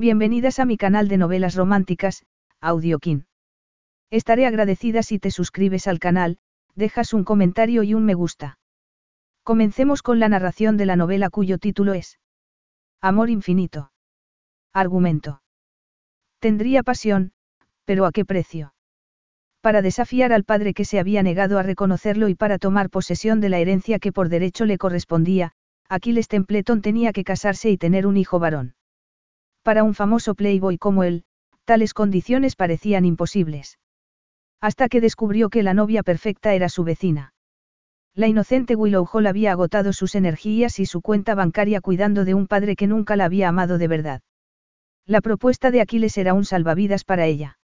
Bienvenidas a mi canal de novelas románticas, Audiokin. Estaré agradecida si te suscribes al canal, dejas un comentario y un me gusta. Comencemos con la narración de la novela cuyo título es Amor infinito. Argumento. Tendría pasión, pero ¿a qué precio? Para desafiar al padre que se había negado a reconocerlo y para tomar posesión de la herencia que por derecho le correspondía, Aquiles Templeton tenía que casarse y tener un hijo varón. Para un famoso playboy como él, tales condiciones parecían imposibles. Hasta que descubrió que la novia perfecta era su vecina. La inocente Willow Hall había agotado sus energías y su cuenta bancaria cuidando de un padre que nunca la había amado de verdad. La propuesta de Aquiles era un salvavidas para ella.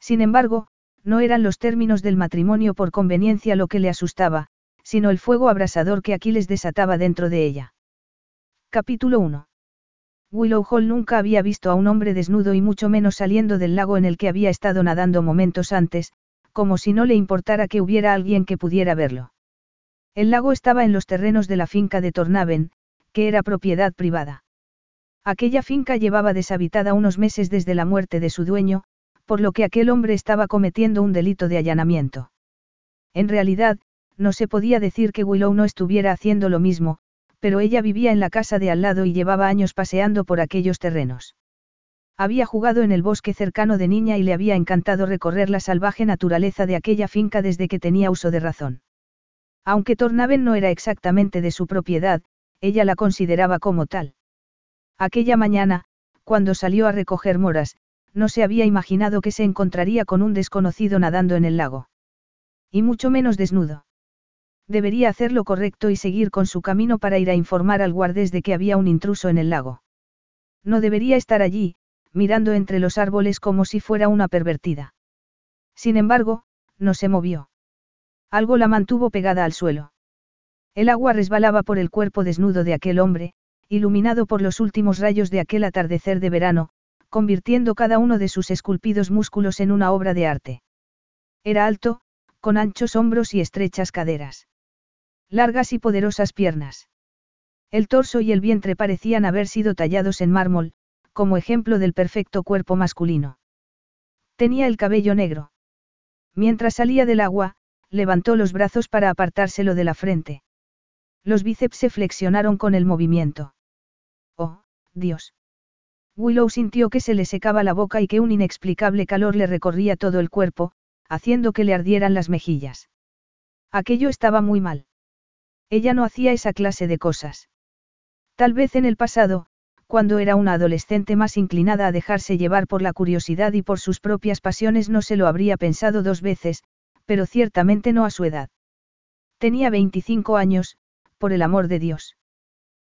Sin embargo, no eran los términos del matrimonio por conveniencia lo que le asustaba, sino el fuego abrasador que Aquiles desataba dentro de ella. Capítulo 1. Willow Hall nunca había visto a un hombre desnudo y mucho menos saliendo del lago en el que había estado nadando momentos antes, como si no le importara que hubiera alguien que pudiera verlo. El lago estaba en los terrenos de la finca de Tornaven, que era propiedad privada. Aquella finca llevaba deshabitada unos meses desde la muerte de su dueño, por lo que aquel hombre estaba cometiendo un delito de allanamiento. En realidad, no se podía decir que Willow no estuviera haciendo lo mismo, pero ella vivía en la casa de al lado y llevaba años paseando por aquellos terrenos. Había jugado en el bosque cercano de niña y le había encantado recorrer la salvaje naturaleza de aquella finca desde que tenía uso de razón. Aunque Tornaven no era exactamente de su propiedad, ella la consideraba como tal. Aquella mañana, cuando salió a recoger moras, no se había imaginado que se encontraría con un desconocido nadando en el lago. Y mucho menos desnudo. Debería hacer lo correcto y seguir con su camino para ir a informar al guardés de que había un intruso en el lago. No debería estar allí, mirando entre los árboles como si fuera una pervertida. Sin embargo, no se movió. Algo la mantuvo pegada al suelo. El agua resbalaba por el cuerpo desnudo de aquel hombre, iluminado por los últimos rayos de aquel atardecer de verano, convirtiendo cada uno de sus esculpidos músculos en una obra de arte. Era alto, con anchos hombros y estrechas caderas. Largas y poderosas piernas. El torso y el vientre parecían haber sido tallados en mármol, como ejemplo del perfecto cuerpo masculino. Tenía el cabello negro. Mientras salía del agua, levantó los brazos para apartárselo de la frente. Los bíceps se flexionaron con el movimiento. Oh, Dios. Willow sintió que se le secaba la boca y que un inexplicable calor le recorría todo el cuerpo, haciendo que le ardieran las mejillas. Aquello estaba muy mal. Ella no hacía esa clase de cosas. Tal vez en el pasado, cuando era una adolescente más inclinada a dejarse llevar por la curiosidad y por sus propias pasiones no se lo habría pensado dos veces, pero ciertamente no a su edad. Tenía 25 años, por el amor de Dios.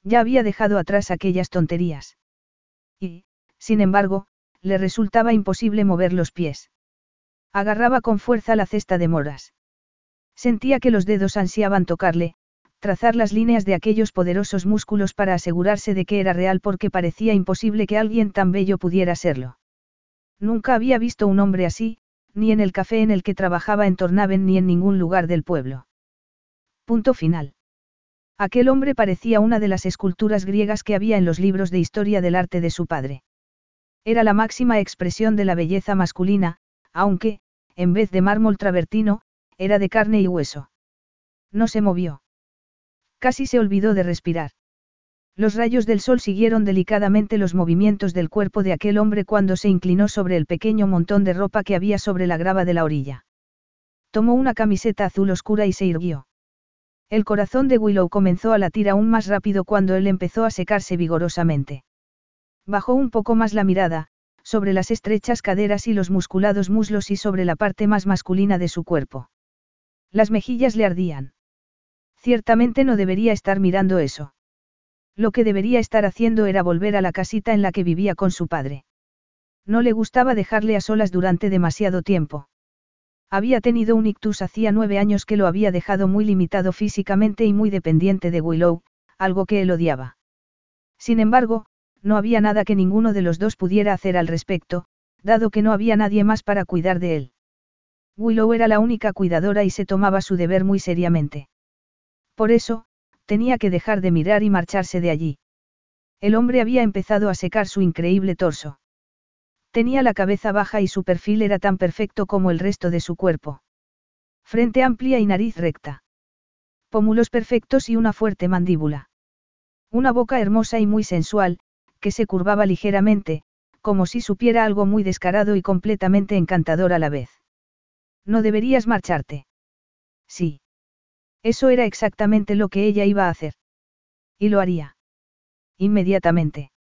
Ya había dejado atrás aquellas tonterías. Y, sin embargo, le resultaba imposible mover los pies. Agarraba con fuerza la cesta de moras. Sentía que los dedos ansiaban tocarle, trazar las líneas de aquellos poderosos músculos para asegurarse de que era real porque parecía imposible que alguien tan bello pudiera serlo. Nunca había visto un hombre así, ni en el café en el que trabajaba en Tornaven ni en ningún lugar del pueblo. Punto final. Aquel hombre parecía una de las esculturas griegas que había en los libros de historia del arte de su padre. Era la máxima expresión de la belleza masculina, aunque, en vez de mármol travertino, era de carne y hueso. No se movió. Casi se olvidó de respirar. Los rayos del sol siguieron delicadamente los movimientos del cuerpo de aquel hombre cuando se inclinó sobre el pequeño montón de ropa que había sobre la grava de la orilla. Tomó una camiseta azul oscura y se irguió. El corazón de Willow comenzó a latir aún más rápido cuando él empezó a secarse vigorosamente. Bajó un poco más la mirada, sobre las estrechas caderas y los musculados muslos y sobre la parte más masculina de su cuerpo. Las mejillas le ardían. Ciertamente no debería estar mirando eso. Lo que debería estar haciendo era volver a la casita en la que vivía con su padre. No le gustaba dejarle a solas durante demasiado tiempo. Había tenido un ictus hacía nueve años que lo había dejado muy limitado físicamente y muy dependiente de Willow, algo que él odiaba. Sin embargo, no había nada que ninguno de los dos pudiera hacer al respecto, dado que no había nadie más para cuidar de él. Willow era la única cuidadora y se tomaba su deber muy seriamente. Por eso, tenía que dejar de mirar y marcharse de allí. El hombre había empezado a secar su increíble torso. Tenía la cabeza baja y su perfil era tan perfecto como el resto de su cuerpo. Frente amplia y nariz recta. Pómulos perfectos y una fuerte mandíbula. Una boca hermosa y muy sensual, que se curvaba ligeramente, como si supiera algo muy descarado y completamente encantador a la vez. No deberías marcharte. Sí. Eso era exactamente lo que ella iba a hacer. Y lo haría. Inmediatamente.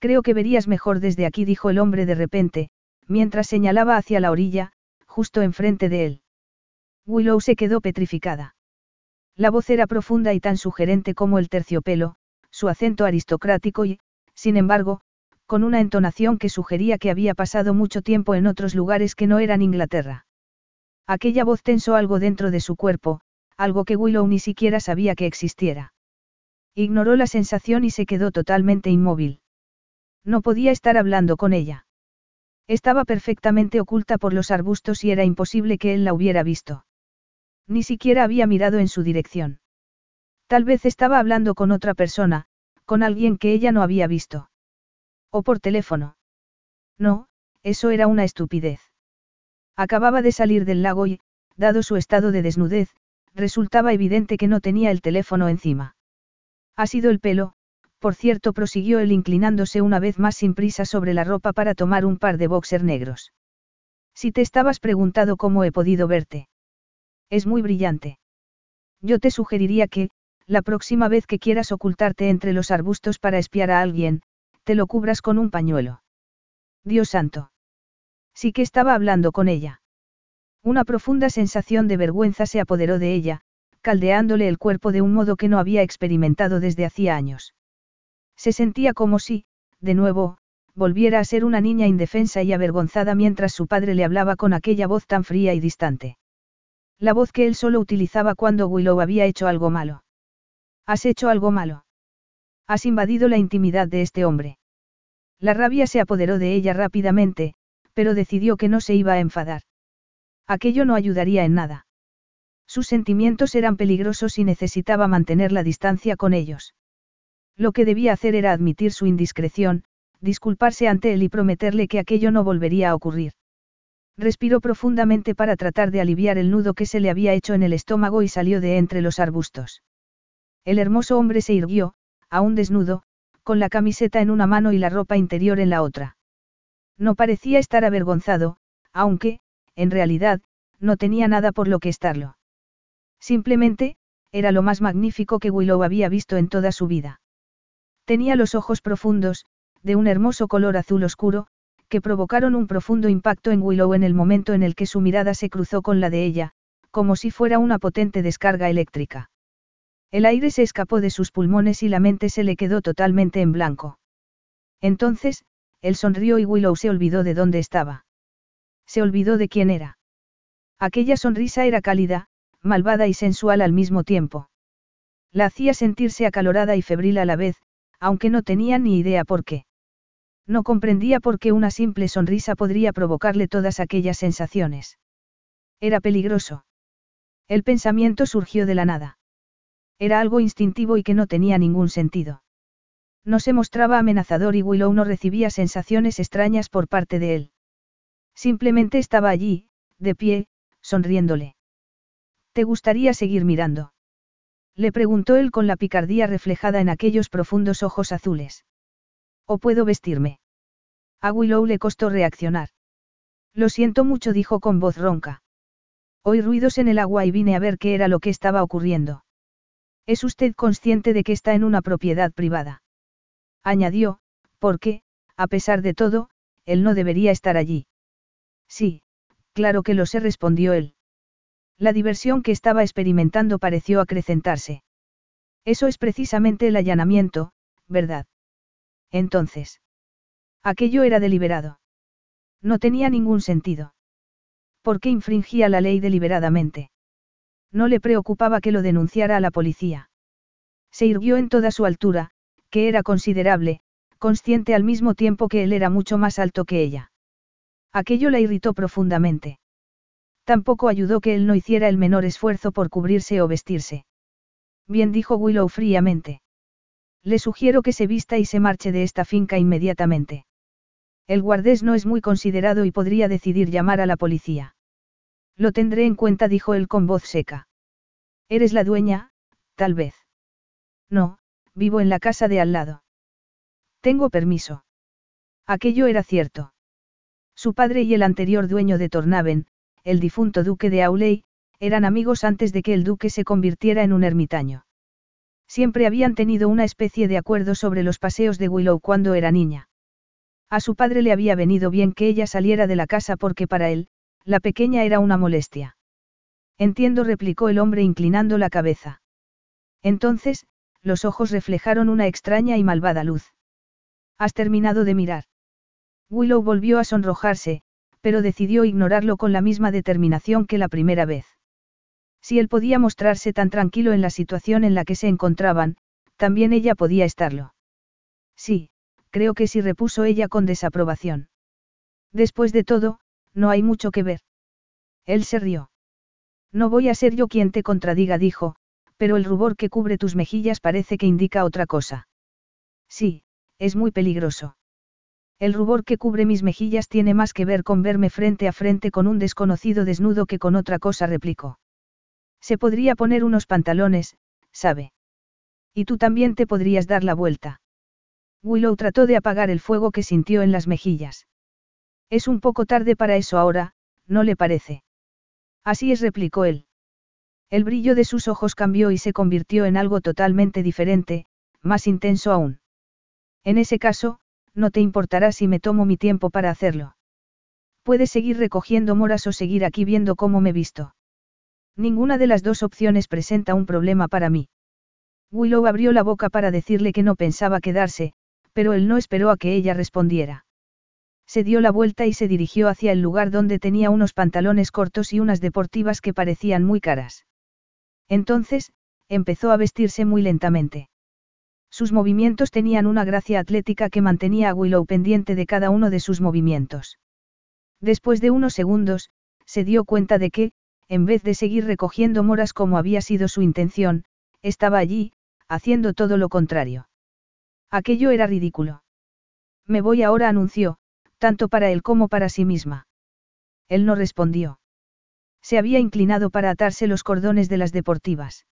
Creo que verías mejor desde aquí, dijo el hombre de repente, mientras señalaba hacia la orilla, justo enfrente de él. Willow se quedó petrificada. La voz era profunda y tan sugerente como el terciopelo, su acento aristocrático y, sin embargo, con una entonación que sugería que había pasado mucho tiempo en otros lugares que no eran Inglaterra. Aquella voz tensó algo dentro de su cuerpo, algo que Willow ni siquiera sabía que existiera. Ignoró la sensación y se quedó totalmente inmóvil. No podía estar hablando con ella. Estaba perfectamente oculta por los arbustos y era imposible que él la hubiera visto. Ni siquiera había mirado en su dirección. Tal vez estaba hablando con otra persona, con alguien que ella no había visto. O por teléfono. No, eso era una estupidez. Acababa de salir del lago y, dado su estado de desnudez, resultaba evidente que no tenía el teléfono encima. Ha sido el pelo, por cierto, prosiguió él inclinándose una vez más sin prisa sobre la ropa para tomar un par de boxer negros. Si te estabas preguntado cómo he podido verte. Es muy brillante. Yo te sugeriría que, la próxima vez que quieras ocultarte entre los arbustos para espiar a alguien, te lo cubras con un pañuelo. Dios santo. Sí que estaba hablando con ella. Una profunda sensación de vergüenza se apoderó de ella, caldeándole el cuerpo de un modo que no había experimentado desde hacía años. Se sentía como si, de nuevo, volviera a ser una niña indefensa y avergonzada mientras su padre le hablaba con aquella voz tan fría y distante. La voz que él solo utilizaba cuando Willow había hecho algo malo. ¿Has hecho algo malo? Has invadido la intimidad de este hombre. La rabia se apoderó de ella rápidamente, pero decidió que no se iba a enfadar. Aquello no ayudaría en nada. Sus sentimientos eran peligrosos y necesitaba mantener la distancia con ellos. Lo que debía hacer era admitir su indiscreción, disculparse ante él y prometerle que aquello no volvería a ocurrir. Respiró profundamente para tratar de aliviar el nudo que se le había hecho en el estómago y salió de entre los arbustos. El hermoso hombre se irguió, aún desnudo, con la camiseta en una mano y la ropa interior en la otra. No parecía estar avergonzado, aunque, en realidad, no tenía nada por lo que estarlo. Simplemente, era lo más magnífico que Willow había visto en toda su vida. Tenía los ojos profundos, de un hermoso color azul oscuro, que provocaron un profundo impacto en Willow en el momento en el que su mirada se cruzó con la de ella, como si fuera una potente descarga eléctrica. El aire se escapó de sus pulmones y la mente se le quedó totalmente en blanco. Entonces, él sonrió y Willow se olvidó de dónde estaba. Se olvidó de quién era. Aquella sonrisa era cálida, malvada y sensual al mismo tiempo. La hacía sentirse acalorada y febril a la vez, aunque no tenía ni idea por qué. No comprendía por qué una simple sonrisa podría provocarle todas aquellas sensaciones. Era peligroso. El pensamiento surgió de la nada. Era algo instintivo y que no tenía ningún sentido. No se mostraba amenazador y Willow no recibía sensaciones extrañas por parte de él. Simplemente estaba allí, de pie, sonriéndole. ¿Te gustaría seguir mirando? Le preguntó él con la picardía reflejada en aquellos profundos ojos azules. ¿O puedo vestirme? A Willow le costó reaccionar. Lo siento mucho, dijo con voz ronca. Oí ruidos en el agua y vine a ver qué era lo que estaba ocurriendo. ¿Es usted consciente de que está en una propiedad privada? Añadió, porque, a pesar de todo, él no debería estar allí. Sí, claro que lo sé, respondió él. La diversión que estaba experimentando pareció acrecentarse. Eso es precisamente el allanamiento, ¿verdad? Entonces. Aquello era deliberado. No tenía ningún sentido. ¿Por qué infringía la ley deliberadamente? No le preocupaba que lo denunciara a la policía. Se irguió en toda su altura, que era considerable, consciente al mismo tiempo que él era mucho más alto que ella. Aquello la irritó profundamente. Tampoco ayudó que él no hiciera el menor esfuerzo por cubrirse o vestirse. Bien dijo Willow fríamente. Le sugiero que se vista y se marche de esta finca inmediatamente. El guardés no es muy considerado y podría decidir llamar a la policía. Lo tendré en cuenta, dijo él con voz seca. ¿Eres la dueña? Tal vez. No, vivo en la casa de al lado. Tengo permiso. Aquello era cierto. Su padre y el anterior dueño de Tornaven, el difunto duque de Auley, eran amigos antes de que el duque se convirtiera en un ermitaño. Siempre habían tenido una especie de acuerdo sobre los paseos de Willow cuando era niña. A su padre le había venido bien que ella saliera de la casa porque para él, la pequeña era una molestia. Entiendo, replicó el hombre inclinando la cabeza. Entonces, los ojos reflejaron una extraña y malvada luz. ¿Has terminado de mirar? Willow volvió a sonrojarse, pero decidió ignorarlo con la misma determinación que la primera vez. Si él podía mostrarse tan tranquilo en la situación en la que se encontraban, también ella podía estarlo. Sí, creo que sí repuso ella con desaprobación. Después de todo, no hay mucho que ver. Él se rió. No voy a ser yo quien te contradiga, dijo, pero el rubor que cubre tus mejillas parece que indica otra cosa. Sí, es muy peligroso. El rubor que cubre mis mejillas tiene más que ver con verme frente a frente con un desconocido desnudo que con otra cosa, replicó. Se podría poner unos pantalones, sabe. Y tú también te podrías dar la vuelta. Willow trató de apagar el fuego que sintió en las mejillas. Es un poco tarde para eso ahora, ¿no le parece? Así es, replicó él. El brillo de sus ojos cambió y se convirtió en algo totalmente diferente, más intenso aún. En ese caso, no te importará si me tomo mi tiempo para hacerlo. Puedes seguir recogiendo moras o seguir aquí viendo cómo me visto. Ninguna de las dos opciones presenta un problema para mí. Willow abrió la boca para decirle que no pensaba quedarse, pero él no esperó a que ella respondiera. Se dio la vuelta y se dirigió hacia el lugar donde tenía unos pantalones cortos y unas deportivas que parecían muy caras. Entonces, empezó a vestirse muy lentamente. Sus movimientos tenían una gracia atlética que mantenía a Willow pendiente de cada uno de sus movimientos. Después de unos segundos, se dio cuenta de que, en vez de seguir recogiendo moras como había sido su intención, estaba allí, haciendo todo lo contrario. Aquello era ridículo. Me voy ahora, anunció, tanto para él como para sí misma. Él no respondió. Se había inclinado para atarse los cordones de las deportivas.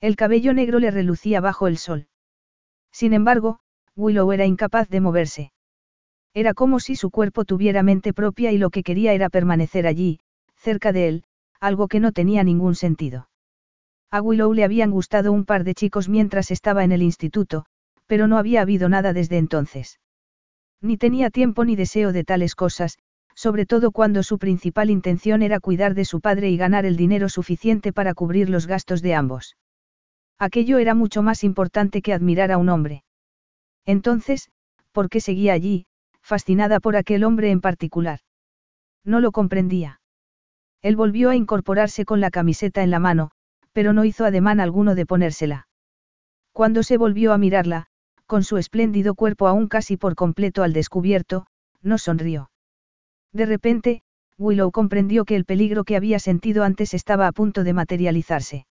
El cabello negro le relucía bajo el sol. Sin embargo, Willow era incapaz de moverse. Era como si su cuerpo tuviera mente propia y lo que quería era permanecer allí, cerca de él, algo que no tenía ningún sentido. A Willow le habían gustado un par de chicos mientras estaba en el instituto, pero no había habido nada desde entonces. Ni tenía tiempo ni deseo de tales cosas, sobre todo cuando su principal intención era cuidar de su padre y ganar el dinero suficiente para cubrir los gastos de ambos. Aquello era mucho más importante que admirar a un hombre. Entonces, ¿por qué seguía allí, fascinada por aquel hombre en particular? No lo comprendía. Él volvió a incorporarse con la camiseta en la mano, pero no hizo ademán alguno de ponérsela. Cuando se volvió a mirarla, con su espléndido cuerpo aún casi por completo al descubierto, no sonrió. De repente, Willow comprendió que el peligro que había sentido antes estaba a punto de materializarse.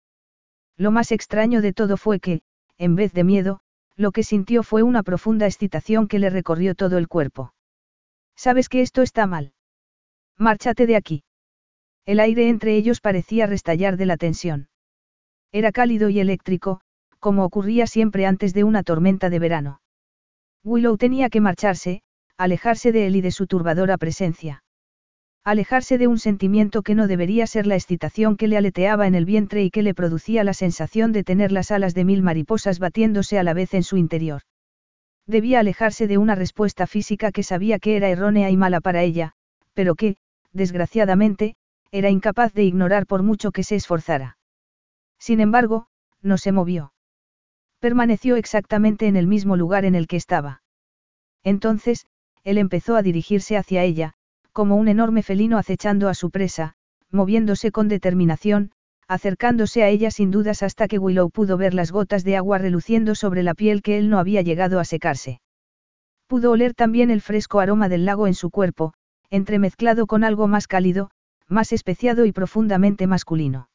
Lo más extraño de todo fue que, en vez de miedo, lo que sintió fue una profunda excitación que le recorrió todo el cuerpo. Sabes que esto está mal. Márchate de aquí. El aire entre ellos parecía restallar de la tensión. Era cálido y eléctrico, como ocurría siempre antes de una tormenta de verano. Willow tenía que marcharse, alejarse de él y de su turbadora presencia. Alejarse de un sentimiento que no debería ser la excitación que le aleteaba en el vientre y que le producía la sensación de tener las alas de mil mariposas batiéndose a la vez en su interior. Debía alejarse de una respuesta física que sabía que era errónea y mala para ella, pero que, desgraciadamente, era incapaz de ignorar por mucho que se esforzara. Sin embargo, no se movió. Permaneció exactamente en el mismo lugar en el que estaba. Entonces, él empezó a dirigirse hacia ella, como un enorme felino acechando a su presa, moviéndose con determinación, acercándose a ella sin dudas hasta que Willow pudo ver las gotas de agua reluciendo sobre la piel que él no había llegado a secarse. Pudo oler también el fresco aroma del lago en su cuerpo, entremezclado con algo más cálido, más especiado y profundamente masculino.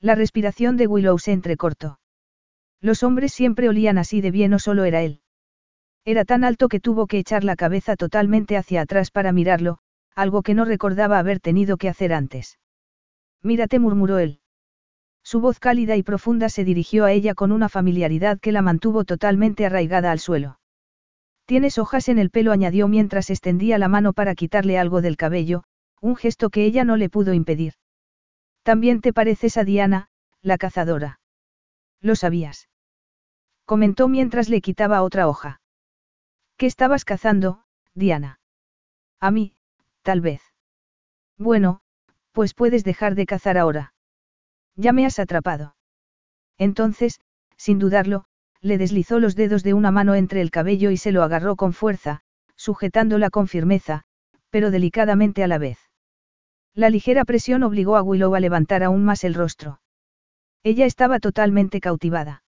La respiración de Willow se entrecortó. Los hombres siempre olían así de bien o solo era él. Era tan alto que tuvo que echar la cabeza totalmente hacia atrás para mirarlo, algo que no recordaba haber tenido que hacer antes. Mírate, murmuró él. Su voz cálida y profunda se dirigió a ella con una familiaridad que la mantuvo totalmente arraigada al suelo. Tienes hojas en el pelo, añadió mientras extendía la mano para quitarle algo del cabello, un gesto que ella no le pudo impedir. También te pareces a Diana, la cazadora. Lo sabías. Comentó mientras le quitaba otra hoja. ¿Qué estabas cazando, Diana? A mí, tal vez. Bueno, pues puedes dejar de cazar ahora. Ya me has atrapado. Entonces, sin dudarlo, le deslizó los dedos de una mano entre el cabello y se lo agarró con fuerza, sujetándola con firmeza, pero delicadamente a la vez. La ligera presión obligó a Willow a levantar aún más el rostro. Ella estaba totalmente cautivada.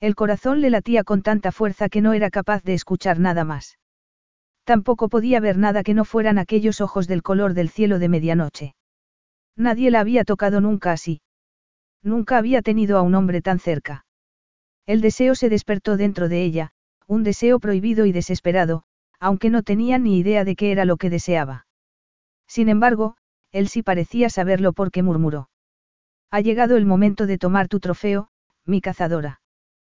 El corazón le latía con tanta fuerza que no era capaz de escuchar nada más. Tampoco podía ver nada que no fueran aquellos ojos del color del cielo de medianoche. Nadie la había tocado nunca así. Nunca había tenido a un hombre tan cerca. El deseo se despertó dentro de ella, un deseo prohibido y desesperado, aunque no tenía ni idea de qué era lo que deseaba. Sin embargo, él sí parecía saberlo porque murmuró. Ha llegado el momento de tomar tu trofeo, mi cazadora.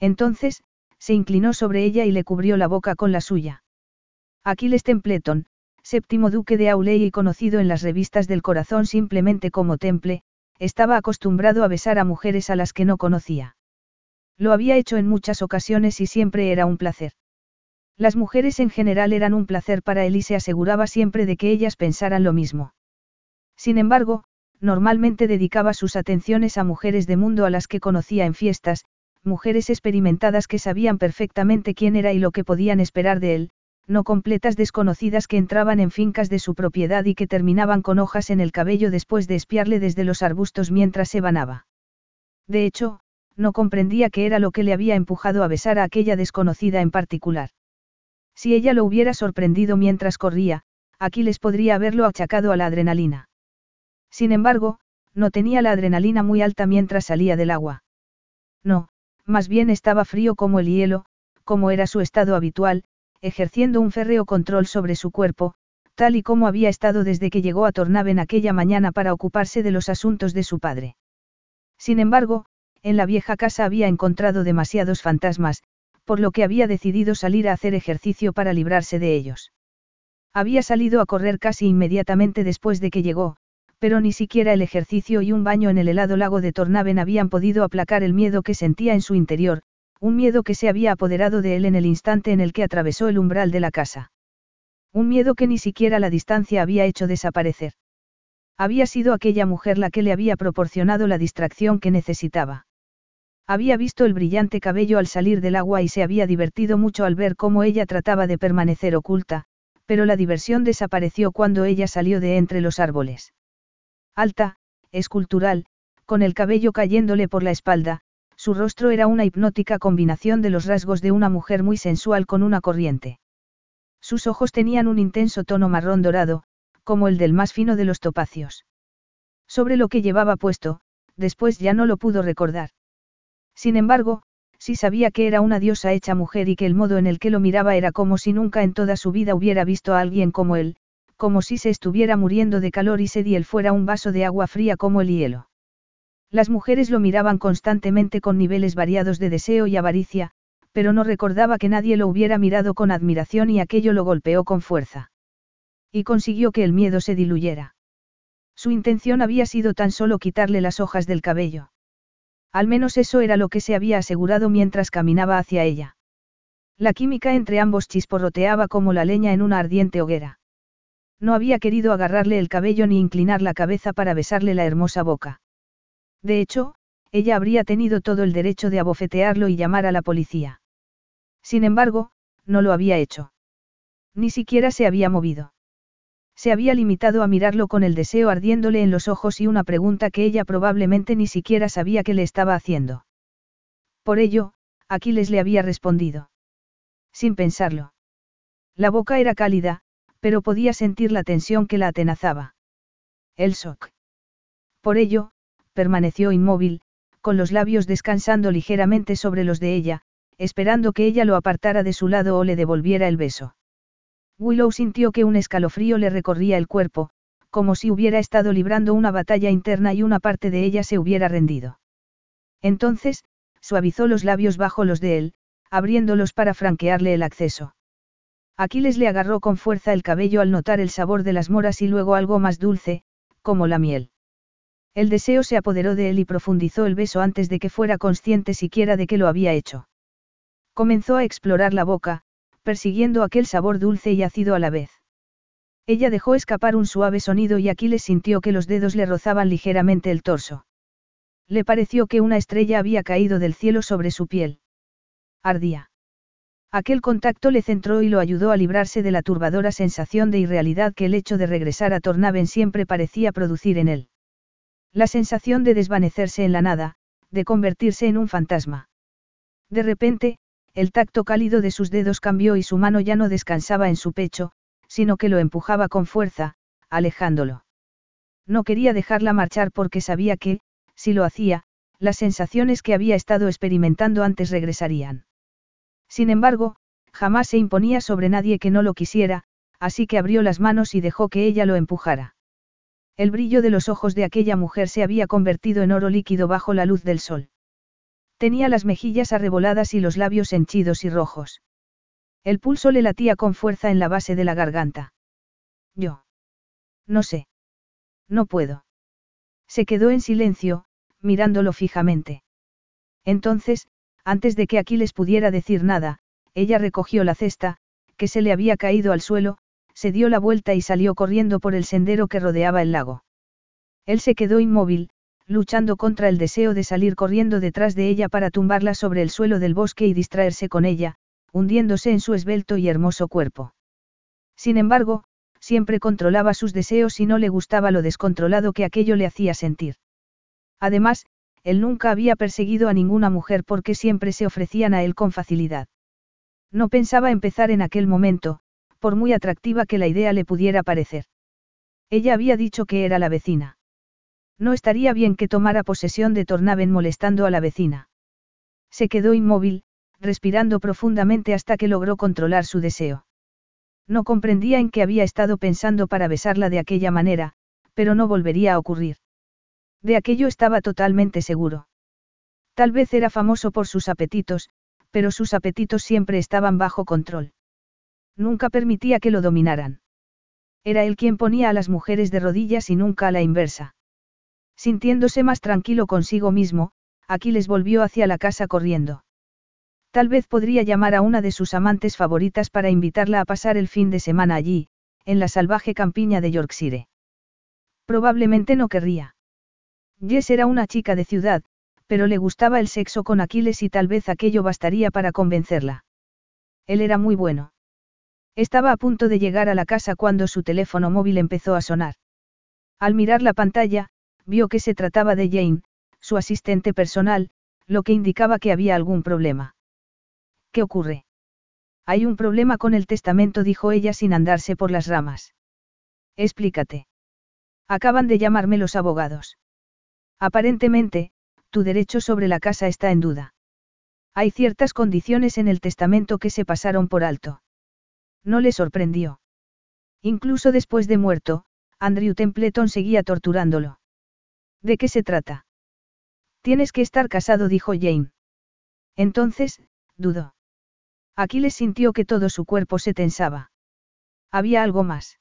Entonces, se inclinó sobre ella y le cubrió la boca con la suya. Aquiles Templeton, séptimo duque de Auley y conocido en las revistas del corazón simplemente como Temple, estaba acostumbrado a besar a mujeres a las que no conocía. Lo había hecho en muchas ocasiones y siempre era un placer. Las mujeres en general eran un placer para él y se aseguraba siempre de que ellas pensaran lo mismo. Sin embargo, normalmente dedicaba sus atenciones a mujeres de mundo a las que conocía en fiestas, mujeres experimentadas que sabían perfectamente quién era y lo que podían esperar de él, no completas desconocidas que entraban en fincas de su propiedad y que terminaban con hojas en el cabello después de espiarle desde los arbustos mientras se banaba. De hecho, no comprendía qué era lo que le había empujado a besar a aquella desconocida en particular. Si ella lo hubiera sorprendido mientras corría, Aquiles podría haberlo achacado a la adrenalina. Sin embargo, no tenía la adrenalina muy alta mientras salía del agua. No, más bien estaba frío como el hielo, como era su estado habitual, ejerciendo un férreo control sobre su cuerpo, tal y como había estado desde que llegó a Tornaven aquella mañana para ocuparse de los asuntos de su padre. Sin embargo, en la vieja casa había encontrado demasiados fantasmas, por lo que había decidido salir a hacer ejercicio para librarse de ellos. Había salido a correr casi inmediatamente después de que llegó, pero ni siquiera el ejercicio y un baño en el helado lago de Tornaven habían podido aplacar el miedo que sentía en su interior, un miedo que se había apoderado de él en el instante en el que atravesó el umbral de la casa. Un miedo que ni siquiera la distancia había hecho desaparecer. Había sido aquella mujer la que le había proporcionado la distracción que necesitaba. Había visto el brillante cabello al salir del agua y se había divertido mucho al ver cómo ella trataba de permanecer oculta, pero la diversión desapareció cuando ella salió de entre los árboles. Alta, escultural, con el cabello cayéndole por la espalda, su rostro era una hipnótica combinación de los rasgos de una mujer muy sensual con una corriente. Sus ojos tenían un intenso tono marrón dorado, como el del más fino de los topacios. Sobre lo que llevaba puesto, después ya no lo pudo recordar. Sin embargo, sí sabía que era una diosa hecha mujer y que el modo en el que lo miraba era como si nunca en toda su vida hubiera visto a alguien como él, como si se estuviera muriendo de calor y sed y fuera un vaso de agua fría como el hielo. Las mujeres lo miraban constantemente con niveles variados de deseo y avaricia, pero no recordaba que nadie lo hubiera mirado con admiración y aquello lo golpeó con fuerza. Y consiguió que el miedo se diluyera. Su intención había sido tan solo quitarle las hojas del cabello. Al menos eso era lo que se había asegurado mientras caminaba hacia ella. La química entre ambos chisporroteaba como la leña en una ardiente hoguera. No había querido agarrarle el cabello ni inclinar la cabeza para besarle la hermosa boca. De hecho, ella habría tenido todo el derecho de abofetearlo y llamar a la policía. Sin embargo, no lo había hecho. Ni siquiera se había movido. Se había limitado a mirarlo con el deseo ardiéndole en los ojos y una pregunta que ella probablemente ni siquiera sabía que le estaba haciendo. Por ello, Aquiles le había respondido. Sin pensarlo. La boca era cálida, pero podía sentir la tensión que la atenazaba. El shock. Por ello, permaneció inmóvil, con los labios descansando ligeramente sobre los de ella, esperando que ella lo apartara de su lado o le devolviera el beso. Willow sintió que un escalofrío le recorría el cuerpo, como si hubiera estado librando una batalla interna y una parte de ella se hubiera rendido. Entonces, suavizó los labios bajo los de él, abriéndolos para franquearle el acceso. Aquiles le agarró con fuerza el cabello al notar el sabor de las moras y luego algo más dulce, como la miel. El deseo se apoderó de él y profundizó el beso antes de que fuera consciente siquiera de que lo había hecho. Comenzó a explorar la boca, persiguiendo aquel sabor dulce y ácido a la vez. Ella dejó escapar un suave sonido y Aquiles sintió que los dedos le rozaban ligeramente el torso. Le pareció que una estrella había caído del cielo sobre su piel. Ardía. Aquel contacto le centró y lo ayudó a librarse de la turbadora sensación de irrealidad que el hecho de regresar a Tornaven siempre parecía producir en él. La sensación de desvanecerse en la nada, de convertirse en un fantasma. De repente, el tacto cálido de sus dedos cambió y su mano ya no descansaba en su pecho, sino que lo empujaba con fuerza, alejándolo. No quería dejarla marchar porque sabía que, si lo hacía, las sensaciones que había estado experimentando antes regresarían. Sin embargo, jamás se imponía sobre nadie que no lo quisiera, así que abrió las manos y dejó que ella lo empujara. El brillo de los ojos de aquella mujer se había convertido en oro líquido bajo la luz del sol. Tenía las mejillas arreboladas y los labios henchidos y rojos. El pulso le latía con fuerza en la base de la garganta. Yo. No sé. No puedo. Se quedó en silencio, mirándolo fijamente. Entonces, antes de que Aquiles pudiera decir nada, ella recogió la cesta, que se le había caído al suelo, se dio la vuelta y salió corriendo por el sendero que rodeaba el lago. Él se quedó inmóvil, luchando contra el deseo de salir corriendo detrás de ella para tumbarla sobre el suelo del bosque y distraerse con ella, hundiéndose en su esbelto y hermoso cuerpo. Sin embargo, siempre controlaba sus deseos y no le gustaba lo descontrolado que aquello le hacía sentir. Además, él nunca había perseguido a ninguna mujer porque siempre se ofrecían a él con facilidad. No pensaba empezar en aquel momento, por muy atractiva que la idea le pudiera parecer. Ella había dicho que era la vecina. No estaría bien que tomara posesión de Tornaven molestando a la vecina. Se quedó inmóvil, respirando profundamente hasta que logró controlar su deseo. No comprendía en qué había estado pensando para besarla de aquella manera, pero no volvería a ocurrir. De aquello estaba totalmente seguro. Tal vez era famoso por sus apetitos, pero sus apetitos siempre estaban bajo control. Nunca permitía que lo dominaran. Era él quien ponía a las mujeres de rodillas y nunca a la inversa. Sintiéndose más tranquilo consigo mismo, Aquiles volvió hacia la casa corriendo. Tal vez podría llamar a una de sus amantes favoritas para invitarla a pasar el fin de semana allí, en la salvaje campiña de Yorkshire. Probablemente no querría. Jess era una chica de ciudad, pero le gustaba el sexo con Aquiles y tal vez aquello bastaría para convencerla. Él era muy bueno. Estaba a punto de llegar a la casa cuando su teléfono móvil empezó a sonar. Al mirar la pantalla, vio que se trataba de Jane, su asistente personal, lo que indicaba que había algún problema. ¿Qué ocurre? Hay un problema con el testamento, dijo ella sin andarse por las ramas. Explícate. Acaban de llamarme los abogados. Aparentemente, tu derecho sobre la casa está en duda. Hay ciertas condiciones en el testamento que se pasaron por alto. No le sorprendió. Incluso después de muerto, Andrew Templeton seguía torturándolo. ¿De qué se trata? Tienes que estar casado, dijo Jane. Entonces, dudó. Aquiles sintió que todo su cuerpo se tensaba. Había algo más.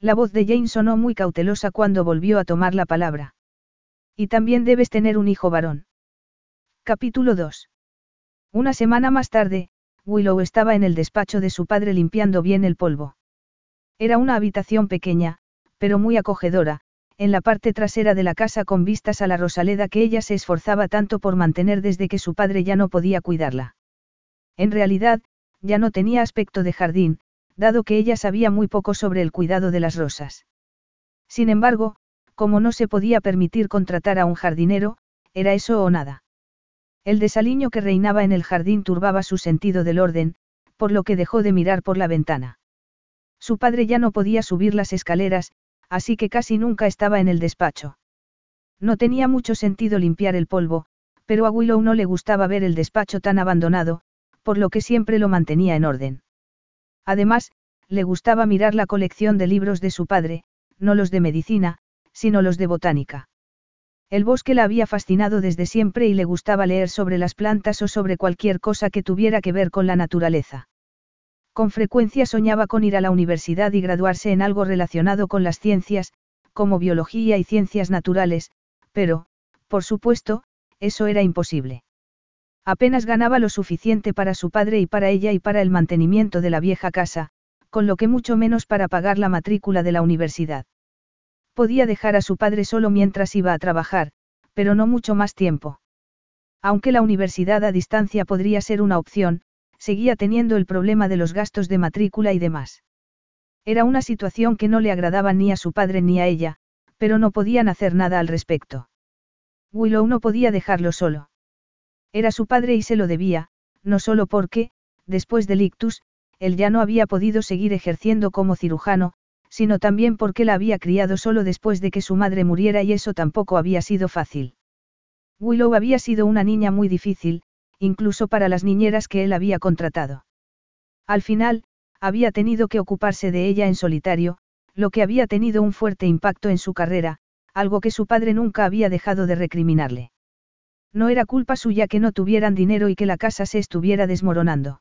La voz de Jane sonó muy cautelosa cuando volvió a tomar la palabra. Y también debes tener un hijo varón. Capítulo 2. Una semana más tarde, Willow estaba en el despacho de su padre limpiando bien el polvo. Era una habitación pequeña, pero muy acogedora, en la parte trasera de la casa con vistas a la Rosaleda que ella se esforzaba tanto por mantener desde que su padre ya no podía cuidarla. En realidad, ya no tenía aspecto de jardín, dado que ella sabía muy poco sobre el cuidado de las rosas. Sin embargo, como no se podía permitir contratar a un jardinero, era eso o nada. El desaliño que reinaba en el jardín turbaba su sentido del orden, por lo que dejó de mirar por la ventana. Su padre ya no podía subir las escaleras, así que casi nunca estaba en el despacho. No tenía mucho sentido limpiar el polvo, pero a Willow no le gustaba ver el despacho tan abandonado, por lo que siempre lo mantenía en orden. Además, le gustaba mirar la colección de libros de su padre, no los de medicina, sino los de botánica. El bosque la había fascinado desde siempre y le gustaba leer sobre las plantas o sobre cualquier cosa que tuviera que ver con la naturaleza. Con frecuencia soñaba con ir a la universidad y graduarse en algo relacionado con las ciencias, como biología y ciencias naturales, pero, por supuesto, eso era imposible. Apenas ganaba lo suficiente para su padre y para ella y para el mantenimiento de la vieja casa, con lo que mucho menos para pagar la matrícula de la universidad. Podía dejar a su padre solo mientras iba a trabajar, pero no mucho más tiempo. Aunque la universidad a distancia podría ser una opción, seguía teniendo el problema de los gastos de matrícula y demás. Era una situación que no le agradaba ni a su padre ni a ella, pero no podían hacer nada al respecto. Willow no podía dejarlo solo. Era su padre y se lo debía, no solo porque, después del ictus, él ya no había podido seguir ejerciendo como cirujano, sino también porque la había criado solo después de que su madre muriera y eso tampoco había sido fácil. Willow había sido una niña muy difícil, incluso para las niñeras que él había contratado. Al final, había tenido que ocuparse de ella en solitario, lo que había tenido un fuerte impacto en su carrera, algo que su padre nunca había dejado de recriminarle. No era culpa suya que no tuvieran dinero y que la casa se estuviera desmoronando.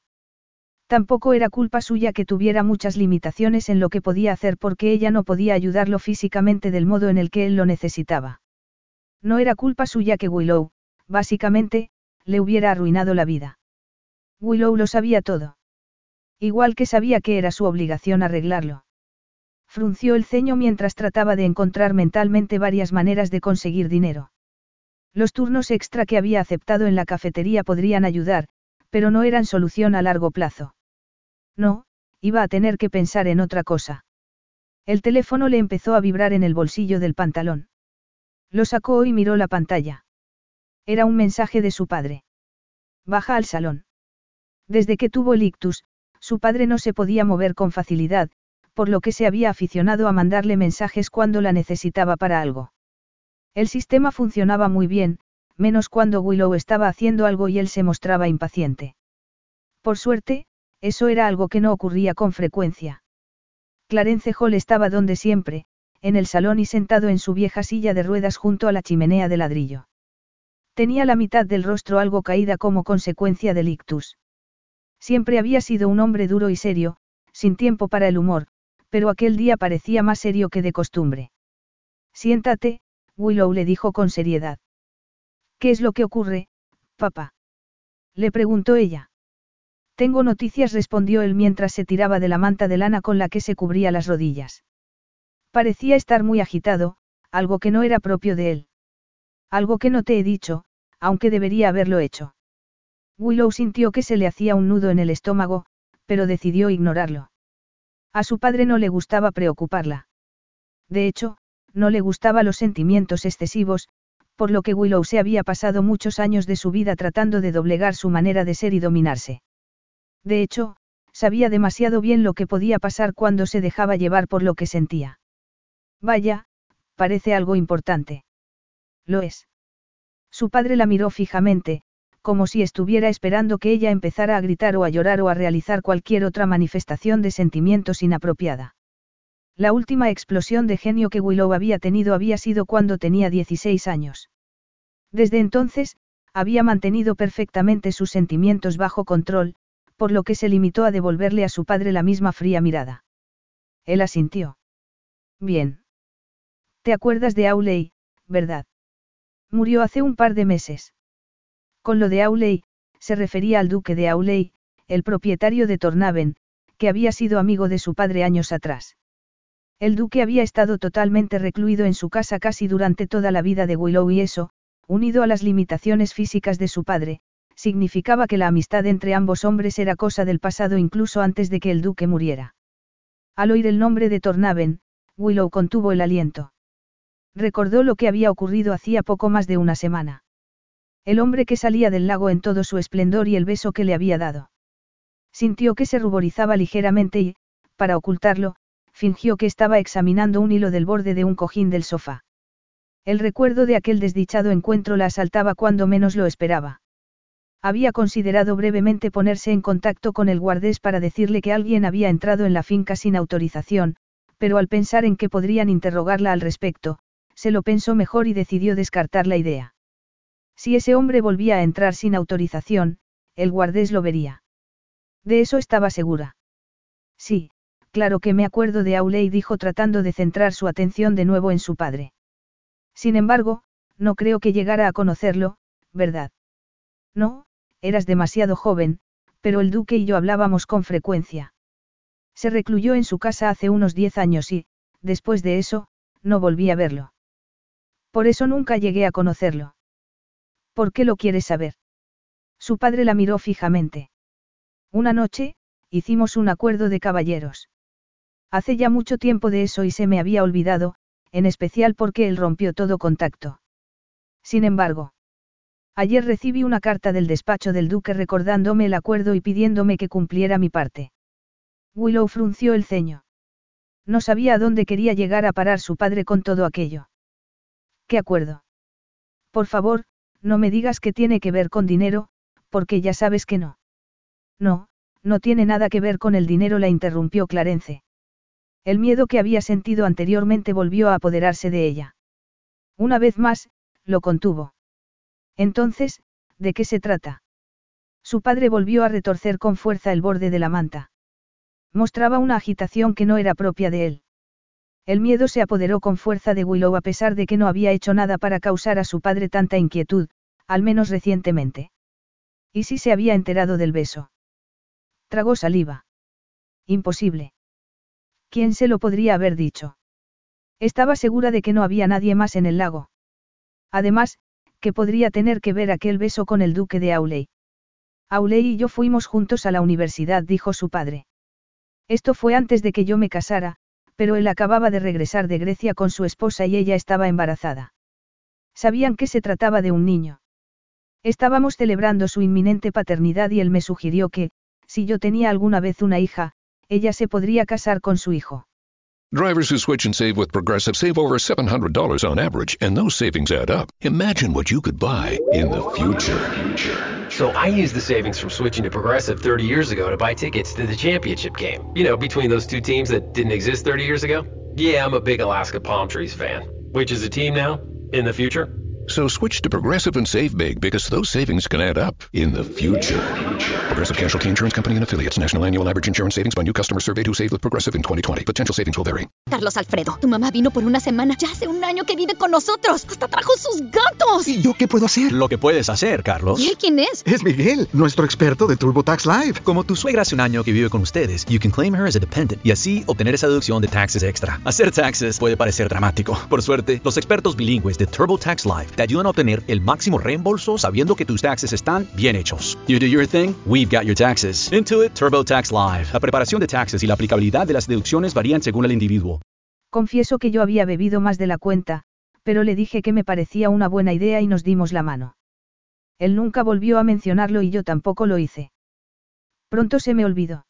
Tampoco era culpa suya que tuviera muchas limitaciones en lo que podía hacer porque ella no podía ayudarlo físicamente del modo en el que él lo necesitaba. No era culpa suya que Willow, básicamente, le hubiera arruinado la vida. Willow lo sabía todo. Igual que sabía que era su obligación arreglarlo. Frunció el ceño mientras trataba de encontrar mentalmente varias maneras de conseguir dinero. Los turnos extra que había aceptado en la cafetería podrían ayudar, pero no eran solución a largo plazo. No, iba a tener que pensar en otra cosa. El teléfono le empezó a vibrar en el bolsillo del pantalón. Lo sacó y miró la pantalla. Era un mensaje de su padre. Baja al salón. Desde que tuvo el ictus, su padre no se podía mover con facilidad, por lo que se había aficionado a mandarle mensajes cuando la necesitaba para algo. El sistema funcionaba muy bien, menos cuando Willow estaba haciendo algo y él se mostraba impaciente. Por suerte, eso era algo que no ocurría con frecuencia. Clarence Hall estaba donde siempre, en el salón y sentado en su vieja silla de ruedas junto a la chimenea de ladrillo. Tenía la mitad del rostro algo caída como consecuencia del ictus. Siempre había sido un hombre duro y serio, sin tiempo para el humor, pero aquel día parecía más serio que de costumbre. Siéntate, Willow le dijo con seriedad. ¿Qué es lo que ocurre, papá? Le preguntó ella. Tengo noticias, respondió él mientras se tiraba de la manta de lana con la que se cubría las rodillas. Parecía estar muy agitado, algo que no era propio de él. Algo que no te he dicho, aunque debería haberlo hecho. Willow sintió que se le hacía un nudo en el estómago, pero decidió ignorarlo. A su padre no le gustaba preocuparla. De hecho, no le gustaban los sentimientos excesivos, por lo que Willow se había pasado muchos años de su vida tratando de doblegar su manera de ser y dominarse. De hecho, sabía demasiado bien lo que podía pasar cuando se dejaba llevar por lo que sentía. Vaya, parece algo importante. Lo es. Su padre la miró fijamente, como si estuviera esperando que ella empezara a gritar o a llorar o a realizar cualquier otra manifestación de sentimientos inapropiada. La última explosión de genio que Willow había tenido había sido cuando tenía 16 años. Desde entonces, había mantenido perfectamente sus sentimientos bajo control, por lo que se limitó a devolverle a su padre la misma fría mirada. Él asintió. Bien. ¿Te acuerdas de Auley, verdad? Murió hace un par de meses. Con lo de Auley, se refería al duque de Auley, el propietario de Tornaven, que había sido amigo de su padre años atrás. El duque había estado totalmente recluido en su casa casi durante toda la vida de Willow y eso, unido a las limitaciones físicas de su padre, significaba que la amistad entre ambos hombres era cosa del pasado incluso antes de que el duque muriera. Al oír el nombre de Tornaven, Willow contuvo el aliento. Recordó lo que había ocurrido hacía poco más de una semana. El hombre que salía del lago en todo su esplendor y el beso que le había dado. Sintió que se ruborizaba ligeramente y, para ocultarlo, fingió que estaba examinando un hilo del borde de un cojín del sofá. El recuerdo de aquel desdichado encuentro la asaltaba cuando menos lo esperaba. Había considerado brevemente ponerse en contacto con el guardés para decirle que alguien había entrado en la finca sin autorización, pero al pensar en que podrían interrogarla al respecto, se lo pensó mejor y decidió descartar la idea. Si ese hombre volvía a entrar sin autorización, el guardés lo vería. De eso estaba segura. Sí, claro que me acuerdo de Auley, dijo tratando de centrar su atención de nuevo en su padre. Sin embargo, no creo que llegara a conocerlo, ¿verdad? No, eras demasiado joven, pero el duque y yo hablábamos con frecuencia. Se recluyó en su casa hace unos diez años y, después de eso, no volví a verlo. Por eso nunca llegué a conocerlo. ¿Por qué lo quieres saber? Su padre la miró fijamente. Una noche, hicimos un acuerdo de caballeros. Hace ya mucho tiempo de eso y se me había olvidado, en especial porque él rompió todo contacto. Sin embargo, ayer recibí una carta del despacho del duque recordándome el acuerdo y pidiéndome que cumpliera mi parte. Willow frunció el ceño. No sabía a dónde quería llegar a parar su padre con todo aquello. ¿Qué acuerdo? Por favor, no me digas que tiene que ver con dinero, porque ya sabes que no. No, no tiene nada que ver con el dinero, la interrumpió Clarence. El miedo que había sentido anteriormente volvió a apoderarse de ella. Una vez más, lo contuvo. Entonces, ¿de qué se trata? Su padre volvió a retorcer con fuerza el borde de la manta. Mostraba una agitación que no era propia de él. El miedo se apoderó con fuerza de Willow a pesar de que no había hecho nada para causar a su padre tanta inquietud, al menos recientemente. ¿Y si se había enterado del beso? Tragó saliva. Imposible. ¿Quién se lo podría haber dicho? Estaba segura de que no había nadie más en el lago. Además, que podría tener que ver aquel beso con el duque de Auley. Auley y yo fuimos juntos a la universidad, dijo su padre. Esto fue antes de que yo me casara, pero él acababa de regresar de Grecia con su esposa y ella estaba embarazada. Sabían que se trataba de un niño. Estábamos celebrando su inminente paternidad y él me sugirió que, si yo tenía alguna vez una hija, ella se podría casar con su hijo. Drivers who switch and save with Progressive save over $700 on average, and those savings add up. Imagine what you could buy in the future. So I used the savings from switching to Progressive 30 years ago to buy tickets to the championship game. You know, between those two teams that didn't exist 30 years ago. Yeah, I'm a big Alaska Palm Trees fan. Which is a team now? In the future? So switch to Progressive and save big because those savings can add up in the future. Progressive Casualty Insurance Company and affiliates. National annual average insurance savings by new customers surveyed who saved with Progressive in 2020. Potential savings will vary. Carlos Alfredo, tu mamá vino por una semana. Ya hace un año que vive con nosotros. Hasta trajo sus gatos. ¿Y yo qué puedo hacer? Lo que puedes hacer, Carlos. ¿Y él quién es? Es Miguel, nuestro experto de TurboTax Live. Como tu suegra hace un año que vive con ustedes, you can claim her as a dependent y así obtener esa deducción de taxes extra. Hacer taxes puede parecer dramático. Por suerte, los expertos bilingües de TurboTax Live te ayudan a obtener el máximo reembolso sabiendo que tus taxes están bien hechos. You do your thing, we've got your taxes. Intuit TurboTax Live. La preparación de taxes y la aplicabilidad de las deducciones varían según el individuo. Confieso que yo había bebido más de la cuenta, pero le dije que me parecía una buena idea y nos dimos la mano. Él nunca volvió a mencionarlo y yo tampoco lo hice. Pronto se me olvidó.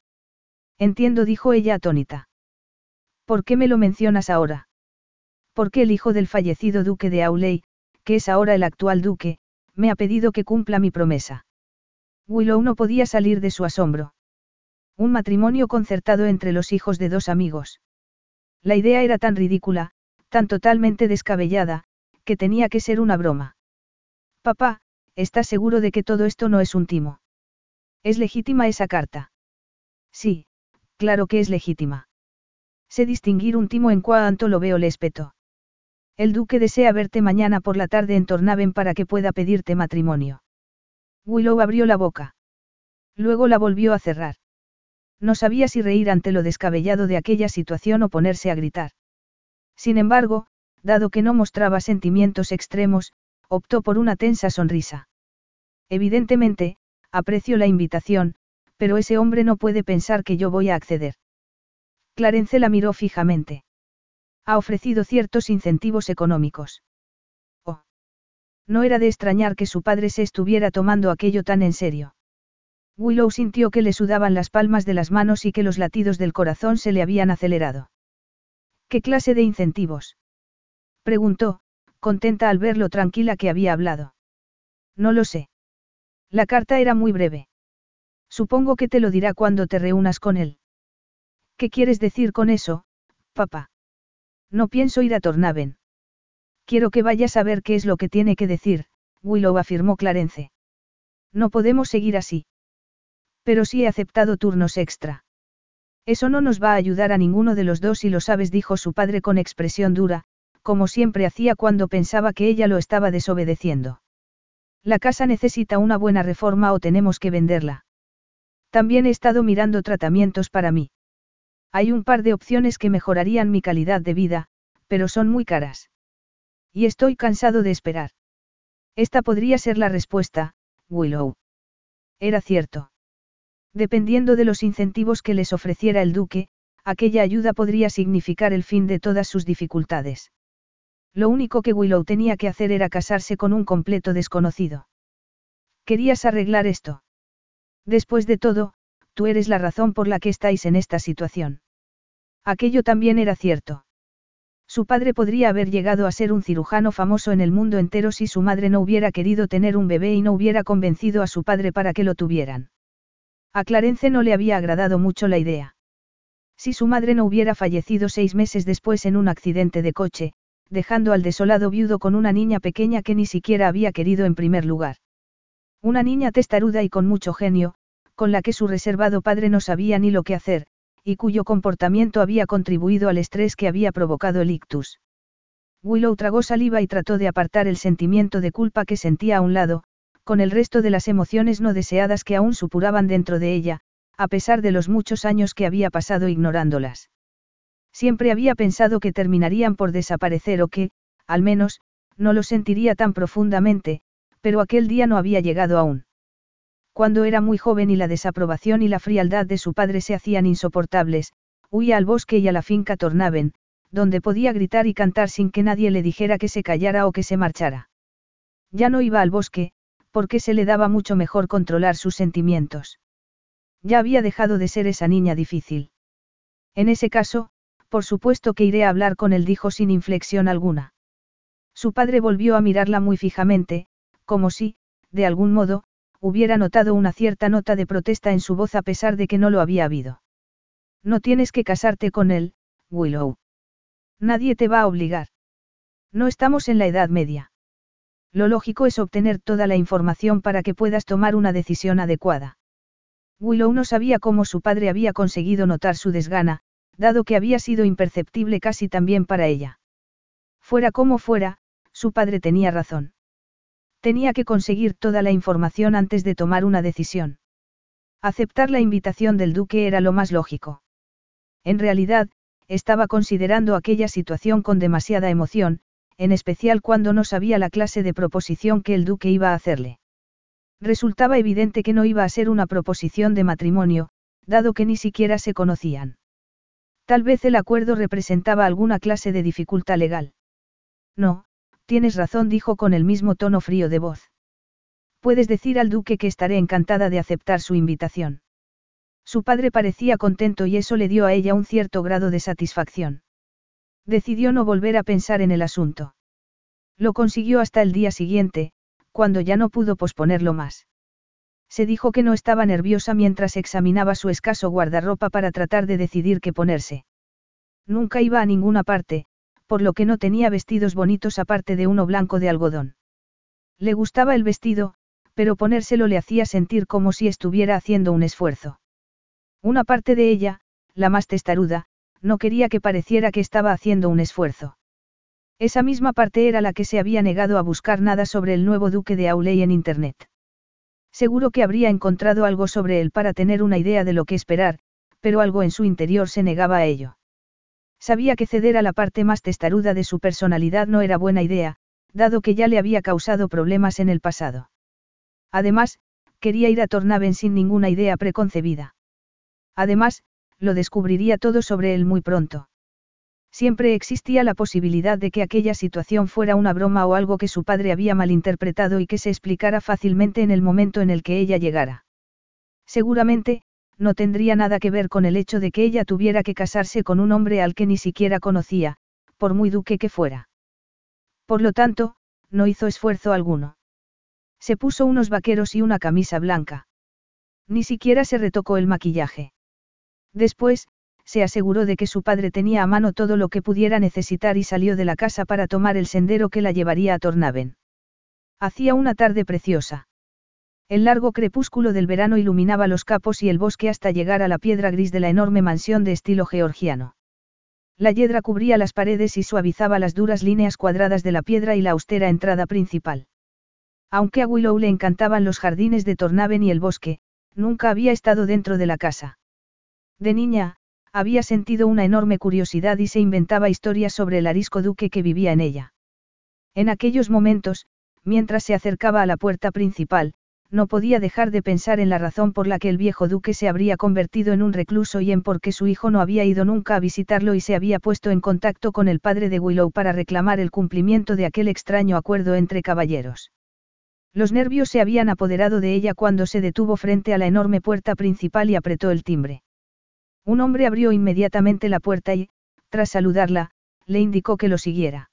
Entiendo, dijo ella atónita. ¿Por qué me lo mencionas ahora? Porque el hijo del fallecido duque de Auley, que es ahora el actual duque, me ha pedido que cumpla mi promesa. Willow no podía salir de su asombro. Un matrimonio concertado entre los hijos de dos amigos. La idea era tan ridícula, tan totalmente descabellada, que tenía que ser una broma. Papá, ¿estás seguro de que todo esto no es un timo? ¿Es legítima esa carta? Sí, claro que es legítima. Sé distinguir un timo en cuanto lo veo lespeto. El duque desea verte mañana por la tarde en Tornaven para que pueda pedirte matrimonio. Willow abrió la boca. Luego la volvió a cerrar. No sabía si reír ante lo descabellado de aquella situación o ponerse a gritar. Sin embargo, dado que no mostraba sentimientos extremos, optó por una tensa sonrisa. Evidentemente, aprecio la invitación, pero ese hombre no puede pensar que yo voy a acceder. Clarence la miró fijamente. Ha ofrecido ciertos incentivos económicos. Oh. No era de extrañar que su padre se estuviera tomando aquello tan en serio. Willow sintió que le sudaban las palmas de las manos y que los latidos del corazón se le habían acelerado. ¿Qué clase de incentivos? Preguntó, contenta al ver lo tranquila que había hablado. No lo sé. La carta era muy breve. Supongo que te lo dirá cuando te reúnas con él. ¿Qué quieres decir con eso, papá? No pienso ir a Tornaven. Quiero que vayas a ver qué es lo que tiene que decir, Willow afirmó Clarence. No podemos seguir así. Pero sí he aceptado turnos extra. Eso no nos va a ayudar a ninguno de los dos y lo sabes, dijo su padre con expresión dura, como siempre hacía cuando pensaba que ella lo estaba desobedeciendo. La casa necesita una buena reforma o tenemos que venderla. También he estado mirando tratamientos para mí. Hay un par de opciones que mejorarían mi calidad de vida, pero son muy caras. Y estoy cansado de esperar. Esta podría ser la respuesta, Willow. Era cierto. Dependiendo de los incentivos que les ofreciera el duque, aquella ayuda podría significar el fin de todas sus dificultades. Lo único que Willow tenía que hacer era casarse con un completo desconocido. ¿Querías arreglar esto? Después de todo, tú eres la razón por la que estáis en esta situación. Aquello también era cierto. Su padre podría haber llegado a ser un cirujano famoso en el mundo entero si su madre no hubiera querido tener un bebé y no hubiera convencido a su padre para que lo tuvieran. A Clarence no le había agradado mucho la idea. Si su madre no hubiera fallecido seis meses después en un accidente de coche, dejando al desolado viudo con una niña pequeña que ni siquiera había querido en primer lugar. Una niña testaruda y con mucho genio, con la que su reservado padre no sabía ni lo que hacer, y cuyo comportamiento había contribuido al estrés que había provocado el ictus. Willow tragó saliva y trató de apartar el sentimiento de culpa que sentía a un lado, con el resto de las emociones no deseadas que aún supuraban dentro de ella, a pesar de los muchos años que había pasado ignorándolas. Siempre había pensado que terminarían por desaparecer o que, al menos, no lo sentiría tan profundamente, pero aquel día no había llegado aún. Cuando era muy joven y la desaprobación y la frialdad de su padre se hacían insoportables, huía al bosque y a la finca Tornaven, donde podía gritar y cantar sin que nadie le dijera que se callara o que se marchara. Ya no iba al bosque, porque se le daba mucho mejor controlar sus sentimientos. Ya había dejado de ser esa niña difícil. En ese caso, por supuesto que iré a hablar con él, dijo sin inflexión alguna. Su padre volvió a mirarla muy fijamente, como si, de algún modo, hubiera notado una cierta nota de protesta en su voz a pesar de que no lo había habido. No tienes que casarte con él, Willow. Nadie te va a obligar. No estamos en la Edad Media. Lo lógico es obtener toda la información para que puedas tomar una decisión adecuada. Willow no sabía cómo su padre había conseguido notar su desgana, dado que había sido imperceptible casi también para ella. Fuera como fuera, su padre tenía razón. Tenía que conseguir toda la información antes de tomar una decisión. Aceptar la invitación del duque era lo más lógico. En realidad, estaba considerando aquella situación con demasiada emoción, en especial cuando no sabía la clase de proposición que el duque iba a hacerle. Resultaba evidente que no iba a ser una proposición de matrimonio, dado que ni siquiera se conocían. Tal vez el acuerdo representaba alguna clase de dificultad legal. No, tienes razón, dijo con el mismo tono frío de voz. Puedes decir al duque que estaré encantada de aceptar su invitación. Su padre parecía contento y eso le dio a ella un cierto grado de satisfacción. Decidió no volver a pensar en el asunto. Lo consiguió hasta el día siguiente, cuando ya no pudo posponerlo más. Se dijo que no estaba nerviosa mientras examinaba su escaso guardarropa para tratar de decidir qué ponerse. Nunca iba a ninguna parte, por lo que no tenía vestidos bonitos aparte de uno blanco de algodón. Le gustaba el vestido, pero ponérselo le hacía sentir como si estuviera haciendo un esfuerzo. Una parte de ella, la más testaruda, no quería que pareciera que estaba haciendo un esfuerzo. Esa misma parte era la que se había negado a buscar nada sobre el nuevo duque de Auley en Internet. Seguro que habría encontrado algo sobre él para tener una idea de lo que esperar, pero algo en su interior se negaba a ello. Sabía que ceder a la parte más testaruda de su personalidad no era buena idea, dado que ya le había causado problemas en el pasado. Además, quería ir a Tornaven sin ninguna idea preconcebida. Además, lo descubriría todo sobre él muy pronto. Siempre existía la posibilidad de que aquella situación fuera una broma o algo que su padre había malinterpretado y que se explicara fácilmente en el momento en el que ella llegara. Seguramente, no tendría nada que ver con el hecho de que ella tuviera que casarse con un hombre al que ni siquiera conocía, por muy duque que fuera. Por lo tanto, no hizo esfuerzo alguno. Se puso unos vaqueros y una camisa blanca. Ni siquiera se retocó el maquillaje. Después, se aseguró de que su padre tenía a mano todo lo que pudiera necesitar y salió de la casa para tomar el sendero que la llevaría a Tornaven. Hacía una tarde preciosa. El largo crepúsculo del verano iluminaba los capos y el bosque hasta llegar a la piedra gris de la enorme mansión de estilo georgiano. La hiedra cubría las paredes y suavizaba las duras líneas cuadradas de la piedra y la austera entrada principal. Aunque a Willow le encantaban los jardines de Tornaven y el bosque, nunca había estado dentro de la casa. De niña, había sentido una enorme curiosidad y se inventaba historias sobre el arisco duque que vivía en ella. En aquellos momentos, mientras se acercaba a la puerta principal, no podía dejar de pensar en la razón por la que el viejo duque se habría convertido en un recluso y en por qué su hijo no había ido nunca a visitarlo y se había puesto en contacto con el padre de Willow para reclamar el cumplimiento de aquel extraño acuerdo entre caballeros. Los nervios se habían apoderado de ella cuando se detuvo frente a la enorme puerta principal y apretó el timbre. Un hombre abrió inmediatamente la puerta y, tras saludarla, le indicó que lo siguiera.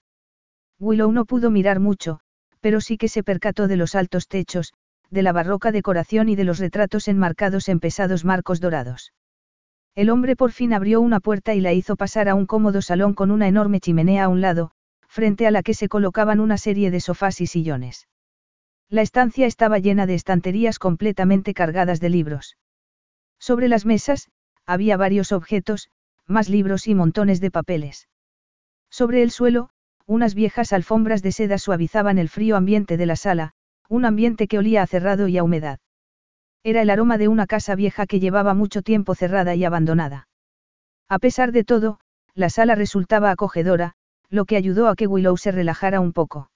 Willow no pudo mirar mucho, pero sí que se percató de los altos techos, de la barroca decoración y de los retratos enmarcados en pesados marcos dorados. El hombre por fin abrió una puerta y la hizo pasar a un cómodo salón con una enorme chimenea a un lado, frente a la que se colocaban una serie de sofás y sillones. La estancia estaba llena de estanterías completamente cargadas de libros. Sobre las mesas, había varios objetos, más libros y montones de papeles. Sobre el suelo, unas viejas alfombras de seda suavizaban el frío ambiente de la sala, un ambiente que olía a cerrado y a humedad. Era el aroma de una casa vieja que llevaba mucho tiempo cerrada y abandonada. A pesar de todo, la sala resultaba acogedora, lo que ayudó a que Willow se relajara un poco.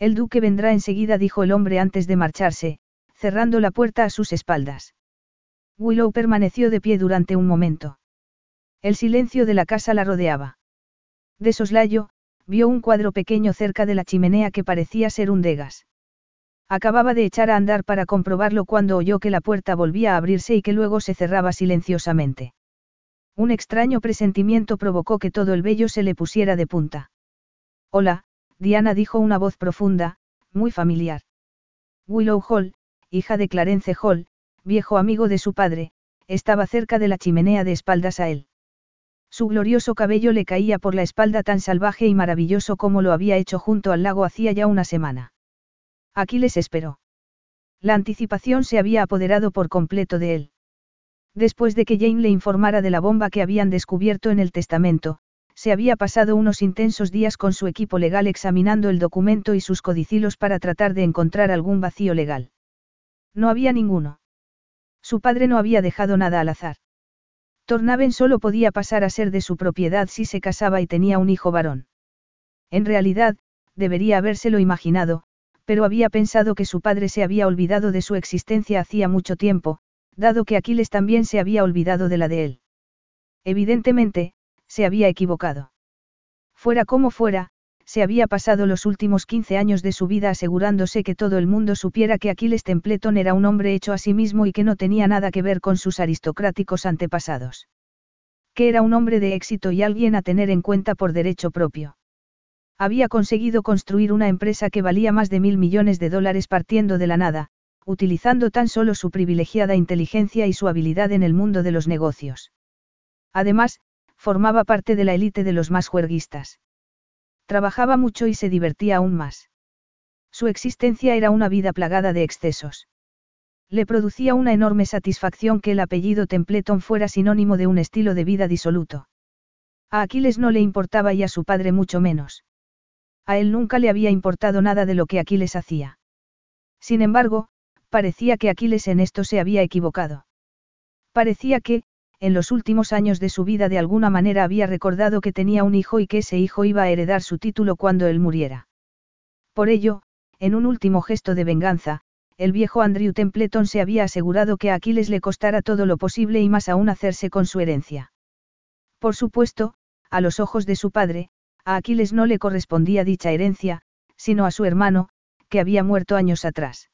El duque vendrá enseguida, dijo el hombre antes de marcharse, cerrando la puerta a sus espaldas. Willow permaneció de pie durante un momento. El silencio de la casa la rodeaba. De soslayo, vio un cuadro pequeño cerca de la chimenea que parecía ser un degas. Acababa de echar a andar para comprobarlo cuando oyó que la puerta volvía a abrirse y que luego se cerraba silenciosamente. Un extraño presentimiento provocó que todo el vello se le pusiera de punta. Hola, Diana dijo una voz profunda, muy familiar. Willow Hall, hija de Clarence Hall, viejo amigo de su padre, estaba cerca de la chimenea de espaldas a él. Su glorioso cabello le caía por la espalda tan salvaje y maravilloso como lo había hecho junto al lago hacía ya una semana. Aquiles esperó. La anticipación se había apoderado por completo de él. Después de que Jane le informara de la bomba que habían descubierto en el testamento, se había pasado unos intensos días con su equipo legal examinando el documento y sus codicilos para tratar de encontrar algún vacío legal. No había ninguno. Su padre no había dejado nada al azar. Tornaven solo podía pasar a ser de su propiedad si se casaba y tenía un hijo varón. En realidad, debería habérselo imaginado, pero había pensado que su padre se había olvidado de su existencia hacía mucho tiempo, dado que Aquiles también se había olvidado de la de él. Evidentemente, se había equivocado. Fuera como fuera, se había pasado los últimos 15 años de su vida asegurándose que todo el mundo supiera que Aquiles Templeton era un hombre hecho a sí mismo y que no tenía nada que ver con sus aristocráticos antepasados. Que era un hombre de éxito y alguien a tener en cuenta por derecho propio. Había conseguido construir una empresa que valía más de mil millones de dólares partiendo de la nada, utilizando tan solo su privilegiada inteligencia y su habilidad en el mundo de los negocios. Además, formaba parte de la élite de los más juerguistas. Trabajaba mucho y se divertía aún más. Su existencia era una vida plagada de excesos. Le producía una enorme satisfacción que el apellido Templeton fuera sinónimo de un estilo de vida disoluto. A Aquiles no le importaba y a su padre mucho menos. A él nunca le había importado nada de lo que Aquiles hacía. Sin embargo, parecía que Aquiles en esto se había equivocado. Parecía que, en los últimos años de su vida de alguna manera había recordado que tenía un hijo y que ese hijo iba a heredar su título cuando él muriera. Por ello, en un último gesto de venganza, el viejo Andrew Templeton se había asegurado que a Aquiles le costara todo lo posible y más aún hacerse con su herencia. Por supuesto, a los ojos de su padre, a Aquiles no le correspondía dicha herencia, sino a su hermano, que había muerto años atrás.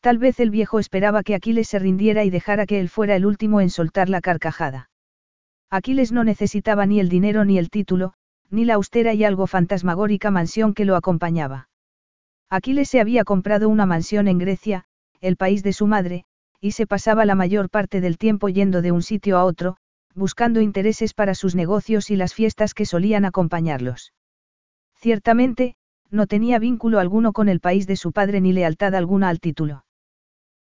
Tal vez el viejo esperaba que Aquiles se rindiera y dejara que él fuera el último en soltar la carcajada. Aquiles no necesitaba ni el dinero ni el título, ni la austera y algo fantasmagórica mansión que lo acompañaba. Aquiles se había comprado una mansión en Grecia, el país de su madre, y se pasaba la mayor parte del tiempo yendo de un sitio a otro, buscando intereses para sus negocios y las fiestas que solían acompañarlos. Ciertamente, no tenía vínculo alguno con el país de su padre ni lealtad alguna al título.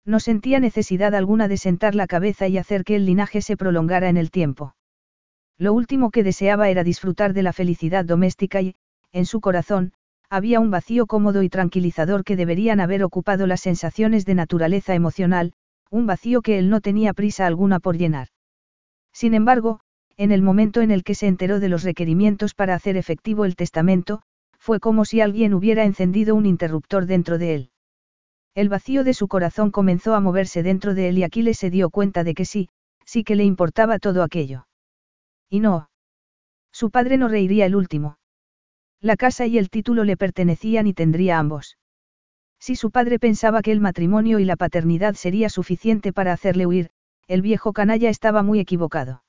No sentía necesidad alguna de sentar la cabeza y hacer que el linaje se prolongara en el tiempo. Lo último que deseaba era disfrutar de la felicidad doméstica y, en su corazón, había un vacío cómodo y tranquilizador que deberían haber ocupado las sensaciones de naturaleza emocional, un vacío que él no tenía prisa alguna por llenar. Sin embargo, en el momento en el que se enteró de los requerimientos para hacer efectivo el testamento, fue como si alguien hubiera encendido un interruptor dentro de él. El vacío de su corazón comenzó a moverse dentro de él y Aquiles se dio cuenta de que sí, sí que le importaba todo aquello. Y no. Su padre no reiría el último. La casa y el título le pertenecían y tendría ambos. Si su padre pensaba que el matrimonio y la paternidad sería suficiente para hacerle huir, el viejo canalla estaba muy equivocado.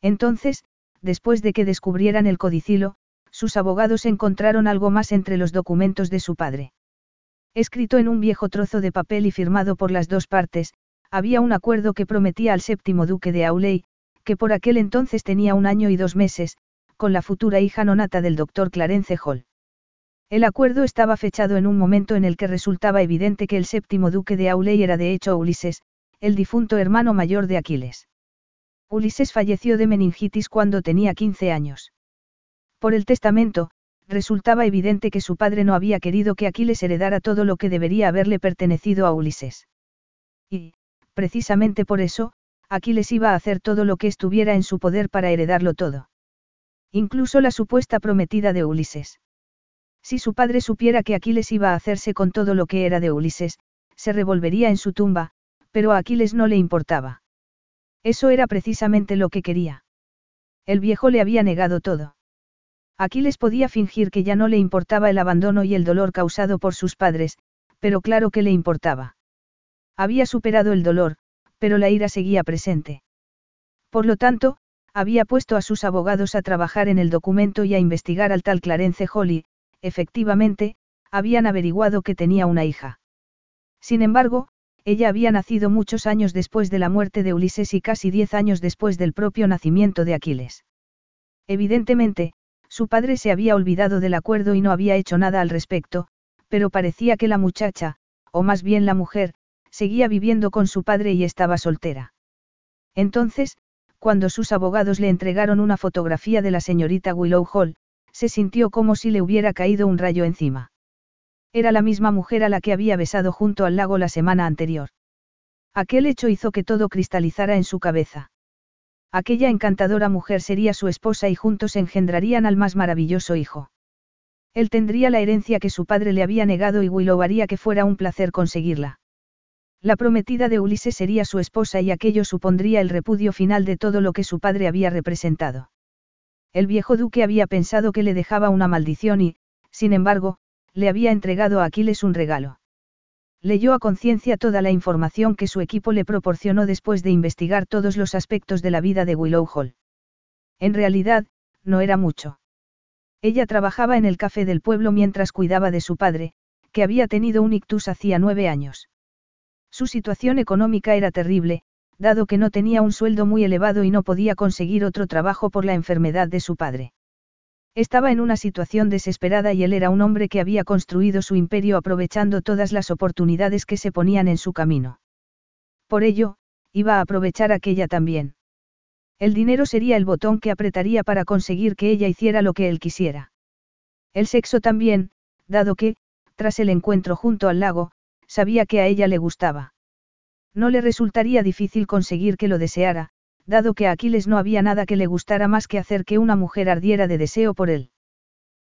Entonces, después de que descubrieran el codicilo, sus abogados encontraron algo más entre los documentos de su padre. Escrito en un viejo trozo de papel y firmado por las dos partes, había un acuerdo que prometía al séptimo duque de Auley, que por aquel entonces tenía un año y dos meses, con la futura hija nonata del doctor Clarence Hall. El acuerdo estaba fechado en un momento en el que resultaba evidente que el séptimo duque de Auley era de hecho Ulises, el difunto hermano mayor de Aquiles. Ulises falleció de meningitis cuando tenía 15 años. Por el testamento, resultaba evidente que su padre no había querido que Aquiles heredara todo lo que debería haberle pertenecido a Ulises. Y, precisamente por eso, Aquiles iba a hacer todo lo que estuviera en su poder para heredarlo todo. Incluso la supuesta prometida de Ulises. Si su padre supiera que Aquiles iba a hacerse con todo lo que era de Ulises, se revolvería en su tumba, pero a Aquiles no le importaba. Eso era precisamente lo que quería. El viejo le había negado todo. Aquiles podía fingir que ya no le importaba el abandono y el dolor causado por sus padres, pero claro que le importaba. Había superado el dolor, pero la ira seguía presente. Por lo tanto, había puesto a sus abogados a trabajar en el documento y a investigar al tal Clarence Holly, efectivamente, habían averiguado que tenía una hija. Sin embargo, ella había nacido muchos años después de la muerte de Ulises y casi diez años después del propio nacimiento de Aquiles. Evidentemente, su padre se había olvidado del acuerdo y no había hecho nada al respecto, pero parecía que la muchacha, o más bien la mujer, seguía viviendo con su padre y estaba soltera. Entonces, cuando sus abogados le entregaron una fotografía de la señorita Willow Hall, se sintió como si le hubiera caído un rayo encima. Era la misma mujer a la que había besado junto al lago la semana anterior. Aquel hecho hizo que todo cristalizara en su cabeza. Aquella encantadora mujer sería su esposa y juntos engendrarían al más maravilloso hijo. Él tendría la herencia que su padre le había negado y Willow haría que fuera un placer conseguirla. La prometida de Ulises sería su esposa y aquello supondría el repudio final de todo lo que su padre había representado. El viejo duque había pensado que le dejaba una maldición y, sin embargo, le había entregado a Aquiles un regalo. Leyó a conciencia toda la información que su equipo le proporcionó después de investigar todos los aspectos de la vida de Willow Hall. En realidad, no era mucho. Ella trabajaba en el café del pueblo mientras cuidaba de su padre, que había tenido un ictus hacía nueve años. Su situación económica era terrible, dado que no tenía un sueldo muy elevado y no podía conseguir otro trabajo por la enfermedad de su padre. Estaba en una situación desesperada y él era un hombre que había construido su imperio aprovechando todas las oportunidades que se ponían en su camino. Por ello, iba a aprovechar aquella también. El dinero sería el botón que apretaría para conseguir que ella hiciera lo que él quisiera. El sexo también, dado que, tras el encuentro junto al lago, sabía que a ella le gustaba. No le resultaría difícil conseguir que lo deseara, dado que a Aquiles no había nada que le gustara más que hacer que una mujer ardiera de deseo por él.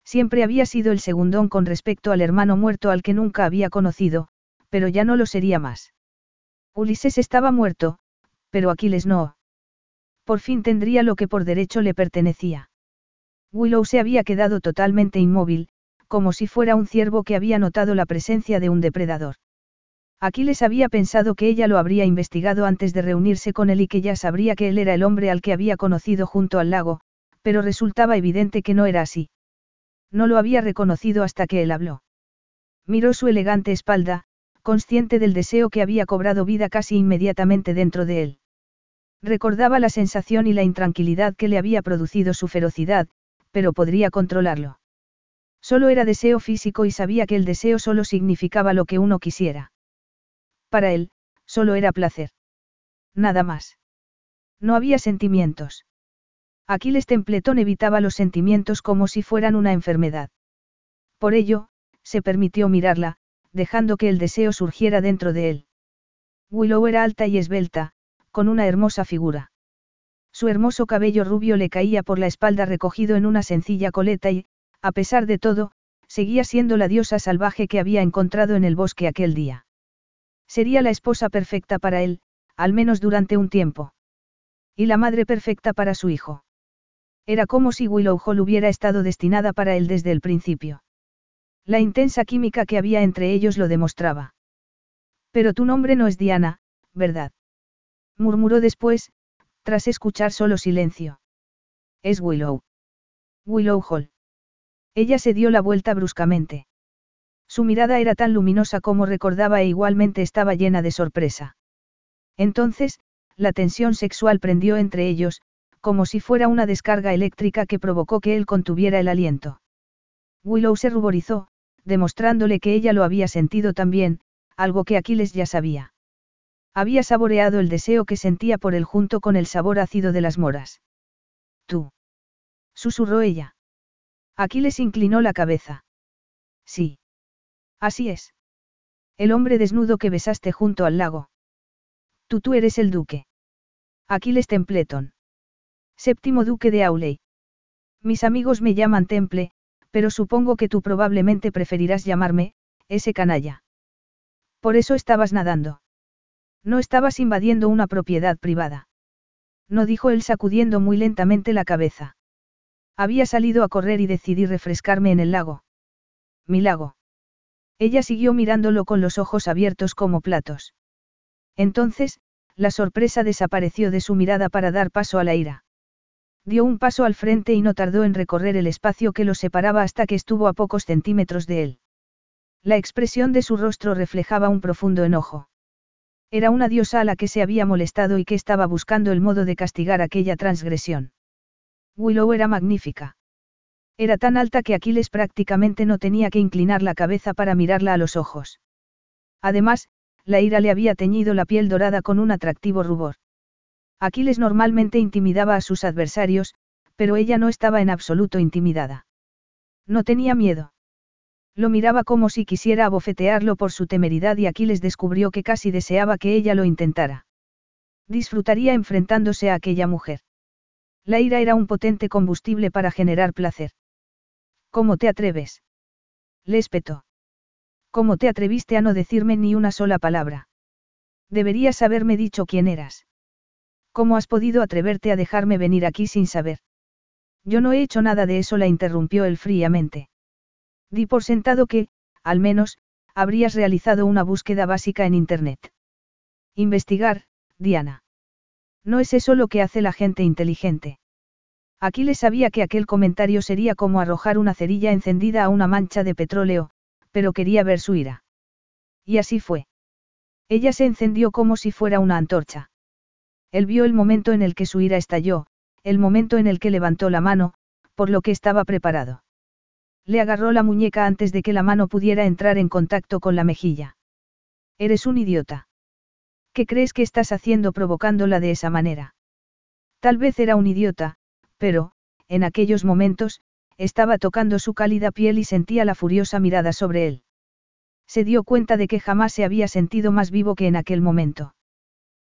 Siempre había sido el segundón con respecto al hermano muerto al que nunca había conocido, pero ya no lo sería más. Ulises estaba muerto, pero Aquiles no. Por fin tendría lo que por derecho le pertenecía. Willow se había quedado totalmente inmóvil, como si fuera un ciervo que había notado la presencia de un depredador. Aquiles había pensado que ella lo habría investigado antes de reunirse con él y que ya sabría que él era el hombre al que había conocido junto al lago, pero resultaba evidente que no era así. No lo había reconocido hasta que él habló. Miró su elegante espalda, consciente del deseo que había cobrado vida casi inmediatamente dentro de él. Recordaba la sensación y la intranquilidad que le había producido su ferocidad, pero podría controlarlo. Solo era deseo físico y sabía que el deseo solo significaba lo que uno quisiera. Para él, solo era placer. Nada más. No había sentimientos. Aquiles Templetón evitaba los sentimientos como si fueran una enfermedad. Por ello, se permitió mirarla, dejando que el deseo surgiera dentro de él. Willow era alta y esbelta, con una hermosa figura. Su hermoso cabello rubio le caía por la espalda recogido en una sencilla coleta y, a pesar de todo, seguía siendo la diosa salvaje que había encontrado en el bosque aquel día. Sería la esposa perfecta para él, al menos durante un tiempo. Y la madre perfecta para su hijo. Era como si Willow Hall hubiera estado destinada para él desde el principio. La intensa química que había entre ellos lo demostraba. Pero tu nombre no es Diana, ¿verdad? murmuró después, tras escuchar solo silencio. Es Willow. Willow Hall. Ella se dio la vuelta bruscamente. Su mirada era tan luminosa como recordaba e igualmente estaba llena de sorpresa. Entonces, la tensión sexual prendió entre ellos, como si fuera una descarga eléctrica que provocó que él contuviera el aliento. Willow se ruborizó, demostrándole que ella lo había sentido también, algo que Aquiles ya sabía. Había saboreado el deseo que sentía por él junto con el sabor ácido de las moras. Tú. Susurró ella. Aquiles inclinó la cabeza. Sí. Así es. El hombre desnudo que besaste junto al lago. Tú tú eres el duque. Aquiles Templeton. Séptimo duque de Auley. Mis amigos me llaman Temple, pero supongo que tú probablemente preferirás llamarme, ese canalla. Por eso estabas nadando. No estabas invadiendo una propiedad privada. No dijo él sacudiendo muy lentamente la cabeza. Había salido a correr y decidí refrescarme en el lago. Mi lago. Ella siguió mirándolo con los ojos abiertos como platos. Entonces, la sorpresa desapareció de su mirada para dar paso a la ira. Dio un paso al frente y no tardó en recorrer el espacio que lo separaba hasta que estuvo a pocos centímetros de él. La expresión de su rostro reflejaba un profundo enojo. Era una diosa a la que se había molestado y que estaba buscando el modo de castigar aquella transgresión. Willow era magnífica. Era tan alta que Aquiles prácticamente no tenía que inclinar la cabeza para mirarla a los ojos. Además, la ira le había teñido la piel dorada con un atractivo rubor. Aquiles normalmente intimidaba a sus adversarios, pero ella no estaba en absoluto intimidada. No tenía miedo. Lo miraba como si quisiera abofetearlo por su temeridad y Aquiles descubrió que casi deseaba que ella lo intentara. Disfrutaría enfrentándose a aquella mujer. La ira era un potente combustible para generar placer. ¿Cómo te atreves? Le espetó. ¿Cómo te atreviste a no decirme ni una sola palabra? Deberías haberme dicho quién eras. ¿Cómo has podido atreverte a dejarme venir aquí sin saber? Yo no he hecho nada de eso, la interrumpió él fríamente. Di por sentado que, al menos, habrías realizado una búsqueda básica en Internet. Investigar, Diana. No es eso lo que hace la gente inteligente. Aquiles sabía que aquel comentario sería como arrojar una cerilla encendida a una mancha de petróleo, pero quería ver su ira. Y así fue. Ella se encendió como si fuera una antorcha. Él vio el momento en el que su ira estalló, el momento en el que levantó la mano, por lo que estaba preparado. Le agarró la muñeca antes de que la mano pudiera entrar en contacto con la mejilla. Eres un idiota. ¿Qué crees que estás haciendo provocándola de esa manera? Tal vez era un idiota, pero, en aquellos momentos, estaba tocando su cálida piel y sentía la furiosa mirada sobre él. Se dio cuenta de que jamás se había sentido más vivo que en aquel momento.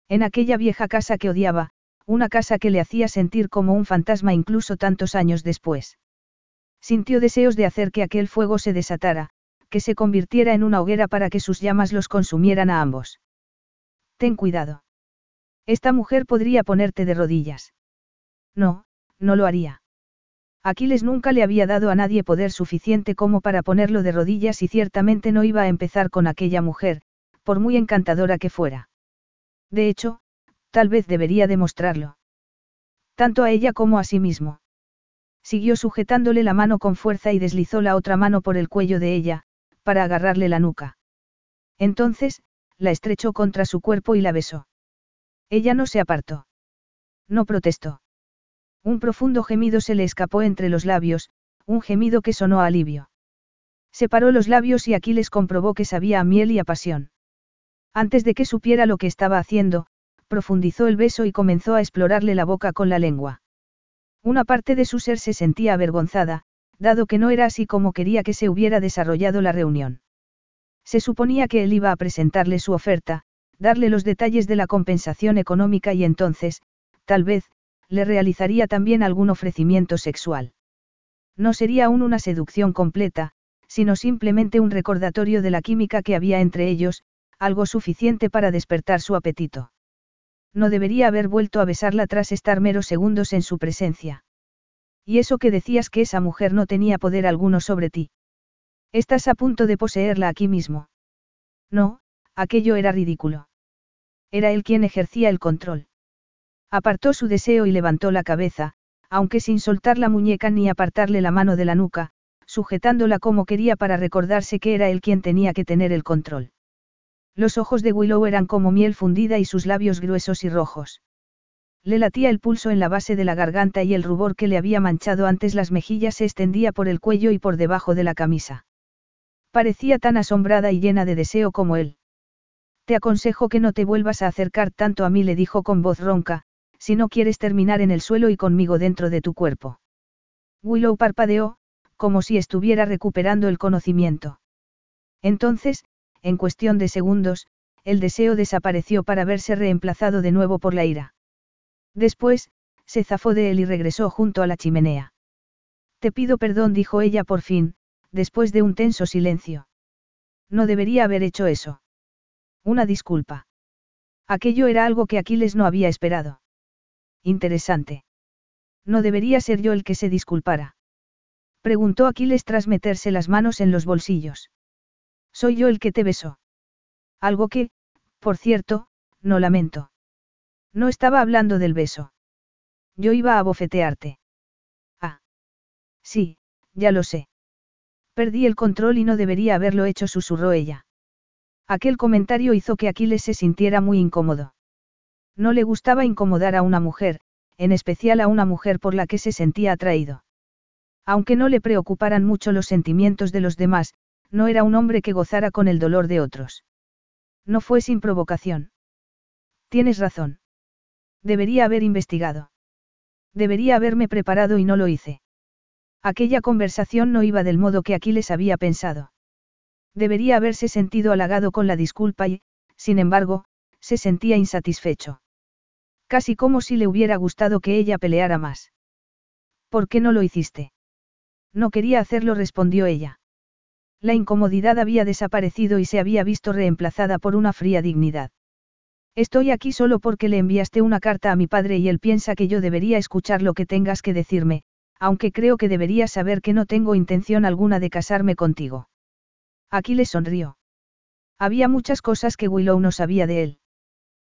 En aquella vieja casa que odiaba, una casa que le hacía sentir como un fantasma incluso tantos años después. Sintió deseos de hacer que aquel fuego se desatara, que se convirtiera en una hoguera para que sus llamas los consumieran a ambos. Ten cuidado. Esta mujer podría ponerte de rodillas. No, no lo haría. Aquiles nunca le había dado a nadie poder suficiente como para ponerlo de rodillas y ciertamente no iba a empezar con aquella mujer, por muy encantadora que fuera. De hecho, tal vez debería demostrarlo. Tanto a ella como a sí mismo. Siguió sujetándole la mano con fuerza y deslizó la otra mano por el cuello de ella, para agarrarle la nuca. Entonces, la estrechó contra su cuerpo y la besó. Ella no se apartó. No protestó. Un profundo gemido se le escapó entre los labios, un gemido que sonó alivio. Separó los labios y Aquiles comprobó que sabía a miel y a pasión. Antes de que supiera lo que estaba haciendo, profundizó el beso y comenzó a explorarle la boca con la lengua. Una parte de su ser se sentía avergonzada, dado que no era así como quería que se hubiera desarrollado la reunión. Se suponía que él iba a presentarle su oferta, darle los detalles de la compensación económica y entonces, tal vez, le realizaría también algún ofrecimiento sexual. No sería aún una seducción completa, sino simplemente un recordatorio de la química que había entre ellos, algo suficiente para despertar su apetito. No debería haber vuelto a besarla tras estar meros segundos en su presencia. Y eso que decías que esa mujer no tenía poder alguno sobre ti. Estás a punto de poseerla aquí mismo. No, aquello era ridículo. Era él quien ejercía el control. Apartó su deseo y levantó la cabeza, aunque sin soltar la muñeca ni apartarle la mano de la nuca, sujetándola como quería para recordarse que era él quien tenía que tener el control. Los ojos de Willow eran como miel fundida y sus labios gruesos y rojos. Le latía el pulso en la base de la garganta y el rubor que le había manchado antes las mejillas se extendía por el cuello y por debajo de la camisa. Parecía tan asombrada y llena de deseo como él. Te aconsejo que no te vuelvas a acercar tanto a mí, le dijo con voz ronca, si no quieres terminar en el suelo y conmigo dentro de tu cuerpo. Willow parpadeó, como si estuviera recuperando el conocimiento. Entonces, en cuestión de segundos, el deseo desapareció para verse reemplazado de nuevo por la ira. Después, se zafó de él y regresó junto a la chimenea. Te pido perdón, dijo ella por fin, después de un tenso silencio. No debería haber hecho eso. Una disculpa. Aquello era algo que Aquiles no había esperado. Interesante. No debería ser yo el que se disculpara. Preguntó Aquiles tras meterse las manos en los bolsillos. Soy yo el que te besó. Algo que, por cierto, no lamento. No estaba hablando del beso. Yo iba a bofetearte. Ah. Sí, ya lo sé. Perdí el control y no debería haberlo hecho, susurró ella. Aquel comentario hizo que Aquiles se sintiera muy incómodo. No le gustaba incomodar a una mujer, en especial a una mujer por la que se sentía atraído. Aunque no le preocuparan mucho los sentimientos de los demás, no era un hombre que gozara con el dolor de otros. No fue sin provocación. Tienes razón. Debería haber investigado. Debería haberme preparado y no lo hice. Aquella conversación no iba del modo que Aquiles había pensado. Debería haberse sentido halagado con la disculpa y, sin embargo, se sentía insatisfecho. Casi como si le hubiera gustado que ella peleara más. ¿Por qué no lo hiciste? No quería hacerlo, respondió ella. La incomodidad había desaparecido y se había visto reemplazada por una fría dignidad. Estoy aquí solo porque le enviaste una carta a mi padre y él piensa que yo debería escuchar lo que tengas que decirme, aunque creo que deberías saber que no tengo intención alguna de casarme contigo. Aquí le sonrió. Había muchas cosas que Willow no sabía de él.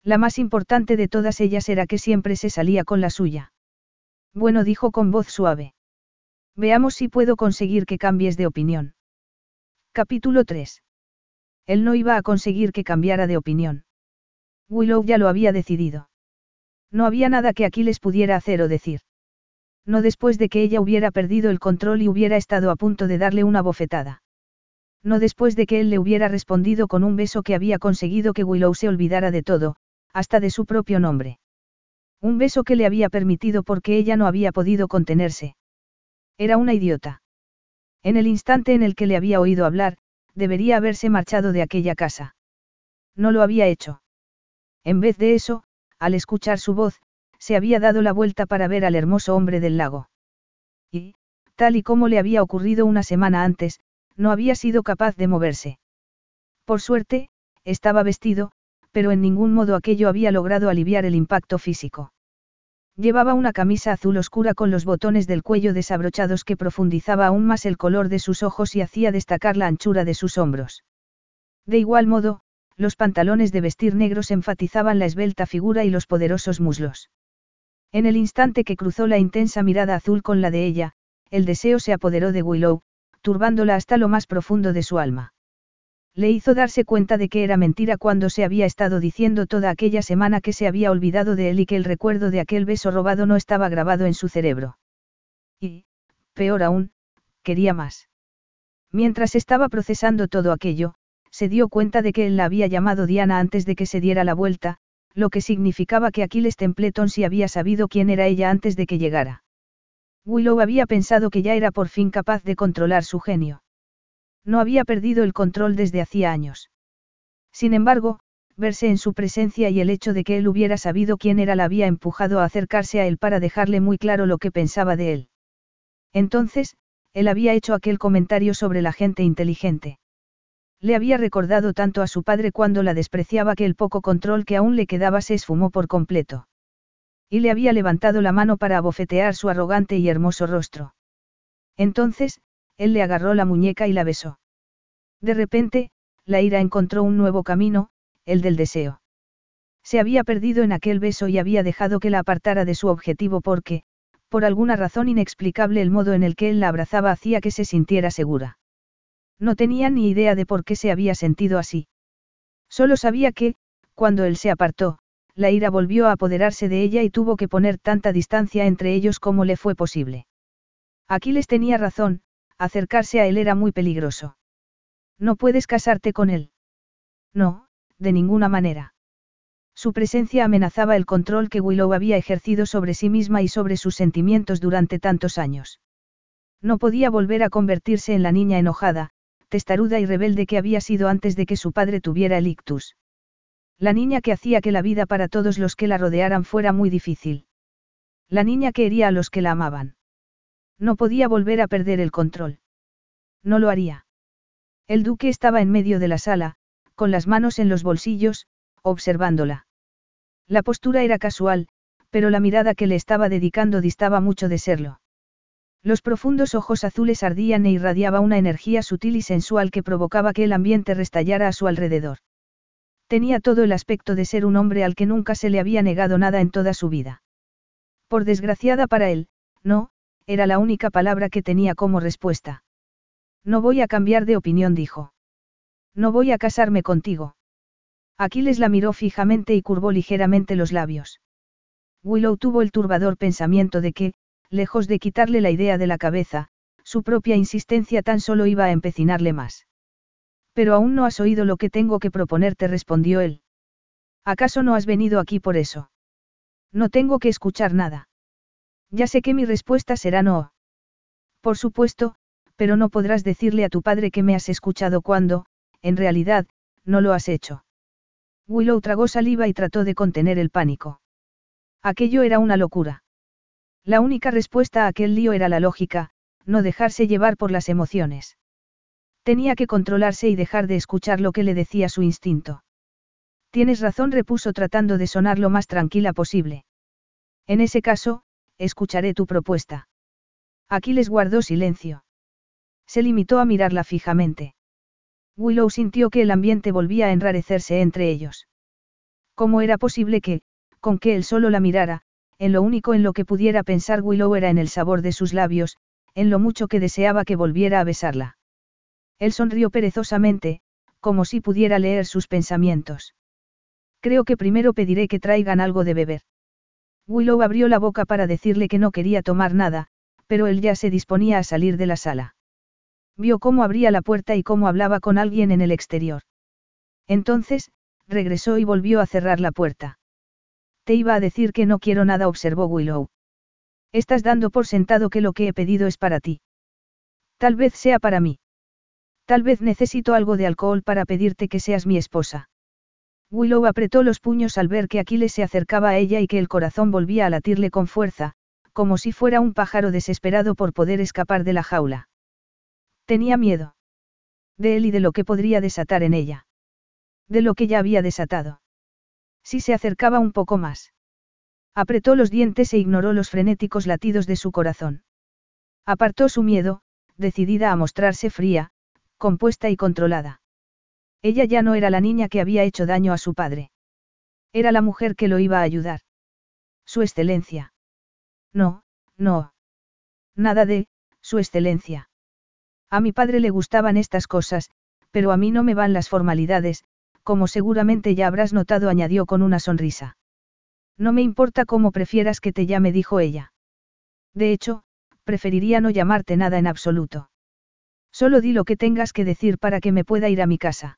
La más importante de todas ellas era que siempre se salía con la suya. Bueno, dijo con voz suave. Veamos si puedo conseguir que cambies de opinión. Capítulo 3. Él no iba a conseguir que cambiara de opinión. Willow ya lo había decidido. No había nada que Aquiles pudiera hacer o decir. No después de que ella hubiera perdido el control y hubiera estado a punto de darle una bofetada. No después de que él le hubiera respondido con un beso que había conseguido que Willow se olvidara de todo, hasta de su propio nombre. Un beso que le había permitido porque ella no había podido contenerse. Era una idiota. En el instante en el que le había oído hablar, debería haberse marchado de aquella casa. No lo había hecho. En vez de eso, al escuchar su voz, se había dado la vuelta para ver al hermoso hombre del lago. Y, tal y como le había ocurrido una semana antes, no había sido capaz de moverse. Por suerte, estaba vestido, pero en ningún modo aquello había logrado aliviar el impacto físico. Llevaba una camisa azul oscura con los botones del cuello desabrochados que profundizaba aún más el color de sus ojos y hacía destacar la anchura de sus hombros. De igual modo, los pantalones de vestir negros enfatizaban la esbelta figura y los poderosos muslos. En el instante que cruzó la intensa mirada azul con la de ella, el deseo se apoderó de Willow, turbándola hasta lo más profundo de su alma. Le hizo darse cuenta de que era mentira cuando se había estado diciendo toda aquella semana que se había olvidado de él y que el recuerdo de aquel beso robado no estaba grabado en su cerebro. Y, peor aún, quería más. Mientras estaba procesando todo aquello, se dio cuenta de que él la había llamado Diana antes de que se diera la vuelta, lo que significaba que Aquiles Templeton sí había sabido quién era ella antes de que llegara. Willow había pensado que ya era por fin capaz de controlar su genio. No había perdido el control desde hacía años. Sin embargo, verse en su presencia y el hecho de que él hubiera sabido quién era la había empujado a acercarse a él para dejarle muy claro lo que pensaba de él. Entonces, él había hecho aquel comentario sobre la gente inteligente. Le había recordado tanto a su padre cuando la despreciaba que el poco control que aún le quedaba se esfumó por completo. Y le había levantado la mano para abofetear su arrogante y hermoso rostro. Entonces, él le agarró la muñeca y la besó. De repente, la ira encontró un nuevo camino, el del deseo. Se había perdido en aquel beso y había dejado que la apartara de su objetivo porque, por alguna razón inexplicable el modo en el que él la abrazaba hacía que se sintiera segura. No tenía ni idea de por qué se había sentido así. Solo sabía que, cuando él se apartó, la ira volvió a apoderarse de ella y tuvo que poner tanta distancia entre ellos como le fue posible. Aquiles tenía razón, acercarse a él era muy peligroso. No puedes casarte con él. No, de ninguna manera. Su presencia amenazaba el control que Willow había ejercido sobre sí misma y sobre sus sentimientos durante tantos años. No podía volver a convertirse en la niña enojada, testaruda y rebelde que había sido antes de que su padre tuviera el ictus. La niña que hacía que la vida para todos los que la rodearan fuera muy difícil. La niña que hería a los que la amaban. No podía volver a perder el control. No lo haría. El duque estaba en medio de la sala, con las manos en los bolsillos, observándola. La postura era casual, pero la mirada que le estaba dedicando distaba mucho de serlo. Los profundos ojos azules ardían e irradiaba una energía sutil y sensual que provocaba que el ambiente restallara a su alrededor. Tenía todo el aspecto de ser un hombre al que nunca se le había negado nada en toda su vida. Por desgraciada para él, no, era la única palabra que tenía como respuesta. No voy a cambiar de opinión, dijo. No voy a casarme contigo. Aquiles la miró fijamente y curvó ligeramente los labios. Willow tuvo el turbador pensamiento de que, lejos de quitarle la idea de la cabeza, Su propia insistencia tan solo iba a empecinarle más. Pero aún no has oído lo que tengo que proponerte, respondió él. ¿Acaso no has venido aquí por eso? No tengo que escuchar nada. Ya sé que mi respuesta será no. Por supuesto, pero no podrás decirle a tu padre que me has escuchado cuando, en realidad, no lo has hecho. Willow tragó saliva y trató de contener el pánico. Aquello era una locura. La única respuesta a aquel lío era la lógica, no dejarse llevar por las emociones. Tenía que controlarse y dejar de escuchar lo que le decía su instinto. Tienes razón, repuso tratando de sonar lo más tranquila posible. En ese caso, escucharé tu propuesta. Aquiles guardó silencio. Se limitó a mirarla fijamente. Willow sintió que el ambiente volvía a enrarecerse entre ellos. ¿Cómo era posible que, con que él solo la mirara, en lo único en lo que pudiera pensar Willow era en el sabor de sus labios, en lo mucho que deseaba que volviera a besarla? Él sonrió perezosamente, como si pudiera leer sus pensamientos. Creo que primero pediré que traigan algo de beber. Willow abrió la boca para decirle que no quería tomar nada, pero él ya se disponía a salir de la sala. Vio cómo abría la puerta y cómo hablaba con alguien en el exterior. Entonces, regresó y volvió a cerrar la puerta. Te iba a decir que no quiero nada, observó Willow. Estás dando por sentado que lo que he pedido es para ti. Tal vez sea para mí. Tal vez necesito algo de alcohol para pedirte que seas mi esposa. Willow apretó los puños al ver que Aquiles se acercaba a ella y que el corazón volvía a latirle con fuerza, como si fuera un pájaro desesperado por poder escapar de la jaula. Tenía miedo. De él y de lo que podría desatar en ella. De lo que ya había desatado. Si se acercaba un poco más. Apretó los dientes e ignoró los frenéticos latidos de su corazón. Apartó su miedo, decidida a mostrarse fría, compuesta y controlada. Ella ya no era la niña que había hecho daño a su padre. Era la mujer que lo iba a ayudar. Su excelencia. No, no. Nada de, su excelencia. A mi padre le gustaban estas cosas, pero a mí no me van las formalidades, como seguramente ya habrás notado, añadió con una sonrisa. No me importa cómo prefieras que te llame, dijo ella. De hecho, preferiría no llamarte nada en absoluto. Solo di lo que tengas que decir para que me pueda ir a mi casa.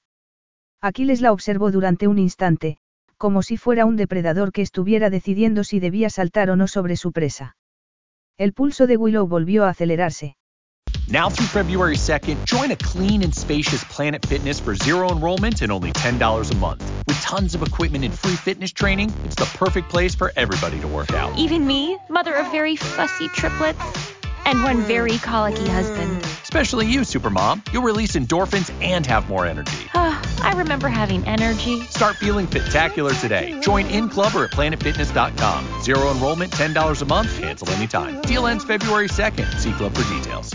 Aquiles la observó durante un instante, como si fuera un depredador que estuviera decidiendo si debía saltar o no sobre su presa. El pulso de Willow volvió a acelerarse. Now through February 2nd, join a clean and spacious Planet Fitness for zero enrollment and only $10 a month. With tons of equipment and free fitness training, it's the perfect place for everybody to work out. Even me, mother of very fussy triplets, and one very colicky husband. Especially you, Supermom. You'll release endorphins and have more energy. I remember having energy. Start feeling spectacular today. Join in club or at planetfitness.com. Zero enrollment, $10 a month, cancel anytime. Deal ends February 2nd. See club for details.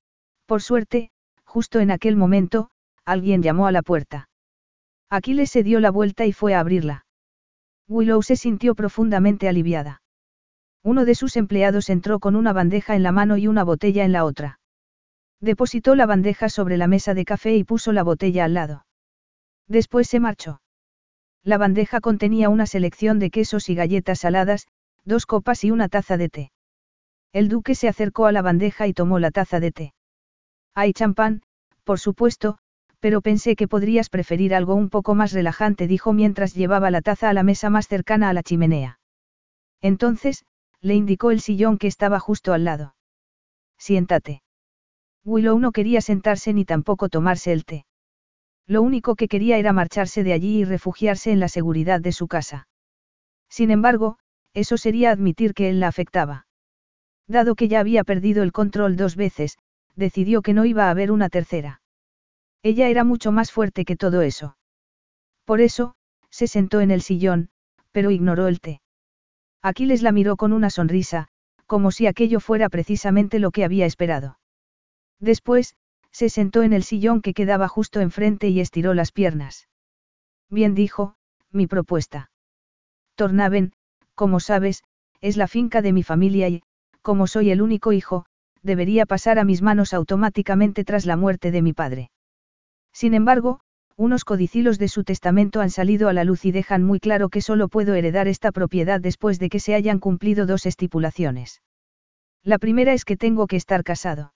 Por suerte, justo en aquel momento, alguien llamó a la puerta. Aquiles se dio la vuelta y fue a abrirla. Willow se sintió profundamente aliviada. Uno de sus empleados entró con una bandeja en la mano y una botella en la otra. Depositó la bandeja sobre la mesa de café y puso la botella al lado. Después se marchó. La bandeja contenía una selección de quesos y galletas saladas, dos copas y una taza de té. El duque se acercó a la bandeja y tomó la taza de té. Hay champán, por supuesto, pero pensé que podrías preferir algo un poco más relajante, dijo mientras llevaba la taza a la mesa más cercana a la chimenea. Entonces, le indicó el sillón que estaba justo al lado. Siéntate. Willow no quería sentarse ni tampoco tomarse el té. Lo único que quería era marcharse de allí y refugiarse en la seguridad de su casa. Sin embargo, eso sería admitir que él la afectaba. Dado que ya había perdido el control dos veces, decidió que no iba a haber una tercera. Ella era mucho más fuerte que todo eso. Por eso, se sentó en el sillón, pero ignoró el té. Aquiles la miró con una sonrisa, como si aquello fuera precisamente lo que había esperado. Después, se sentó en el sillón que quedaba justo enfrente y estiró las piernas. Bien dijo, mi propuesta. Tornaven, como sabes, es la finca de mi familia y, como soy el único hijo, debería pasar a mis manos automáticamente tras la muerte de mi padre. Sin embargo, unos codicilos de su testamento han salido a la luz y dejan muy claro que solo puedo heredar esta propiedad después de que se hayan cumplido dos estipulaciones. La primera es que tengo que estar casado.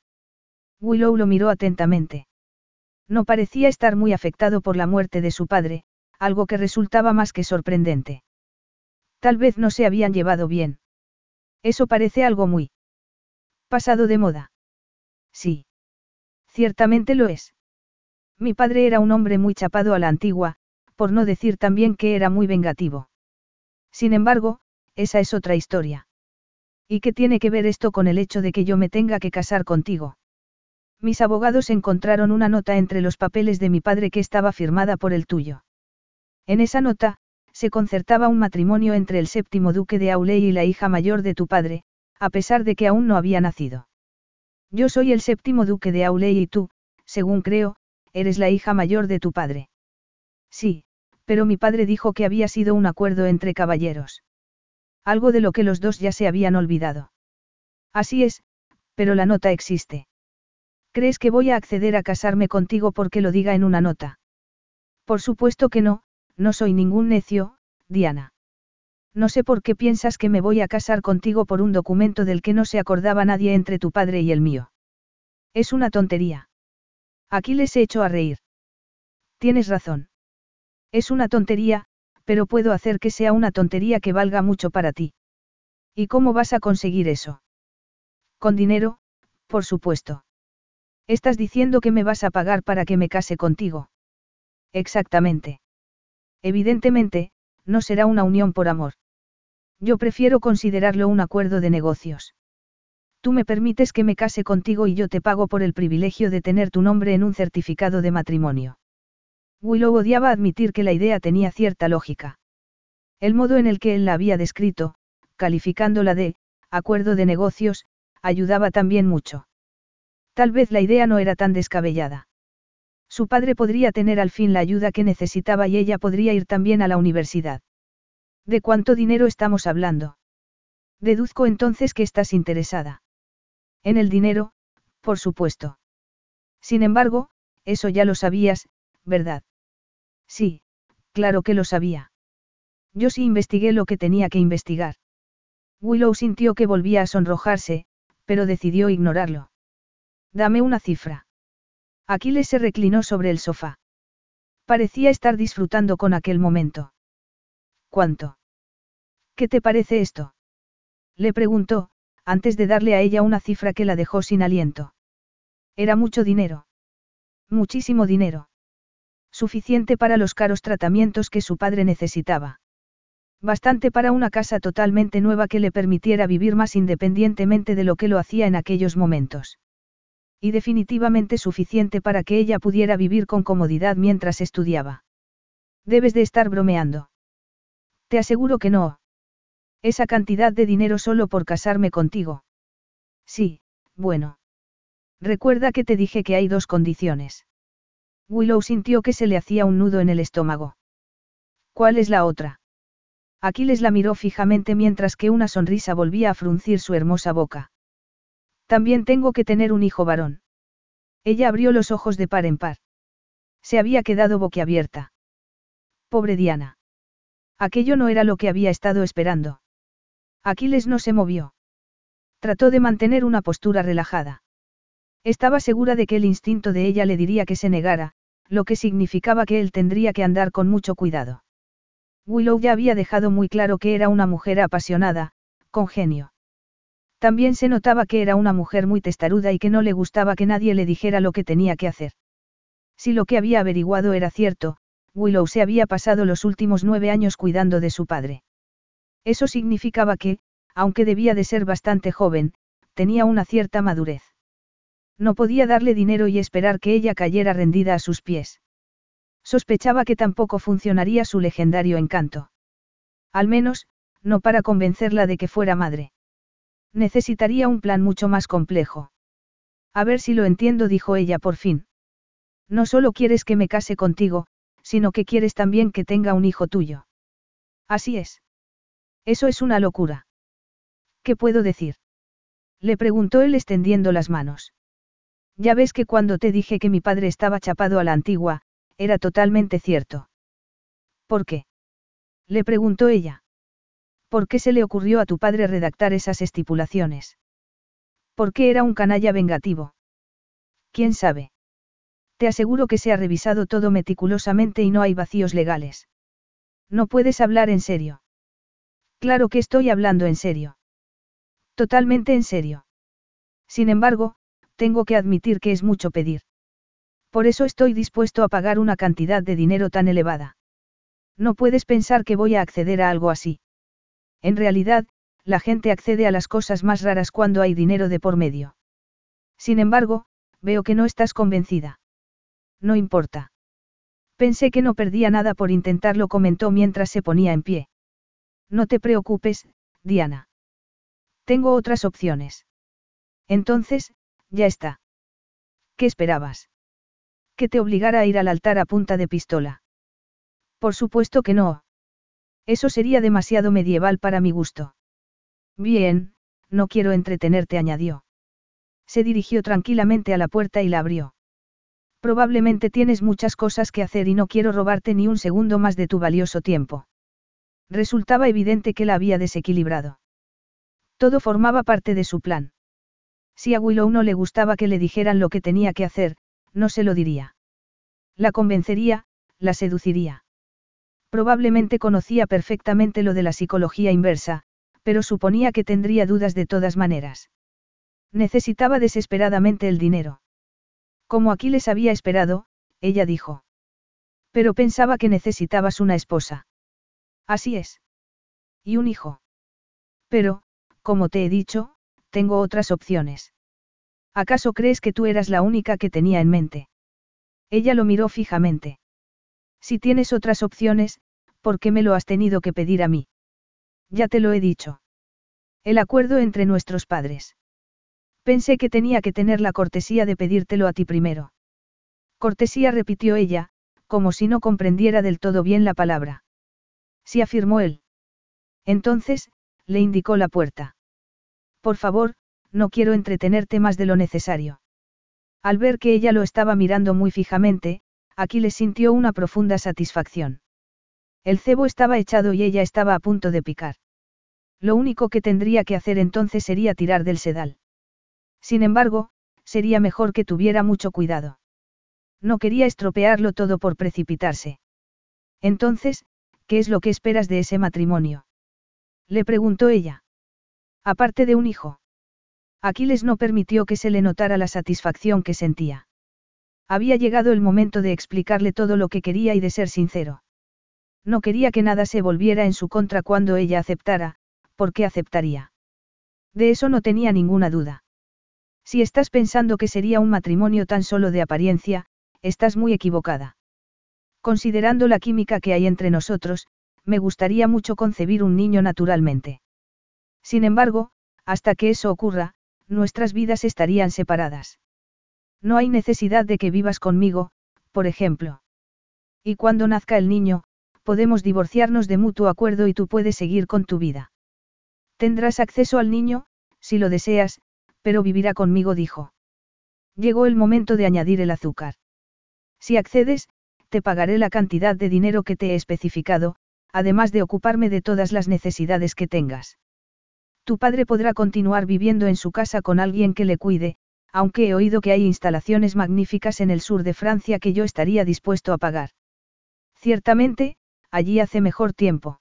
Willow lo miró atentamente. No parecía estar muy afectado por la muerte de su padre, algo que resultaba más que sorprendente. Tal vez no se habían llevado bien. Eso parece algo muy pasado de moda. Sí. Ciertamente lo es. Mi padre era un hombre muy chapado a la antigua, por no decir también que era muy vengativo. Sin embargo, esa es otra historia. ¿Y qué tiene que ver esto con el hecho de que yo me tenga que casar contigo? Mis abogados encontraron una nota entre los papeles de mi padre que estaba firmada por el tuyo. En esa nota, se concertaba un matrimonio entre el séptimo duque de Auley y la hija mayor de tu padre, a pesar de que aún no había nacido. Yo soy el séptimo duque de Auley y tú, según creo, eres la hija mayor de tu padre. Sí, pero mi padre dijo que había sido un acuerdo entre caballeros. Algo de lo que los dos ya se habían olvidado. Así es, pero la nota existe. ¿Crees que voy a acceder a casarme contigo porque lo diga en una nota? Por supuesto que no, no soy ningún necio, Diana. No sé por qué piensas que me voy a casar contigo por un documento del que no se acordaba nadie entre tu padre y el mío. Es una tontería. Aquí les he hecho a reír. Tienes razón. Es una tontería, pero puedo hacer que sea una tontería que valga mucho para ti. ¿Y cómo vas a conseguir eso? Con dinero, por supuesto. Estás diciendo que me vas a pagar para que me case contigo. Exactamente. Evidentemente, no será una unión por amor. Yo prefiero considerarlo un acuerdo de negocios. Tú me permites que me case contigo y yo te pago por el privilegio de tener tu nombre en un certificado de matrimonio. Willow odiaba admitir que la idea tenía cierta lógica. El modo en el que él la había descrito, calificándola de, acuerdo de negocios, ayudaba también mucho. Tal vez la idea no era tan descabellada. Su padre podría tener al fin la ayuda que necesitaba y ella podría ir también a la universidad. ¿De cuánto dinero estamos hablando? Deduzco entonces que estás interesada. En el dinero, por supuesto. Sin embargo, eso ya lo sabías, ¿verdad? Sí, claro que lo sabía. Yo sí investigué lo que tenía que investigar. Willow sintió que volvía a sonrojarse, pero decidió ignorarlo. Dame una cifra. Aquiles se reclinó sobre el sofá. Parecía estar disfrutando con aquel momento. ¿Cuánto? ¿Qué te parece esto? Le preguntó, antes de darle a ella una cifra que la dejó sin aliento. Era mucho dinero. Muchísimo dinero. Suficiente para los caros tratamientos que su padre necesitaba. Bastante para una casa totalmente nueva que le permitiera vivir más independientemente de lo que lo hacía en aquellos momentos. Y definitivamente suficiente para que ella pudiera vivir con comodidad mientras estudiaba. Debes de estar bromeando. Te aseguro que no. Esa cantidad de dinero solo por casarme contigo. Sí, bueno. Recuerda que te dije que hay dos condiciones. Willow sintió que se le hacía un nudo en el estómago. ¿Cuál es la otra? Aquiles la miró fijamente mientras que una sonrisa volvía a fruncir su hermosa boca. También tengo que tener un hijo varón. Ella abrió los ojos de par en par. Se había quedado boquiabierta. Pobre Diana. Aquello no era lo que había estado esperando. Aquiles no se movió. Trató de mantener una postura relajada. Estaba segura de que el instinto de ella le diría que se negara, lo que significaba que él tendría que andar con mucho cuidado. Willow ya había dejado muy claro que era una mujer apasionada, con genio. También se notaba que era una mujer muy testaruda y que no le gustaba que nadie le dijera lo que tenía que hacer. Si lo que había averiguado era cierto, Willow se había pasado los últimos nueve años cuidando de su padre. Eso significaba que, aunque debía de ser bastante joven, tenía una cierta madurez. No podía darle dinero y esperar que ella cayera rendida a sus pies. Sospechaba que tampoco funcionaría su legendario encanto. Al menos, no para convencerla de que fuera madre. Necesitaría un plan mucho más complejo. A ver si lo entiendo, dijo ella por fin. No solo quieres que me case contigo, sino que quieres también que tenga un hijo tuyo. Así es. Eso es una locura. ¿Qué puedo decir? Le preguntó él extendiendo las manos. Ya ves que cuando te dije que mi padre estaba chapado a la antigua, era totalmente cierto. ¿Por qué? Le preguntó ella. ¿Por qué se le ocurrió a tu padre redactar esas estipulaciones? ¿Por qué era un canalla vengativo? ¿Quién sabe? Te aseguro que se ha revisado todo meticulosamente y no hay vacíos legales. No puedes hablar en serio. Claro que estoy hablando en serio. Totalmente en serio. Sin embargo, tengo que admitir que es mucho pedir. Por eso estoy dispuesto a pagar una cantidad de dinero tan elevada. No puedes pensar que voy a acceder a algo así. En realidad, la gente accede a las cosas más raras cuando hay dinero de por medio. Sin embargo, veo que no estás convencida. No importa. Pensé que no perdía nada por intentarlo, comentó mientras se ponía en pie. No te preocupes, Diana. Tengo otras opciones. Entonces, ya está. ¿Qué esperabas? Que te obligara a ir al altar a punta de pistola. Por supuesto que no. Eso sería demasiado medieval para mi gusto. Bien, no quiero entretenerte, añadió. Se dirigió tranquilamente a la puerta y la abrió. Probablemente tienes muchas cosas que hacer y no quiero robarte ni un segundo más de tu valioso tiempo. Resultaba evidente que la había desequilibrado. Todo formaba parte de su plan. Si a Willow no le gustaba que le dijeran lo que tenía que hacer, no se lo diría. La convencería, la seduciría. Probablemente conocía perfectamente lo de la psicología inversa, pero suponía que tendría dudas de todas maneras. Necesitaba desesperadamente el dinero. Como Aquiles había esperado, ella dijo. Pero pensaba que necesitabas una esposa. Así es. Y un hijo. Pero, como te he dicho, tengo otras opciones. ¿Acaso crees que tú eras la única que tenía en mente? Ella lo miró fijamente. Si tienes otras opciones, ¿por qué me lo has tenido que pedir a mí? Ya te lo he dicho. El acuerdo entre nuestros padres. Pensé que tenía que tener la cortesía de pedírtelo a ti primero. Cortesía repitió ella, como si no comprendiera del todo bien la palabra. Sí afirmó él. Entonces, le indicó la puerta. Por favor, no quiero entretenerte más de lo necesario. Al ver que ella lo estaba mirando muy fijamente, le sintió una profunda satisfacción. El cebo estaba echado y ella estaba a punto de picar. Lo único que tendría que hacer entonces sería tirar del sedal. Sin embargo, sería mejor que tuviera mucho cuidado. No quería estropearlo todo por precipitarse. Entonces, ¿qué es lo que esperas de ese matrimonio? Le preguntó ella. Aparte de un hijo. Aquiles no permitió que se le notara la satisfacción que sentía. Había llegado el momento de explicarle todo lo que quería y de ser sincero. No quería que nada se volviera en su contra cuando ella aceptara, porque aceptaría. De eso no tenía ninguna duda. Si estás pensando que sería un matrimonio tan solo de apariencia, estás muy equivocada. Considerando la química que hay entre nosotros, me gustaría mucho concebir un niño naturalmente. Sin embargo, hasta que eso ocurra, nuestras vidas estarían separadas. No hay necesidad de que vivas conmigo, por ejemplo. Y cuando nazca el niño, podemos divorciarnos de mutuo acuerdo y tú puedes seguir con tu vida. Tendrás acceso al niño, si lo deseas, pero vivirá conmigo, dijo. Llegó el momento de añadir el azúcar. Si accedes, te pagaré la cantidad de dinero que te he especificado, además de ocuparme de todas las necesidades que tengas. Tu padre podrá continuar viviendo en su casa con alguien que le cuide, aunque he oído que hay instalaciones magníficas en el sur de Francia que yo estaría dispuesto a pagar. Ciertamente, allí hace mejor tiempo.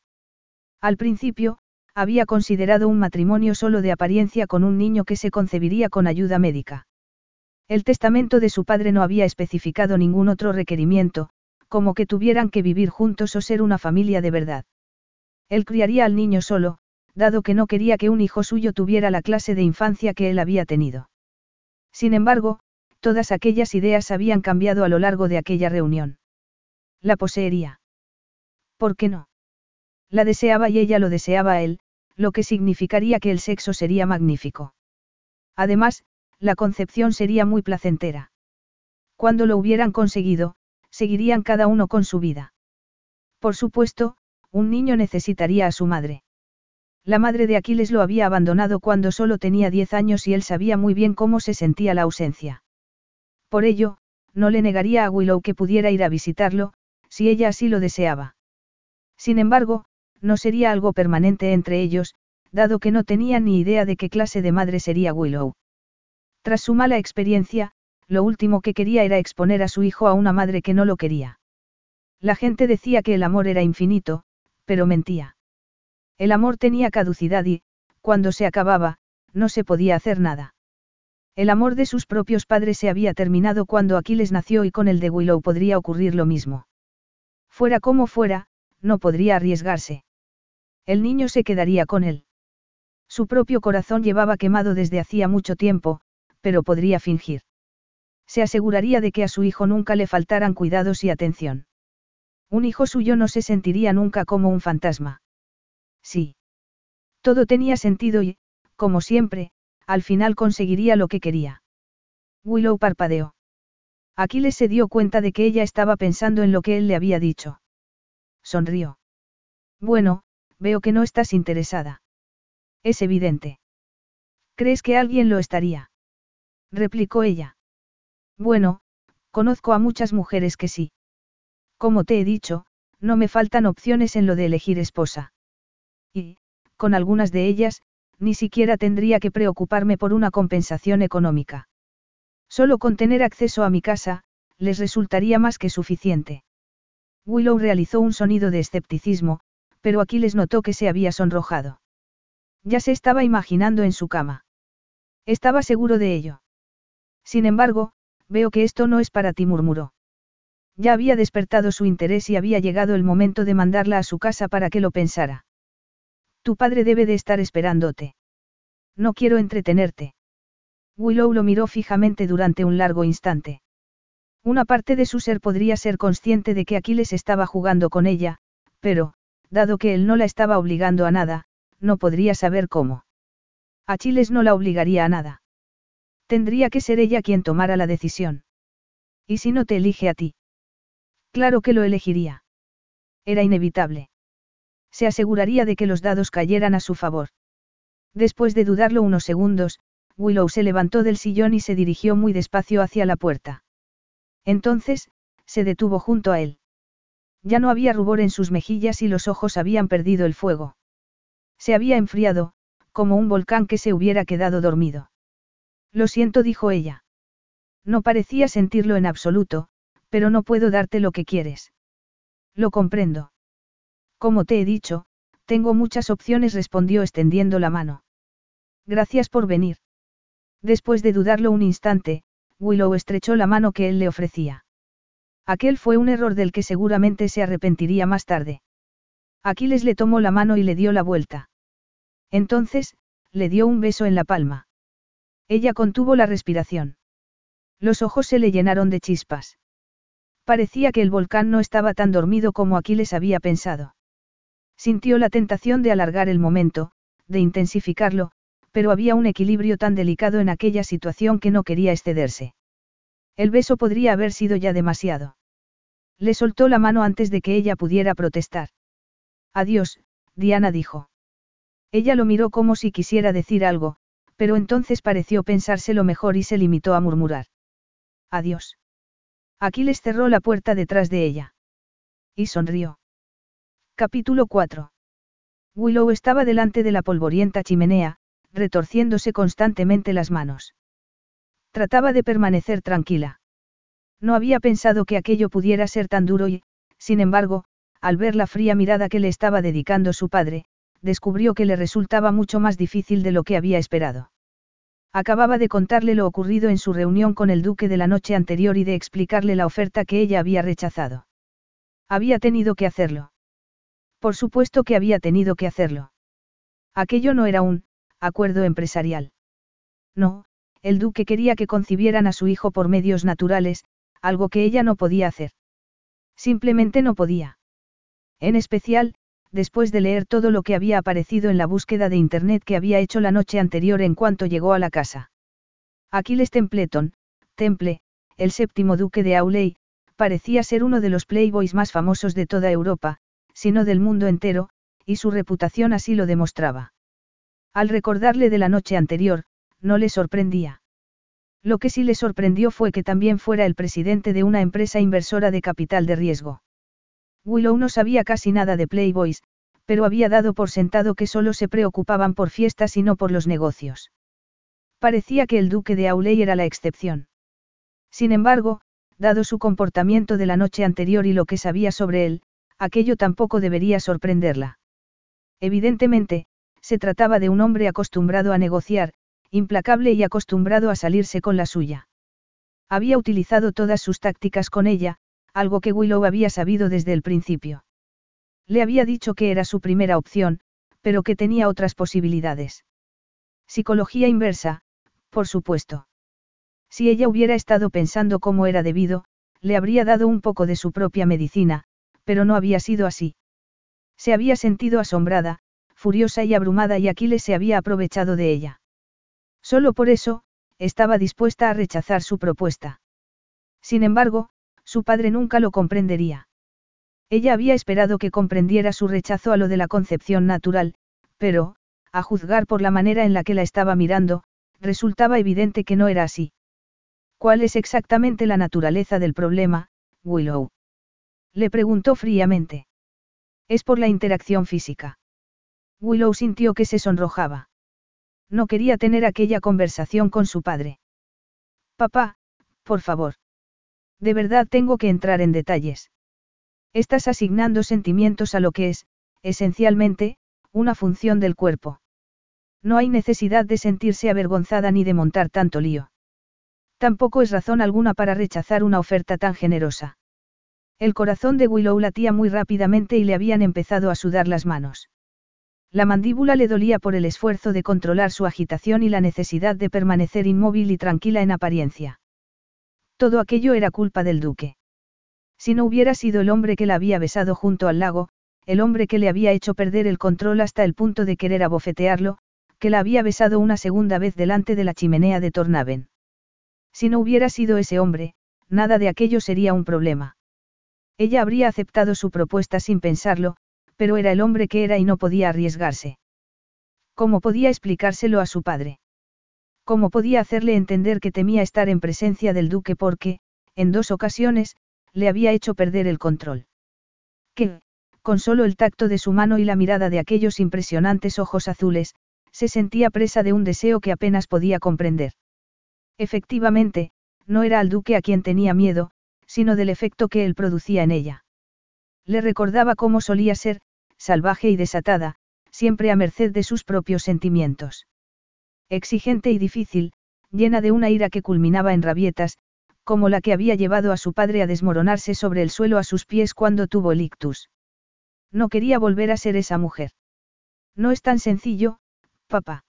Al principio, había considerado un matrimonio solo de apariencia con un niño que se concebiría con ayuda médica. El testamento de su padre no había especificado ningún otro requerimiento, como que tuvieran que vivir juntos o ser una familia de verdad. Él criaría al niño solo, dado que no quería que un hijo suyo tuviera la clase de infancia que él había tenido. Sin embargo, todas aquellas ideas habían cambiado a lo largo de aquella reunión. La poseería. ¿Por qué no? La deseaba y ella lo deseaba a él, lo que significaría que el sexo sería magnífico. Además, la concepción sería muy placentera. Cuando lo hubieran conseguido, seguirían cada uno con su vida. Por supuesto, un niño necesitaría a su madre. La madre de Aquiles lo había abandonado cuando solo tenía diez años y él sabía muy bien cómo se sentía la ausencia. Por ello, no le negaría a Willow que pudiera ir a visitarlo, si ella así lo deseaba. Sin embargo, no sería algo permanente entre ellos, dado que no tenía ni idea de qué clase de madre sería Willow. Tras su mala experiencia, lo último que quería era exponer a su hijo a una madre que no lo quería. La gente decía que el amor era infinito, pero mentía. El amor tenía caducidad y, cuando se acababa, no se podía hacer nada. El amor de sus propios padres se había terminado cuando Aquiles nació y con el de Willow podría ocurrir lo mismo. Fuera como fuera, no podría arriesgarse. El niño se quedaría con él. Su propio corazón llevaba quemado desde hacía mucho tiempo, pero podría fingir. Se aseguraría de que a su hijo nunca le faltaran cuidados y atención. Un hijo suyo no se sentiría nunca como un fantasma. Sí. Todo tenía sentido y, como siempre, al final conseguiría lo que quería. Willow parpadeó. Aquiles se dio cuenta de que ella estaba pensando en lo que él le había dicho. Sonrió. Bueno, veo que no estás interesada. Es evidente. ¿Crees que alguien lo estaría? replicó ella. Bueno, conozco a muchas mujeres que sí. Como te he dicho, no me faltan opciones en lo de elegir esposa. Y, con algunas de ellas, ni siquiera tendría que preocuparme por una compensación económica. Solo con tener acceso a mi casa, les resultaría más que suficiente. Willow realizó un sonido de escepticismo, pero Aquiles notó que se había sonrojado. Ya se estaba imaginando en su cama. Estaba seguro de ello. Sin embargo, veo que esto no es para ti, murmuró. Ya había despertado su interés y había llegado el momento de mandarla a su casa para que lo pensara. Tu padre debe de estar esperándote. No quiero entretenerte. Willow lo miró fijamente durante un largo instante. Una parte de su ser podría ser consciente de que Aquiles estaba jugando con ella, pero, dado que él no la estaba obligando a nada, no podría saber cómo. Aquiles no la obligaría a nada. Tendría que ser ella quien tomara la decisión. ¿Y si no te elige a ti? Claro que lo elegiría. Era inevitable se aseguraría de que los dados cayeran a su favor. Después de dudarlo unos segundos, Willow se levantó del sillón y se dirigió muy despacio hacia la puerta. Entonces, se detuvo junto a él. Ya no había rubor en sus mejillas y los ojos habían perdido el fuego. Se había enfriado, como un volcán que se hubiera quedado dormido. Lo siento, dijo ella. No parecía sentirlo en absoluto, pero no puedo darte lo que quieres. Lo comprendo. Como te he dicho, tengo muchas opciones, respondió extendiendo la mano. Gracias por venir. Después de dudarlo un instante, Willow estrechó la mano que él le ofrecía. Aquel fue un error del que seguramente se arrepentiría más tarde. Aquiles le tomó la mano y le dio la vuelta. Entonces, le dio un beso en la palma. Ella contuvo la respiración. Los ojos se le llenaron de chispas. Parecía que el volcán no estaba tan dormido como Aquiles había pensado. Sintió la tentación de alargar el momento, de intensificarlo, pero había un equilibrio tan delicado en aquella situación que no quería excederse. El beso podría haber sido ya demasiado. Le soltó la mano antes de que ella pudiera protestar. Adiós, Diana dijo. Ella lo miró como si quisiera decir algo, pero entonces pareció pensárselo mejor y se limitó a murmurar. Adiós. Aquiles cerró la puerta detrás de ella. Y sonrió. Capítulo 4. Willow estaba delante de la polvorienta chimenea, retorciéndose constantemente las manos. Trataba de permanecer tranquila. No había pensado que aquello pudiera ser tan duro y, sin embargo, al ver la fría mirada que le estaba dedicando su padre, descubrió que le resultaba mucho más difícil de lo que había esperado. Acababa de contarle lo ocurrido en su reunión con el duque de la noche anterior y de explicarle la oferta que ella había rechazado. Había tenido que hacerlo. Por supuesto que había tenido que hacerlo. Aquello no era un acuerdo empresarial. No, el duque quería que concibieran a su hijo por medios naturales, algo que ella no podía hacer. Simplemente no podía. En especial, después de leer todo lo que había aparecido en la búsqueda de Internet que había hecho la noche anterior en cuanto llegó a la casa. Aquiles Templeton, Temple, el séptimo duque de Auley, parecía ser uno de los playboys más famosos de toda Europa, si no del mundo entero, y su reputación así lo demostraba. Al recordarle de la noche anterior, no le sorprendía. Lo que sí le sorprendió fue que también fuera el presidente de una empresa inversora de capital de riesgo. Willow no sabía casi nada de Playboys, pero había dado por sentado que solo se preocupaban por fiestas y no por los negocios. Parecía que el duque de Auley era la excepción. Sin embargo, dado su comportamiento de la noche anterior y lo que sabía sobre él, aquello tampoco debería sorprenderla. Evidentemente, se trataba de un hombre acostumbrado a negociar, implacable y acostumbrado a salirse con la suya. Había utilizado todas sus tácticas con ella, algo que Willow había sabido desde el principio. Le había dicho que era su primera opción, pero que tenía otras posibilidades. Psicología inversa, por supuesto. Si ella hubiera estado pensando cómo era debido, le habría dado un poco de su propia medicina, pero no había sido así. Se había sentido asombrada, furiosa y abrumada y Aquiles se había aprovechado de ella. Solo por eso, estaba dispuesta a rechazar su propuesta. Sin embargo, su padre nunca lo comprendería. Ella había esperado que comprendiera su rechazo a lo de la concepción natural, pero, a juzgar por la manera en la que la estaba mirando, resultaba evidente que no era así. ¿Cuál es exactamente la naturaleza del problema, Willow? Le preguntó fríamente. Es por la interacción física. Willow sintió que se sonrojaba. No quería tener aquella conversación con su padre. Papá, por favor. De verdad tengo que entrar en detalles. Estás asignando sentimientos a lo que es, esencialmente, una función del cuerpo. No hay necesidad de sentirse avergonzada ni de montar tanto lío. Tampoco es razón alguna para rechazar una oferta tan generosa. El corazón de Willow latía muy rápidamente y le habían empezado a sudar las manos. La mandíbula le dolía por el esfuerzo de controlar su agitación y la necesidad de permanecer inmóvil y tranquila en apariencia. Todo aquello era culpa del duque. Si no hubiera sido el hombre que la había besado junto al lago, el hombre que le había hecho perder el control hasta el punto de querer abofetearlo, que la había besado una segunda vez delante de la chimenea de Tornaven. Si no hubiera sido ese hombre, nada de aquello sería un problema. Ella habría aceptado su propuesta sin pensarlo, pero era el hombre que era y no podía arriesgarse. ¿Cómo podía explicárselo a su padre? ¿Cómo podía hacerle entender que temía estar en presencia del duque porque, en dos ocasiones, le había hecho perder el control? Que, con solo el tacto de su mano y la mirada de aquellos impresionantes ojos azules, se sentía presa de un deseo que apenas podía comprender. Efectivamente, no era al duque a quien tenía miedo, sino del efecto que él producía en ella. Le recordaba cómo solía ser, salvaje y desatada, siempre a merced de sus propios sentimientos. Exigente y difícil, llena de una ira que culminaba en rabietas, como la que había llevado a su padre a desmoronarse sobre el suelo a sus pies cuando tuvo el ictus. No quería volver a ser esa mujer. No es tan sencillo, papá.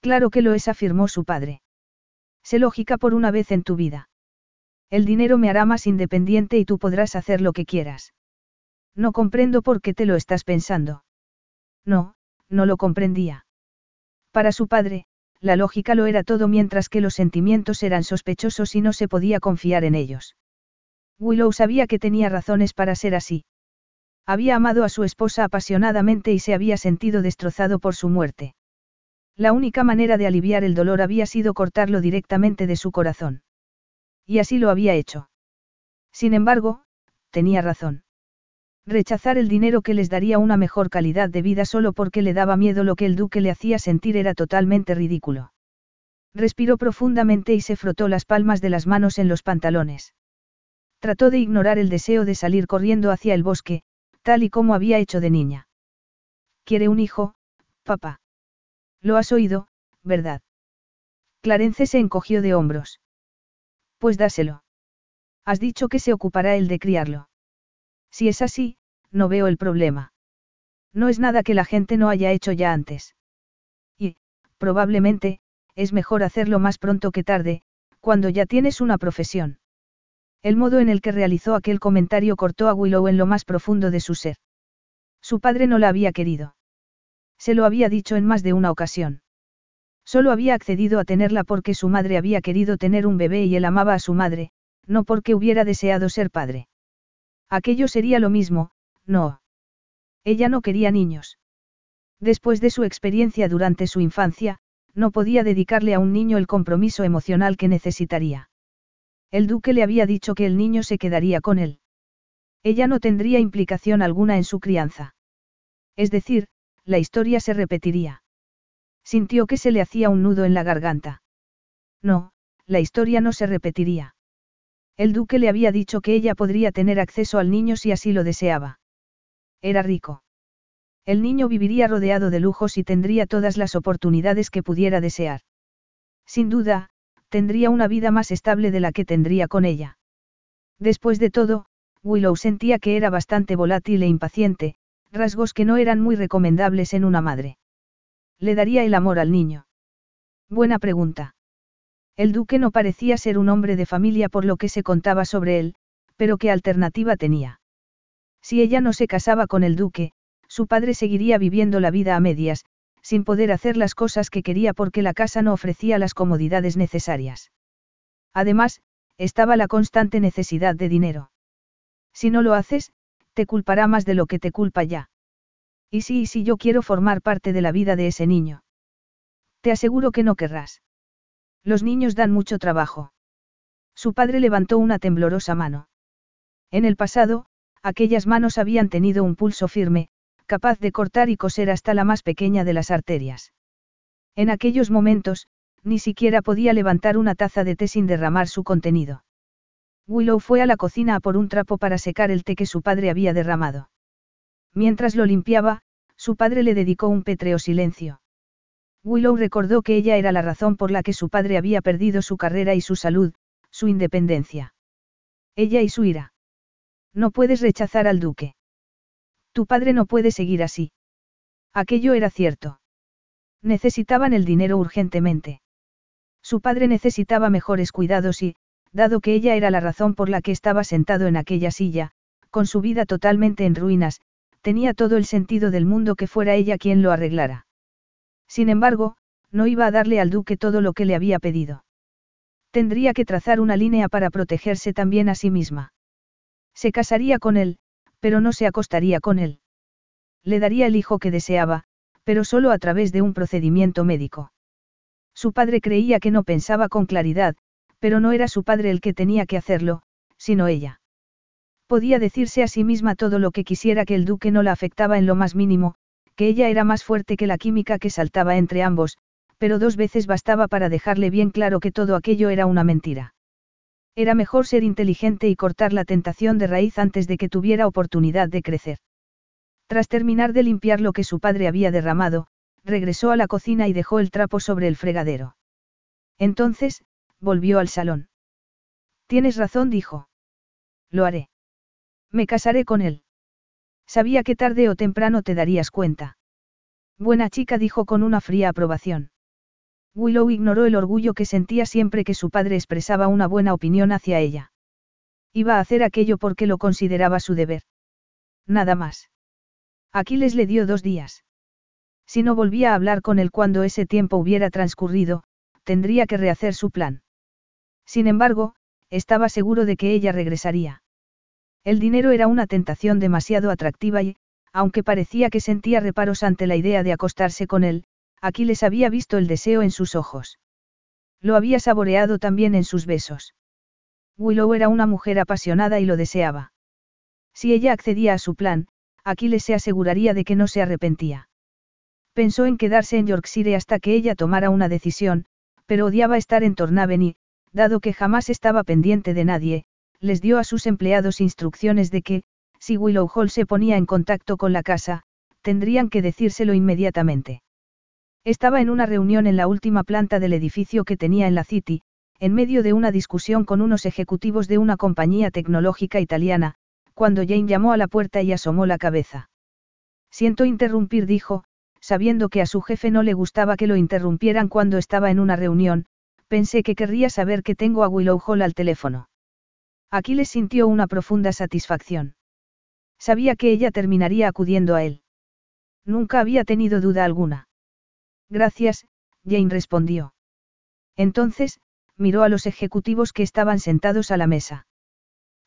Claro que lo es, afirmó su padre. Sé lógica por una vez en tu vida. El dinero me hará más independiente y tú podrás hacer lo que quieras. No comprendo por qué te lo estás pensando. No, no lo comprendía. Para su padre, la lógica lo era todo mientras que los sentimientos eran sospechosos y no se podía confiar en ellos. Willow sabía que tenía razones para ser así. Había amado a su esposa apasionadamente y se había sentido destrozado por su muerte. La única manera de aliviar el dolor había sido cortarlo directamente de su corazón. Y así lo había hecho. Sin embargo, tenía razón. Rechazar el dinero que les daría una mejor calidad de vida solo porque le daba miedo lo que el duque le hacía sentir era totalmente ridículo. Respiró profundamente y se frotó las palmas de las manos en los pantalones. Trató de ignorar el deseo de salir corriendo hacia el bosque, tal y como había hecho de niña. ¿Quiere un hijo, papá? Lo has oído, ¿verdad? Clarence se encogió de hombros. Pues dáselo. Has dicho que se ocupará él de criarlo. Si es así, no veo el problema. No es nada que la gente no haya hecho ya antes. Y, probablemente, es mejor hacerlo más pronto que tarde, cuando ya tienes una profesión. El modo en el que realizó aquel comentario cortó a Willow en lo más profundo de su ser. Su padre no la había querido. Se lo había dicho en más de una ocasión. Solo había accedido a tenerla porque su madre había querido tener un bebé y él amaba a su madre, no porque hubiera deseado ser padre. Aquello sería lo mismo, no. Ella no quería niños. Después de su experiencia durante su infancia, no podía dedicarle a un niño el compromiso emocional que necesitaría. El duque le había dicho que el niño se quedaría con él. Ella no tendría implicación alguna en su crianza. Es decir, la historia se repetiría. Sintió que se le hacía un nudo en la garganta. No, la historia no se repetiría. El duque le había dicho que ella podría tener acceso al niño si así lo deseaba. Era rico. El niño viviría rodeado de lujos y tendría todas las oportunidades que pudiera desear. Sin duda, tendría una vida más estable de la que tendría con ella. Después de todo, Willow sentía que era bastante volátil e impaciente, rasgos que no eran muy recomendables en una madre. ¿Le daría el amor al niño? Buena pregunta. El duque no parecía ser un hombre de familia por lo que se contaba sobre él, pero ¿qué alternativa tenía? Si ella no se casaba con el duque, su padre seguiría viviendo la vida a medias, sin poder hacer las cosas que quería porque la casa no ofrecía las comodidades necesarias. Además, estaba la constante necesidad de dinero. Si no lo haces, te culpará más de lo que te culpa ya. Y sí, y si yo quiero formar parte de la vida de ese niño. Te aseguro que no querrás. Los niños dan mucho trabajo. Su padre levantó una temblorosa mano. En el pasado, aquellas manos habían tenido un pulso firme, capaz de cortar y coser hasta la más pequeña de las arterias. En aquellos momentos, ni siquiera podía levantar una taza de té sin derramar su contenido. Willow fue a la cocina a por un trapo para secar el té que su padre había derramado. Mientras lo limpiaba, su padre le dedicó un pétreo silencio. Willow recordó que ella era la razón por la que su padre había perdido su carrera y su salud, su independencia. Ella y su ira. No puedes rechazar al duque. Tu padre no puede seguir así. Aquello era cierto. Necesitaban el dinero urgentemente. Su padre necesitaba mejores cuidados y, dado que ella era la razón por la que estaba sentado en aquella silla, con su vida totalmente en ruinas, tenía todo el sentido del mundo que fuera ella quien lo arreglara. Sin embargo, no iba a darle al duque todo lo que le había pedido. Tendría que trazar una línea para protegerse también a sí misma. Se casaría con él, pero no se acostaría con él. Le daría el hijo que deseaba, pero solo a través de un procedimiento médico. Su padre creía que no pensaba con claridad, pero no era su padre el que tenía que hacerlo, sino ella. Podía decirse a sí misma todo lo que quisiera que el duque no la afectaba en lo más mínimo, que ella era más fuerte que la química que saltaba entre ambos, pero dos veces bastaba para dejarle bien claro que todo aquello era una mentira. Era mejor ser inteligente y cortar la tentación de raíz antes de que tuviera oportunidad de crecer. Tras terminar de limpiar lo que su padre había derramado, regresó a la cocina y dejó el trapo sobre el fregadero. Entonces, volvió al salón. Tienes razón, dijo. Lo haré. Me casaré con él. Sabía que tarde o temprano te darías cuenta. Buena chica, dijo con una fría aprobación. Willow ignoró el orgullo que sentía siempre que su padre expresaba una buena opinión hacia ella. Iba a hacer aquello porque lo consideraba su deber. Nada más. Aquiles le dio dos días. Si no volvía a hablar con él cuando ese tiempo hubiera transcurrido, tendría que rehacer su plan. Sin embargo, estaba seguro de que ella regresaría. El dinero era una tentación demasiado atractiva y, aunque parecía que sentía reparos ante la idea de acostarse con él, Aquiles había visto el deseo en sus ojos. Lo había saboreado también en sus besos. Willow era una mujer apasionada y lo deseaba. Si ella accedía a su plan, Aquiles se aseguraría de que no se arrepentía. Pensó en quedarse en Yorkshire hasta que ella tomara una decisión, pero odiaba estar en Tornaven y, dado que jamás estaba pendiente de nadie, les dio a sus empleados instrucciones de que, si Willow Hall se ponía en contacto con la casa, tendrían que decírselo inmediatamente. Estaba en una reunión en la última planta del edificio que tenía en la City, en medio de una discusión con unos ejecutivos de una compañía tecnológica italiana, cuando Jane llamó a la puerta y asomó la cabeza. Siento interrumpir, dijo, sabiendo que a su jefe no le gustaba que lo interrumpieran cuando estaba en una reunión, pensé que querría saber que tengo a Willow Hall al teléfono. Aquiles sintió una profunda satisfacción. Sabía que ella terminaría acudiendo a él. Nunca había tenido duda alguna. Gracias, Jane respondió. Entonces, miró a los ejecutivos que estaban sentados a la mesa.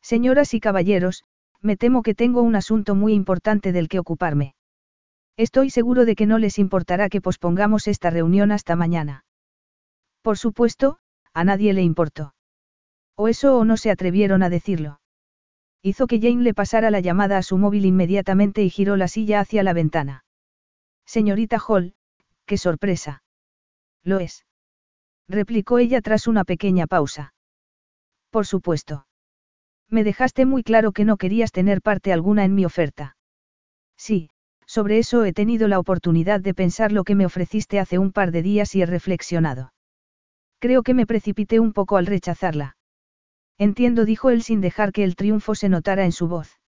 Señoras y caballeros, me temo que tengo un asunto muy importante del que ocuparme. Estoy seguro de que no les importará que pospongamos esta reunión hasta mañana. Por supuesto, a nadie le importó. O eso o no se atrevieron a decirlo. Hizo que Jane le pasara la llamada a su móvil inmediatamente y giró la silla hacia la ventana. Señorita Hall, qué sorpresa. Lo es. Replicó ella tras una pequeña pausa. Por supuesto. Me dejaste muy claro que no querías tener parte alguna en mi oferta. Sí, sobre eso he tenido la oportunidad de pensar lo que me ofreciste hace un par de días y he reflexionado. Creo que me precipité un poco al rechazarla. Entiendo, dijo él sin dejar que el triunfo se notara en su voz.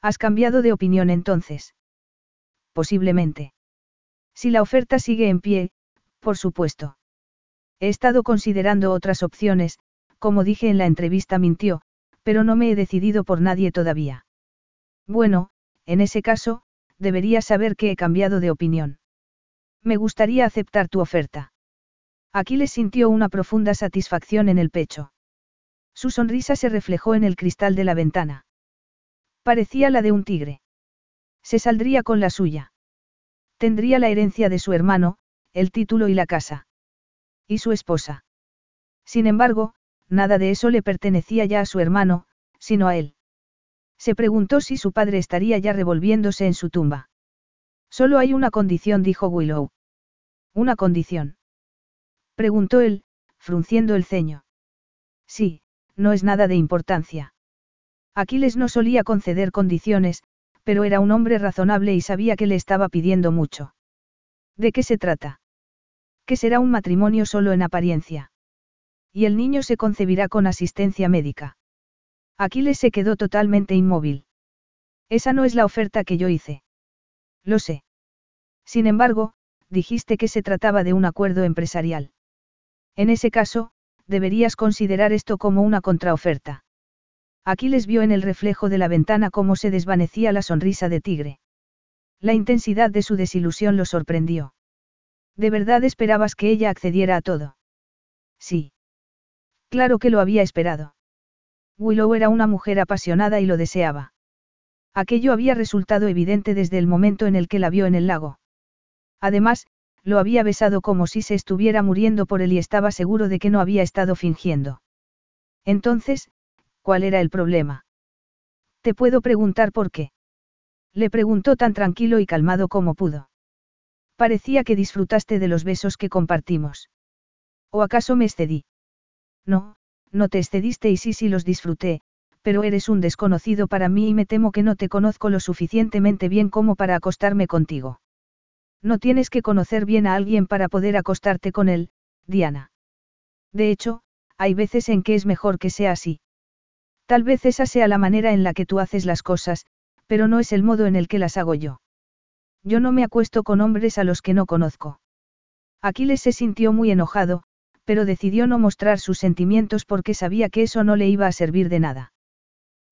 ¿Has cambiado de opinión entonces? Posiblemente. Si la oferta sigue en pie, por supuesto. He estado considerando otras opciones, como dije en la entrevista mintió, pero no me he decidido por nadie todavía. Bueno, en ese caso, deberías saber que he cambiado de opinión. Me gustaría aceptar tu oferta. Aquiles sintió una profunda satisfacción en el pecho. Su sonrisa se reflejó en el cristal de la ventana. Parecía la de un tigre. Se saldría con la suya. Tendría la herencia de su hermano, el título y la casa. Y su esposa. Sin embargo, nada de eso le pertenecía ya a su hermano, sino a él. Se preguntó si su padre estaría ya revolviéndose en su tumba. Solo hay una condición, dijo Willow. ¿Una condición? Preguntó él, frunciendo el ceño. Sí, no es nada de importancia. Aquiles no solía conceder condiciones, pero era un hombre razonable y sabía que le estaba pidiendo mucho. ¿De qué se trata? Que será un matrimonio solo en apariencia. Y el niño se concebirá con asistencia médica. Aquiles se quedó totalmente inmóvil. Esa no es la oferta que yo hice. Lo sé. Sin embargo, dijiste que se trataba de un acuerdo empresarial. En ese caso, deberías considerar esto como una contraoferta. Aquiles vio en el reflejo de la ventana cómo se desvanecía la sonrisa de tigre. La intensidad de su desilusión lo sorprendió. ¿De verdad esperabas que ella accediera a todo? Sí. Claro que lo había esperado. Willow era una mujer apasionada y lo deseaba. Aquello había resultado evidente desde el momento en el que la vio en el lago. Además, lo había besado como si se estuviera muriendo por él y estaba seguro de que no había estado fingiendo. Entonces, ¿cuál era el problema? Te puedo preguntar por qué. Le preguntó tan tranquilo y calmado como pudo. Parecía que disfrutaste de los besos que compartimos. ¿O acaso me excedí? No, no te excediste y sí sí los disfruté, pero eres un desconocido para mí y me temo que no te conozco lo suficientemente bien como para acostarme contigo. No tienes que conocer bien a alguien para poder acostarte con él, Diana. De hecho, hay veces en que es mejor que sea así. Tal vez esa sea la manera en la que tú haces las cosas, pero no es el modo en el que las hago yo. Yo no me acuesto con hombres a los que no conozco. Aquiles se sintió muy enojado, pero decidió no mostrar sus sentimientos porque sabía que eso no le iba a servir de nada.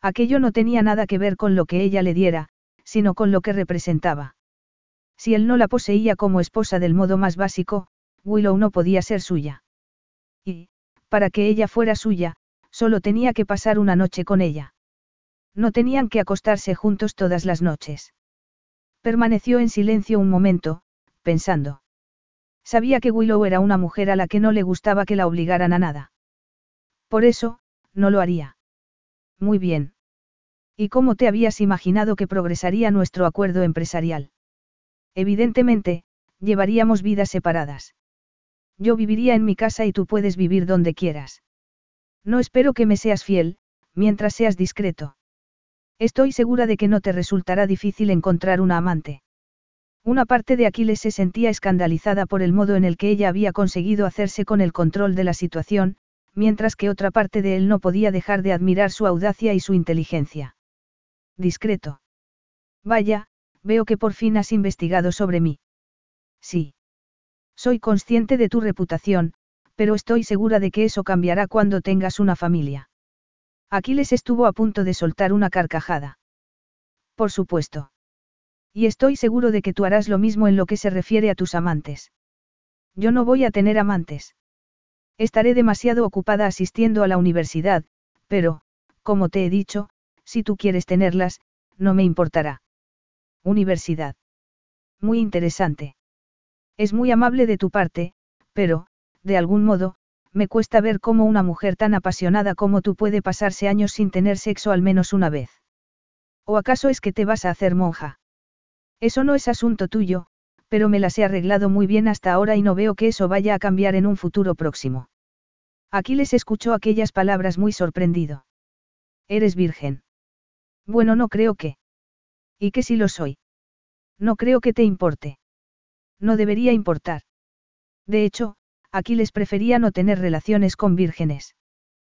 Aquello no tenía nada que ver con lo que ella le diera, sino con lo que representaba. Si él no la poseía como esposa del modo más básico, Willow no podía ser suya. Y, para que ella fuera suya, solo tenía que pasar una noche con ella. No tenían que acostarse juntos todas las noches. Permaneció en silencio un momento, pensando. Sabía que Willow era una mujer a la que no le gustaba que la obligaran a nada. Por eso, no lo haría. Muy bien. ¿Y cómo te habías imaginado que progresaría nuestro acuerdo empresarial? Evidentemente, llevaríamos vidas separadas. Yo viviría en mi casa y tú puedes vivir donde quieras. No espero que me seas fiel, mientras seas discreto. Estoy segura de que no te resultará difícil encontrar una amante. Una parte de Aquiles se sentía escandalizada por el modo en el que ella había conseguido hacerse con el control de la situación, mientras que otra parte de él no podía dejar de admirar su audacia y su inteligencia. Discreto. Vaya, veo que por fin has investigado sobre mí. Sí. Soy consciente de tu reputación, pero estoy segura de que eso cambiará cuando tengas una familia. Aquiles estuvo a punto de soltar una carcajada. Por supuesto. Y estoy seguro de que tú harás lo mismo en lo que se refiere a tus amantes. Yo no voy a tener amantes. Estaré demasiado ocupada asistiendo a la universidad, pero, como te he dicho, si tú quieres tenerlas, no me importará. Universidad. Muy interesante. Es muy amable de tu parte, pero, de algún modo, me cuesta ver cómo una mujer tan apasionada como tú puede pasarse años sin tener sexo al menos una vez. ¿O acaso es que te vas a hacer monja? Eso no es asunto tuyo, pero me las he arreglado muy bien hasta ahora y no veo que eso vaya a cambiar en un futuro próximo. Aquiles escuchó aquellas palabras muy sorprendido. ¿Eres virgen? Bueno, no creo que. ¿Y que si lo soy? No creo que te importe. No debería importar. De hecho, Aquiles prefería no tener relaciones con vírgenes.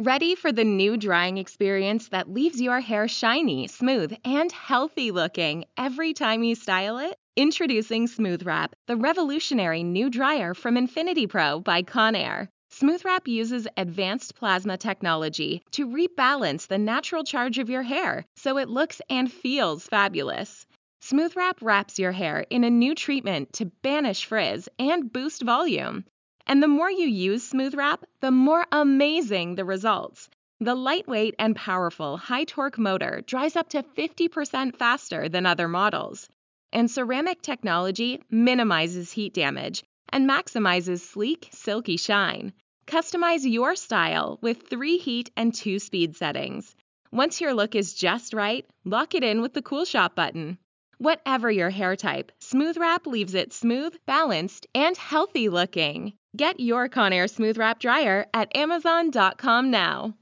Ready for the new drying experience that leaves your hair shiny, smooth, and healthy looking every time you style it? Introducing Smooth Wrap, the revolutionary new dryer from Infinity Pro by Conair. Smooth Wrap uses advanced plasma technology to rebalance the natural charge of your hair so it looks and feels fabulous. Smooth Wrap wraps your hair in a new treatment to banish frizz and boost volume. And the more you use Smooth Wrap, the more amazing the results. The lightweight and powerful high torque motor dries up to 50% faster than other models. And ceramic technology minimizes heat damage and maximizes sleek, silky shine. Customize your style with three heat and two speed settings. Once your look is just right, lock it in with the Cool Shop button. Whatever your hair type, Smooth Wrap leaves it smooth, balanced, and healthy looking. Get your Conair Smooth Wrap Dryer at Amazon.com now.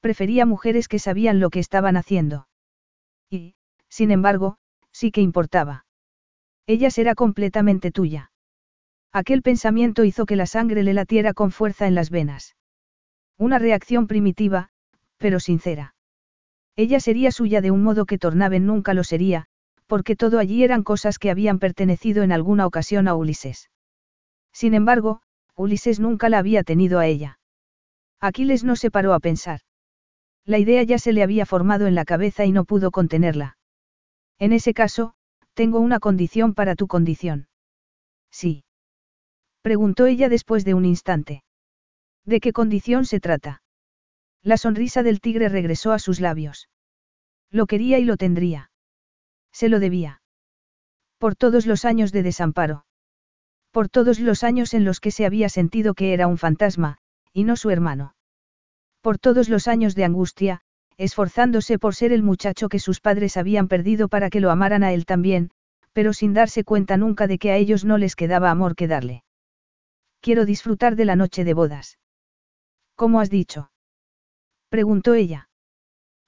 Prefería mujeres que sabían lo que estaban haciendo. Y, sin embargo, sí que importaba. Ella será completamente tuya. Aquel pensamiento hizo que la sangre le latiera con fuerza en las venas. Una reacción primitiva, pero sincera. Ella sería suya de un modo que Tornaven nunca lo sería, porque todo allí eran cosas que habían pertenecido en alguna ocasión a Ulises. Sin embargo, Ulises nunca la había tenido a ella. Aquiles no se paró a pensar. La idea ya se le había formado en la cabeza y no pudo contenerla. En ese caso, tengo una condición para tu condición. Sí. Preguntó ella después de un instante. ¿De qué condición se trata? La sonrisa del tigre regresó a sus labios. Lo quería y lo tendría. Se lo debía. Por todos los años de desamparo. Por todos los años en los que se había sentido que era un fantasma, y no su hermano. Por todos los años de angustia, esforzándose por ser el muchacho que sus padres habían perdido para que lo amaran a él también, pero sin darse cuenta nunca de que a ellos no les quedaba amor que darle. Quiero disfrutar de la noche de bodas. ¿Cómo has dicho? preguntó ella.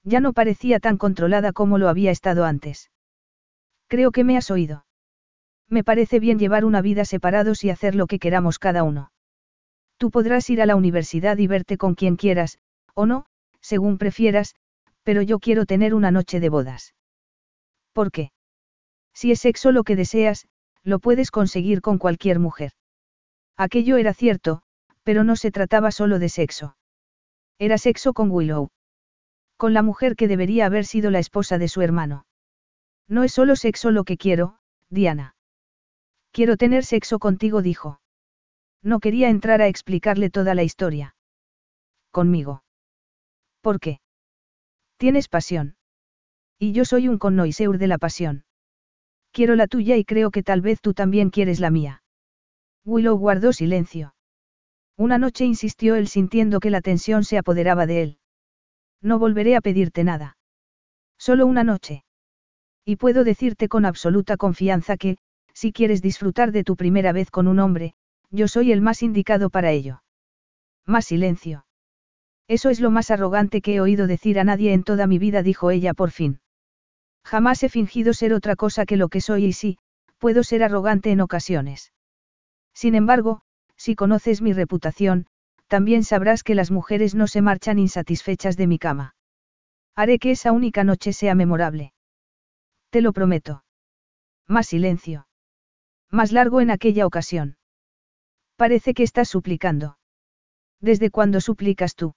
Ya no parecía tan controlada como lo había estado antes. Creo que me has oído. Me parece bien llevar una vida separados y hacer lo que queramos cada uno. Tú podrás ir a la universidad y verte con quien quieras, o no, según prefieras, pero yo quiero tener una noche de bodas. ¿Por qué? Si es sexo lo que deseas, lo puedes conseguir con cualquier mujer. Aquello era cierto, pero no se trataba solo de sexo. Era sexo con Willow. Con la mujer que debería haber sido la esposa de su hermano. No es solo sexo lo que quiero, Diana. Quiero tener sexo contigo, dijo. No quería entrar a explicarle toda la historia. Conmigo. ¿Por qué? Tienes pasión. Y yo soy un connoisseur de la pasión. Quiero la tuya y creo que tal vez tú también quieres la mía. Willow guardó silencio. Una noche insistió él sintiendo que la tensión se apoderaba de él. No volveré a pedirte nada. Solo una noche. Y puedo decirte con absoluta confianza que, si quieres disfrutar de tu primera vez con un hombre, yo soy el más indicado para ello. Más silencio. Eso es lo más arrogante que he oído decir a nadie en toda mi vida, dijo ella por fin. Jamás he fingido ser otra cosa que lo que soy y sí, puedo ser arrogante en ocasiones. Sin embargo, si conoces mi reputación, también sabrás que las mujeres no se marchan insatisfechas de mi cama. Haré que esa única noche sea memorable. Te lo prometo. Más silencio. Más largo en aquella ocasión. Parece que estás suplicando. ¿Desde cuándo suplicas tú?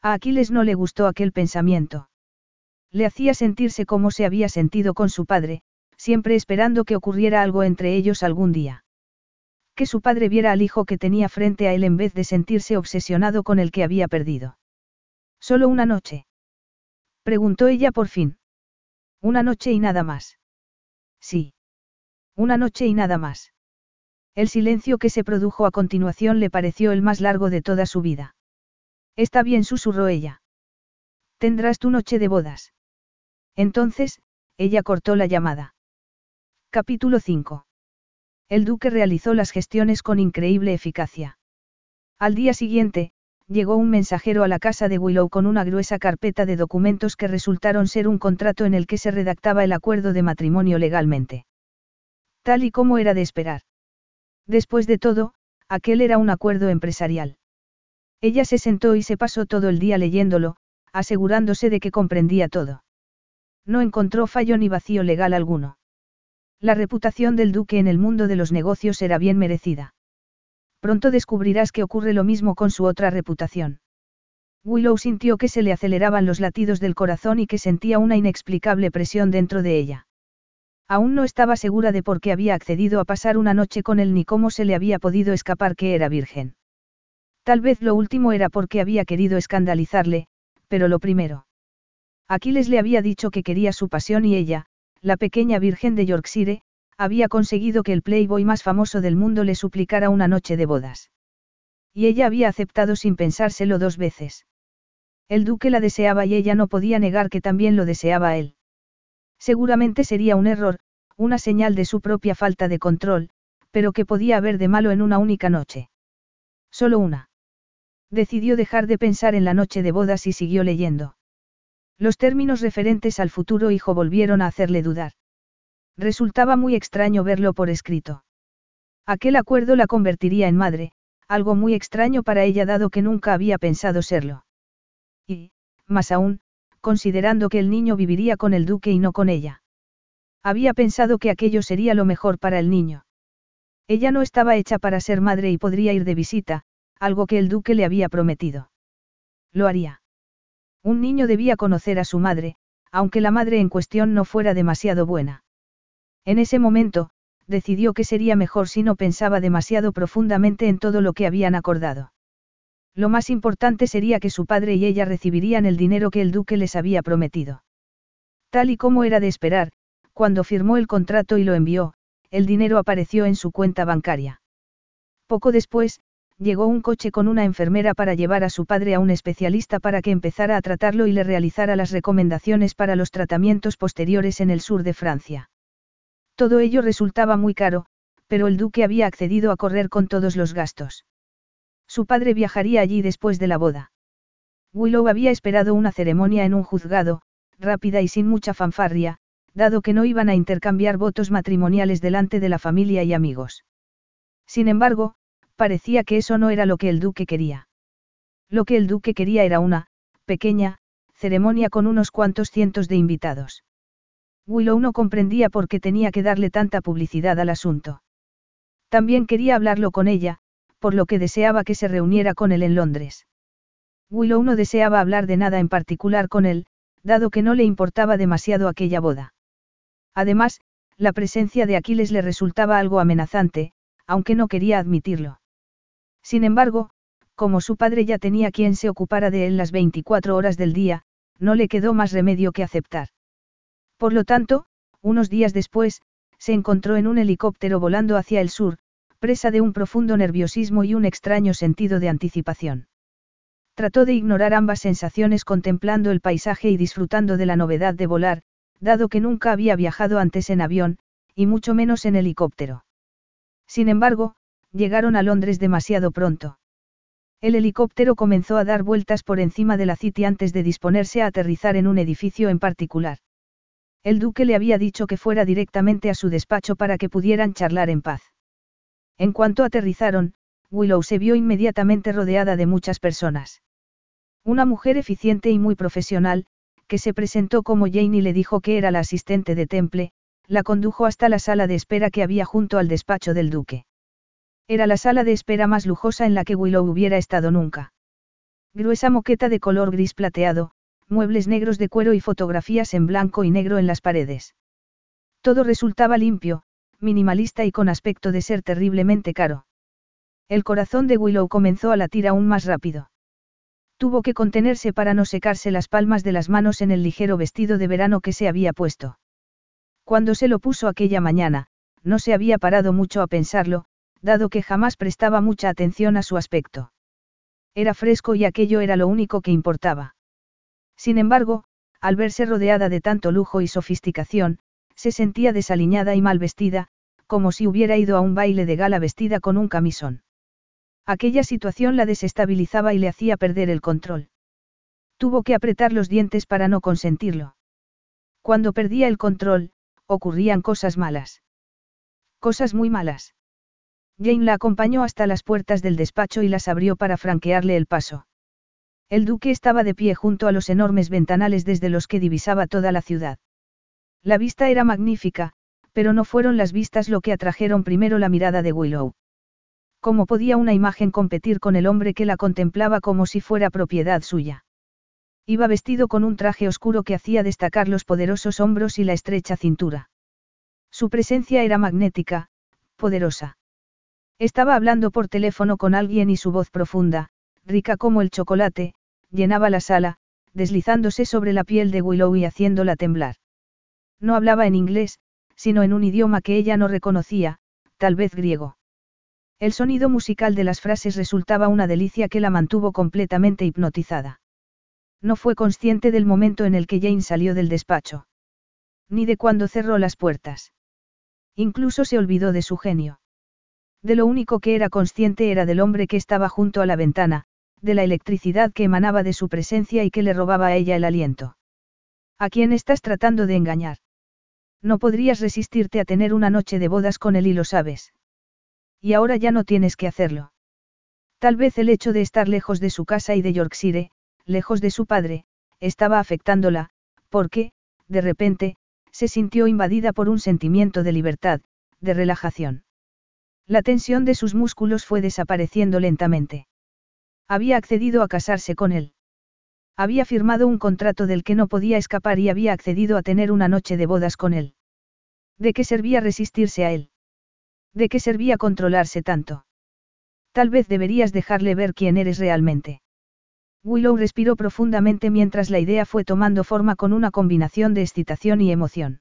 A Aquiles no le gustó aquel pensamiento. Le hacía sentirse como se había sentido con su padre, siempre esperando que ocurriera algo entre ellos algún día. Que su padre viera al hijo que tenía frente a él en vez de sentirse obsesionado con el que había perdido. ¿Solo una noche? Preguntó ella por fin. Una noche y nada más. Sí. Una noche y nada más. El silencio que se produjo a continuación le pareció el más largo de toda su vida. Está bien, susurró ella. Tendrás tu noche de bodas. Entonces, ella cortó la llamada. Capítulo 5. El duque realizó las gestiones con increíble eficacia. Al día siguiente, llegó un mensajero a la casa de Willow con una gruesa carpeta de documentos que resultaron ser un contrato en el que se redactaba el acuerdo de matrimonio legalmente. Tal y como era de esperar. Después de todo, aquel era un acuerdo empresarial. Ella se sentó y se pasó todo el día leyéndolo, asegurándose de que comprendía todo. No encontró fallo ni vacío legal alguno. La reputación del duque en el mundo de los negocios era bien merecida. Pronto descubrirás que ocurre lo mismo con su otra reputación. Willow sintió que se le aceleraban los latidos del corazón y que sentía una inexplicable presión dentro de ella. Aún no estaba segura de por qué había accedido a pasar una noche con él ni cómo se le había podido escapar que era virgen. Tal vez lo último era porque había querido escandalizarle, pero lo primero. Aquiles le había dicho que quería su pasión y ella, la pequeña virgen de Yorkshire, había conseguido que el playboy más famoso del mundo le suplicara una noche de bodas. Y ella había aceptado sin pensárselo dos veces. El duque la deseaba y ella no podía negar que también lo deseaba a él. Seguramente sería un error, una señal de su propia falta de control, pero que podía haber de malo en una única noche. Solo una. Decidió dejar de pensar en la noche de bodas y siguió leyendo. Los términos referentes al futuro hijo volvieron a hacerle dudar. Resultaba muy extraño verlo por escrito. Aquel acuerdo la convertiría en madre, algo muy extraño para ella dado que nunca había pensado serlo. Y, más aún, considerando que el niño viviría con el duque y no con ella. Había pensado que aquello sería lo mejor para el niño. Ella no estaba hecha para ser madre y podría ir de visita, algo que el duque le había prometido. Lo haría. Un niño debía conocer a su madre, aunque la madre en cuestión no fuera demasiado buena. En ese momento, decidió que sería mejor si no pensaba demasiado profundamente en todo lo que habían acordado. Lo más importante sería que su padre y ella recibirían el dinero que el duque les había prometido. Tal y como era de esperar, cuando firmó el contrato y lo envió, el dinero apareció en su cuenta bancaria. Poco después, llegó un coche con una enfermera para llevar a su padre a un especialista para que empezara a tratarlo y le realizara las recomendaciones para los tratamientos posteriores en el sur de Francia. Todo ello resultaba muy caro, pero el duque había accedido a correr con todos los gastos. Su padre viajaría allí después de la boda. Willow había esperado una ceremonia en un juzgado, rápida y sin mucha fanfarria, dado que no iban a intercambiar votos matrimoniales delante de la familia y amigos. Sin embargo, parecía que eso no era lo que el duque quería. Lo que el duque quería era una, pequeña, ceremonia con unos cuantos cientos de invitados. Willow no comprendía por qué tenía que darle tanta publicidad al asunto. También quería hablarlo con ella, por lo que deseaba que se reuniera con él en Londres. Willow no deseaba hablar de nada en particular con él, dado que no le importaba demasiado aquella boda. Además, la presencia de Aquiles le resultaba algo amenazante, aunque no quería admitirlo. Sin embargo, como su padre ya tenía quien se ocupara de él las 24 horas del día, no le quedó más remedio que aceptar. Por lo tanto, unos días después, se encontró en un helicóptero volando hacia el sur, presa de un profundo nerviosismo y un extraño sentido de anticipación. Trató de ignorar ambas sensaciones contemplando el paisaje y disfrutando de la novedad de volar, dado que nunca había viajado antes en avión, y mucho menos en helicóptero. Sin embargo, llegaron a Londres demasiado pronto. El helicóptero comenzó a dar vueltas por encima de la City antes de disponerse a aterrizar en un edificio en particular. El duque le había dicho que fuera directamente a su despacho para que pudieran charlar en paz. En cuanto aterrizaron, Willow se vio inmediatamente rodeada de muchas personas. Una mujer eficiente y muy profesional, que se presentó como Jane y le dijo que era la asistente de Temple, la condujo hasta la sala de espera que había junto al despacho del duque. Era la sala de espera más lujosa en la que Willow hubiera estado nunca. Gruesa moqueta de color gris plateado, muebles negros de cuero y fotografías en blanco y negro en las paredes. Todo resultaba limpio, minimalista y con aspecto de ser terriblemente caro. El corazón de Willow comenzó a latir aún más rápido. Tuvo que contenerse para no secarse las palmas de las manos en el ligero vestido de verano que se había puesto. Cuando se lo puso aquella mañana, no se había parado mucho a pensarlo, dado que jamás prestaba mucha atención a su aspecto. Era fresco y aquello era lo único que importaba. Sin embargo, al verse rodeada de tanto lujo y sofisticación, se sentía desaliñada y mal vestida, como si hubiera ido a un baile de gala vestida con un camisón. Aquella situación la desestabilizaba y le hacía perder el control. Tuvo que apretar los dientes para no consentirlo. Cuando perdía el control, ocurrían cosas malas. Cosas muy malas. Jane la acompañó hasta las puertas del despacho y las abrió para franquearle el paso. El duque estaba de pie junto a los enormes ventanales desde los que divisaba toda la ciudad. La vista era magnífica, pero no fueron las vistas lo que atrajeron primero la mirada de Willow. ¿Cómo podía una imagen competir con el hombre que la contemplaba como si fuera propiedad suya? Iba vestido con un traje oscuro que hacía destacar los poderosos hombros y la estrecha cintura. Su presencia era magnética, poderosa. Estaba hablando por teléfono con alguien y su voz profunda, rica como el chocolate, llenaba la sala, deslizándose sobre la piel de Willow y haciéndola temblar. No hablaba en inglés, sino en un idioma que ella no reconocía, tal vez griego. El sonido musical de las frases resultaba una delicia que la mantuvo completamente hipnotizada. No fue consciente del momento en el que Jane salió del despacho. Ni de cuando cerró las puertas. Incluso se olvidó de su genio. De lo único que era consciente era del hombre que estaba junto a la ventana, de la electricidad que emanaba de su presencia y que le robaba a ella el aliento. ¿A quién estás tratando de engañar? No podrías resistirte a tener una noche de bodas con él y lo sabes. Y ahora ya no tienes que hacerlo. Tal vez el hecho de estar lejos de su casa y de Yorkshire, lejos de su padre, estaba afectándola, porque, de repente, se sintió invadida por un sentimiento de libertad, de relajación. La tensión de sus músculos fue desapareciendo lentamente. Había accedido a casarse con él. Había firmado un contrato del que no podía escapar y había accedido a tener una noche de bodas con él. ¿De qué servía resistirse a él? ¿De qué servía controlarse tanto? Tal vez deberías dejarle ver quién eres realmente. Willow respiró profundamente mientras la idea fue tomando forma con una combinación de excitación y emoción.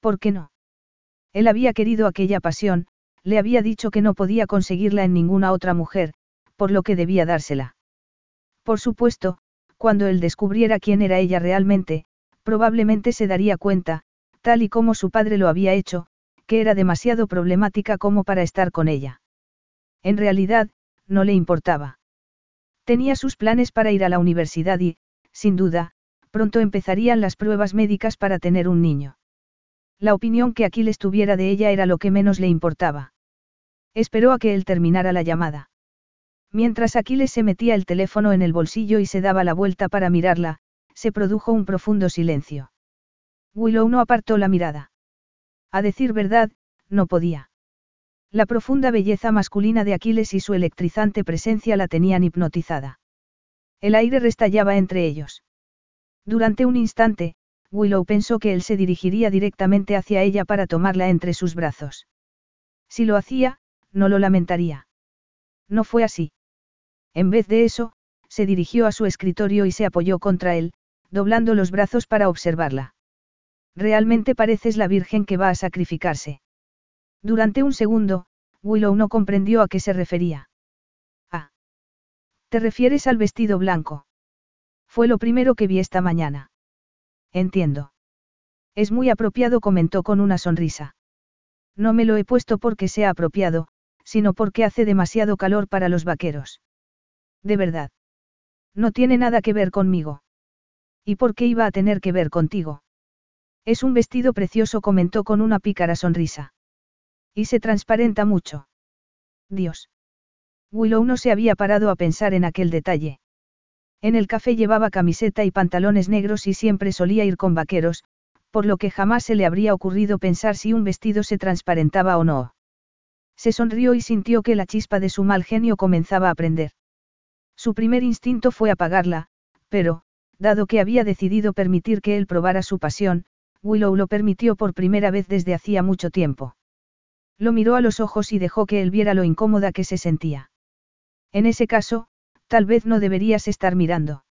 ¿Por qué no? Él había querido aquella pasión, le había dicho que no podía conseguirla en ninguna otra mujer, por lo que debía dársela. Por supuesto, cuando él descubriera quién era ella realmente, probablemente se daría cuenta, tal y como su padre lo había hecho, que era demasiado problemática como para estar con ella. En realidad, no le importaba. Tenía sus planes para ir a la universidad y, sin duda, pronto empezarían las pruebas médicas para tener un niño. La opinión que Aquiles tuviera de ella era lo que menos le importaba. Esperó a que él terminara la llamada. Mientras Aquiles se metía el teléfono en el bolsillo y se daba la vuelta para mirarla, se produjo un profundo silencio. Willow no apartó la mirada. A decir verdad, no podía. La profunda belleza masculina de Aquiles y su electrizante presencia la tenían hipnotizada. El aire restallaba entre ellos. Durante un instante, Willow pensó que él se dirigiría directamente hacia ella para tomarla entre sus brazos. Si lo hacía, no lo lamentaría. No fue así. En vez de eso, se dirigió a su escritorio y se apoyó contra él, doblando los brazos para observarla. Realmente pareces la Virgen que va a sacrificarse. Durante un segundo, Willow no comprendió a qué se refería. Ah. ¿Te refieres al vestido blanco? Fue lo primero que vi esta mañana. Entiendo. Es muy apropiado, comentó con una sonrisa. No me lo he puesto porque sea apropiado, sino porque hace demasiado calor para los vaqueros. De verdad. No tiene nada que ver conmigo. ¿Y por qué iba a tener que ver contigo? Es un vestido precioso, comentó con una pícara sonrisa. Y se transparenta mucho. Dios. Willow no se había parado a pensar en aquel detalle. En el café llevaba camiseta y pantalones negros y siempre solía ir con vaqueros, por lo que jamás se le habría ocurrido pensar si un vestido se transparentaba o no. Se sonrió y sintió que la chispa de su mal genio comenzaba a prender. Su primer instinto fue apagarla, pero, dado que había decidido permitir que él probara su pasión, Willow lo permitió por primera vez desde hacía mucho tiempo. Lo miró a los ojos y dejó que él viera lo incómoda que se sentía. En ese caso, tal vez no deberías estar mirando.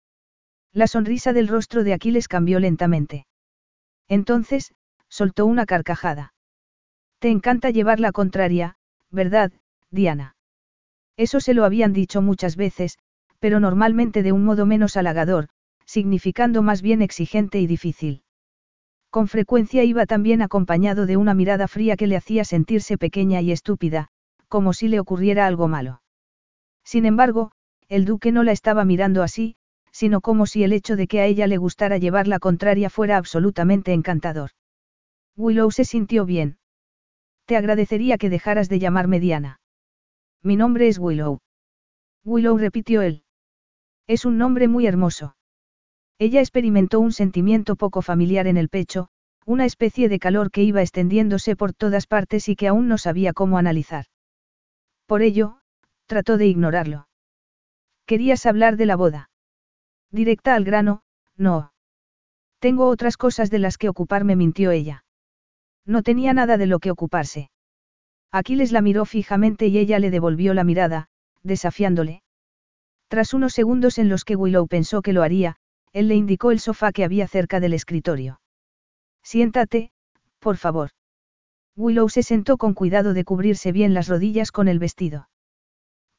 La sonrisa del rostro de Aquiles cambió lentamente. Entonces, soltó una carcajada. Te encanta llevar la contraria, ¿verdad, Diana? Eso se lo habían dicho muchas veces, pero normalmente de un modo menos halagador, significando más bien exigente y difícil. Con frecuencia iba también acompañado de una mirada fría que le hacía sentirse pequeña y estúpida, como si le ocurriera algo malo. Sin embargo, el duque no la estaba mirando así, sino como si el hecho de que a ella le gustara llevar la contraria fuera absolutamente encantador. Willow se sintió bien. Te agradecería que dejaras de llamarme Diana. Mi nombre es Willow. Willow repitió él. Es un nombre muy hermoso. Ella experimentó un sentimiento poco familiar en el pecho, una especie de calor que iba extendiéndose por todas partes y que aún no sabía cómo analizar. Por ello, trató de ignorarlo. Querías hablar de la boda. Directa al grano, no. Tengo otras cosas de las que ocuparme, mintió ella. No tenía nada de lo que ocuparse. Aquiles la miró fijamente y ella le devolvió la mirada, desafiándole. Tras unos segundos en los que Willow pensó que lo haría, él le indicó el sofá que había cerca del escritorio. Siéntate, por favor. Willow se sentó con cuidado de cubrirse bien las rodillas con el vestido.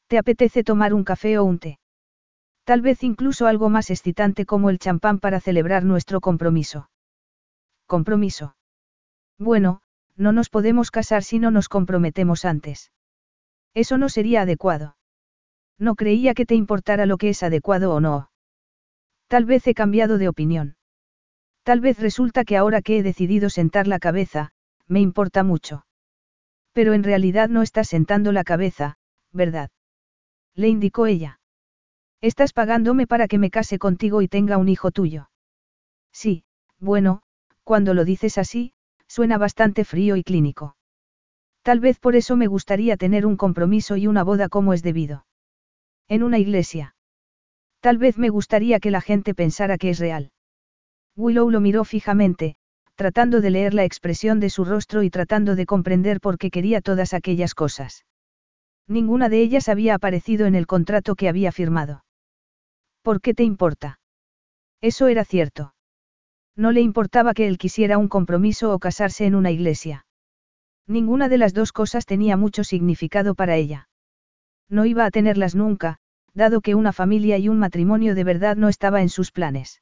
¿Te apetece tomar un café o un té? Tal vez incluso algo más excitante como el champán para celebrar nuestro compromiso. Compromiso. Bueno, no nos podemos casar si no nos comprometemos antes. Eso no sería adecuado. No creía que te importara lo que es adecuado o no. Tal vez he cambiado de opinión. Tal vez resulta que ahora que he decidido sentar la cabeza, me importa mucho. Pero en realidad no estás sentando la cabeza, ¿verdad? Le indicó ella. Estás pagándome para que me case contigo y tenga un hijo tuyo. Sí, bueno, cuando lo dices así, suena bastante frío y clínico. Tal vez por eso me gustaría tener un compromiso y una boda como es debido. En una iglesia. Tal vez me gustaría que la gente pensara que es real. Willow lo miró fijamente, tratando de leer la expresión de su rostro y tratando de comprender por qué quería todas aquellas cosas. Ninguna de ellas había aparecido en el contrato que había firmado. ¿Por qué te importa? Eso era cierto. No le importaba que él quisiera un compromiso o casarse en una iglesia. Ninguna de las dos cosas tenía mucho significado para ella. No iba a tenerlas nunca, dado que una familia y un matrimonio de verdad no estaba en sus planes.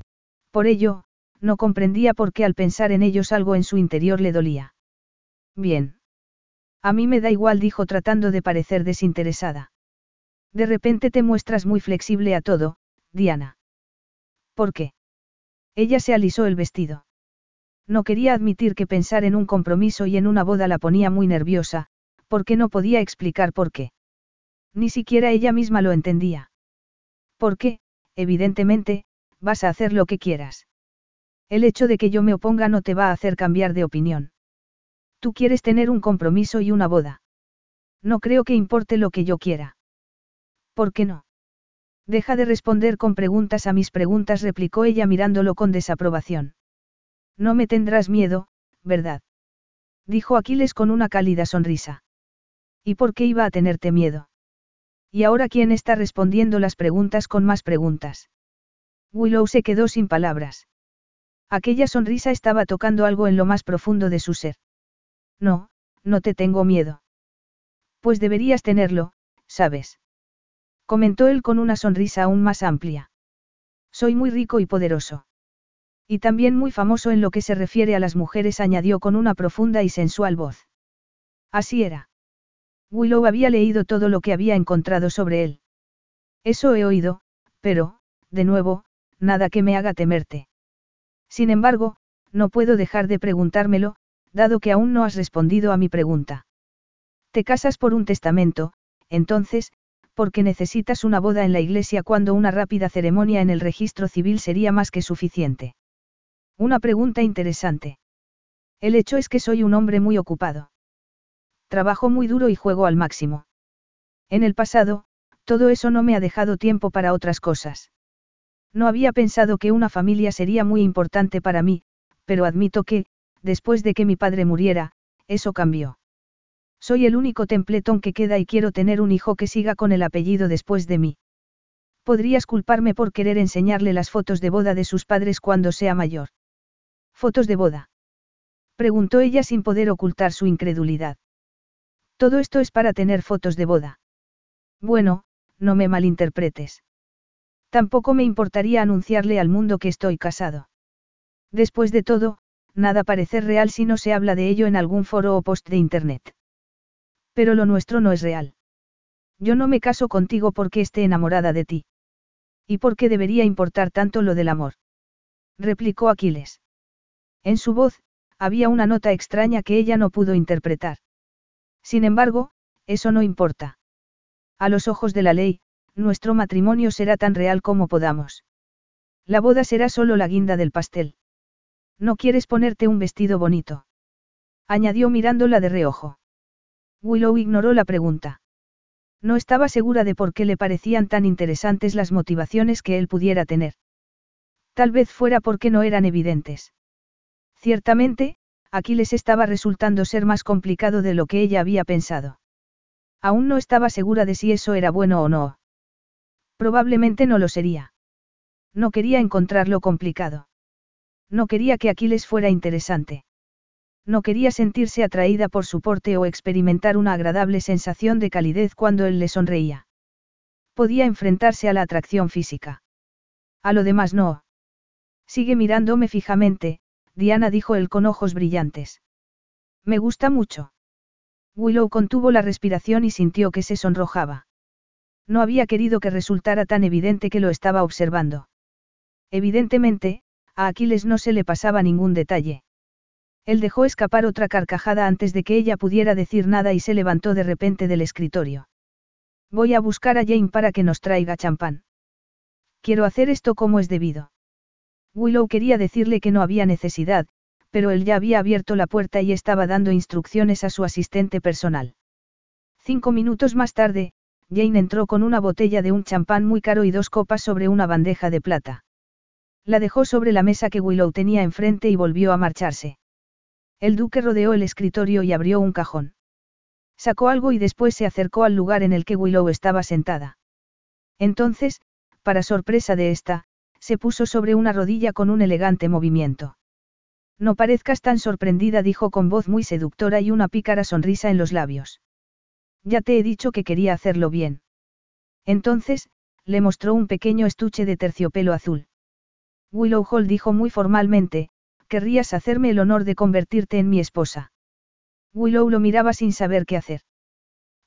Por ello, no comprendía por qué al pensar en ellos algo en su interior le dolía. Bien. A mí me da igual, dijo tratando de parecer desinteresada. De repente te muestras muy flexible a todo, Diana. ¿Por qué? Ella se alisó el vestido. No quería admitir que pensar en un compromiso y en una boda la ponía muy nerviosa, porque no podía explicar por qué. Ni siquiera ella misma lo entendía. Porque, evidentemente, vas a hacer lo que quieras. El hecho de que yo me oponga no te va a hacer cambiar de opinión. Tú quieres tener un compromiso y una boda. No creo que importe lo que yo quiera. ¿Por qué no? Deja de responder con preguntas a mis preguntas, replicó ella mirándolo con desaprobación. No me tendrás miedo, ¿verdad? Dijo Aquiles con una cálida sonrisa. ¿Y por qué iba a tenerte miedo? ¿Y ahora quién está respondiendo las preguntas con más preguntas? Willow se quedó sin palabras. Aquella sonrisa estaba tocando algo en lo más profundo de su ser. No, no te tengo miedo. Pues deberías tenerlo, ¿sabes? Comentó él con una sonrisa aún más amplia. Soy muy rico y poderoso. Y también muy famoso en lo que se refiere a las mujeres, añadió con una profunda y sensual voz. Así era. Willow había leído todo lo que había encontrado sobre él. Eso he oído, pero, de nuevo, nada que me haga temerte. Sin embargo, no puedo dejar de preguntármelo, dado que aún no has respondido a mi pregunta. Te casas por un testamento, entonces, porque necesitas una boda en la iglesia cuando una rápida ceremonia en el registro civil sería más que suficiente. Una pregunta interesante. El hecho es que soy un hombre muy ocupado. Trabajo muy duro y juego al máximo. En el pasado, todo eso no me ha dejado tiempo para otras cosas. No había pensado que una familia sería muy importante para mí, pero admito que, después de que mi padre muriera, eso cambió. Soy el único templetón que queda y quiero tener un hijo que siga con el apellido después de mí. Podrías culparme por querer enseñarle las fotos de boda de sus padres cuando sea mayor. ¿Fotos de boda? Preguntó ella sin poder ocultar su incredulidad. Todo esto es para tener fotos de boda. Bueno, no me malinterpretes. Tampoco me importaría anunciarle al mundo que estoy casado. Después de todo, nada parece real si no se habla de ello en algún foro o post de Internet. Pero lo nuestro no es real. Yo no me caso contigo porque esté enamorada de ti. ¿Y por qué debería importar tanto lo del amor? replicó Aquiles. En su voz, había una nota extraña que ella no pudo interpretar. Sin embargo, eso no importa. A los ojos de la ley, nuestro matrimonio será tan real como podamos. La boda será solo la guinda del pastel. ¿No quieres ponerte un vestido bonito? Añadió mirándola de reojo. Willow ignoró la pregunta. No estaba segura de por qué le parecían tan interesantes las motivaciones que él pudiera tener. Tal vez fuera porque no eran evidentes. Ciertamente, aquí les estaba resultando ser más complicado de lo que ella había pensado. Aún no estaba segura de si eso era bueno o no. Probablemente no lo sería. No quería encontrarlo complicado. No quería que Aquiles fuera interesante. No quería sentirse atraída por su porte o experimentar una agradable sensación de calidez cuando él le sonreía. Podía enfrentarse a la atracción física. A lo demás no. Sigue mirándome fijamente, Diana dijo él con ojos brillantes. Me gusta mucho. Willow contuvo la respiración y sintió que se sonrojaba. No había querido que resultara tan evidente que lo estaba observando. Evidentemente, a Aquiles no se le pasaba ningún detalle. Él dejó escapar otra carcajada antes de que ella pudiera decir nada y se levantó de repente del escritorio. Voy a buscar a Jane para que nos traiga champán. Quiero hacer esto como es debido. Willow quería decirle que no había necesidad, pero él ya había abierto la puerta y estaba dando instrucciones a su asistente personal. Cinco minutos más tarde, Jane entró con una botella de un champán muy caro y dos copas sobre una bandeja de plata. La dejó sobre la mesa que Willow tenía enfrente y volvió a marcharse. El duque rodeó el escritorio y abrió un cajón. Sacó algo y después se acercó al lugar en el que Willow estaba sentada. Entonces, para sorpresa de esta, se puso sobre una rodilla con un elegante movimiento. No parezcas tan sorprendida, dijo con voz muy seductora y una pícara sonrisa en los labios. Ya te he dicho que quería hacerlo bien. Entonces, le mostró un pequeño estuche de terciopelo azul. Willow Hall dijo muy formalmente, querrías hacerme el honor de convertirte en mi esposa. Willow lo miraba sin saber qué hacer.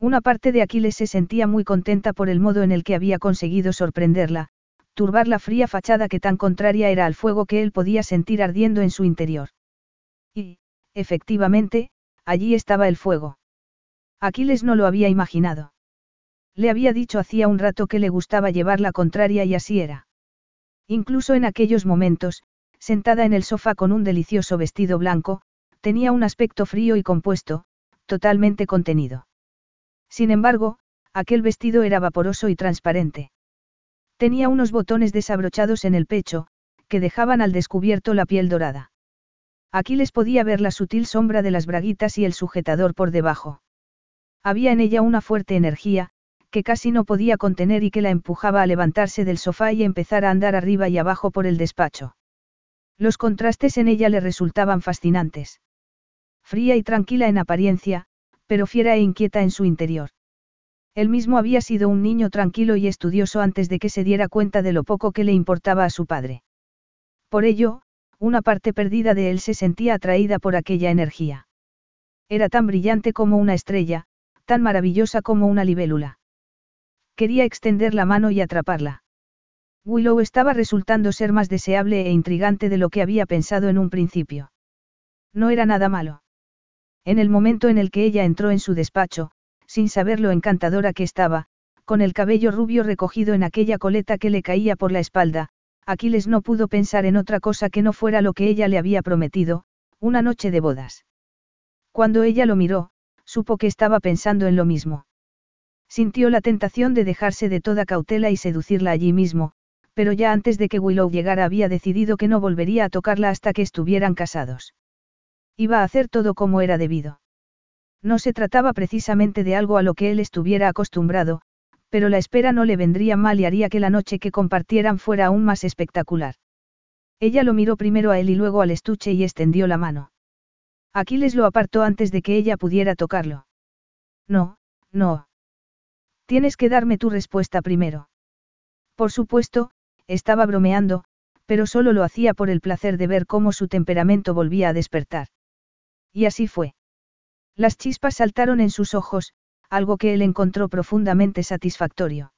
Una parte de Aquiles se sentía muy contenta por el modo en el que había conseguido sorprenderla, turbar la fría fachada que tan contraria era al fuego que él podía sentir ardiendo en su interior. Y, efectivamente, allí estaba el fuego. Aquiles no lo había imaginado. Le había dicho hacía un rato que le gustaba llevar la contraria y así era. Incluso en aquellos momentos, sentada en el sofá con un delicioso vestido blanco, tenía un aspecto frío y compuesto, totalmente contenido. Sin embargo, aquel vestido era vaporoso y transparente. Tenía unos botones desabrochados en el pecho, que dejaban al descubierto la piel dorada. Aquiles podía ver la sutil sombra de las braguitas y el sujetador por debajo. Había en ella una fuerte energía, que casi no podía contener y que la empujaba a levantarse del sofá y empezar a andar arriba y abajo por el despacho. Los contrastes en ella le resultaban fascinantes. Fría y tranquila en apariencia, pero fiera e inquieta en su interior. Él mismo había sido un niño tranquilo y estudioso antes de que se diera cuenta de lo poco que le importaba a su padre. Por ello, una parte perdida de él se sentía atraída por aquella energía. Era tan brillante como una estrella, tan maravillosa como una libélula. Quería extender la mano y atraparla. Willow estaba resultando ser más deseable e intrigante de lo que había pensado en un principio. No era nada malo. En el momento en el que ella entró en su despacho, sin saber lo encantadora que estaba, con el cabello rubio recogido en aquella coleta que le caía por la espalda, Aquiles no pudo pensar en otra cosa que no fuera lo que ella le había prometido, una noche de bodas. Cuando ella lo miró, supo que estaba pensando en lo mismo. Sintió la tentación de dejarse de toda cautela y seducirla allí mismo, pero ya antes de que Willow llegara había decidido que no volvería a tocarla hasta que estuvieran casados. Iba a hacer todo como era debido. No se trataba precisamente de algo a lo que él estuviera acostumbrado, pero la espera no le vendría mal y haría que la noche que compartieran fuera aún más espectacular. Ella lo miró primero a él y luego al estuche y extendió la mano. Aquiles lo apartó antes de que ella pudiera tocarlo. No, no. Tienes que darme tu respuesta primero. Por supuesto, estaba bromeando, pero solo lo hacía por el placer de ver cómo su temperamento volvía a despertar. Y así fue. Las chispas saltaron en sus ojos, algo que él encontró profundamente satisfactorio.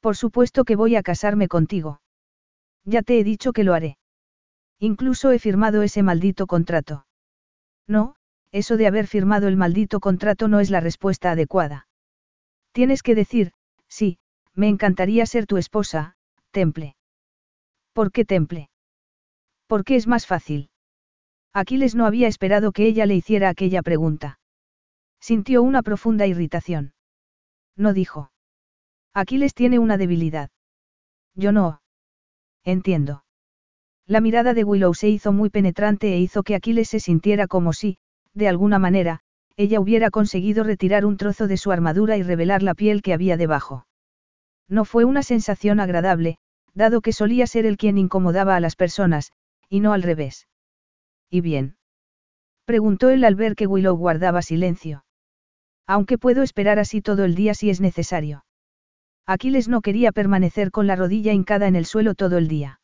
Por supuesto que voy a casarme contigo. Ya te he dicho que lo haré. Incluso he firmado ese maldito contrato. No, eso de haber firmado el maldito contrato no es la respuesta adecuada. Tienes que decir, sí, me encantaría ser tu esposa, Temple. ¿Por qué Temple? Porque es más fácil. Aquiles no había esperado que ella le hiciera aquella pregunta. Sintió una profunda irritación. No dijo. Aquiles tiene una debilidad. Yo no. Entiendo. La mirada de Willow se hizo muy penetrante e hizo que Aquiles se sintiera como si, de alguna manera, ella hubiera conseguido retirar un trozo de su armadura y revelar la piel que había debajo. No fue una sensación agradable, dado que solía ser el quien incomodaba a las personas, y no al revés. ¿Y bien? Preguntó él al ver que Willow guardaba silencio. Aunque puedo esperar así todo el día si es necesario. Aquiles no quería permanecer con la rodilla hincada en el suelo todo el día.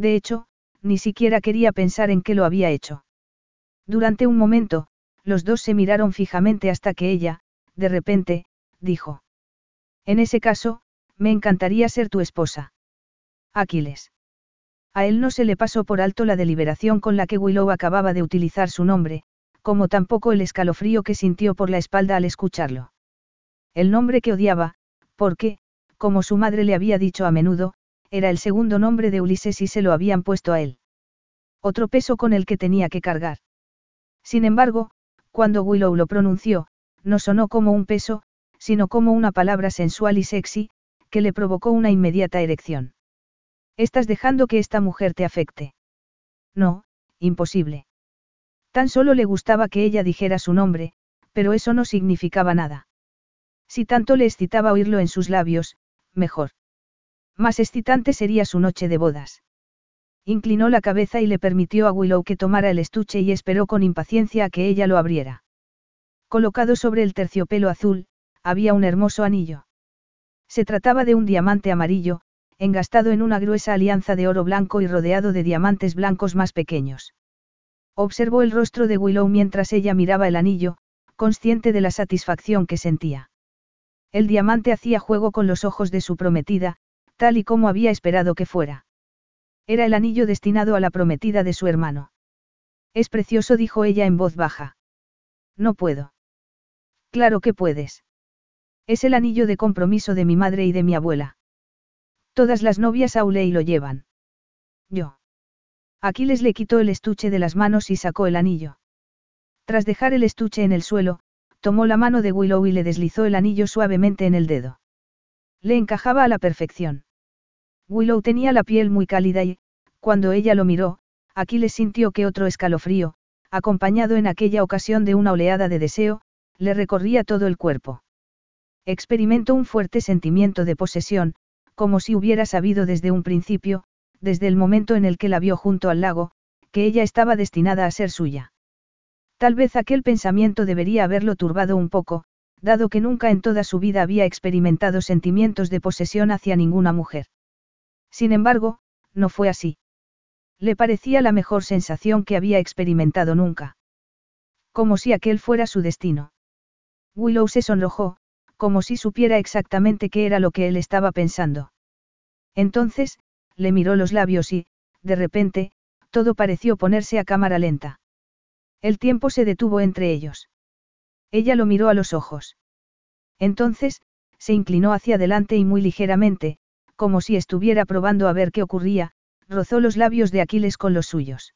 De hecho, ni siquiera quería pensar en qué lo había hecho. Durante un momento, los dos se miraron fijamente hasta que ella, de repente, dijo. En ese caso, me encantaría ser tu esposa. Aquiles. A él no se le pasó por alto la deliberación con la que Willow acababa de utilizar su nombre, como tampoco el escalofrío que sintió por la espalda al escucharlo. El nombre que odiaba, porque, como su madre le había dicho a menudo, era el segundo nombre de Ulises y se lo habían puesto a él. Otro peso con el que tenía que cargar. Sin embargo, cuando Willow lo pronunció, no sonó como un peso, sino como una palabra sensual y sexy, que le provocó una inmediata erección. Estás dejando que esta mujer te afecte. No, imposible. Tan solo le gustaba que ella dijera su nombre, pero eso no significaba nada. Si tanto le excitaba oírlo en sus labios, mejor. Más excitante sería su noche de bodas. Inclinó la cabeza y le permitió a Willow que tomara el estuche y esperó con impaciencia a que ella lo abriera. Colocado sobre el terciopelo azul, había un hermoso anillo. Se trataba de un diamante amarillo, engastado en una gruesa alianza de oro blanco y rodeado de diamantes blancos más pequeños. Observó el rostro de Willow mientras ella miraba el anillo, consciente de la satisfacción que sentía. El diamante hacía juego con los ojos de su prometida, tal y como había esperado que fuera. Era el anillo destinado a la prometida de su hermano. Es precioso, dijo ella en voz baja. No puedo. Claro que puedes. Es el anillo de compromiso de mi madre y de mi abuela. Todas las novias Auley lo llevan. Yo. Aquiles le quitó el estuche de las manos y sacó el anillo. Tras dejar el estuche en el suelo, tomó la mano de Willow y le deslizó el anillo suavemente en el dedo. Le encajaba a la perfección. Willow tenía la piel muy cálida y, cuando ella lo miró, Aquiles sintió que otro escalofrío, acompañado en aquella ocasión de una oleada de deseo, le recorría todo el cuerpo. Experimentó un fuerte sentimiento de posesión, como si hubiera sabido desde un principio, desde el momento en el que la vio junto al lago, que ella estaba destinada a ser suya. Tal vez aquel pensamiento debería haberlo turbado un poco, dado que nunca en toda su vida había experimentado sentimientos de posesión hacia ninguna mujer. Sin embargo, no fue así. Le parecía la mejor sensación que había experimentado nunca. Como si aquel fuera su destino. Willow se sonrojó, como si supiera exactamente qué era lo que él estaba pensando. Entonces, le miró los labios y, de repente, todo pareció ponerse a cámara lenta. El tiempo se detuvo entre ellos. Ella lo miró a los ojos. Entonces, se inclinó hacia adelante y muy ligeramente, como si estuviera probando a ver qué ocurría, rozó los labios de Aquiles con los suyos.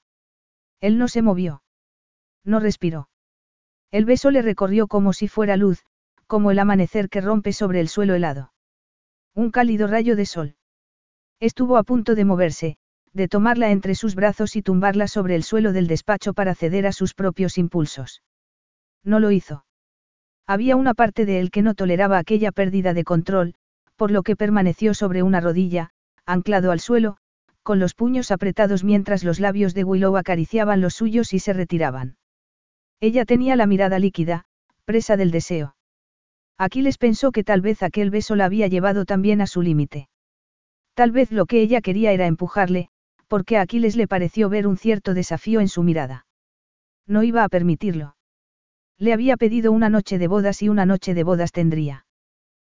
Él no se movió. No respiró. El beso le recorrió como si fuera luz, como el amanecer que rompe sobre el suelo helado. Un cálido rayo de sol. Estuvo a punto de moverse, de tomarla entre sus brazos y tumbarla sobre el suelo del despacho para ceder a sus propios impulsos. No lo hizo. Había una parte de él que no toleraba aquella pérdida de control, por lo que permaneció sobre una rodilla, anclado al suelo, con los puños apretados mientras los labios de Willow acariciaban los suyos y se retiraban. Ella tenía la mirada líquida, presa del deseo. Aquiles pensó que tal vez aquel beso la había llevado también a su límite. Tal vez lo que ella quería era empujarle, porque a Aquiles le pareció ver un cierto desafío en su mirada. No iba a permitirlo. Le había pedido una noche de bodas y una noche de bodas tendría.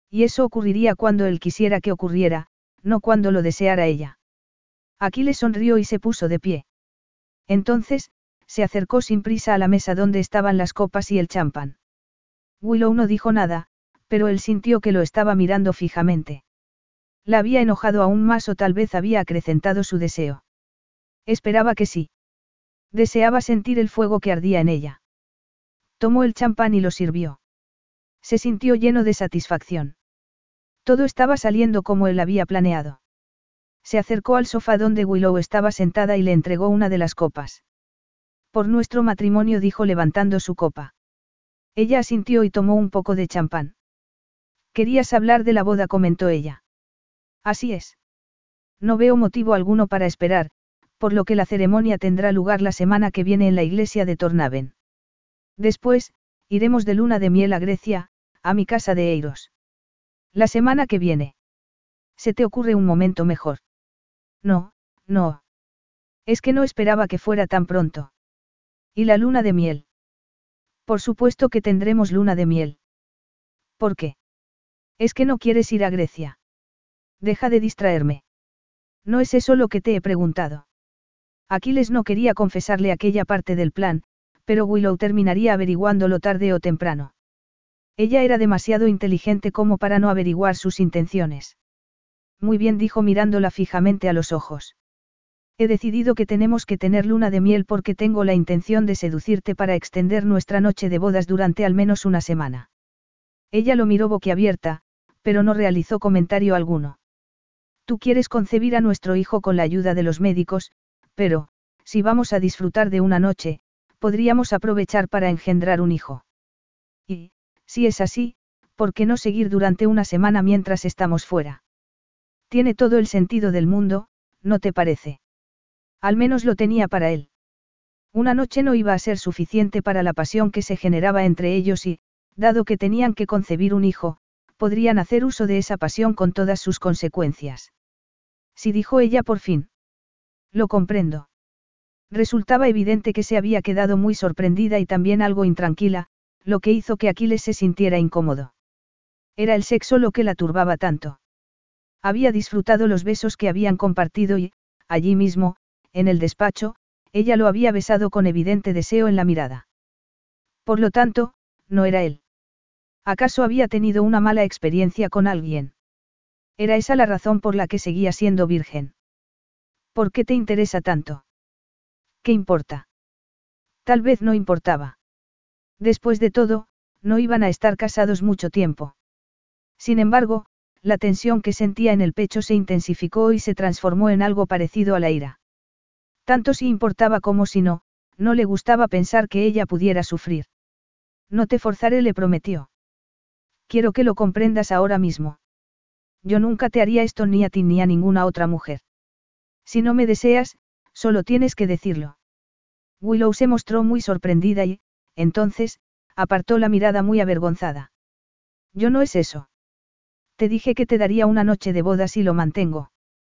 Y eso ocurriría cuando él quisiera que ocurriera, no cuando lo deseara ella. Aquiles sonrió y se puso de pie. Entonces, se acercó sin prisa a la mesa donde estaban las copas y el champán. Willow no dijo nada, pero él sintió que lo estaba mirando fijamente. La había enojado aún más o tal vez había acrecentado su deseo. Esperaba que sí. Deseaba sentir el fuego que ardía en ella. Tomó el champán y lo sirvió. Se sintió lleno de satisfacción. Todo estaba saliendo como él había planeado. Se acercó al sofá donde Willow estaba sentada y le entregó una de las copas. Por nuestro matrimonio dijo levantando su copa. Ella asintió y tomó un poco de champán. Querías hablar de la boda, comentó ella. Así es. No veo motivo alguno para esperar, por lo que la ceremonia tendrá lugar la semana que viene en la iglesia de Tornaven. Después, iremos de luna de miel a Grecia, a mi casa de Eiros. La semana que viene. ¿Se te ocurre un momento mejor? No, no. Es que no esperaba que fuera tan pronto. ¿Y la luna de miel? Por supuesto que tendremos luna de miel. ¿Por qué? Es que no quieres ir a Grecia. Deja de distraerme. No es eso lo que te he preguntado. Aquiles no quería confesarle aquella parte del plan, pero Willow terminaría averiguándolo tarde o temprano. Ella era demasiado inteligente como para no averiguar sus intenciones. Muy bien dijo mirándola fijamente a los ojos. He decidido que tenemos que tener luna de miel porque tengo la intención de seducirte para extender nuestra noche de bodas durante al menos una semana. Ella lo miró boquiabierta, pero no realizó comentario alguno. Tú quieres concebir a nuestro hijo con la ayuda de los médicos, pero, si vamos a disfrutar de una noche, podríamos aprovechar para engendrar un hijo. Y, si es así, ¿por qué no seguir durante una semana mientras estamos fuera? Tiene todo el sentido del mundo, ¿no te parece? Al menos lo tenía para él. Una noche no iba a ser suficiente para la pasión que se generaba entre ellos y, dado que tenían que concebir un hijo, podrían hacer uso de esa pasión con todas sus consecuencias. Si dijo ella por fin. Lo comprendo. Resultaba evidente que se había quedado muy sorprendida y también algo intranquila, lo que hizo que Aquiles se sintiera incómodo. Era el sexo lo que la turbaba tanto. Había disfrutado los besos que habían compartido y, allí mismo, en el despacho, ella lo había besado con evidente deseo en la mirada. Por lo tanto, no era él. ¿Acaso había tenido una mala experiencia con alguien? Era esa la razón por la que seguía siendo virgen. ¿Por qué te interesa tanto? ¿Qué importa? Tal vez no importaba. Después de todo, No iban a estar casados mucho tiempo. Sin embargo, la tensión que sentía en el pecho se intensificó y se transformó en algo parecido a la ira. Tanto si importaba como si no, no le gustaba pensar que ella pudiera sufrir. No te forzaré, le prometió. Quiero que lo comprendas ahora mismo. Yo nunca te haría esto ni a ti ni a ninguna otra mujer. Si no me deseas, solo tienes que decirlo. Willow se mostró muy sorprendida y, entonces, apartó la mirada muy avergonzada. Yo no es eso. Te dije que te daría una noche de bodas y lo mantengo.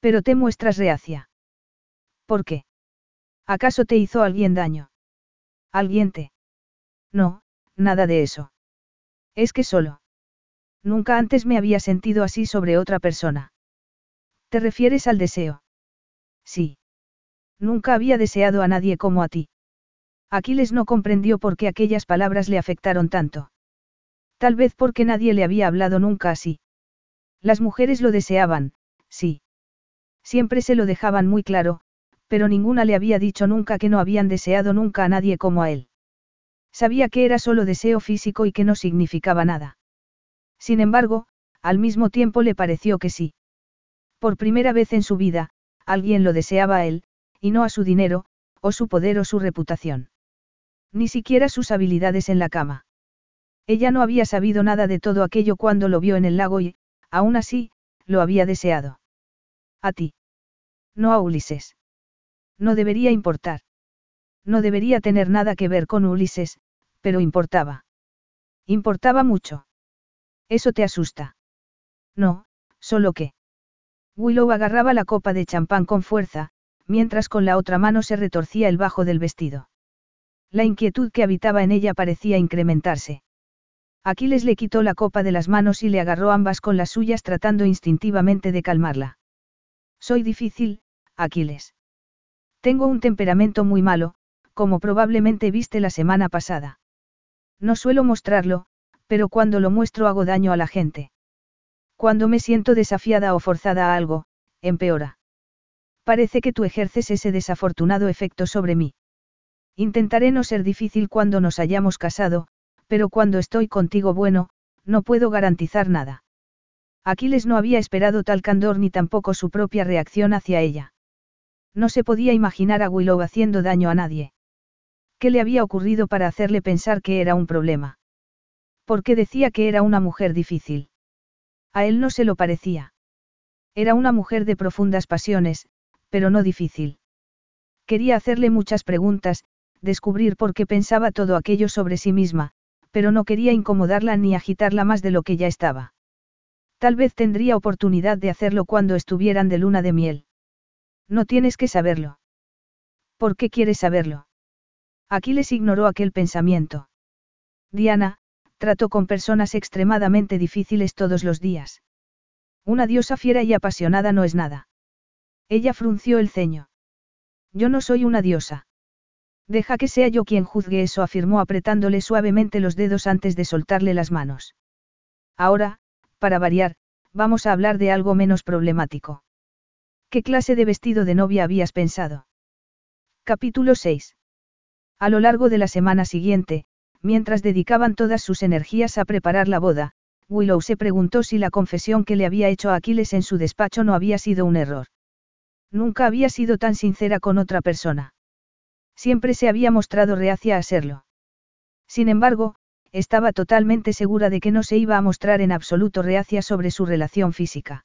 Pero te muestras reacia. ¿Por qué? ¿Acaso te hizo alguien daño? ¿Alguien te? No, nada de eso. Es que solo. Nunca antes me había sentido así sobre otra persona. ¿Te refieres al deseo? Sí. Nunca había deseado a nadie como a ti. Aquiles no comprendió por qué aquellas palabras le afectaron tanto. Tal vez porque nadie le había hablado nunca así. Las mujeres lo deseaban, sí. Siempre se lo dejaban muy claro, pero ninguna le había dicho nunca que no habían deseado nunca a nadie como a él. Sabía que era solo deseo físico y que no significaba nada. Sin embargo, al mismo tiempo le pareció que sí. Por primera vez en su vida, alguien lo deseaba a él, y no a su dinero, o su poder o su reputación. Ni siquiera sus habilidades en la cama. Ella no había sabido nada de todo aquello cuando lo vio en el lago y, aún así, lo había deseado. A ti. No a Ulises. No debería importar. No debería tener nada que ver con Ulises, pero importaba. Importaba mucho. Eso te asusta. No, solo que. Willow agarraba la copa de champán con fuerza, mientras con la otra mano se retorcía el bajo del vestido. La inquietud que habitaba en ella parecía incrementarse. Aquiles le quitó la copa de las manos y le agarró ambas con las suyas tratando instintivamente de calmarla. Soy difícil, Aquiles. Tengo un temperamento muy malo, como probablemente viste la semana pasada. No suelo mostrarlo, pero cuando lo muestro hago daño a la gente. Cuando me siento desafiada o forzada a algo, empeora. Parece que tú ejerces ese desafortunado efecto sobre mí. Intentaré no ser difícil cuando nos hayamos casado, pero cuando estoy contigo bueno, no puedo garantizar nada. Aquiles no había esperado tal candor ni tampoco su propia reacción hacia ella. No se podía imaginar a Willow haciendo daño a nadie. ¿Qué le había ocurrido para hacerle pensar que era un problema? ¿Por qué decía que era una mujer difícil? A él no se lo parecía. Era una mujer de profundas pasiones, pero no difícil. Quería hacerle muchas preguntas, descubrir por qué pensaba todo aquello sobre sí misma, pero no quería incomodarla ni agitarla más de lo que ya estaba. Tal vez tendría oportunidad de hacerlo cuando estuvieran de luna de miel. No tienes que saberlo. ¿Por qué quieres saberlo? Aquiles ignoró aquel pensamiento. Diana, trato con personas extremadamente difíciles todos los días. Una diosa fiera y apasionada no es nada. Ella frunció el ceño. Yo no soy una diosa. Deja que sea yo quien juzgue eso, afirmó apretándole suavemente los dedos antes de soltarle las manos. Ahora, para variar, vamos a hablar de algo menos problemático. ¿Qué clase de vestido de novia habías pensado? Capítulo 6. A lo largo de la semana siguiente, mientras dedicaban todas sus energías a preparar la boda, Willow se preguntó si la confesión que le había hecho a Aquiles en su despacho no había sido un error. Nunca había sido tan sincera con otra persona. Siempre se había mostrado reacia a serlo. Sin embargo, estaba totalmente segura de que no se iba a mostrar en absoluto reacia sobre su relación física.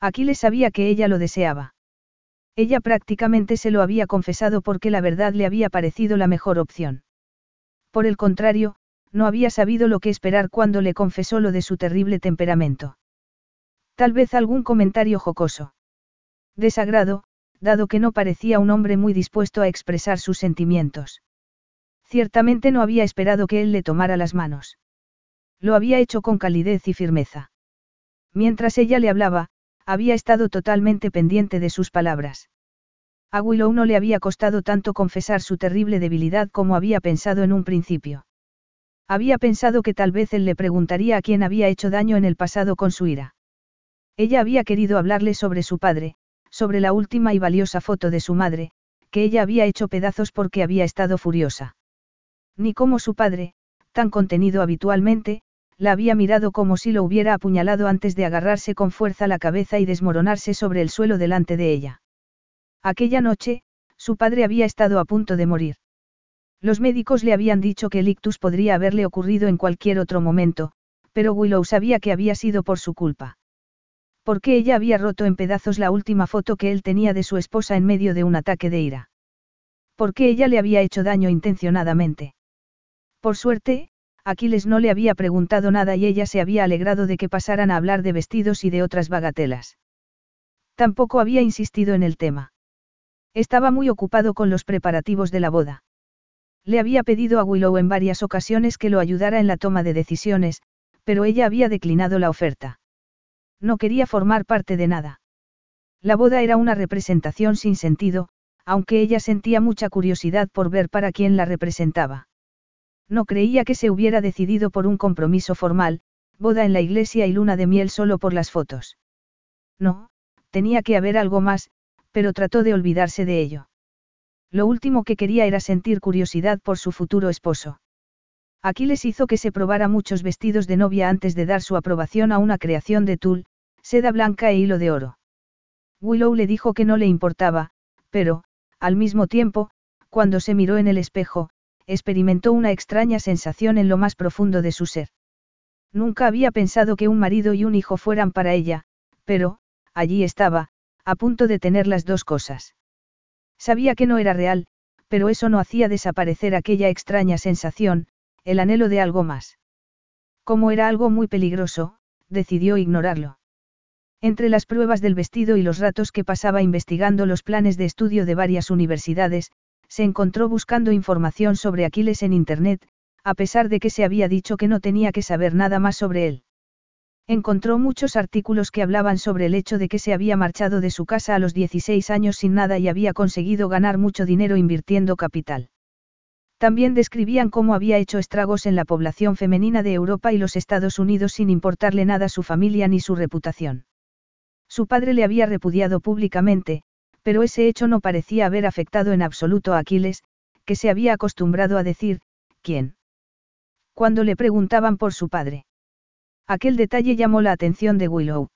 Aquiles sabía que ella lo deseaba. Ella prácticamente se lo había confesado porque la verdad le había parecido la mejor opción. Por el contrario, no había sabido lo que esperar cuando le confesó lo de su terrible temperamento. Tal vez algún comentario jocoso. Desagrado, dado que no parecía un hombre muy dispuesto a expresar sus sentimientos. Ciertamente no había esperado que él le tomara las manos. Lo había hecho con calidez y firmeza. Mientras ella le hablaba, había estado totalmente pendiente de sus palabras. A Willow no le había costado tanto confesar su terrible debilidad como había pensado en un principio. Había pensado que tal vez él le preguntaría a quién había hecho daño en el pasado con su ira. Ella había querido hablarle sobre su padre, sobre la última y valiosa foto de su madre, que ella había hecho pedazos porque había estado furiosa. Ni como su padre, tan contenido habitualmente, la había mirado como si lo hubiera apuñalado antes de agarrarse con fuerza la cabeza y desmoronarse sobre el suelo delante de ella. Aquella noche, su padre había estado a punto de morir. Los médicos le habían dicho que el ictus podría haberle ocurrido en cualquier otro momento, pero Willow sabía que había sido por su culpa. Porque ella había roto en pedazos la última foto que él tenía de su esposa en medio de un ataque de ira. Porque ella le había hecho daño intencionadamente. Por suerte, Aquiles no le había preguntado nada y ella se había alegrado de que pasaran a hablar de vestidos y de otras bagatelas. Tampoco había insistido en el tema. Estaba muy ocupado con los preparativos de la boda. Le había pedido a Willow en varias ocasiones que lo ayudara en la toma de decisiones, pero ella había declinado la oferta. No quería formar parte de nada. La boda era una representación sin sentido, aunque ella sentía mucha curiosidad por ver para quién la representaba. No creía que se hubiera decidido por un compromiso formal, boda en la iglesia y luna de miel solo por las fotos. No, tenía que haber algo más, pero trató de olvidarse de ello. Lo último que quería era sentir curiosidad por su futuro esposo. Aquiles hizo que se probara muchos vestidos de novia antes de dar su aprobación a una creación de tul, seda blanca e hilo de oro. Willow le dijo que no le importaba, pero, al mismo tiempo, cuando se miró en el espejo, experimentó una extraña sensación en lo más profundo de su ser. Nunca había pensado que un marido y un hijo fueran para ella, pero, allí estaba, a punto de tener las dos cosas. Sabía que no era real, pero eso no hacía desaparecer aquella extraña sensación, el anhelo de algo más. Como era algo muy peligroso, decidió ignorarlo. Entre las pruebas del vestido y los ratos que pasaba investigando los planes de estudio de varias universidades, se encontró buscando información sobre Aquiles en Internet, a pesar de que se había dicho que no tenía que saber nada más sobre él. Encontró muchos artículos que hablaban sobre el hecho de que se había marchado de su casa a los 16 años sin nada y había conseguido ganar mucho dinero invirtiendo capital. También describían cómo había hecho estragos en la población femenina de Europa y los Estados Unidos sin importarle nada su familia ni su reputación. Su padre le había repudiado públicamente, pero ese hecho no parecía haber afectado en absoluto a Aquiles, que se había acostumbrado a decir, ¿quién? Cuando le preguntaban por su padre. Aquel detalle llamó la atención de Willow.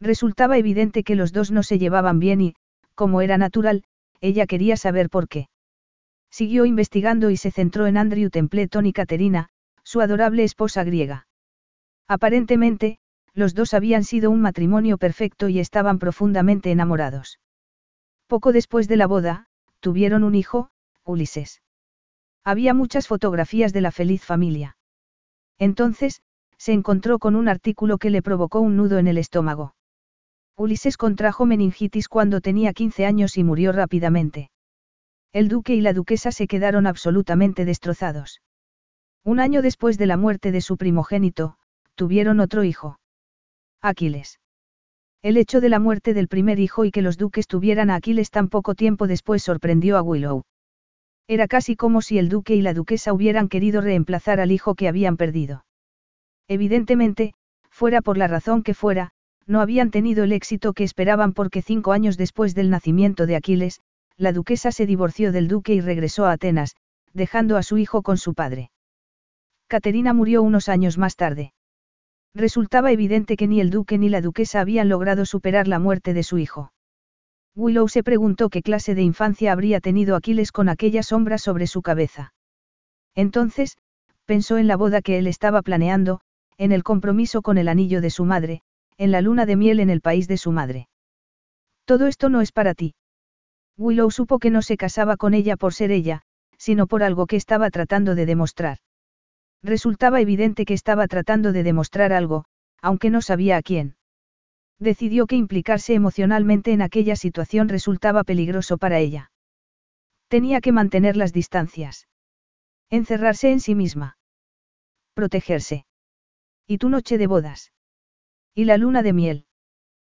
Resultaba evidente que los dos no se llevaban bien y, como era natural, ella quería saber por qué. Siguió investigando y se centró en Andrew Templeton y Caterina, su adorable esposa griega. Aparentemente, los dos habían sido un matrimonio perfecto y estaban profundamente enamorados. Poco después de la boda, tuvieron un hijo, Ulises. Había muchas fotografías de la feliz familia. Entonces, se encontró con un artículo que le provocó un nudo en el estómago. Ulises contrajo meningitis cuando tenía 15 años y murió rápidamente. El duque y la duquesa se quedaron absolutamente destrozados. Un año después de la muerte de su primogénito, tuvieron otro hijo. Aquiles. El hecho de la muerte del primer hijo y que los duques tuvieran a Aquiles tan poco tiempo después sorprendió a Willow. Era casi como si el duque y la duquesa hubieran querido reemplazar al hijo que habían perdido. Evidentemente, fuera por la razón que fuera, no habían tenido el éxito que esperaban porque cinco años después del nacimiento de Aquiles, la duquesa se divorció del duque y regresó a Atenas, dejando a su hijo con su padre. Caterina murió unos años más tarde. Resultaba evidente que ni el duque ni la duquesa habían logrado superar la muerte de su hijo. Willow se preguntó qué clase de infancia habría tenido Aquiles con aquella sombra sobre su cabeza. Entonces, pensó en la boda que él estaba planeando, en el compromiso con el anillo de su madre, en la luna de miel en el país de su madre. Todo esto no es para ti. Willow supo que no se casaba con ella por ser ella, sino por algo que estaba tratando de demostrar. Resultaba evidente que estaba tratando de demostrar algo, aunque no sabía a quién. Decidió que implicarse emocionalmente en aquella situación resultaba peligroso para ella. Tenía que mantener las distancias. Encerrarse en sí misma. Protegerse. ¿Y tu noche de bodas? ¿Y la luna de miel?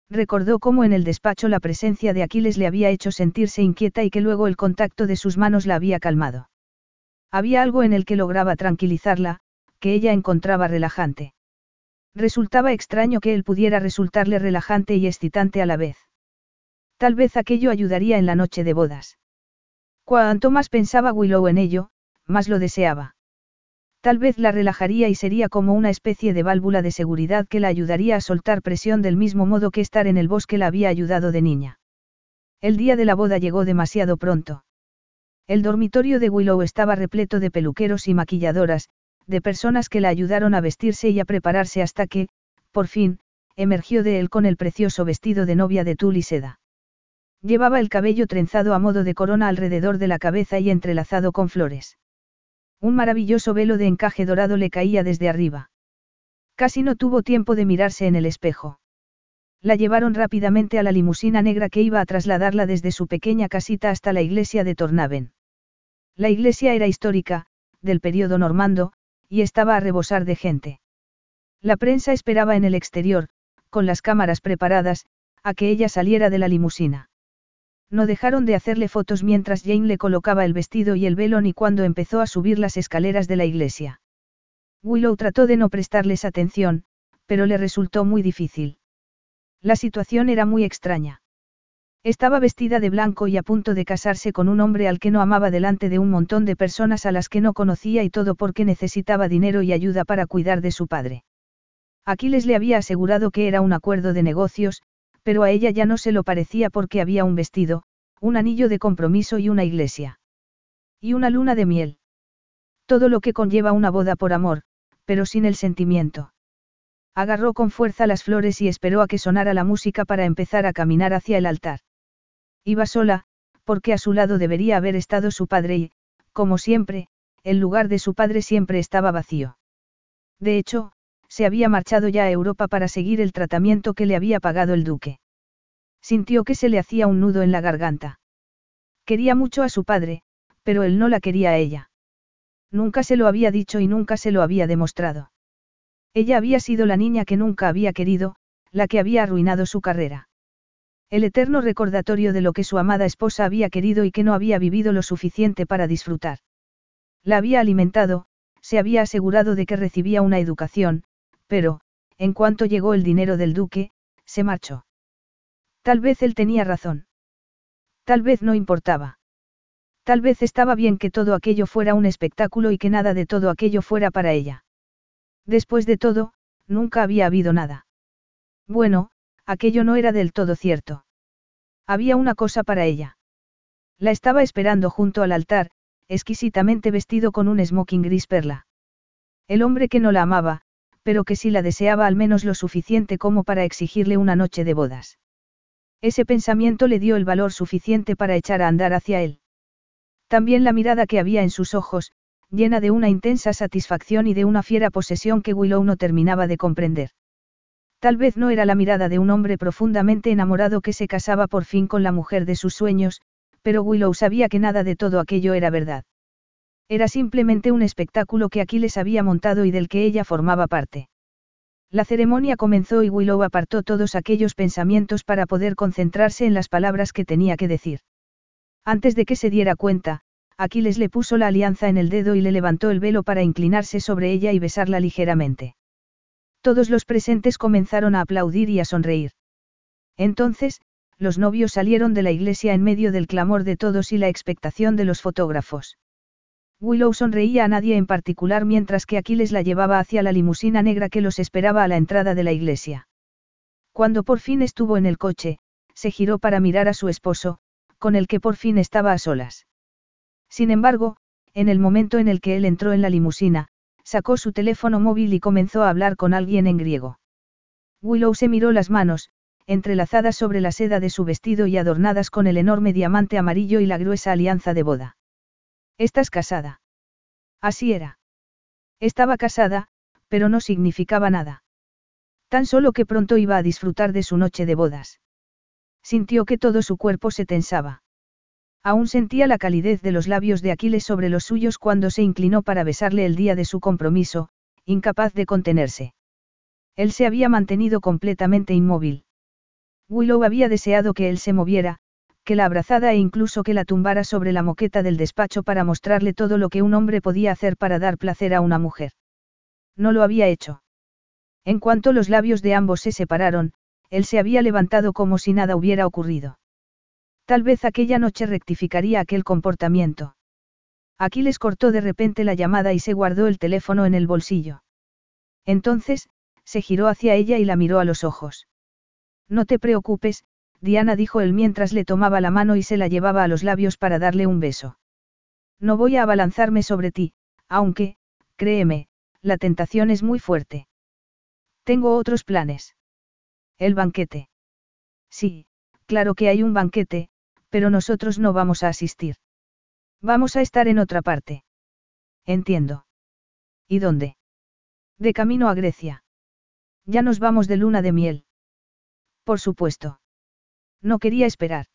Recordó cómo en el despacho la presencia de Aquiles le había hecho sentirse inquieta y que luego el contacto de sus manos la había calmado. Había algo en el que lograba tranquilizarla, que ella encontraba relajante. Resultaba extraño que él pudiera resultarle relajante y excitante a la vez. Tal vez aquello ayudaría en la noche de bodas. Cuanto más pensaba Willow en ello, más lo deseaba. Tal vez la relajaría y sería como una especie de válvula de seguridad que la ayudaría a soltar presión del mismo modo que estar en el bosque la había ayudado de niña. El día de la boda llegó demasiado pronto. El dormitorio de Willow estaba repleto de peluqueros y maquilladoras, de personas que la ayudaron a vestirse y a prepararse hasta que, por fin, emergió de él con el precioso vestido de novia de tul y seda. Llevaba el cabello trenzado a modo de corona alrededor de la cabeza y entrelazado con flores. Un maravilloso velo de encaje dorado le caía desde arriba. Casi no tuvo tiempo de mirarse en el espejo. La llevaron rápidamente a la limusina negra que iba a trasladarla desde su pequeña casita hasta la iglesia de Tornaven. La iglesia era histórica, del periodo normando, y estaba a rebosar de gente. La prensa esperaba en el exterior, con las cámaras preparadas, a que ella saliera de la limusina. No dejaron de hacerle fotos mientras Jane le colocaba el vestido y el velo ni cuando empezó a subir las escaleras de la iglesia. Willow trató de no prestarles atención, pero le resultó muy difícil. La situación era muy extraña. Estaba vestida de blanco y a punto de casarse con un hombre al que no amaba delante de un montón de personas a las que no conocía y todo porque necesitaba dinero y ayuda para cuidar de su padre. Aquiles le había asegurado que era un acuerdo de negocios, pero a ella ya no se lo parecía porque había un vestido, un anillo de compromiso y una iglesia. Y una luna de miel. Todo lo que conlleva una boda por amor, pero sin el sentimiento. Agarró con fuerza las flores y esperó a que sonara la música para empezar a caminar hacia el altar. Iba sola, porque a su lado debería haber estado su padre y, como siempre, el lugar de su padre siempre estaba vacío. De hecho, se había marchado ya a Europa para seguir el tratamiento que le había pagado el duque. Sintió que se le hacía un nudo en la garganta. Quería mucho a su padre, pero él no la quería a ella. Nunca se lo había dicho y nunca se lo había demostrado. Ella había sido la niña que nunca había querido, la que había arruinado su carrera. El eterno recordatorio de lo que su amada esposa había querido y que no había vivido lo suficiente para disfrutar. La había alimentado, se había asegurado de que recibía una educación, pero, en cuanto llegó el dinero del duque, se marchó. Tal vez él tenía razón. Tal vez no importaba. Tal vez estaba bien que todo aquello fuera un espectáculo y que nada de todo aquello fuera para ella. Después de todo, nunca había habido nada. Bueno, Aquello no era del todo cierto. Había una cosa para ella. La estaba esperando junto al altar, exquisitamente vestido con un smoking gris perla. El hombre que no la amaba, pero que sí la deseaba al menos lo suficiente como para exigirle una noche de bodas. Ese pensamiento le dio el valor suficiente para echar a andar hacia él. También la mirada que había en sus ojos, llena de una intensa satisfacción y de una fiera posesión que Willow no terminaba de comprender. Tal vez no era la mirada de un hombre profundamente enamorado que se casaba por fin con la mujer de sus sueños, pero Willow sabía que nada de todo aquello era verdad. Era simplemente un espectáculo que Aquiles había montado y del que ella formaba parte. La ceremonia comenzó y Willow apartó todos aquellos pensamientos para poder concentrarse en las palabras que tenía que decir. Antes de que se diera cuenta, Aquiles le puso la alianza en el dedo y le levantó el velo para inclinarse sobre ella y besarla ligeramente. Todos los presentes comenzaron a aplaudir y a sonreír. Entonces, los novios salieron de la iglesia en medio del clamor de todos y la expectación de los fotógrafos. Willow sonreía a nadie en particular mientras que Aquiles la llevaba hacia la limusina negra que los esperaba a la entrada de la iglesia. Cuando por fin estuvo en el coche, se giró para mirar a su esposo, con el que por fin estaba a solas. Sin embargo, en el momento en el que él entró en la limusina, Sacó su teléfono móvil y comenzó a hablar con alguien en griego. Willow se miró las manos, entrelazadas sobre la seda de su vestido y adornadas con el enorme diamante amarillo y la gruesa alianza de boda. ¿Estás casada? Así era. Estaba casada, pero no significaba nada. Tan solo que pronto iba a disfrutar de su noche de bodas. Sintió que todo su cuerpo se tensaba. Aún sentía la calidez de los labios de Aquiles sobre los suyos cuando se inclinó para besarle el día de su compromiso, incapaz de contenerse. Él se había mantenido completamente inmóvil. Willow había deseado que él se moviera, que la abrazada e incluso que la tumbara sobre la moqueta del despacho para mostrarle todo lo que un hombre podía hacer para dar placer a una mujer. No lo había hecho. En cuanto los labios de ambos se separaron, él se había levantado como si nada hubiera ocurrido. Tal vez aquella noche rectificaría aquel comportamiento. Aquiles cortó de repente la llamada y se guardó el teléfono en el bolsillo. Entonces, se giró hacia ella y la miró a los ojos. No te preocupes, Diana dijo él mientras le tomaba la mano y se la llevaba a los labios para darle un beso. No voy a abalanzarme sobre ti, aunque, créeme, la tentación es muy fuerte. Tengo otros planes. El banquete. Sí, claro que hay un banquete, pero nosotros no vamos a asistir. Vamos a estar en otra parte. Entiendo. ¿Y dónde? De camino a Grecia. Ya nos vamos de luna de miel. Por supuesto. No quería esperar.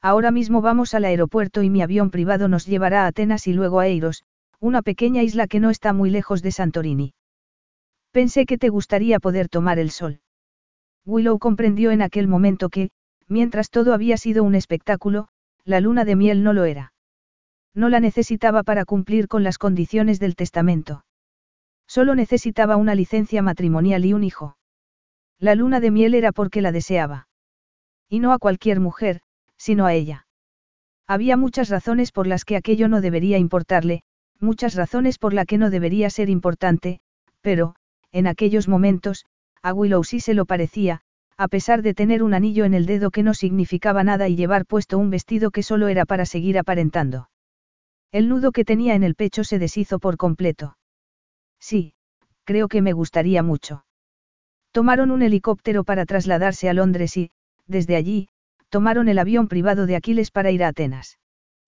Ahora mismo vamos al aeropuerto y mi avión privado nos llevará a Atenas y luego a Eiros, una pequeña isla que no está muy lejos de Santorini. Pensé que te gustaría poder tomar el sol. Willow comprendió en aquel momento que, mientras todo había sido un espectáculo, la luna de miel no lo era. No la necesitaba para cumplir con las condiciones del testamento. Solo necesitaba una licencia matrimonial y un hijo. La luna de miel era porque la deseaba. Y no a cualquier mujer, sino a ella. Había muchas razones por las que aquello no debería importarle, muchas razones por las que no debería ser importante, pero, en aquellos momentos, a Willow sí se lo parecía, a pesar de tener un anillo en el dedo que no significaba nada y llevar puesto un vestido que solo era para seguir aparentando. El nudo que tenía en el pecho se deshizo por completo. Sí, creo que me gustaría mucho. Tomaron un helicóptero para trasladarse a Londres y, desde allí, tomaron el avión privado de Aquiles para ir a Atenas.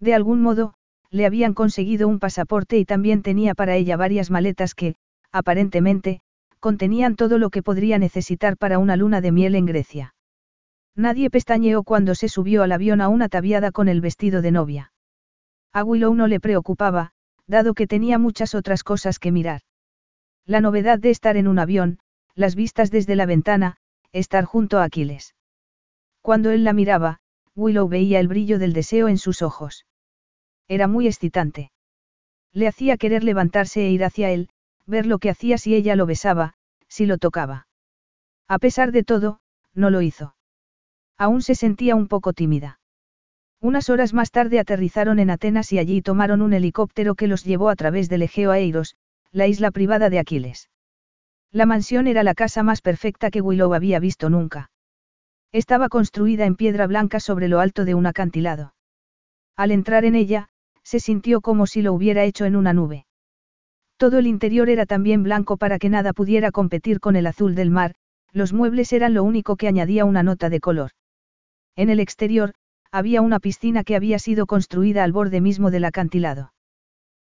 De algún modo, le habían conseguido un pasaporte y también tenía para ella varias maletas que, aparentemente, contenían todo lo que podría necesitar para una luna de miel en Grecia. Nadie pestañeó cuando se subió al avión a una tabiada con el vestido de novia. A Willow no le preocupaba, dado que tenía muchas otras cosas que mirar. La novedad de estar en un avión, las vistas desde la ventana, estar junto a Aquiles. Cuando él la miraba, Willow veía el brillo del deseo en sus ojos. Era muy excitante. Le hacía querer levantarse e ir hacia él, ver lo que hacía si ella lo besaba, si lo tocaba. A pesar de todo, no lo hizo. Aún se sentía un poco tímida. Unas horas más tarde aterrizaron en Atenas y allí tomaron un helicóptero que los llevó a través del Egeo a Eiros, la isla privada de Aquiles. La mansión era la casa más perfecta que Willow había visto nunca. Estaba construida en piedra blanca sobre lo alto de un acantilado. Al entrar en ella, se sintió como si lo hubiera hecho en una nube. Todo el interior era también blanco para que nada pudiera competir con el azul del mar, los muebles eran lo único que añadía una nota de color. En el exterior, había una piscina que había sido construida al borde mismo del acantilado.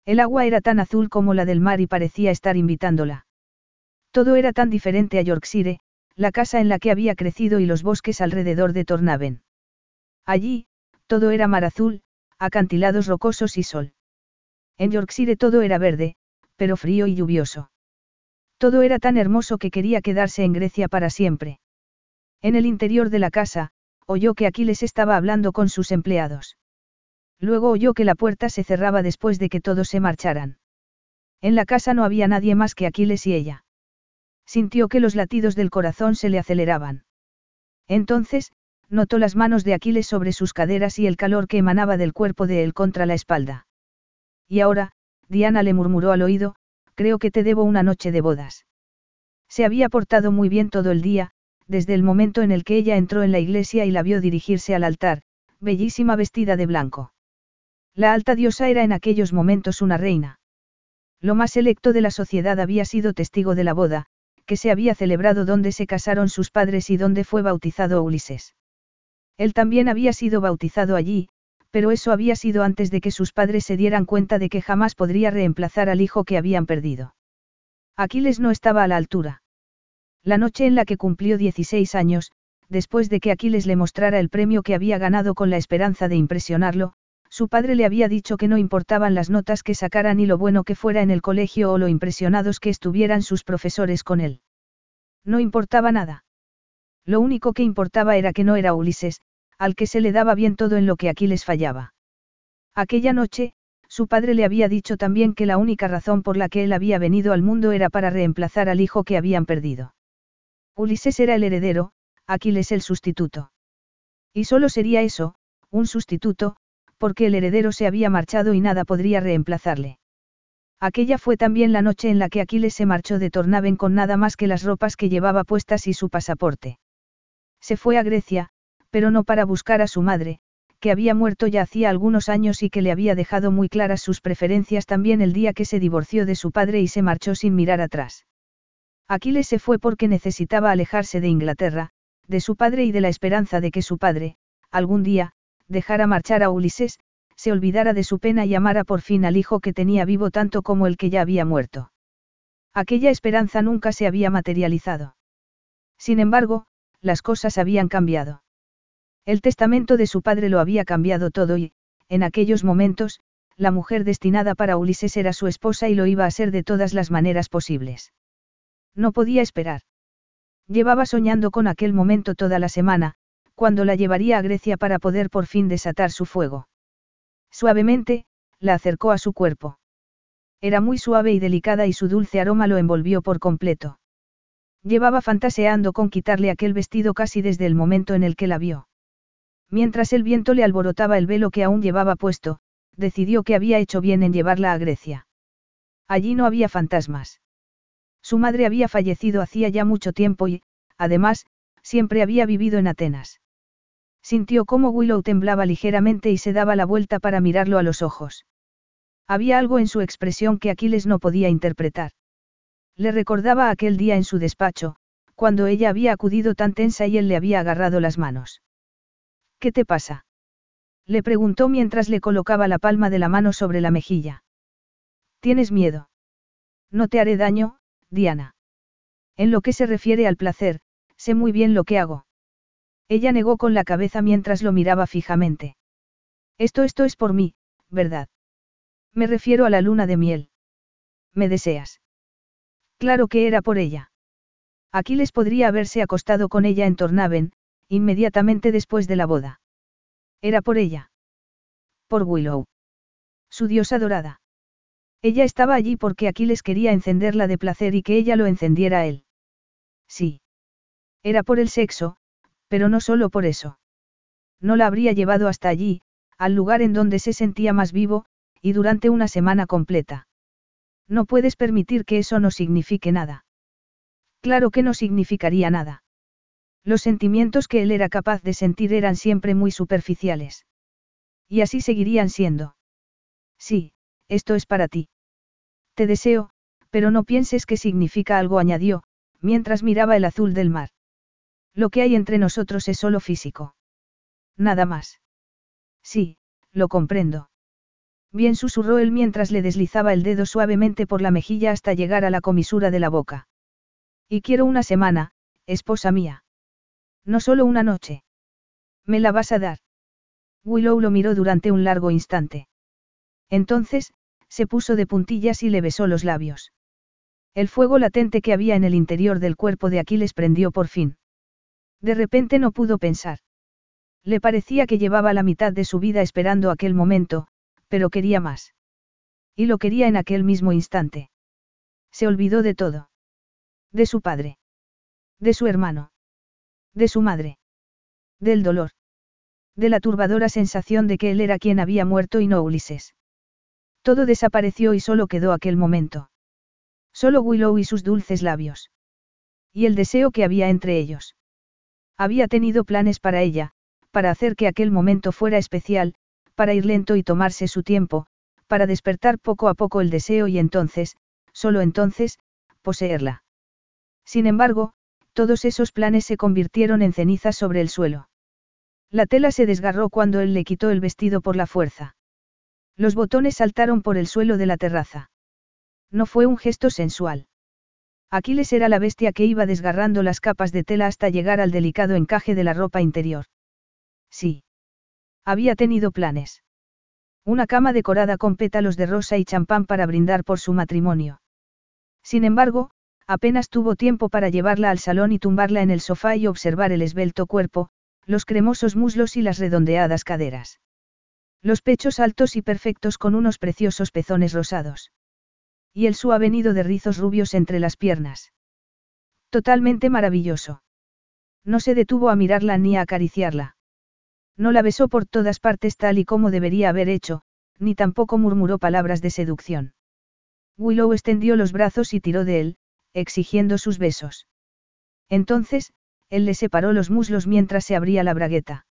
El agua era tan azul como la del mar y parecía estar invitándola. Todo era tan diferente a Yorkshire, la casa en la que había crecido y los bosques alrededor de Tornaven. Allí, todo era mar azul, acantilados rocosos y sol. En Yorkshire todo era verde, pero frío y lluvioso. Todo era tan hermoso que quería quedarse en Grecia para siempre. En el interior de la casa, oyó que Aquiles estaba hablando con sus empleados. Luego oyó que la puerta se cerraba después de que todos se marcharan. En la casa no había nadie más que Aquiles y ella. Sintió que los latidos del corazón se le aceleraban. Entonces, notó las manos de Aquiles sobre sus caderas y el calor que emanaba del cuerpo de él contra la espalda. Y ahora, Diana le murmuró al oído, creo que te debo una noche de bodas. Se había portado muy bien todo el día, desde el momento en el que ella entró en la iglesia y la vio dirigirse al altar, bellísima vestida de blanco. La alta diosa era en aquellos momentos una reina. Lo más selecto de la sociedad había sido testigo de la boda, que se había celebrado donde se casaron sus padres y donde fue bautizado Ulises. Él también había sido bautizado allí, pero eso había sido antes de que sus padres se dieran cuenta de que jamás podría reemplazar al hijo que habían perdido. Aquiles no estaba a la altura. La noche en la que cumplió 16 años, después de que Aquiles le mostrara el premio que había ganado con la esperanza de impresionarlo, su padre le había dicho que no importaban las notas que sacara ni lo bueno que fuera en el colegio o lo impresionados que estuvieran sus profesores con él. No importaba nada. Lo único que importaba era que no era Ulises, al que se le daba bien todo en lo que Aquiles fallaba. Aquella noche, su padre le había dicho también que la única razón por la que él había venido al mundo era para reemplazar al hijo que habían perdido. Ulises era el heredero, Aquiles el sustituto. Y solo sería eso, un sustituto, porque el heredero se había marchado y nada podría reemplazarle. Aquella fue también la noche en la que Aquiles se marchó de Tornaven con nada más que las ropas que llevaba puestas y su pasaporte. Se fue a Grecia, pero no para buscar a su madre, que había muerto ya hacía algunos años y que le había dejado muy claras sus preferencias también el día que se divorció de su padre y se marchó sin mirar atrás. Aquiles se fue porque necesitaba alejarse de Inglaterra, de su padre y de la esperanza de que su padre, algún día, dejara marchar a Ulises, se olvidara de su pena y amara por fin al hijo que tenía vivo tanto como el que ya había muerto. Aquella esperanza nunca se había materializado. Sin embargo, las cosas habían cambiado. El testamento de su padre lo había cambiado todo y, en aquellos momentos, la mujer destinada para Ulises era su esposa y lo iba a ser de todas las maneras posibles. No podía esperar. Llevaba soñando con aquel momento toda la semana, cuando la llevaría a Grecia para poder por fin desatar su fuego. Suavemente, la acercó a su cuerpo. Era muy suave y delicada y su dulce aroma lo envolvió por completo. Llevaba fantaseando con quitarle aquel vestido casi desde el momento en el que la vio. Mientras el viento le alborotaba el velo que aún llevaba puesto, decidió que había hecho bien en llevarla a Grecia. Allí no había fantasmas. Su madre había fallecido hacía ya mucho tiempo y, además, siempre había vivido en Atenas. Sintió cómo Willow temblaba ligeramente y se daba la vuelta para mirarlo a los ojos. Había algo en su expresión que Aquiles no podía interpretar. Le recordaba aquel día en su despacho, cuando ella había acudido tan tensa y él le había agarrado las manos. ¿Qué te pasa? Le preguntó mientras le colocaba la palma de la mano sobre la mejilla. ¿Tienes miedo? No te haré daño, Diana. En lo que se refiere al placer, sé muy bien lo que hago. Ella negó con la cabeza mientras lo miraba fijamente. Esto esto es por mí, ¿verdad? Me refiero a la luna de miel. ¿Me deseas? Claro que era por ella. Aquiles podría haberse acostado con ella en Tornaven, inmediatamente después de la boda. Era por ella. Por Willow. Su diosa dorada. Ella estaba allí porque Aquiles quería encenderla de placer y que ella lo encendiera a él. Sí. Era por el sexo, pero no solo por eso. No la habría llevado hasta allí, al lugar en donde se sentía más vivo, y durante una semana completa. No puedes permitir que eso no signifique nada. Claro que no significaría nada. Los sentimientos que él era capaz de sentir eran siempre muy superficiales. Y así seguirían siendo. Sí, esto es para ti. Te deseo, pero no pienses que significa algo, añadió, mientras miraba el azul del mar. Lo que hay entre nosotros es solo físico. Nada más. Sí, lo comprendo. Bien susurró él mientras le deslizaba el dedo suavemente por la mejilla hasta llegar a la comisura de la boca. Y quiero una semana, esposa mía. No solo una noche. ¿Me la vas a dar? Willow lo miró durante un largo instante. Entonces, se puso de puntillas y le besó los labios. El fuego latente que había en el interior del cuerpo de Aquiles prendió por fin. De repente no pudo pensar. Le parecía que llevaba la mitad de su vida esperando aquel momento, pero quería más. Y lo quería en aquel mismo instante. Se olvidó de todo. De su padre. De su hermano. De su madre. Del dolor. De la turbadora sensación de que él era quien había muerto y no Ulises. Todo desapareció y solo quedó aquel momento. Solo Willow y sus dulces labios. Y el deseo que había entre ellos. Había tenido planes para ella, para hacer que aquel momento fuera especial, para ir lento y tomarse su tiempo, para despertar poco a poco el deseo y entonces, solo entonces, poseerla. Sin embargo, todos esos planes se convirtieron en cenizas sobre el suelo. La tela se desgarró cuando él le quitó el vestido por la fuerza. Los botones saltaron por el suelo de la terraza. No fue un gesto sensual. Aquiles era la bestia que iba desgarrando las capas de tela hasta llegar al delicado encaje de la ropa interior. Sí. Había tenido planes. Una cama decorada con pétalos de rosa y champán para brindar por su matrimonio. Sin embargo, apenas tuvo tiempo para llevarla al salón y tumbarla en el sofá y observar el esbelto cuerpo, los cremosos muslos y las redondeadas caderas. Los pechos altos y perfectos con unos preciosos pezones rosados. Y el suave nido de rizos rubios entre las piernas. Totalmente maravilloso. No se detuvo a mirarla ni a acariciarla. No la besó por todas partes tal y como debería haber hecho, ni tampoco murmuró palabras de seducción. Willow extendió los brazos y tiró de él, exigiendo sus besos. Entonces, él le separó los muslos mientras se abría la bragueta.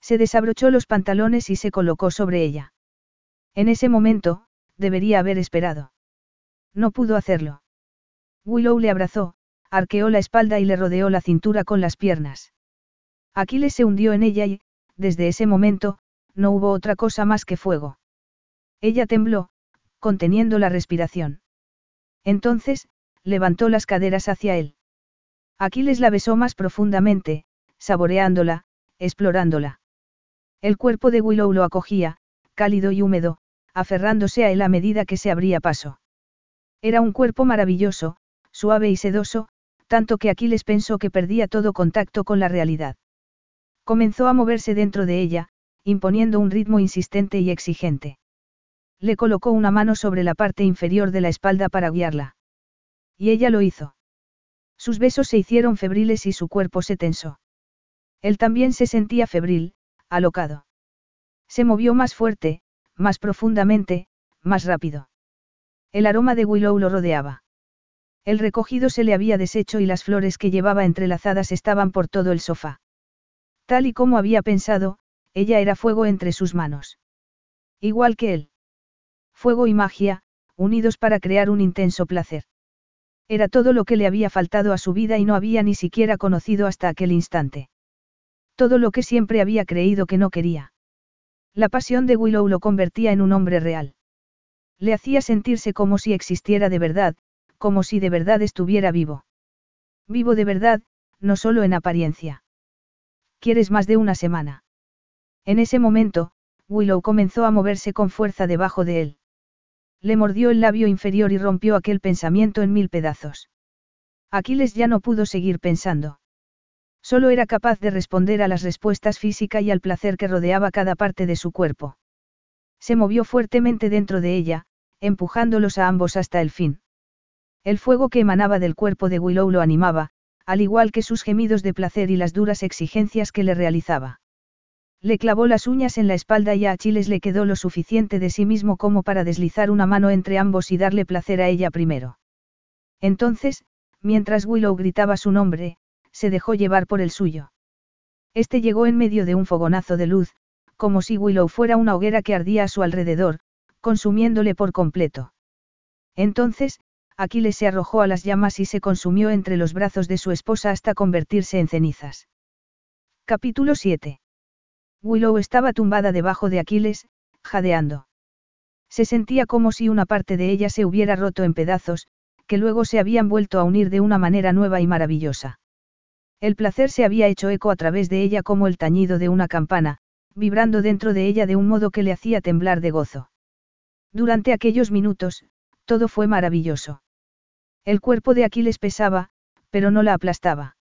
Se desabrochó los pantalones y se colocó sobre ella. En ese momento, debería haber esperado. No pudo hacerlo. Willow le abrazó, arqueó la espalda y le rodeó la cintura con las piernas. Aquiles se hundió en ella y, desde ese momento, no hubo otra cosa más que fuego. Ella tembló, conteniendo la respiración. Entonces, levantó las caderas hacia él. Aquiles la besó más profundamente, saboreándola, explorándola. El cuerpo de Willow lo acogía, cálido y húmedo, aferrándose a él a medida que se abría paso. Era un cuerpo maravilloso, suave y sedoso, tanto que Aquiles pensó que perdía todo contacto con la realidad. Comenzó a moverse dentro de ella, imponiendo un ritmo insistente y exigente. Le colocó una mano sobre la parte inferior de la espalda para guiarla. Y ella lo hizo. Sus besos se hicieron febriles y su cuerpo se tensó. Él también se sentía febril, alocado. Se movió más fuerte, más profundamente, más rápido. El aroma de Willow lo rodeaba. El recogido se le había deshecho y las flores que llevaba entrelazadas estaban por todo el sofá. Tal y como había pensado, ella era fuego entre sus manos. Igual que él. Fuego y magia, unidos para crear un intenso placer. Era todo lo que le había faltado a su vida y no había ni siquiera conocido hasta aquel instante. Todo lo que siempre había creído que no quería. La pasión de Willow lo convertía en un hombre real. Le hacía sentirse como si existiera de verdad, como si de verdad estuviera vivo. Vivo de verdad, no solo en apariencia. ¿Quieres más de una semana? En ese momento, Willow comenzó a moverse con fuerza debajo de él. Le mordió el labio inferior y rompió aquel pensamiento en mil pedazos. Aquiles ya no pudo seguir pensando. Solo era capaz de responder a las respuestas físicas y al placer que rodeaba cada parte de su cuerpo. Se movió fuertemente dentro de ella, empujándolos a ambos hasta el fin. El fuego que emanaba del cuerpo de Willow lo animaba, al igual que sus gemidos de placer y las duras exigencias que le realizaba. Le clavó las uñas en la espalda y a Achiles le quedó lo suficiente de sí mismo como para deslizar una mano entre ambos y darle placer a ella primero. Entonces, mientras Willow gritaba su nombre, se dejó llevar por el suyo. Este llegó en medio de un fogonazo de luz, como si Willow fuera una hoguera que ardía a su alrededor, consumiéndole por completo. Entonces, Aquiles se arrojó a las llamas y se consumió entre los brazos de su esposa hasta convertirse en cenizas. Capítulo 7. Willow estaba tumbada debajo de Aquiles, jadeando. Se sentía como si una parte de ella se hubiera roto en pedazos, que luego se habían vuelto a unir de una manera nueva y maravillosa. El placer se había hecho eco a través de ella como el tañido de una campana, vibrando dentro de ella de un modo que le hacía temblar de gozo. Durante aquellos minutos, todo fue maravilloso. El cuerpo de Aquiles pesaba, pero no la aplastaba.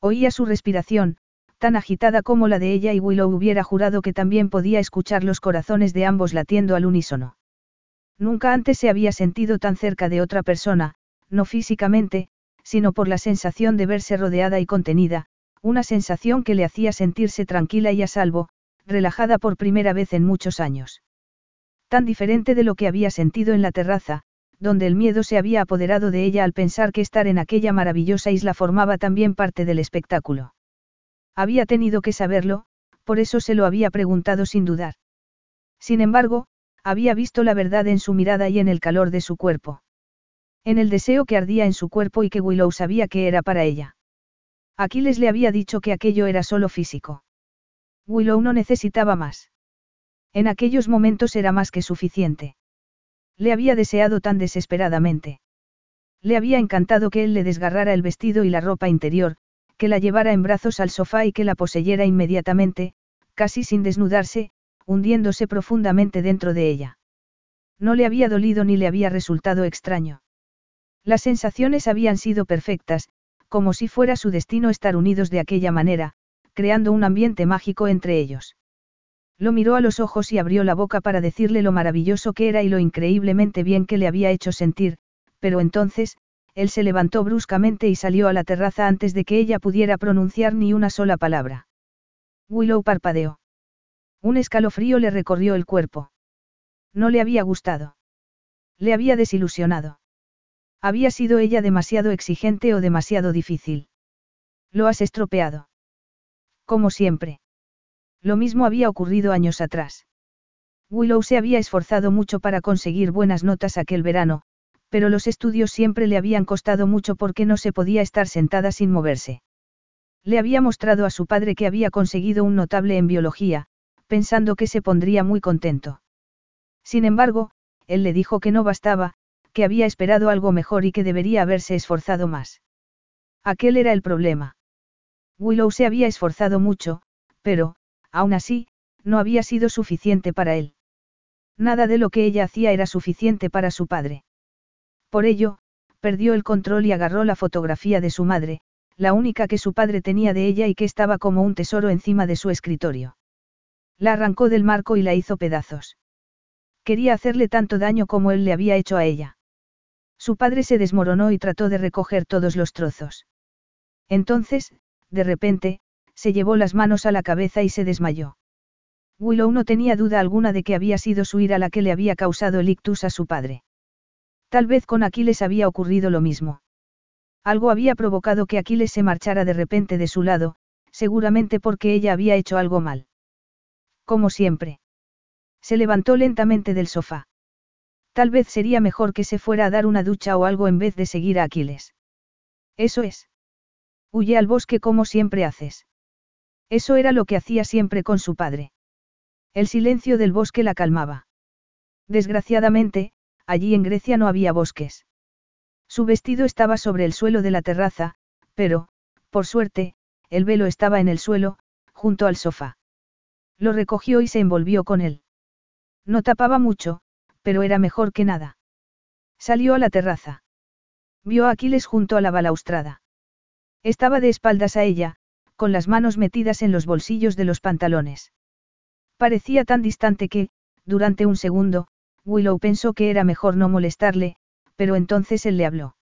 Oía su respiración, tan agitada como la de ella y Willow hubiera jurado que también podía escuchar los corazones de ambos latiendo al unísono. Nunca antes se había sentido tan cerca de otra persona, no físicamente, sino por la sensación de verse rodeada y contenida, una sensación que le hacía sentirse tranquila y a salvo, relajada por primera vez en muchos años. Tan diferente de lo que había sentido en la terraza, donde el miedo se había apoderado de ella al pensar que estar en aquella maravillosa isla formaba también parte del espectáculo. Había tenido que saberlo, por eso se lo había preguntado sin dudar. Sin embargo, había visto la verdad en su mirada y en el calor de su cuerpo. En el deseo que ardía en su cuerpo y que Willow sabía que era para ella. Aquiles le había dicho que aquello era solo físico. Willow no necesitaba más. En aquellos momentos era más que suficiente. Le había deseado tan desesperadamente. Le había encantado que él le desgarrara el vestido y la ropa interior, que la llevara en brazos al sofá y que la poseyera inmediatamente, casi sin desnudarse, hundiéndose profundamente dentro de ella. No le había dolido ni le había resultado extraño. Las sensaciones habían sido perfectas, como si fuera su destino estar unidos de aquella manera, creando un ambiente mágico entre ellos. Lo miró a los ojos y abrió la boca para decirle lo maravilloso que era y lo increíblemente bien que le había hecho sentir, pero entonces, él se levantó bruscamente y salió a la terraza antes de que ella pudiera pronunciar ni una sola palabra. Willow parpadeó. Un escalofrío le recorrió el cuerpo. No le había gustado. Le había desilusionado. Había sido ella demasiado exigente o demasiado difícil. Lo has estropeado. Como siempre. Lo mismo había ocurrido años atrás. Willow se había esforzado mucho para conseguir buenas notas aquel verano, pero los estudios siempre le habían costado mucho porque no se podía estar sentada sin moverse. Le había mostrado a su padre que había conseguido un notable en biología, pensando que se pondría muy contento. Sin embargo, él le dijo que no bastaba, que había esperado algo mejor y que debería haberse esforzado más. Aquel era el problema. Willow se había esforzado mucho, pero, aún así, no había sido suficiente para él. Nada de lo que ella hacía era suficiente para su padre. Por ello, perdió el control y agarró la fotografía de su madre, la única que su padre tenía de ella y que estaba como un tesoro encima de su escritorio. La arrancó del marco y la hizo pedazos. Quería hacerle tanto daño como él le había hecho a ella. Su padre se desmoronó y trató de recoger todos los trozos. Entonces, de repente, se llevó las manos a la cabeza y se desmayó. Willow no tenía duda alguna de que había sido su ira la que le había causado el ictus a su padre. Tal vez con Aquiles había ocurrido lo mismo. Algo había provocado que Aquiles se marchara de repente de su lado, seguramente porque ella había hecho algo mal. Como siempre. Se levantó lentamente del sofá. Tal vez sería mejor que se fuera a dar una ducha o algo en vez de seguir a Aquiles. Eso es. Huye al bosque como siempre haces. Eso era lo que hacía siempre con su padre. El silencio del bosque la calmaba. Desgraciadamente, allí en Grecia no había bosques. Su vestido estaba sobre el suelo de la terraza, pero, por suerte, el velo estaba en el suelo, junto al sofá. Lo recogió y se envolvió con él. No tapaba mucho, pero era mejor que nada. Salió a la terraza. Vio a Aquiles junto a la balaustrada. Estaba de espaldas a ella, con las manos metidas en los bolsillos de los pantalones. Parecía tan distante que, durante un segundo, Willow pensó que era mejor no molestarle, pero entonces él le habló.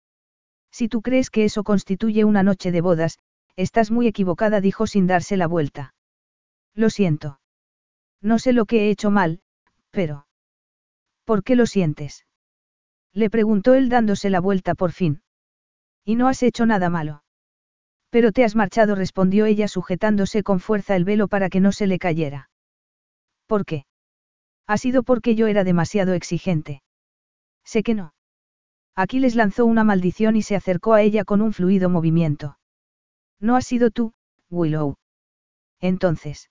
Si tú crees que eso constituye una noche de bodas, estás muy equivocada, dijo sin darse la vuelta. Lo siento. No sé lo que he hecho mal, pero... ¿Por qué lo sientes? Le preguntó él dándose la vuelta por fin. Y no has hecho nada malo. Pero te has marchado, respondió ella sujetándose con fuerza el velo para que no se le cayera. ¿Por qué? Ha sido porque yo era demasiado exigente. Sé que no. Aquiles lanzó una maldición y se acercó a ella con un fluido movimiento. No has sido tú, Willow. Entonces.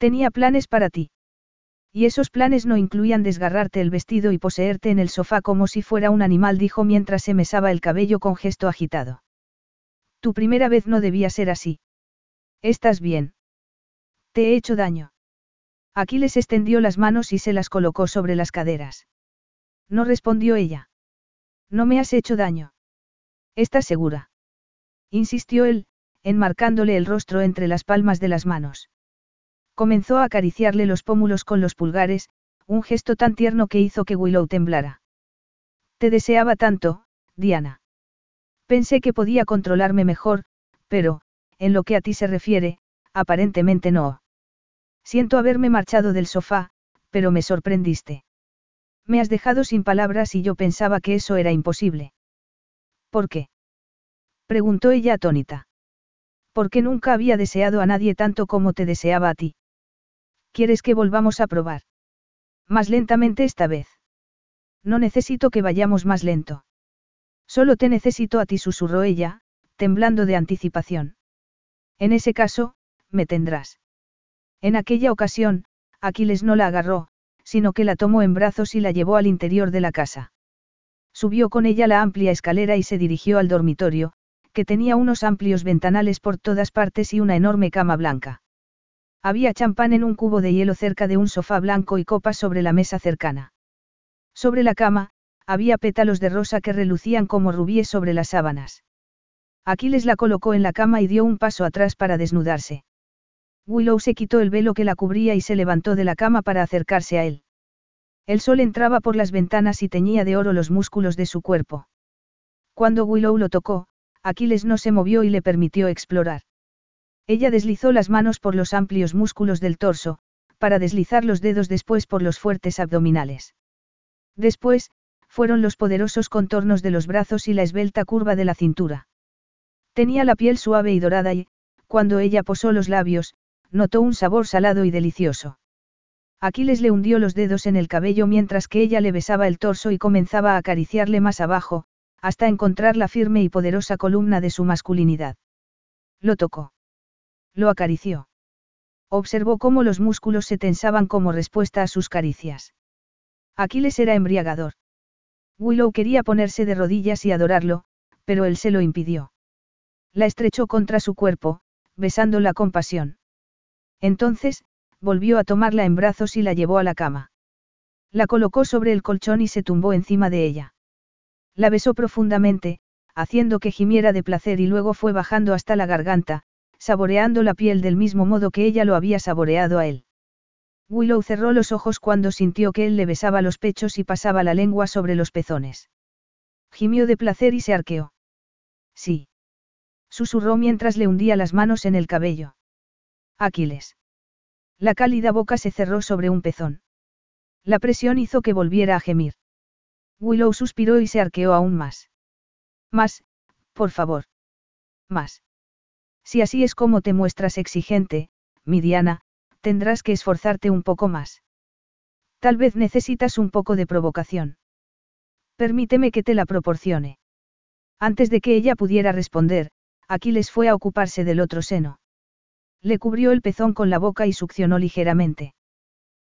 Tenía planes para ti. Y esos planes no incluían desgarrarte el vestido y poseerte en el sofá como si fuera un animal, dijo mientras se mesaba el cabello con gesto agitado. Tu primera vez no debía ser así. ¿Estás bien? Te he hecho daño. Aquiles extendió las manos y se las colocó sobre las caderas. No respondió ella. No me has hecho daño. ¿Estás segura? Insistió él, enmarcándole el rostro entre las palmas de las manos. Comenzó a acariciarle los pómulos con los pulgares, un gesto tan tierno que hizo que Willow temblara. Te deseaba tanto, Diana. Pensé que podía controlarme mejor, pero, en lo que a ti se refiere, aparentemente no. Siento haberme marchado del sofá, pero me sorprendiste. Me has dejado sin palabras y yo pensaba que eso era imposible. ¿Por qué? preguntó ella atónita. Porque nunca había deseado a nadie tanto como te deseaba a ti. ¿Quieres que volvamos a probar? Más lentamente esta vez. No necesito que vayamos más lento. Solo te necesito a ti, susurró ella, temblando de anticipación. En ese caso, me tendrás. En aquella ocasión, Aquiles no la agarró, sino que la tomó en brazos y la llevó al interior de la casa. Subió con ella la amplia escalera y se dirigió al dormitorio, que tenía unos amplios ventanales por todas partes y una enorme cama blanca. Había champán en un cubo de hielo cerca de un sofá blanco y copas sobre la mesa cercana. Sobre la cama, había pétalos de rosa que relucían como rubíes sobre las sábanas. Aquiles la colocó en la cama y dio un paso atrás para desnudarse. Willow se quitó el velo que la cubría y se levantó de la cama para acercarse a él. El sol entraba por las ventanas y teñía de oro los músculos de su cuerpo. Cuando Willow lo tocó, Aquiles no se movió y le permitió explorar. Ella deslizó las manos por los amplios músculos del torso, para deslizar los dedos después por los fuertes abdominales. Después, fueron los poderosos contornos de los brazos y la esbelta curva de la cintura. Tenía la piel suave y dorada y, cuando ella posó los labios, notó un sabor salado y delicioso. Aquiles le hundió los dedos en el cabello mientras que ella le besaba el torso y comenzaba a acariciarle más abajo, hasta encontrar la firme y poderosa columna de su masculinidad. Lo tocó. Lo acarició. Observó cómo los músculos se tensaban como respuesta a sus caricias. Aquiles era embriagador. Willow quería ponerse de rodillas y adorarlo, pero él se lo impidió. La estrechó contra su cuerpo, besándola con pasión. Entonces, volvió a tomarla en brazos y la llevó a la cama. La colocó sobre el colchón y se tumbó encima de ella. La besó profundamente, haciendo que gimiera de placer y luego fue bajando hasta la garganta, saboreando la piel del mismo modo que ella lo había saboreado a él. Willow cerró los ojos cuando sintió que él le besaba los pechos y pasaba la lengua sobre los pezones. Gimió de placer y se arqueó. Sí. Susurró mientras le hundía las manos en el cabello. Aquiles. La cálida boca se cerró sobre un pezón. La presión hizo que volviera a gemir. Willow suspiró y se arqueó aún más. Más, por favor. Más. Si así es como te muestras exigente, mi Diana, tendrás que esforzarte un poco más. Tal vez necesitas un poco de provocación. Permíteme que te la proporcione. Antes de que ella pudiera responder, Aquiles fue a ocuparse del otro seno. Le cubrió el pezón con la boca y succionó ligeramente.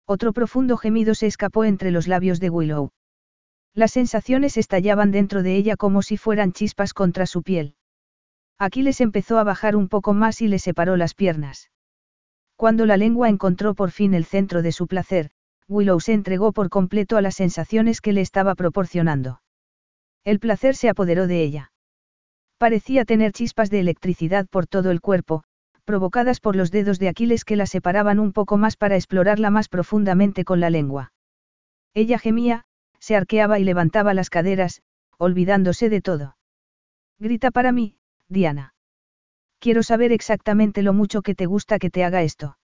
Otro profundo gemido se escapó entre los labios de Willow. Las sensaciones estallaban dentro de ella como si fueran chispas contra su piel. Aquiles empezó a bajar un poco más y le separó las piernas. Cuando la lengua encontró por fin el centro de su placer, Willow se entregó por completo a las sensaciones que le estaba proporcionando. El placer se apoderó de ella. Parecía tener chispas de electricidad por todo el cuerpo, provocadas por los dedos de Aquiles que la separaban un poco más para explorarla más profundamente con la lengua. Ella gemía, se arqueaba y levantaba las caderas, olvidándose de todo. Grita para mí, Diana. Quiero saber exactamente lo mucho que te gusta que te haga esto.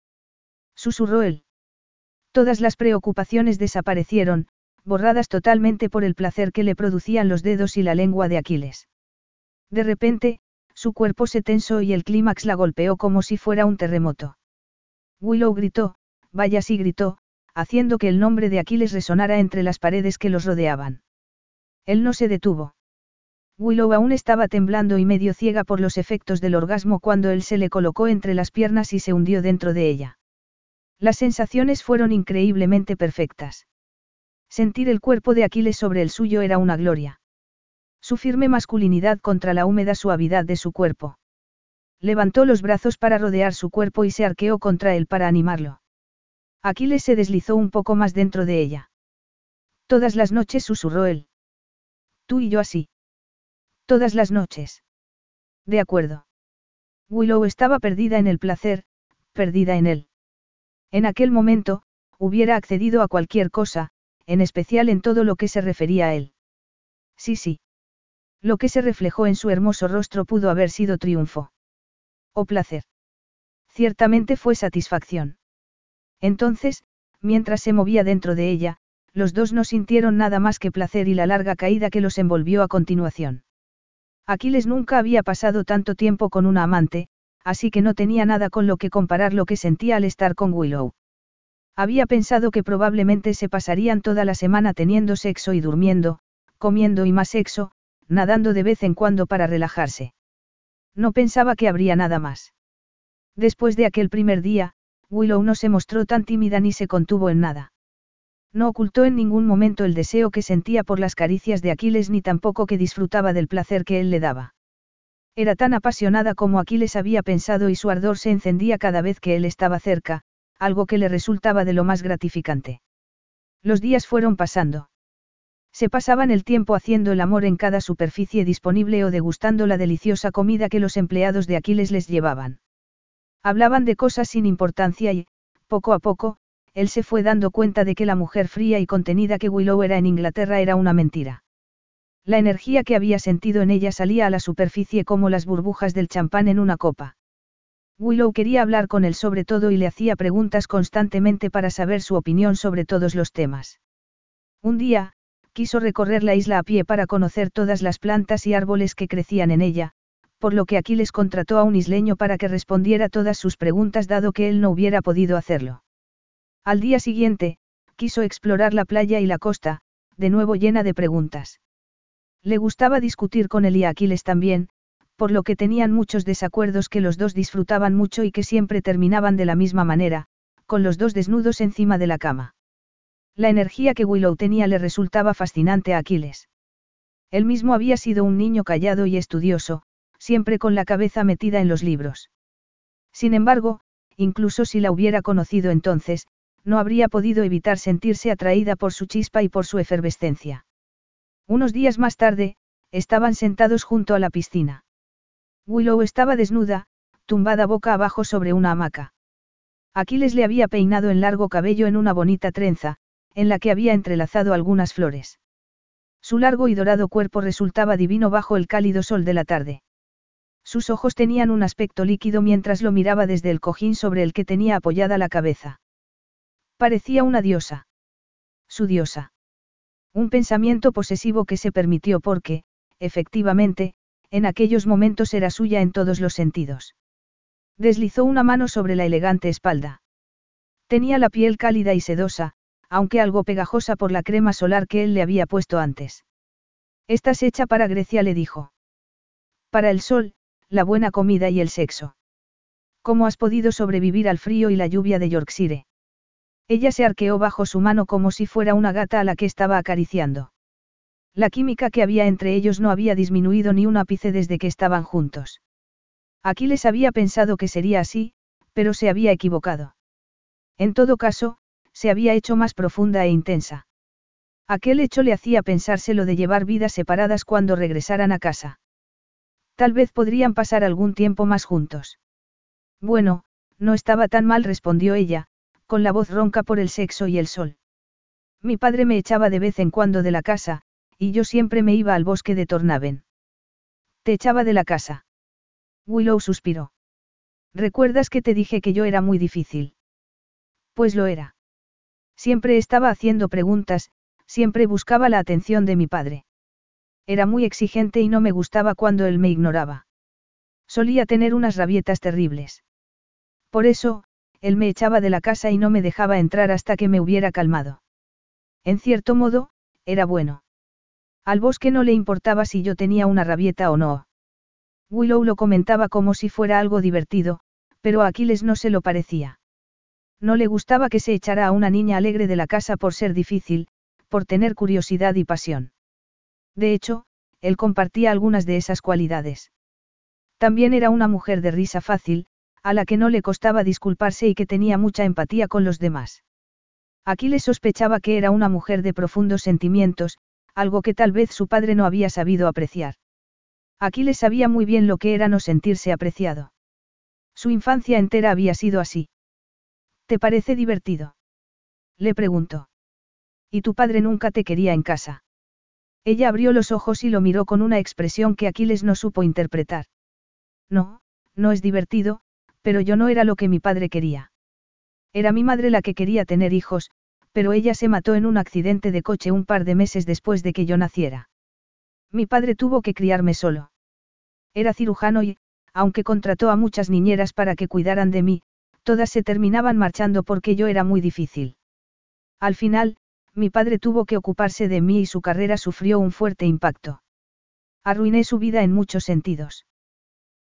Susurró él. Todas las preocupaciones desaparecieron, borradas totalmente por el placer que le producían los dedos y la lengua de Aquiles. De repente, su cuerpo se tensó y el clímax la golpeó como si fuera un terremoto. Willow gritó, vaya sí gritó, haciendo que el nombre de Aquiles resonara entre las paredes que los rodeaban. Él no se detuvo. Willow aún estaba temblando y medio ciega por los efectos del orgasmo cuando él se le colocó entre las piernas y se hundió dentro de ella. Las sensaciones fueron increíblemente perfectas. Sentir el cuerpo de Aquiles sobre el suyo era una gloria. Su firme masculinidad contra la húmeda suavidad de su cuerpo. Levantó los brazos para rodear su cuerpo y se arqueó contra él para animarlo. Aquiles se deslizó un poco más dentro de ella. Todas las noches susurró él. Tú y yo así. Todas las noches. De acuerdo. Willow estaba perdida en el placer, perdida en él. En aquel momento, hubiera accedido a cualquier cosa, en especial en todo lo que se refería a él. Sí, sí. Lo que se reflejó en su hermoso rostro pudo haber sido triunfo. O placer. Ciertamente fue satisfacción. Entonces, mientras se movía dentro de ella, los dos no sintieron nada más que placer y la larga caída que los envolvió a continuación. Aquiles nunca había pasado tanto tiempo con una amante, así que no tenía nada con lo que comparar lo que sentía al estar con Willow. Había pensado que probablemente se pasarían toda la semana teniendo sexo y durmiendo, comiendo y más sexo, nadando de vez en cuando para relajarse. No pensaba que habría nada más. Después de aquel primer día, Willow no se mostró tan tímida ni se contuvo en nada. No ocultó en ningún momento el deseo que sentía por las caricias de Aquiles ni tampoco que disfrutaba del placer que él le daba. Era tan apasionada como Aquiles había pensado y su ardor se encendía cada vez que él estaba cerca, algo que le resultaba de lo más gratificante. Los días fueron pasando. Se pasaban el tiempo haciendo el amor en cada superficie disponible o degustando la deliciosa comida que los empleados de Aquiles les llevaban. Hablaban de cosas sin importancia y, poco a poco, él se fue dando cuenta de que la mujer fría y contenida que Willow era en Inglaterra era una mentira. La energía que había sentido en ella salía a la superficie como las burbujas del champán en una copa. Willow quería hablar con él sobre todo y le hacía preguntas constantemente para saber su opinión sobre todos los temas. Un día, quiso recorrer la isla a pie para conocer todas las plantas y árboles que crecían en ella, por lo que Aquiles contrató a un isleño para que respondiera todas sus preguntas dado que él no hubiera podido hacerlo. Al día siguiente, quiso explorar la playa y la costa, de nuevo llena de preguntas. Le gustaba discutir con él y Aquiles también, por lo que tenían muchos desacuerdos que los dos disfrutaban mucho y que siempre terminaban de la misma manera, con los dos desnudos encima de la cama. La energía que Willow tenía le resultaba fascinante a Aquiles. Él mismo había sido un niño callado y estudioso, siempre con la cabeza metida en los libros. Sin embargo, incluso si la hubiera conocido entonces, no habría podido evitar sentirse atraída por su chispa y por su efervescencia. Unos días más tarde, estaban sentados junto a la piscina. Willow estaba desnuda, tumbada boca abajo sobre una hamaca. Aquiles le había peinado en largo cabello en una bonita trenza, en la que había entrelazado algunas flores. Su largo y dorado cuerpo resultaba divino bajo el cálido sol de la tarde. Sus ojos tenían un aspecto líquido mientras lo miraba desde el cojín sobre el que tenía apoyada la cabeza. Parecía una diosa. Su diosa. Un pensamiento posesivo que se permitió porque, efectivamente, en aquellos momentos era suya en todos los sentidos. Deslizó una mano sobre la elegante espalda. Tenía la piel cálida y sedosa, aunque algo pegajosa por la crema solar que él le había puesto antes. Estás hecha para Grecia, le dijo. Para el sol, la buena comida y el sexo. ¿Cómo has podido sobrevivir al frío y la lluvia de Yorkshire? Ella se arqueó bajo su mano como si fuera una gata a la que estaba acariciando. La química que había entre ellos no había disminuido ni un ápice desde que estaban juntos. Aquiles había pensado que sería así, Pero se había equivocado. En todo caso, se había hecho más profunda e intensa. Aquel hecho le hacía pensárselo de llevar vidas separadas cuando regresaran a casa. Tal vez podrían pasar algún tiempo más juntos. Bueno, no estaba tan mal, respondió ella, con la voz ronca por el sexo y el sol. Mi padre me echaba de vez en cuando de la casa, y yo siempre me iba al bosque de Tornaven. Te echaba de la casa. Willow suspiró. ¿Recuerdas que te dije que yo era muy difícil? Pues lo era. Siempre estaba haciendo preguntas, siempre buscaba la atención de mi padre. Era muy exigente y no me gustaba cuando él me ignoraba. Solía tener unas rabietas terribles. Por eso, él me echaba de la casa y no me dejaba entrar hasta que me hubiera calmado. En cierto modo, era bueno. Al bosque no le importaba si yo tenía una rabieta o no. Willow lo comentaba como si fuera algo divertido, pero a Aquiles no se lo parecía. No le gustaba que se echara a una niña alegre de la casa por ser difícil, por tener curiosidad y pasión. De hecho, él compartía algunas de esas cualidades. También era una mujer de risa fácil, a la que no le costaba disculparse y que tenía mucha empatía con los demás. Aquiles sospechaba que era una mujer de profundos sentimientos, algo que tal vez su padre no había sabido apreciar. Aquiles sabía muy bien lo que era no sentirse apreciado. Su infancia entera había sido así. ¿Te parece divertido? Le preguntó. ¿Y tu padre nunca te quería en casa? Ella abrió los ojos y lo miró con una expresión que Aquiles no supo interpretar. No, no es divertido, pero yo no era lo que mi padre quería. Era mi madre la que quería tener hijos, pero ella se mató en un accidente de coche un par de meses después de que yo naciera. Mi padre tuvo que criarme solo. Era cirujano y, aunque contrató a muchas niñeras para que cuidaran de mí, todas se terminaban marchando porque yo era muy difícil. Al final, mi padre tuvo que ocuparse de mí y su carrera sufrió un fuerte impacto. Arruiné su vida en muchos sentidos.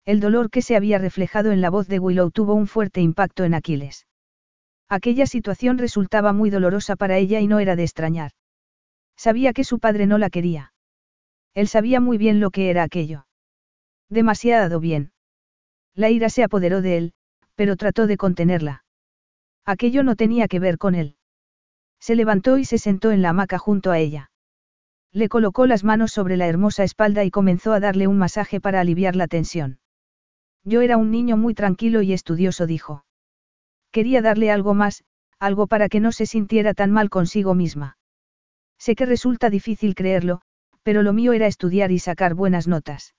El dolor que se había reflejado en la voz de Willow tuvo un fuerte impacto en Aquiles. Aquella situación resultaba muy dolorosa para ella y no era de extrañar. Sabía que su padre no la quería. Él sabía muy bien lo que era aquello. Demasiado bien. La ira se apoderó de él, pero trató de contenerla. Aquello no tenía que ver con él. Se levantó y se sentó en la hamaca junto a ella. Le colocó las manos sobre la hermosa espalda y comenzó a darle un masaje para aliviar la tensión. Yo era un niño muy tranquilo y estudioso, dijo. Quería darle algo más, algo para que no se sintiera tan mal consigo misma. Sé que resulta difícil creerlo, pero lo mío era estudiar y sacar buenas notas.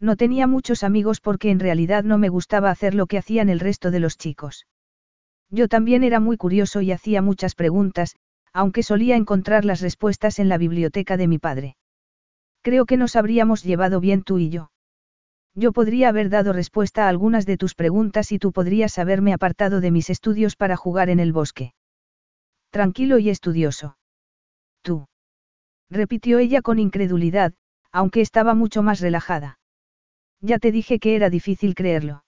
No tenía muchos amigos porque en realidad no me gustaba hacer lo que hacían el resto de los chicos. Yo también era muy curioso y hacía muchas preguntas, aunque solía encontrar las respuestas en la biblioteca de mi padre. Creo que nos habríamos llevado bien tú y yo. Yo podría haber dado respuesta a algunas de tus preguntas y tú podrías haberme apartado de mis estudios para jugar en el bosque. Tranquilo y estudioso. Tú. Repitió ella con incredulidad, aunque estaba mucho más relajada. Ya te dije que era difícil creerlo.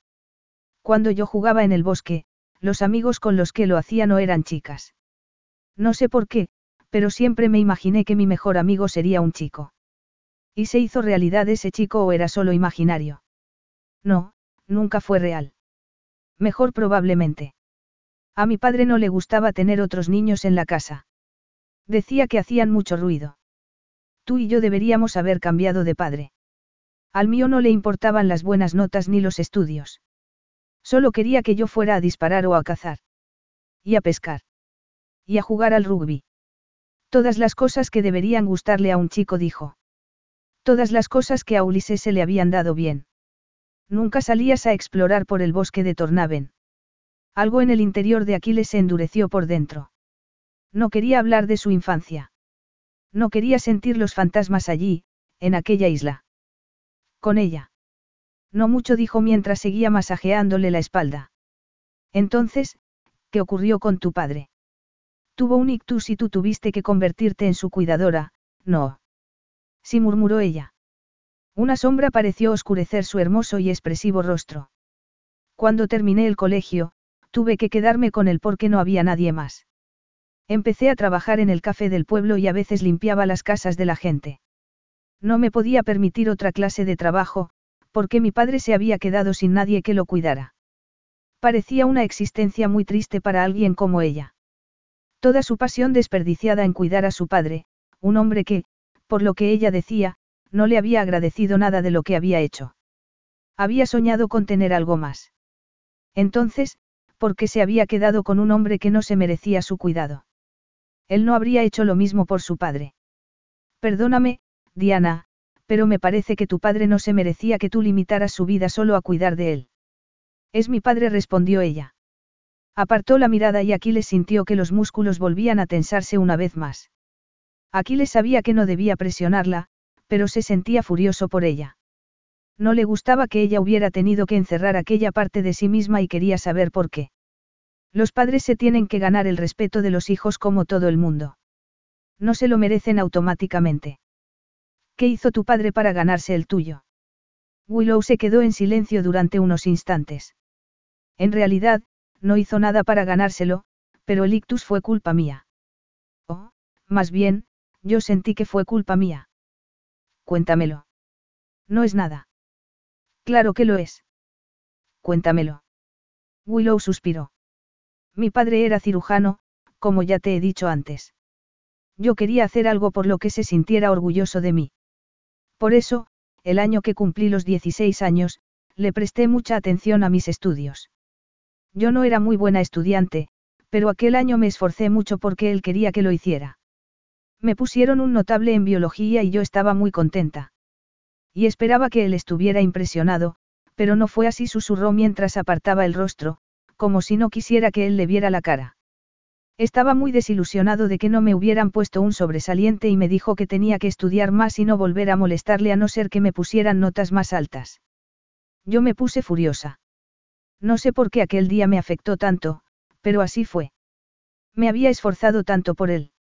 Cuando yo jugaba en el bosque, los amigos con los que lo hacía no eran chicas. No sé por qué, pero siempre me imaginé que mi mejor amigo sería un chico. ¿Y se hizo realidad ese chico o era solo imaginario? No, nunca fue real. Mejor probablemente. A mi padre no le gustaba tener otros niños en la casa. Decía que hacían mucho ruido. Tú y yo deberíamos haber cambiado de padre. Al mío no le importaban las buenas notas ni los estudios. Solo quería que yo fuera a disparar o a cazar. Y a pescar. Y a jugar al rugby. Todas las cosas que deberían gustarle a un chico, dijo. Todas las cosas que a Ulises se le habían dado bien. Nunca salías a explorar por el bosque de Tornaven. Algo en el interior de Aquiles se endureció por dentro. No quería hablar de su infancia. No quería sentir los fantasmas allí, en aquella isla. Con ella. No mucho dijo mientras seguía masajeándole la espalda. Entonces, ¿qué ocurrió con tu padre? Tuvo un ictus y tú tuviste que convertirte en su cuidadora, no. Sí murmuró ella. Una sombra pareció oscurecer su hermoso y expresivo rostro. Cuando terminé el colegio, tuve que quedarme con él porque no había nadie más. Empecé a trabajar en el café del pueblo y a veces limpiaba las casas de la gente. No me podía permitir otra clase de trabajo, porque mi padre se había quedado sin nadie que lo cuidara. Parecía una existencia muy triste para alguien como ella. Toda su pasión desperdiciada en cuidar a su padre, un hombre que, por lo que ella decía, no le había agradecido nada de lo que había hecho. Había soñado con tener algo más. Entonces, ¿por qué se había quedado con un hombre que no se merecía su cuidado? Él no habría hecho lo mismo por su padre. Perdóname, Diana, pero me parece que tu padre no se merecía que tú limitaras su vida solo a cuidar de él. Es mi padre, respondió ella. Apartó la mirada y Aquiles sintió que los músculos volvían a tensarse una vez más. Aquiles sabía que no debía presionarla, pero se sentía furioso por ella. No le gustaba que ella hubiera tenido que encerrar aquella parte de sí misma y quería saber por qué. Los padres se tienen que ganar el respeto de los hijos como todo el mundo. No se lo merecen automáticamente. ¿Qué hizo tu padre para ganarse el tuyo? Willow se quedó en silencio durante unos instantes. En realidad, no hizo nada para ganárselo, pero el ictus fue culpa mía. Oh, más bien, yo sentí que fue culpa mía. Cuéntamelo. No es nada. Claro que lo es. Cuéntamelo. Willow suspiró. Mi padre era cirujano, como ya te he dicho antes. Yo quería hacer algo por lo que se sintiera orgulloso de mí. Por eso, el año que cumplí los 16 años, le presté mucha atención a mis estudios. Yo no era muy buena estudiante, pero aquel año me esforcé mucho porque él quería que lo hiciera. Me pusieron un notable en biología y yo estaba muy contenta. Y esperaba que él estuviera impresionado, pero no fue así, susurró mientras apartaba el rostro, como si no quisiera que él le viera la cara. Estaba muy desilusionado de que no me hubieran puesto un sobresaliente y me dijo que tenía que estudiar más y no volver a molestarle a no ser que me pusieran notas más altas. Yo me puse furiosa. No sé por qué aquel día me afectó tanto, pero así fue. Me había esforzado tanto por él.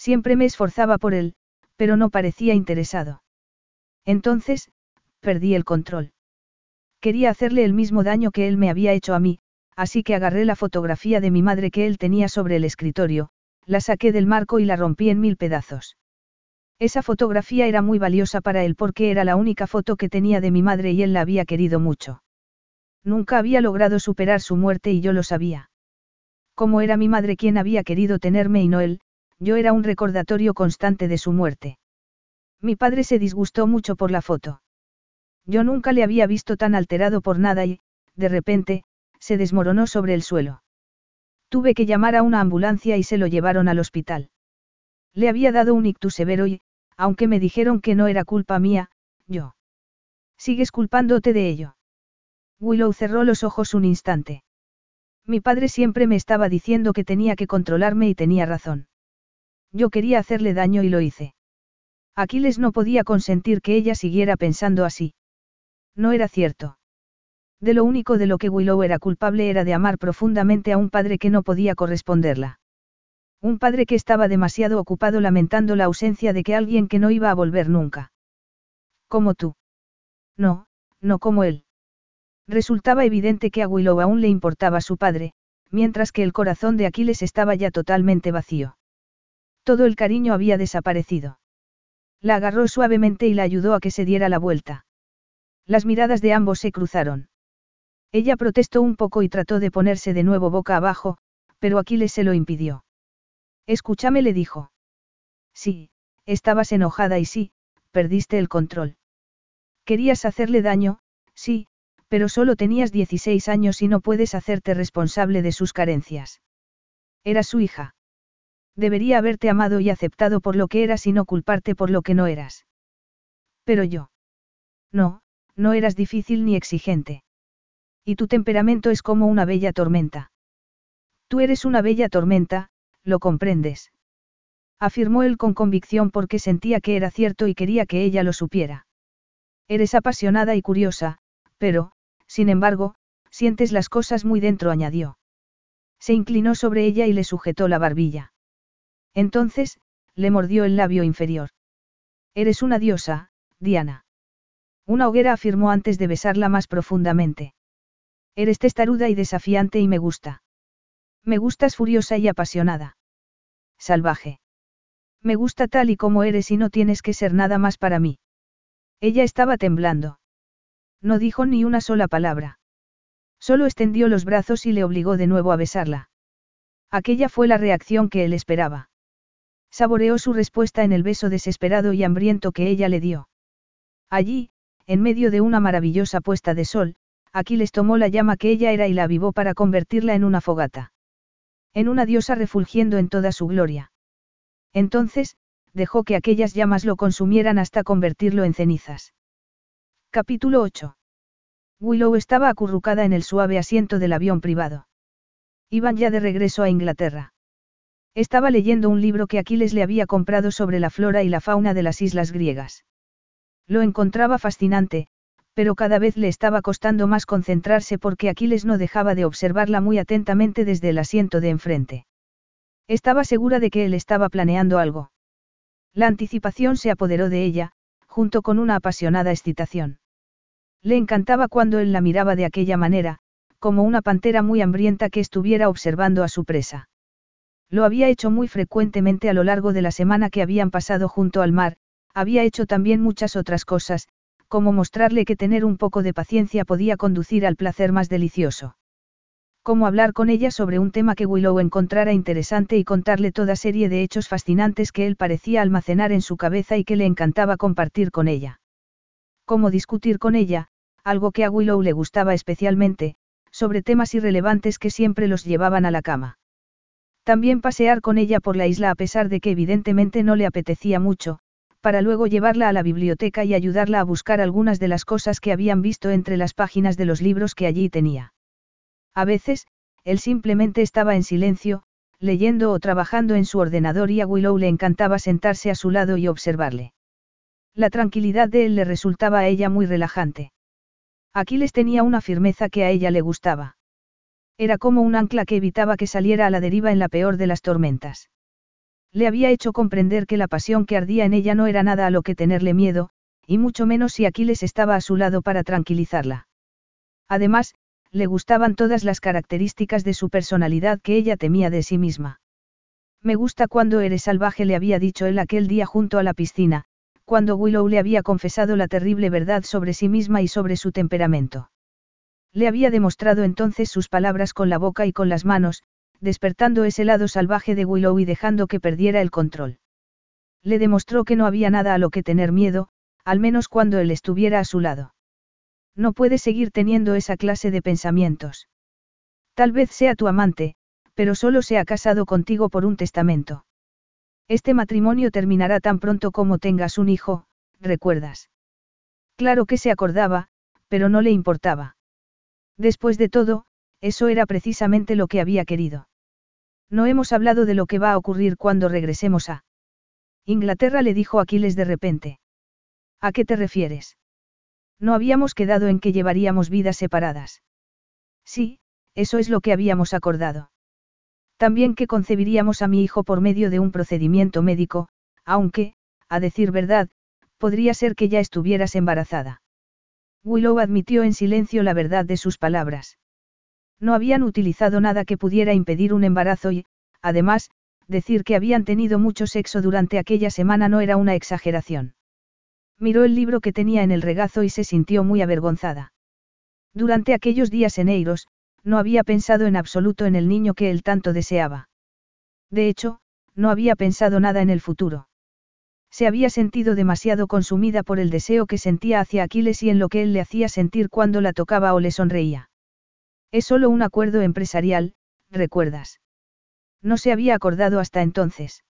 Siempre me esforzaba por él, pero no parecía interesado. Entonces, perdí el control. Quería hacerle el mismo daño que él me había hecho a mí, así que agarré la fotografía de mi madre que él tenía sobre el escritorio, la saqué del marco y la rompí en mil pedazos. Esa fotografía era muy valiosa para él porque era la única foto que tenía de mi madre y él la había querido mucho. Nunca había logrado superar su muerte y yo lo sabía. Como era mi madre quien había querido tenerme y no él, yo era un recordatorio constante de su muerte. Mi padre se disgustó mucho por la foto. Yo nunca le había visto tan alterado por nada y, de repente, se desmoronó sobre el suelo. Tuve que llamar a una ambulancia y se lo llevaron al hospital. Le había dado un ictus severo y, aunque me dijeron que no era culpa mía, yo. ¿Sigues culpándote de ello? Willow cerró los ojos un instante. Mi padre siempre me estaba diciendo que tenía que controlarme y tenía razón. Yo quería hacerle daño y lo hice. Aquiles no podía consentir que ella siguiera pensando así. No era cierto. De lo único de lo que Willow era culpable era de amar profundamente a un padre que no podía corresponderla. Un padre que estaba demasiado ocupado lamentando la ausencia de que alguien que no iba a volver nunca. Como tú. No, no como él. Resultaba evidente que a Willow aún le importaba su padre, mientras que el corazón de Aquiles estaba ya totalmente vacío. Todo el cariño había desaparecido. La agarró suavemente y la ayudó a que se diera la vuelta. Las miradas de ambos se cruzaron. Ella protestó un poco y trató de ponerse de nuevo boca abajo, pero Aquiles se lo impidió. Escúchame, le dijo. Sí, estabas enojada y sí, perdiste el control. Querías hacerle daño, sí, pero solo tenías 16 años y no puedes hacerte responsable de sus carencias. Era su hija. Debería haberte amado y aceptado por lo que eras y no culparte por lo que no eras. Pero yo. No, no eras difícil ni exigente. Y tu temperamento es como una bella tormenta. Tú eres una bella tormenta, lo comprendes. Afirmó él con convicción porque sentía que era cierto y quería que ella lo supiera. Eres apasionada y curiosa, pero, sin embargo, sientes las cosas muy dentro, añadió. Se inclinó sobre ella y le sujetó la barbilla. Entonces, le mordió el labio inferior. Eres una diosa, Diana. Una hoguera afirmó antes de besarla más profundamente. Eres testaruda y desafiante y me gusta. Me gustas furiosa y apasionada. Salvaje. Me gusta tal y como eres y no tienes que ser nada más para mí. Ella estaba temblando. No dijo ni una sola palabra. Solo extendió los brazos y le obligó de nuevo a besarla. Aquella fue la reacción que él esperaba. Saboreó su respuesta en el beso desesperado y hambriento que ella le dio. Allí, en medio de una maravillosa puesta de sol, Aquiles tomó la llama que ella era y la avivó para convertirla en una fogata. En una diosa refulgiendo en toda su gloria. Entonces, dejó que aquellas llamas lo consumieran hasta convertirlo en cenizas. Capítulo 8. Willow estaba acurrucada en el suave asiento del avión privado. Iban ya de regreso a Inglaterra. Estaba leyendo un libro que Aquiles le había comprado sobre la flora y la fauna de las islas griegas. Lo encontraba fascinante, pero cada vez le estaba costando más concentrarse porque Aquiles no dejaba de observarla muy atentamente desde el asiento de enfrente. Estaba segura de que él estaba planeando algo. La anticipación se apoderó de ella, junto con una apasionada excitación. Le encantaba cuando él la miraba de aquella manera, como una pantera muy hambrienta que estuviera observando a su presa. Lo había hecho muy frecuentemente a lo largo de la semana que habían pasado junto al mar, había hecho también muchas otras cosas, como mostrarle que tener un poco de paciencia podía conducir al placer más delicioso. Como hablar con ella sobre un tema que Willow encontrara interesante y contarle toda serie de hechos fascinantes que él parecía almacenar en su cabeza y que le encantaba compartir con ella. Cómo discutir con ella, algo que a Willow le gustaba especialmente, sobre temas irrelevantes que siempre los llevaban a la cama. También pasear con ella por la isla a pesar de que evidentemente no le apetecía mucho, para luego llevarla a la biblioteca y ayudarla a buscar algunas de las cosas que habían visto entre las páginas de los libros que allí tenía. A veces, él simplemente estaba en silencio, leyendo o trabajando en su ordenador y a Willow le encantaba sentarse a su lado y observarle. La tranquilidad de él le resultaba a ella muy relajante. Aquiles tenía una firmeza que a ella le gustaba. Era como un ancla que evitaba que saliera a la deriva en la peor de las tormentas. Le había hecho comprender que la pasión que ardía en ella no era nada a lo que tenerle miedo, y mucho menos si Aquiles estaba a su lado para tranquilizarla. Además, le gustaban todas las características de su personalidad que ella temía de sí misma. Me gusta cuando eres salvaje, le había dicho él aquel día junto a la piscina, cuando Willow le había confesado la terrible verdad sobre sí misma y sobre su temperamento. Le había demostrado entonces sus palabras con la boca y con las manos, despertando ese lado salvaje de Willow y dejando que perdiera el control. Le demostró que no había nada a lo que tener miedo, al menos cuando él estuviera a su lado. No puedes seguir teniendo esa clase de pensamientos. Tal vez sea tu amante, pero solo se ha casado contigo por un testamento. Este matrimonio terminará tan pronto como tengas un hijo, ¿recuerdas? Claro que se acordaba, pero no le importaba. Después de todo, eso era precisamente lo que había querido. No hemos hablado de lo que va a ocurrir cuando regresemos a Inglaterra, le dijo Aquiles de repente. ¿A qué te refieres? No habíamos quedado en que llevaríamos vidas separadas. Sí, eso es lo que habíamos acordado. También que concebiríamos a mi hijo por medio de un procedimiento médico, aunque, a decir verdad, podría ser que ya estuvieras embarazada. Willow admitió en silencio la verdad de sus palabras. No habían utilizado nada que pudiera impedir un embarazo y, además, decir que habían tenido mucho sexo durante aquella semana no era una exageración. Miró el libro que tenía en el regazo y se sintió muy avergonzada. Durante aquellos días en Eiros, no había pensado en absoluto en el niño que él tanto deseaba. De hecho, no había pensado nada en el futuro. Se había sentido demasiado consumida por el deseo que sentía hacia Aquiles y en lo que él le hacía sentir cuando la tocaba o le sonreía. Es solo un acuerdo empresarial, recuerdas. No se había acordado hasta entonces.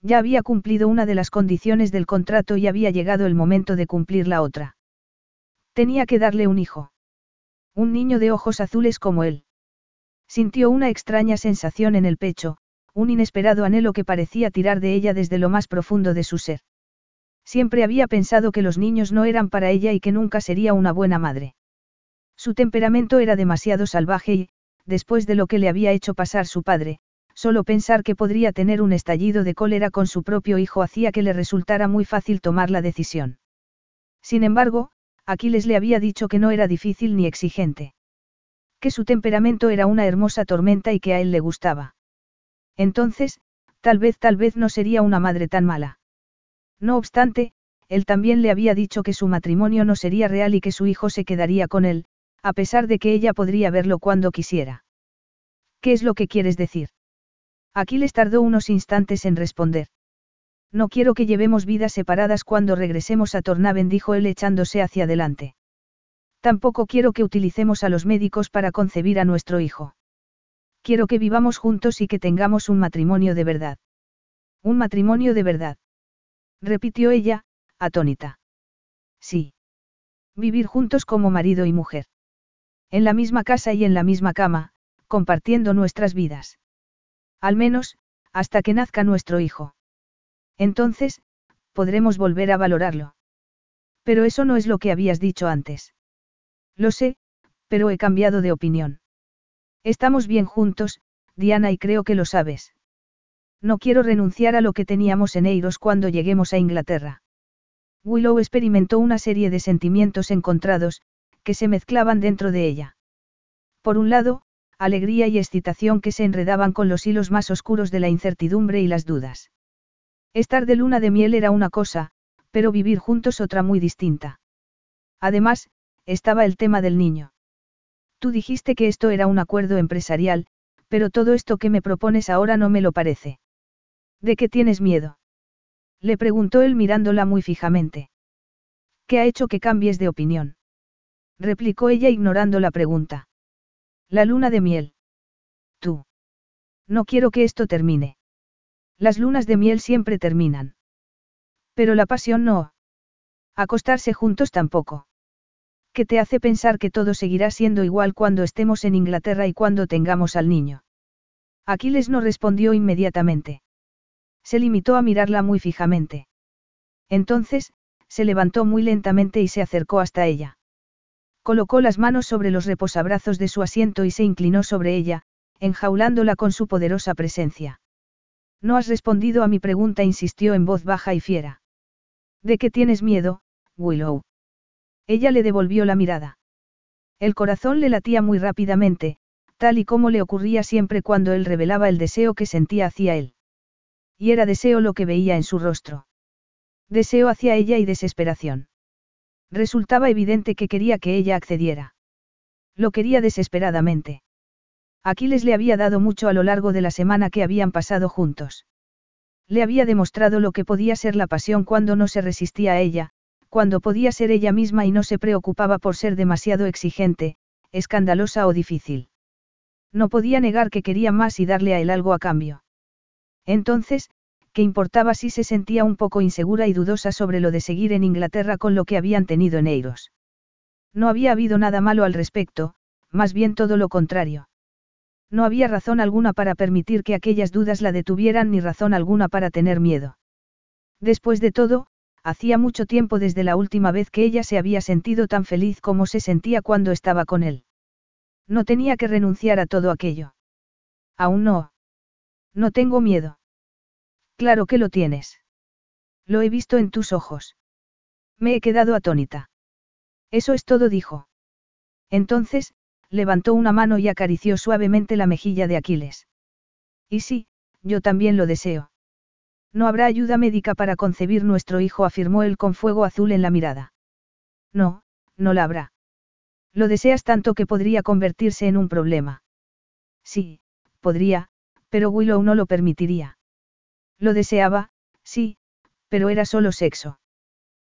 Ya había cumplido una de las condiciones del contrato y había llegado el momento de cumplir la otra. Tenía que darle un hijo. Un niño de ojos azules como él. Sintió una extraña sensación en el pecho, un inesperado anhelo que parecía tirar de ella desde lo más profundo de su ser. Siempre había pensado que los niños no eran para ella y que nunca sería una buena madre. Su temperamento era demasiado salvaje y, después de lo que le había hecho pasar su padre, solo pensar que podría tener un estallido de cólera con su propio hijo hacía que le resultara muy fácil tomar la decisión. Sin embargo, Aquiles le había dicho que no era difícil ni exigente. Que su temperamento era una hermosa tormenta y que a él le gustaba. Entonces, tal vez tal vez no sería una madre tan mala. No obstante, él también le había dicho que su matrimonio no sería real y que su hijo se quedaría con él, a pesar de que ella podría verlo cuando quisiera. ¿Qué es lo que quieres decir? Aquiles tardó unos instantes en responder. No quiero que llevemos vidas separadas cuando regresemos a Tornaven, dijo él echándose hacia adelante. Tampoco quiero que utilicemos a los médicos para concebir a nuestro hijo. Quiero que vivamos juntos y que tengamos un matrimonio de verdad. Un matrimonio de verdad. Repitió ella, atónita. Sí. Vivir juntos como marido y mujer. En la misma casa y en la misma cama, compartiendo nuestras vidas. Al menos, hasta que nazca nuestro hijo. Entonces, podremos volver a valorarlo. Pero eso no es lo que habías dicho antes. Lo sé, pero he cambiado de opinión. Estamos bien juntos, Diana, y creo que lo sabes. No quiero renunciar a lo que teníamos en Eiros cuando lleguemos a Inglaterra. Willow experimentó una serie de sentimientos encontrados, que se mezclaban dentro de ella. Por un lado, alegría y excitación que se enredaban con los hilos más oscuros de la incertidumbre y las dudas. Estar de luna de miel era una cosa, pero vivir juntos otra muy distinta. Además, estaba el tema del niño. Tú dijiste que esto era un acuerdo empresarial, pero todo esto que me propones ahora no me lo parece. ¿De qué tienes miedo? Le preguntó él mirándola muy fijamente. ¿Qué ha hecho que cambies de opinión? replicó ella ignorando la pregunta. La luna de miel. Tú. No quiero que esto termine. Las lunas de miel siempre terminan. Pero la pasión no. Acostarse juntos tampoco que te hace pensar que todo seguirá siendo igual cuando estemos en Inglaterra y cuando tengamos al niño. Aquiles no respondió inmediatamente. Se limitó a mirarla muy fijamente. Entonces, se levantó muy lentamente y se acercó hasta ella. Colocó las manos sobre los reposabrazos de su asiento y se inclinó sobre ella, enjaulándola con su poderosa presencia. No has respondido a mi pregunta, insistió en voz baja y fiera. ¿De qué tienes miedo, Willow? Ella le devolvió la mirada. El corazón le latía muy rápidamente, tal y como le ocurría siempre cuando él revelaba el deseo que sentía hacia él. Y era deseo lo que veía en su rostro. Deseo hacia ella y desesperación. Resultaba evidente que quería que ella accediera. Lo quería desesperadamente. Aquiles le había dado mucho a lo largo de la semana que habían pasado juntos. Le había demostrado lo que podía ser la pasión cuando no se resistía a ella, cuando podía ser ella misma y no se preocupaba por ser demasiado exigente, escandalosa o difícil. No podía negar que quería más y darle a él algo a cambio. Entonces, ¿qué importaba si se sentía un poco insegura y dudosa sobre lo de seguir en Inglaterra con lo que habían tenido en Eiros? No había habido nada malo al respecto, más bien todo lo contrario. No había razón alguna para permitir que aquellas dudas la detuvieran ni razón alguna para tener miedo. Después de todo, hacía mucho tiempo desde la última vez que ella se había sentido tan feliz como se sentía cuando estaba con él. No tenía que renunciar a todo aquello. Aún no. No tengo miedo. Claro que lo tienes. Lo he visto en tus ojos. Me he quedado atónita. Eso es todo, dijo. Entonces, levantó una mano y acarició suavemente la mejilla de Aquiles. Y sí, yo también lo deseo. No habrá ayuda médica para concebir nuestro hijo, afirmó él con fuego azul en la mirada. No, no la habrá. Lo deseas tanto que podría convertirse en un problema. Sí, podría, pero Willow no lo permitiría. Lo deseaba, sí, pero era solo sexo.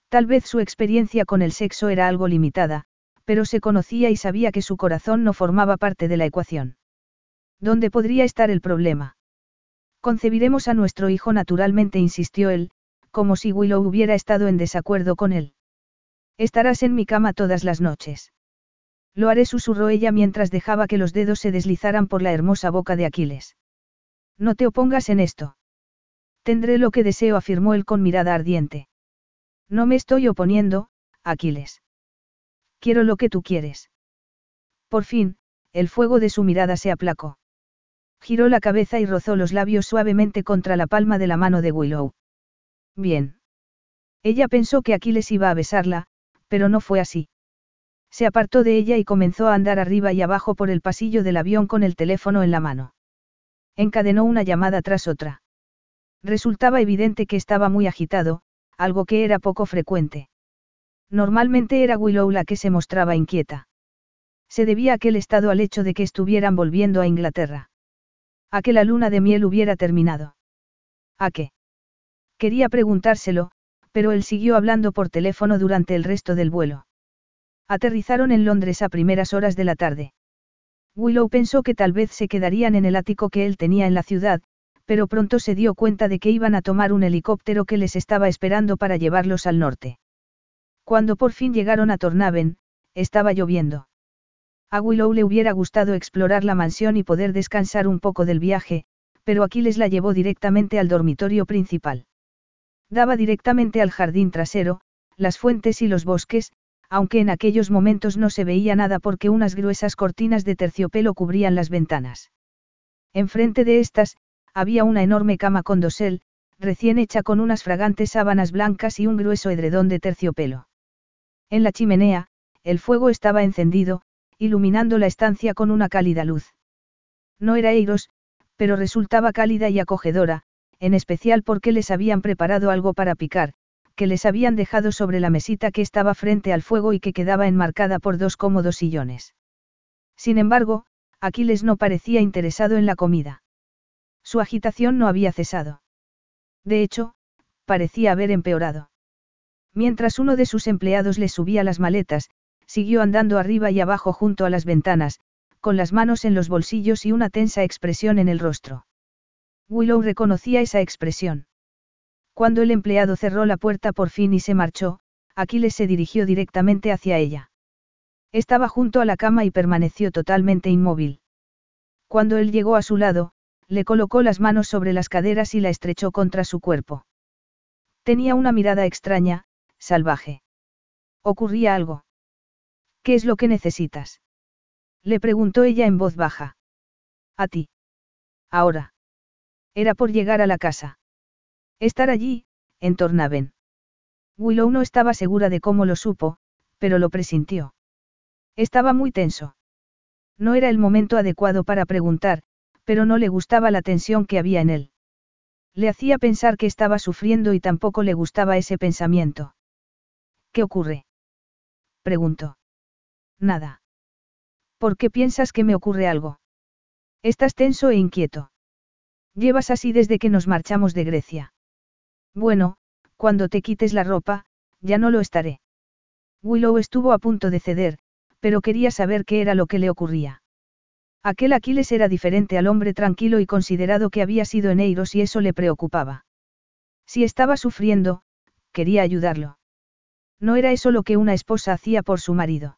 Tal vez su experiencia con el sexo era algo limitada, pero se conocía y sabía que su corazón no formaba parte de la ecuación. ¿Dónde podría estar el problema? Concebiremos a nuestro hijo naturalmente, insistió él, como si Willow hubiera estado en desacuerdo con él. Estarás en mi cama todas las noches. Lo haré, susurró ella mientras dejaba que los dedos se deslizaran por la hermosa boca de Aquiles. No te opongas en esto. Tendré lo que deseo, afirmó él con mirada ardiente. No me estoy oponiendo, Aquiles. Quiero lo que tú quieres. Por fin, el fuego de su mirada se aplacó. Giró la cabeza y rozó los labios suavemente contra la palma de la mano de Willow. Bien. Ella pensó que Aquiles iba a besarla, pero no fue así. Se apartó de ella y comenzó a andar arriba y abajo por el pasillo del avión con el teléfono en la mano. Encadenó una llamada tras otra. Resultaba evidente que estaba muy agitado, algo que era poco frecuente. Normalmente era Willow la que se mostraba inquieta. Se debía aquel estado al hecho de que estuvieran volviendo a Inglaterra. A que la luna de miel hubiera terminado. ¿A qué? Quería preguntárselo, pero él siguió hablando por teléfono durante el resto del vuelo. Aterrizaron en Londres a primeras horas de la tarde. Willow pensó que tal vez se quedarían en el ático que él tenía en la ciudad, pero pronto se dio cuenta de que iban a tomar un helicóptero que les estaba esperando para llevarlos al norte. Cuando por fin llegaron a Tornaven, estaba lloviendo. A Willow le hubiera gustado explorar la mansión y poder descansar un poco del viaje, pero Aquiles la llevó directamente al dormitorio principal. Daba directamente al jardín trasero, las fuentes y los bosques, aunque en aquellos momentos no se veía nada porque unas gruesas cortinas de terciopelo cubrían las ventanas. Enfrente de estas, había una enorme cama con dosel, recién hecha con unas fragantes sábanas blancas y un grueso edredón de terciopelo. En la chimenea, el fuego estaba encendido, iluminando la estancia con una cálida luz. No era Eiros, pero resultaba cálida y acogedora, en especial porque les habían preparado algo para picar, que les habían dejado sobre la mesita que estaba frente al fuego y que quedaba enmarcada por dos cómodos sillones. Sin embargo, Aquiles no parecía interesado en la comida. Su agitación no había cesado. De hecho, parecía haber empeorado. Mientras uno de sus empleados le subía las maletas, siguió andando arriba y abajo junto a las ventanas, con las manos en los bolsillos y una tensa expresión en el rostro. Willow reconocía esa expresión. Cuando el empleado cerró la puerta por fin y se marchó, Aquiles se dirigió directamente hacia ella. Estaba junto a la cama y permaneció totalmente inmóvil. Cuando él llegó a su lado, le colocó las manos sobre las caderas y la estrechó contra su cuerpo. Tenía una mirada extraña, salvaje. ¿Ocurría algo? ¿Qué es lo que necesitas? Le preguntó ella en voz baja. A ti. Ahora. Era por llegar a la casa. Estar allí, en Tornaven. Willow no estaba segura de cómo lo supo, pero lo presintió. Estaba muy tenso. No era el momento adecuado para preguntar, pero no le gustaba la tensión que había en él. Le hacía pensar que estaba sufriendo y tampoco le gustaba ese pensamiento. ¿Qué ocurre? preguntó. Nada. ¿Por qué piensas que me ocurre algo? Estás tenso e inquieto. Llevas así desde que nos marchamos de Grecia. Bueno, cuando te quites la ropa, ya no lo estaré. Willow estuvo a punto de ceder, pero quería saber qué era lo que le ocurría. Aquel Aquiles era diferente al hombre tranquilo y considerado que había sido en Eiros y eso le preocupaba. Si estaba sufriendo, quería ayudarlo. No era eso lo que una esposa hacía por su marido.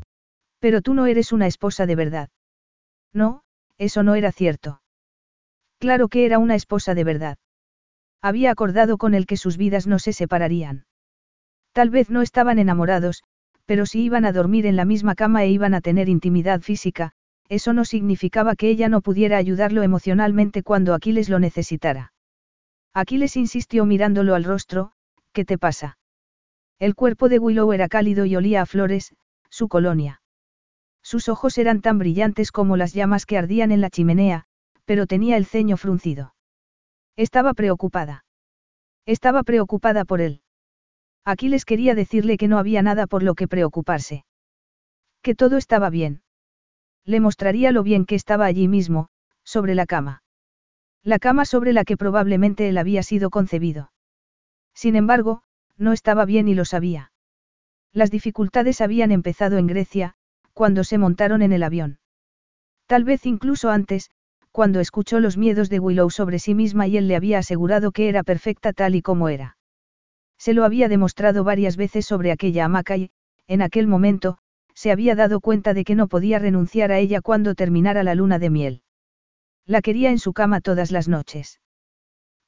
Pero tú no eres una esposa de verdad. No, eso no era cierto. Claro que era una esposa de verdad. Había acordado con él que sus vidas no se separarían. Tal vez no estaban enamorados, pero si iban a dormir en la misma cama e iban a tener intimidad física, eso no significaba que ella no pudiera ayudarlo emocionalmente cuando Aquiles lo necesitara. Aquiles insistió mirándolo al rostro, ¿qué te pasa? El cuerpo de Willow era cálido y olía a flores, su colonia. Sus ojos eran tan brillantes como las llamas que ardían en la chimenea, pero tenía el ceño fruncido. Estaba preocupada. Estaba preocupada por él. Aquiles quería decirle que no había nada por lo que preocuparse. Que todo estaba bien. Le mostraría lo bien que estaba allí mismo, sobre la cama. La cama sobre la que probablemente él había sido concebido. Sin embargo, no estaba bien y lo sabía. Las dificultades habían empezado en Grecia, cuando se montaron en el avión. Tal vez incluso antes, cuando escuchó los miedos de Willow sobre sí misma y él le había asegurado que era perfecta tal y como era. Se lo había demostrado varias veces sobre aquella hamaca y, en aquel momento, se había dado cuenta de que no podía renunciar a ella cuando terminara la luna de miel. La quería en su cama todas las noches.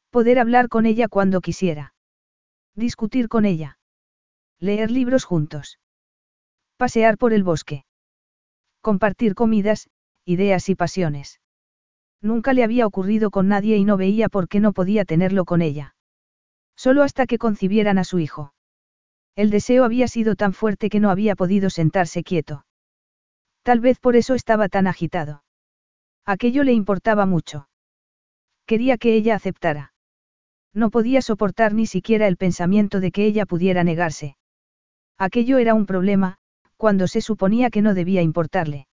Poder hablar con ella cuando quisiera. Discutir con ella. Leer libros juntos. Pasear por el bosque. Compartir comidas, ideas y pasiones. Nunca le había ocurrido con nadie y no veía por qué no podía tenerlo con ella. Solo hasta que concibieran a su hijo. El deseo había sido tan fuerte que no había podido sentarse quieto. Tal vez por eso estaba tan agitado. Aquello le importaba mucho. Quería que ella aceptara. No podía soportar ni siquiera el pensamiento de que ella pudiera negarse. Aquello era un problema, cuando se suponía que no debía importarle.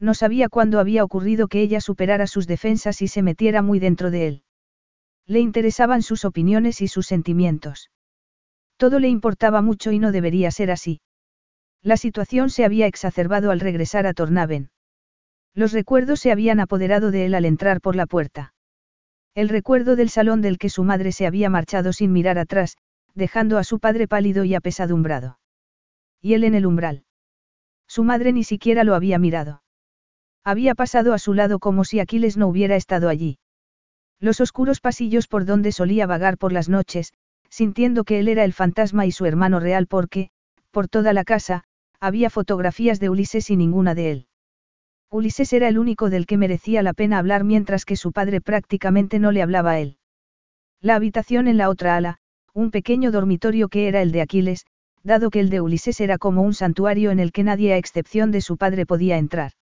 No sabía cuándo había ocurrido que ella superara sus defensas y se metiera muy dentro de él. Le interesaban sus opiniones y sus sentimientos. Todo le importaba mucho y no debería ser así. La situación se había exacerbado al regresar a Tornaven. Los recuerdos se habían apoderado de él al entrar por la puerta. El recuerdo del salón del que su madre se había marchado sin mirar atrás, dejando a su padre pálido y apesadumbrado. Y él en el umbral. Su madre ni siquiera lo había mirado. Había pasado a su lado como si Aquiles no hubiera estado allí. Los oscuros pasillos por donde solía vagar por las noches, sintiendo que él era el fantasma y su hermano real porque, por toda la casa, había fotografías de Ulises y ninguna de él. Ulises era el único del que merecía la pena hablar mientras que su padre prácticamente no le hablaba a él. La habitación en la otra ala, un pequeño dormitorio que era el de Aquiles, dado que el de Ulises era como un santuario en el que nadie a excepción de su padre podía entrar.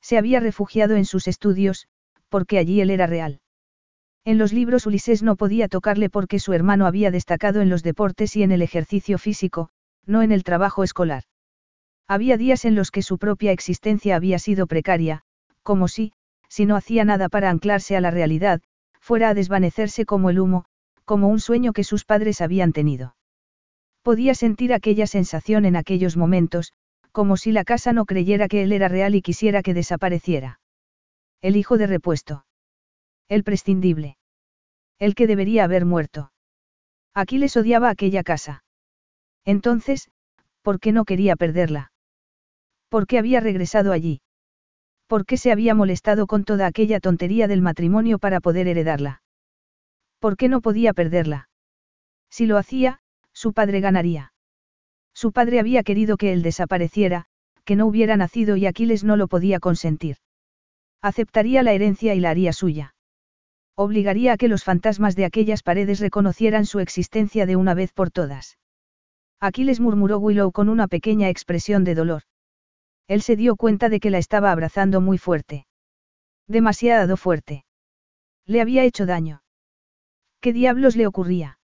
Se había refugiado en sus estudios, porque allí él era real. En los libros Ulises no podía tocarle porque su hermano había destacado en los deportes y en el ejercicio físico, no en el trabajo escolar. Había días en los que su propia existencia había sido precaria, como si, si no hacía nada para anclarse a la realidad, fuera a desvanecerse como el humo, como un sueño que sus padres habían tenido. Podía sentir aquella sensación en aquellos momentos, como si la casa no creyera que él era real y quisiera que desapareciera. El hijo de repuesto. El prescindible. El que debería haber muerto. Aquiles odiaba aquella casa. Entonces, ¿por qué no quería perderla? ¿Por qué había regresado allí? ¿Por qué se había molestado con toda aquella tontería del matrimonio para poder heredarla? ¿Por qué no podía perderla? Si lo hacía, su padre ganaría. Su padre había querido que él desapareciera, que no hubiera nacido y Aquiles no lo podía consentir. Aceptaría la herencia y la haría suya. Obligaría a que los fantasmas de aquellas paredes reconocieran su existencia de una vez por todas. Aquiles murmuró Willow con una pequeña expresión de dolor. Él se dio cuenta de que la estaba abrazando muy fuerte. Demasiado fuerte. Le había hecho daño. ¿Qué diablos le ocurría?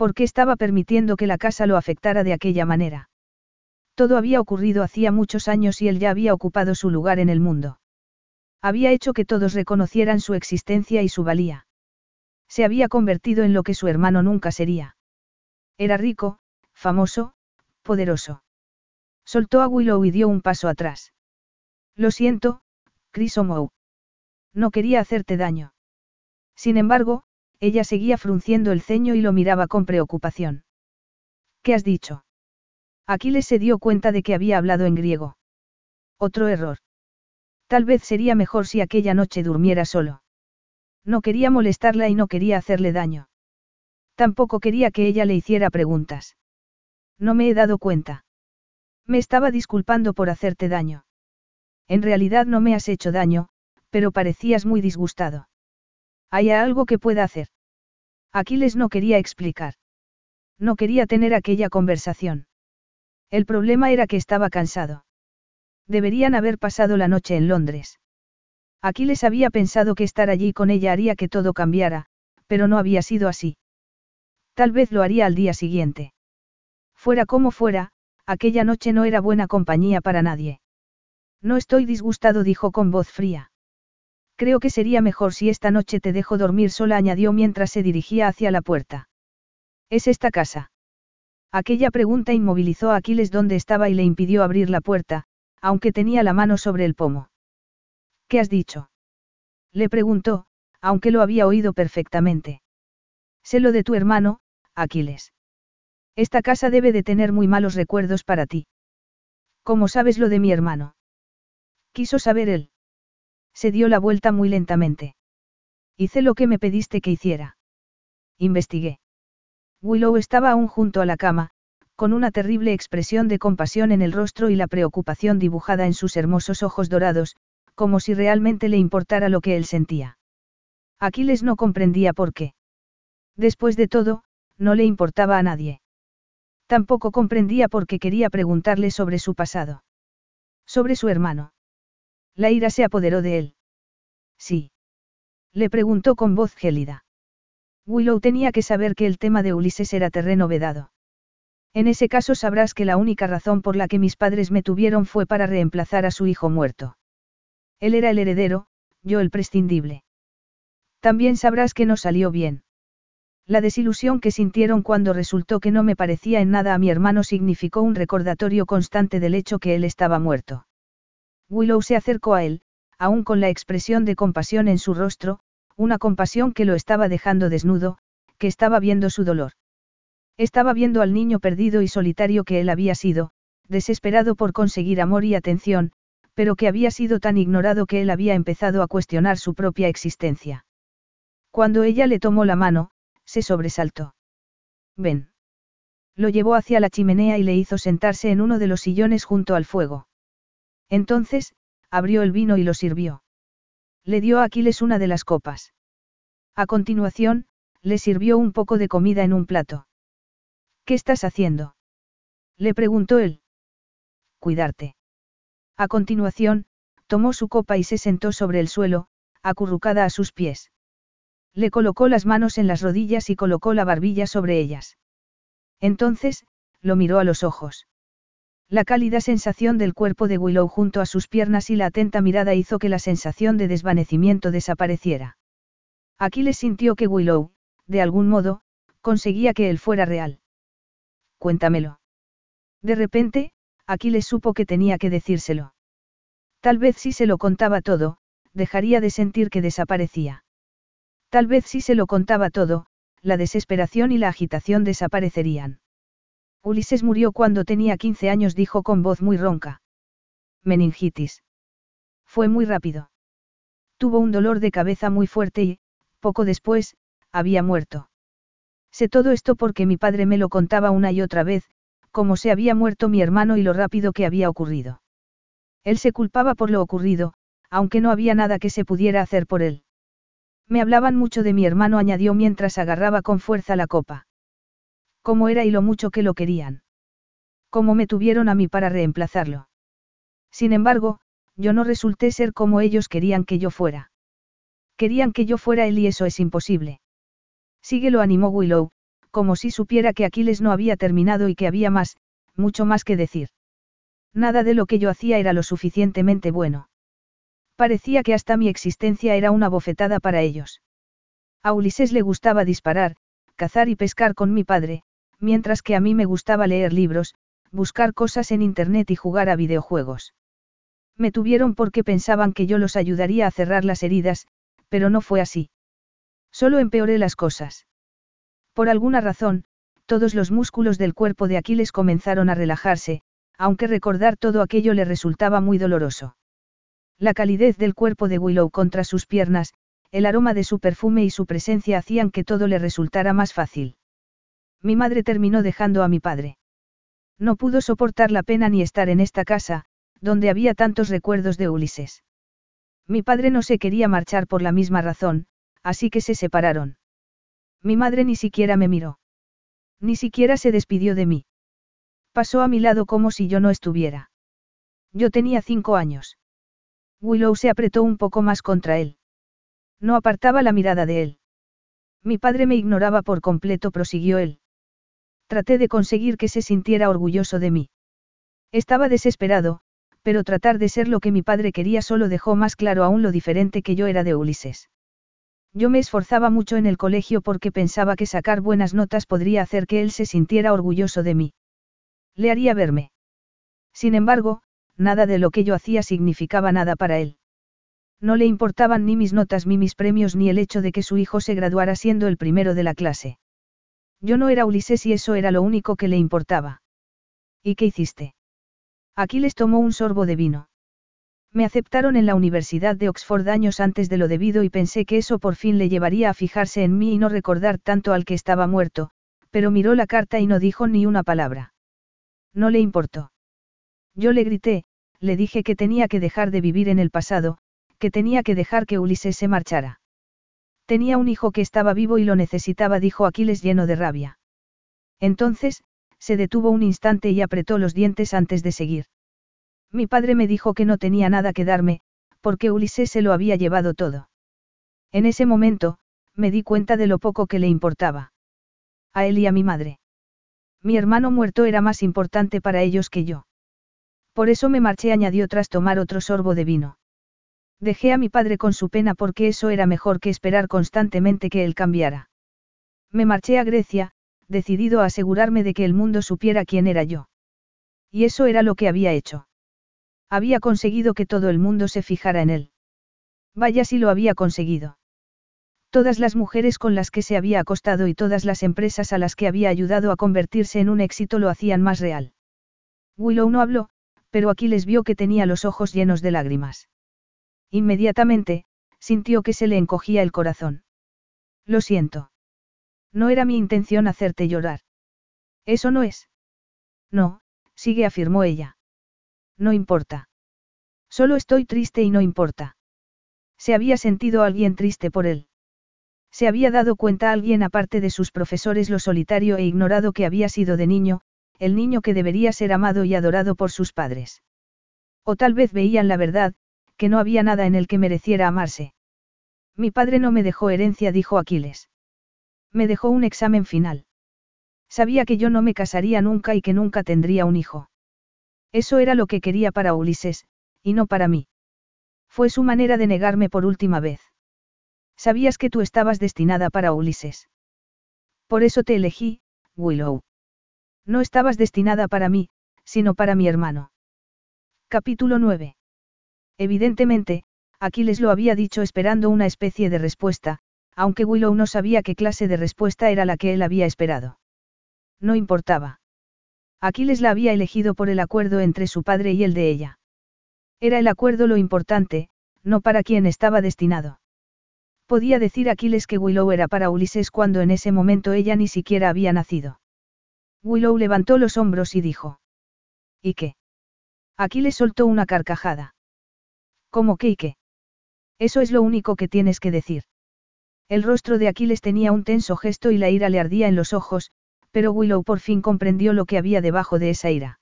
¿Por qué estaba permitiendo que la casa lo afectara de aquella manera? Todo había ocurrido hacía muchos años y él ya había ocupado su lugar en el mundo. Había hecho que todos reconocieran su existencia y su valía. Se había convertido en lo que su hermano nunca sería. Era rico, famoso, poderoso. Soltó a Willow y dio un paso atrás. Lo siento, Chris O'Moe. No quería hacerte daño. Sin embargo, ella seguía frunciendo el ceño y lo miraba con preocupación. ¿Qué has dicho? Aquiles se dio cuenta de que había hablado en griego. Otro error. Tal vez sería mejor si aquella noche durmiera solo. No quería molestarla y no quería hacerle daño. Tampoco quería que ella le hiciera preguntas. No me he dado cuenta. Me estaba disculpando por hacerte daño. En realidad no me has hecho daño, pero parecías muy disgustado. ¿Hay algo que pueda hacer? Aquiles no quería explicar. No quería tener aquella conversación. El problema era que estaba cansado. Deberían haber pasado la noche en Londres. Aquiles había pensado que estar allí con ella haría que todo cambiara, pero no había sido así. Tal vez lo haría al día siguiente. Fuera como fuera, aquella noche no era buena compañía para nadie. No estoy disgustado, dijo con voz fría. Creo que sería mejor si esta noche te dejo dormir sola, añadió mientras se dirigía hacia la puerta. ¿Es esta casa? Aquella pregunta inmovilizó a Aquiles donde estaba y le impidió abrir la puerta, aunque tenía la mano sobre el pomo. ¿Qué has dicho? Le preguntó, aunque lo había oído perfectamente. Sé lo de tu hermano, Aquiles. Esta casa debe de tener muy malos recuerdos para ti. ¿Cómo sabes lo de mi hermano? Quiso saber él. Se dio la vuelta muy lentamente. Hice lo que me pediste que hiciera. Investigué. Willow estaba aún junto a la cama, con una terrible expresión de compasión en el rostro y la preocupación dibujada en sus hermosos ojos dorados, como si realmente le importara lo que él sentía. Aquiles no comprendía por qué. Después de todo, no le importaba a nadie. Tampoco comprendía por qué quería preguntarle sobre su pasado. Sobre su hermano. La ira se apoderó de él. Sí. Le preguntó con voz gélida. Willow tenía que saber que el tema de Ulises era terreno vedado. En ese caso sabrás que la única razón por la que mis padres me tuvieron fue para reemplazar a su hijo muerto. Él era el heredero, yo el prescindible. También sabrás que no salió bien. La desilusión que sintieron cuando resultó que no me parecía en nada a mi hermano significó un recordatorio constante del hecho que él estaba muerto. Willow se acercó a él, aún con la expresión de compasión en su rostro, una compasión que lo estaba dejando desnudo, que estaba viendo su dolor. Estaba viendo al niño perdido y solitario que él había sido, desesperado por conseguir amor y atención, pero que había sido tan ignorado que él había empezado a cuestionar su propia existencia. Cuando ella le tomó la mano, se sobresaltó. Ven. Lo llevó hacia la chimenea y le hizo sentarse en uno de los sillones junto al fuego. Entonces, abrió el vino y lo sirvió. Le dio a Aquiles una de las copas. A continuación, le sirvió un poco de comida en un plato. ¿Qué estás haciendo? Le preguntó él. Cuidarte. A continuación, tomó su copa y se sentó sobre el suelo, acurrucada a sus pies. Le colocó las manos en las rodillas y colocó la barbilla sobre ellas. Entonces, lo miró a los ojos. La cálida sensación del cuerpo de Willow junto a sus piernas y la atenta mirada hizo que la sensación de desvanecimiento desapareciera. Aquiles sintió que Willow, de algún modo, conseguía que él fuera real. Cuéntamelo. De repente, Aquiles supo que tenía que decírselo. Tal vez si se lo contaba todo, dejaría de sentir que desaparecía. Tal vez si se lo contaba todo, la desesperación y la agitación desaparecerían. Ulises murió cuando tenía 15 años, dijo con voz muy ronca. Meningitis. Fue muy rápido. Tuvo un dolor de cabeza muy fuerte y, poco después, había muerto. Sé todo esto porque mi padre me lo contaba una y otra vez, como se había muerto mi hermano y lo rápido que había ocurrido. Él se culpaba por lo ocurrido, aunque no había nada que se pudiera hacer por él. Me hablaban mucho de mi hermano, añadió mientras agarraba con fuerza la copa cómo era y lo mucho que lo querían. Cómo me tuvieron a mí para reemplazarlo. Sin embargo, yo no resulté ser como ellos querían que yo fuera. Querían que yo fuera él y eso es imposible. Sigue lo animó Willow, como si supiera que Aquiles no había terminado y que había más, mucho más que decir. Nada de lo que yo hacía era lo suficientemente bueno. Parecía que hasta mi existencia era una bofetada para ellos. A Ulises le gustaba disparar, cazar y pescar con mi padre, mientras que a mí me gustaba leer libros, buscar cosas en Internet y jugar a videojuegos. Me tuvieron porque pensaban que yo los ayudaría a cerrar las heridas, pero no fue así. Solo empeoré las cosas. Por alguna razón, todos los músculos del cuerpo de Aquiles comenzaron a relajarse, aunque recordar todo aquello le resultaba muy doloroso. La calidez del cuerpo de Willow contra sus piernas, el aroma de su perfume y su presencia hacían que todo le resultara más fácil. Mi madre terminó dejando a mi padre. No pudo soportar la pena ni estar en esta casa, donde había tantos recuerdos de Ulises. Mi padre no se quería marchar por la misma razón, así que se separaron. Mi madre ni siquiera me miró. Ni siquiera se despidió de mí. Pasó a mi lado como si yo no estuviera. Yo tenía cinco años. Willow se apretó un poco más contra él. No apartaba la mirada de él. Mi padre me ignoraba por completo, prosiguió él. Traté de conseguir que se sintiera orgulloso de mí. Estaba desesperado, pero tratar de ser lo que mi padre quería solo dejó más claro aún lo diferente que yo era de Ulises. Yo me esforzaba mucho en el colegio porque pensaba que sacar buenas notas podría hacer que él se sintiera orgulloso de mí. Le haría verme. Sin embargo, nada de lo que yo hacía significaba nada para él. No le importaban ni mis notas ni mis premios ni el hecho de que su hijo se graduara siendo el primero de la clase. Yo no era Ulises y eso era lo único que le importaba. ¿Y qué hiciste? Aquiles tomó un sorbo de vino. Me aceptaron en la Universidad de Oxford años antes de lo debido y pensé que eso por fin le llevaría a fijarse en mí y no recordar tanto al que estaba muerto, pero miró la carta y no dijo ni una palabra. No le importó. Yo le grité, le dije que tenía que dejar de vivir en el pasado, que tenía que dejar que Ulises se marchara. Tenía un hijo que estaba vivo y lo necesitaba, dijo Aquiles lleno de rabia. Entonces, se detuvo un instante y apretó los dientes antes de seguir. Mi padre me dijo que no tenía nada que darme, porque Ulises se lo había llevado todo. En ese momento, me di cuenta de lo poco que le importaba. A él y a mi madre. Mi hermano muerto era más importante para ellos que yo. Por eso me marché, añadió tras tomar otro sorbo de vino. Dejé a mi padre con su pena porque eso era mejor que esperar constantemente que él cambiara. Me marché a Grecia, decidido a asegurarme de que el mundo supiera quién era yo. Y eso era lo que había hecho. Había conseguido que todo el mundo se fijara en él. Vaya si lo había conseguido. Todas las mujeres con las que se había acostado y todas las empresas a las que había ayudado a convertirse en un éxito lo hacían más real. Willow no habló, pero Aquiles vio que tenía los ojos llenos de lágrimas. Inmediatamente, sintió que se le encogía el corazón. Lo siento. No era mi intención hacerte llorar. Eso no es. No, sigue afirmó ella. No importa. Solo estoy triste y no importa. Se había sentido alguien triste por él. Se había dado cuenta alguien aparte de sus profesores lo solitario e ignorado que había sido de niño, el niño que debería ser amado y adorado por sus padres. O tal vez veían la verdad, que no había nada en el que mereciera amarse. Mi padre no me dejó herencia, dijo Aquiles. Me dejó un examen final. Sabía que yo no me casaría nunca y que nunca tendría un hijo. Eso era lo que quería para Ulises, y no para mí. Fue su manera de negarme por última vez. Sabías que tú estabas destinada para Ulises. Por eso te elegí, Willow. No estabas destinada para mí, sino para mi hermano. Capítulo 9. Evidentemente, Aquiles lo había dicho esperando una especie de respuesta, aunque Willow no sabía qué clase de respuesta era la que él había esperado. No importaba. Aquiles la había elegido por el acuerdo entre su padre y el de ella. Era el acuerdo lo importante, no para quien estaba destinado. Podía decir Aquiles que Willow era para Ulises cuando en ese momento ella ni siquiera había nacido. Willow levantó los hombros y dijo. ¿Y qué? Aquiles soltó una carcajada. ¿Cómo qué y qué? Eso es lo único que tienes que decir. El rostro de Aquiles tenía un tenso gesto y la ira le ardía en los ojos, pero Willow por fin comprendió lo que había debajo de esa ira.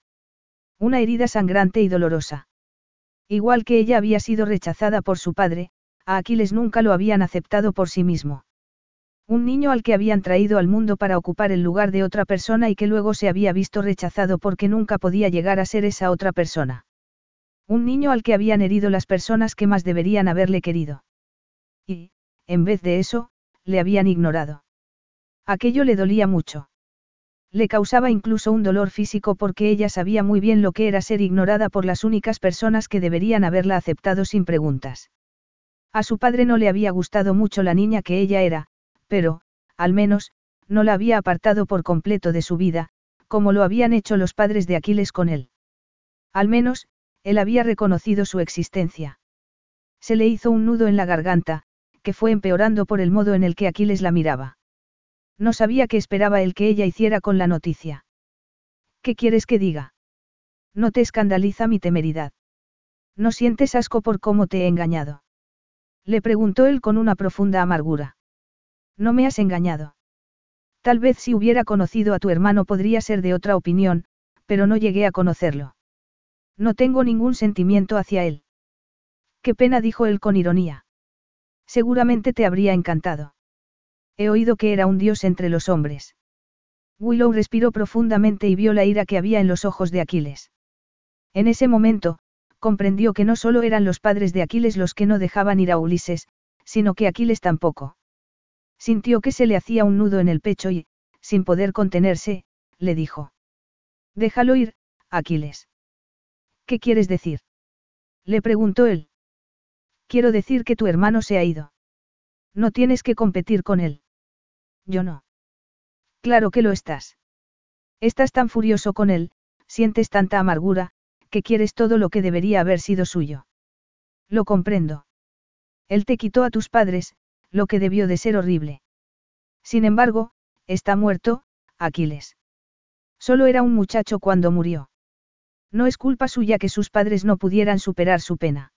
Una herida sangrante y dolorosa. Igual que ella había sido rechazada por su padre, a Aquiles nunca lo habían aceptado por sí mismo. Un niño al que habían traído al mundo para ocupar el lugar de otra persona y que luego se había visto rechazado porque nunca podía llegar a ser esa otra persona. Un niño al que habían herido las personas que más deberían haberle querido. Y, en vez de eso, le habían ignorado. Aquello le dolía mucho. Le causaba incluso un dolor físico porque ella sabía muy bien lo que era ser ignorada por las únicas personas que deberían haberla aceptado sin preguntas. A su padre no le había gustado mucho la niña que ella era, pero, al menos, no la había apartado por completo de su vida, como lo habían hecho los padres de Aquiles con él. Al menos, él había reconocido su existencia. Se le hizo un nudo en la garganta, que fue empeorando por el modo en el que Aquiles la miraba. No sabía qué esperaba el que ella hiciera con la noticia. ¿Qué quieres que diga? No te escandaliza mi temeridad. ¿No sientes asco por cómo te he engañado? Le preguntó él con una profunda amargura. No me has engañado. Tal vez si hubiera conocido a tu hermano podría ser de otra opinión, pero no llegué a conocerlo. No tengo ningún sentimiento hacia él. Qué pena dijo él con ironía. Seguramente te habría encantado. He oído que era un dios entre los hombres. Willow respiró profundamente y vio la ira que había en los ojos de Aquiles. En ese momento, comprendió que no solo eran los padres de Aquiles los que no dejaban ir a Ulises, sino que Aquiles tampoco. Sintió que se le hacía un nudo en el pecho y, sin poder contenerse, le dijo. Déjalo ir, Aquiles. ¿Qué quieres decir? Le preguntó él. Quiero decir que tu hermano se ha ido. No tienes que competir con él. Yo no. Claro que lo estás. Estás tan furioso con él, sientes tanta amargura, que quieres todo lo que debería haber sido suyo. Lo comprendo. Él te quitó a tus padres, lo que debió de ser horrible. Sin embargo, está muerto, Aquiles. Solo era un muchacho cuando murió. No es culpa suya que sus padres no pudieran superar su pena.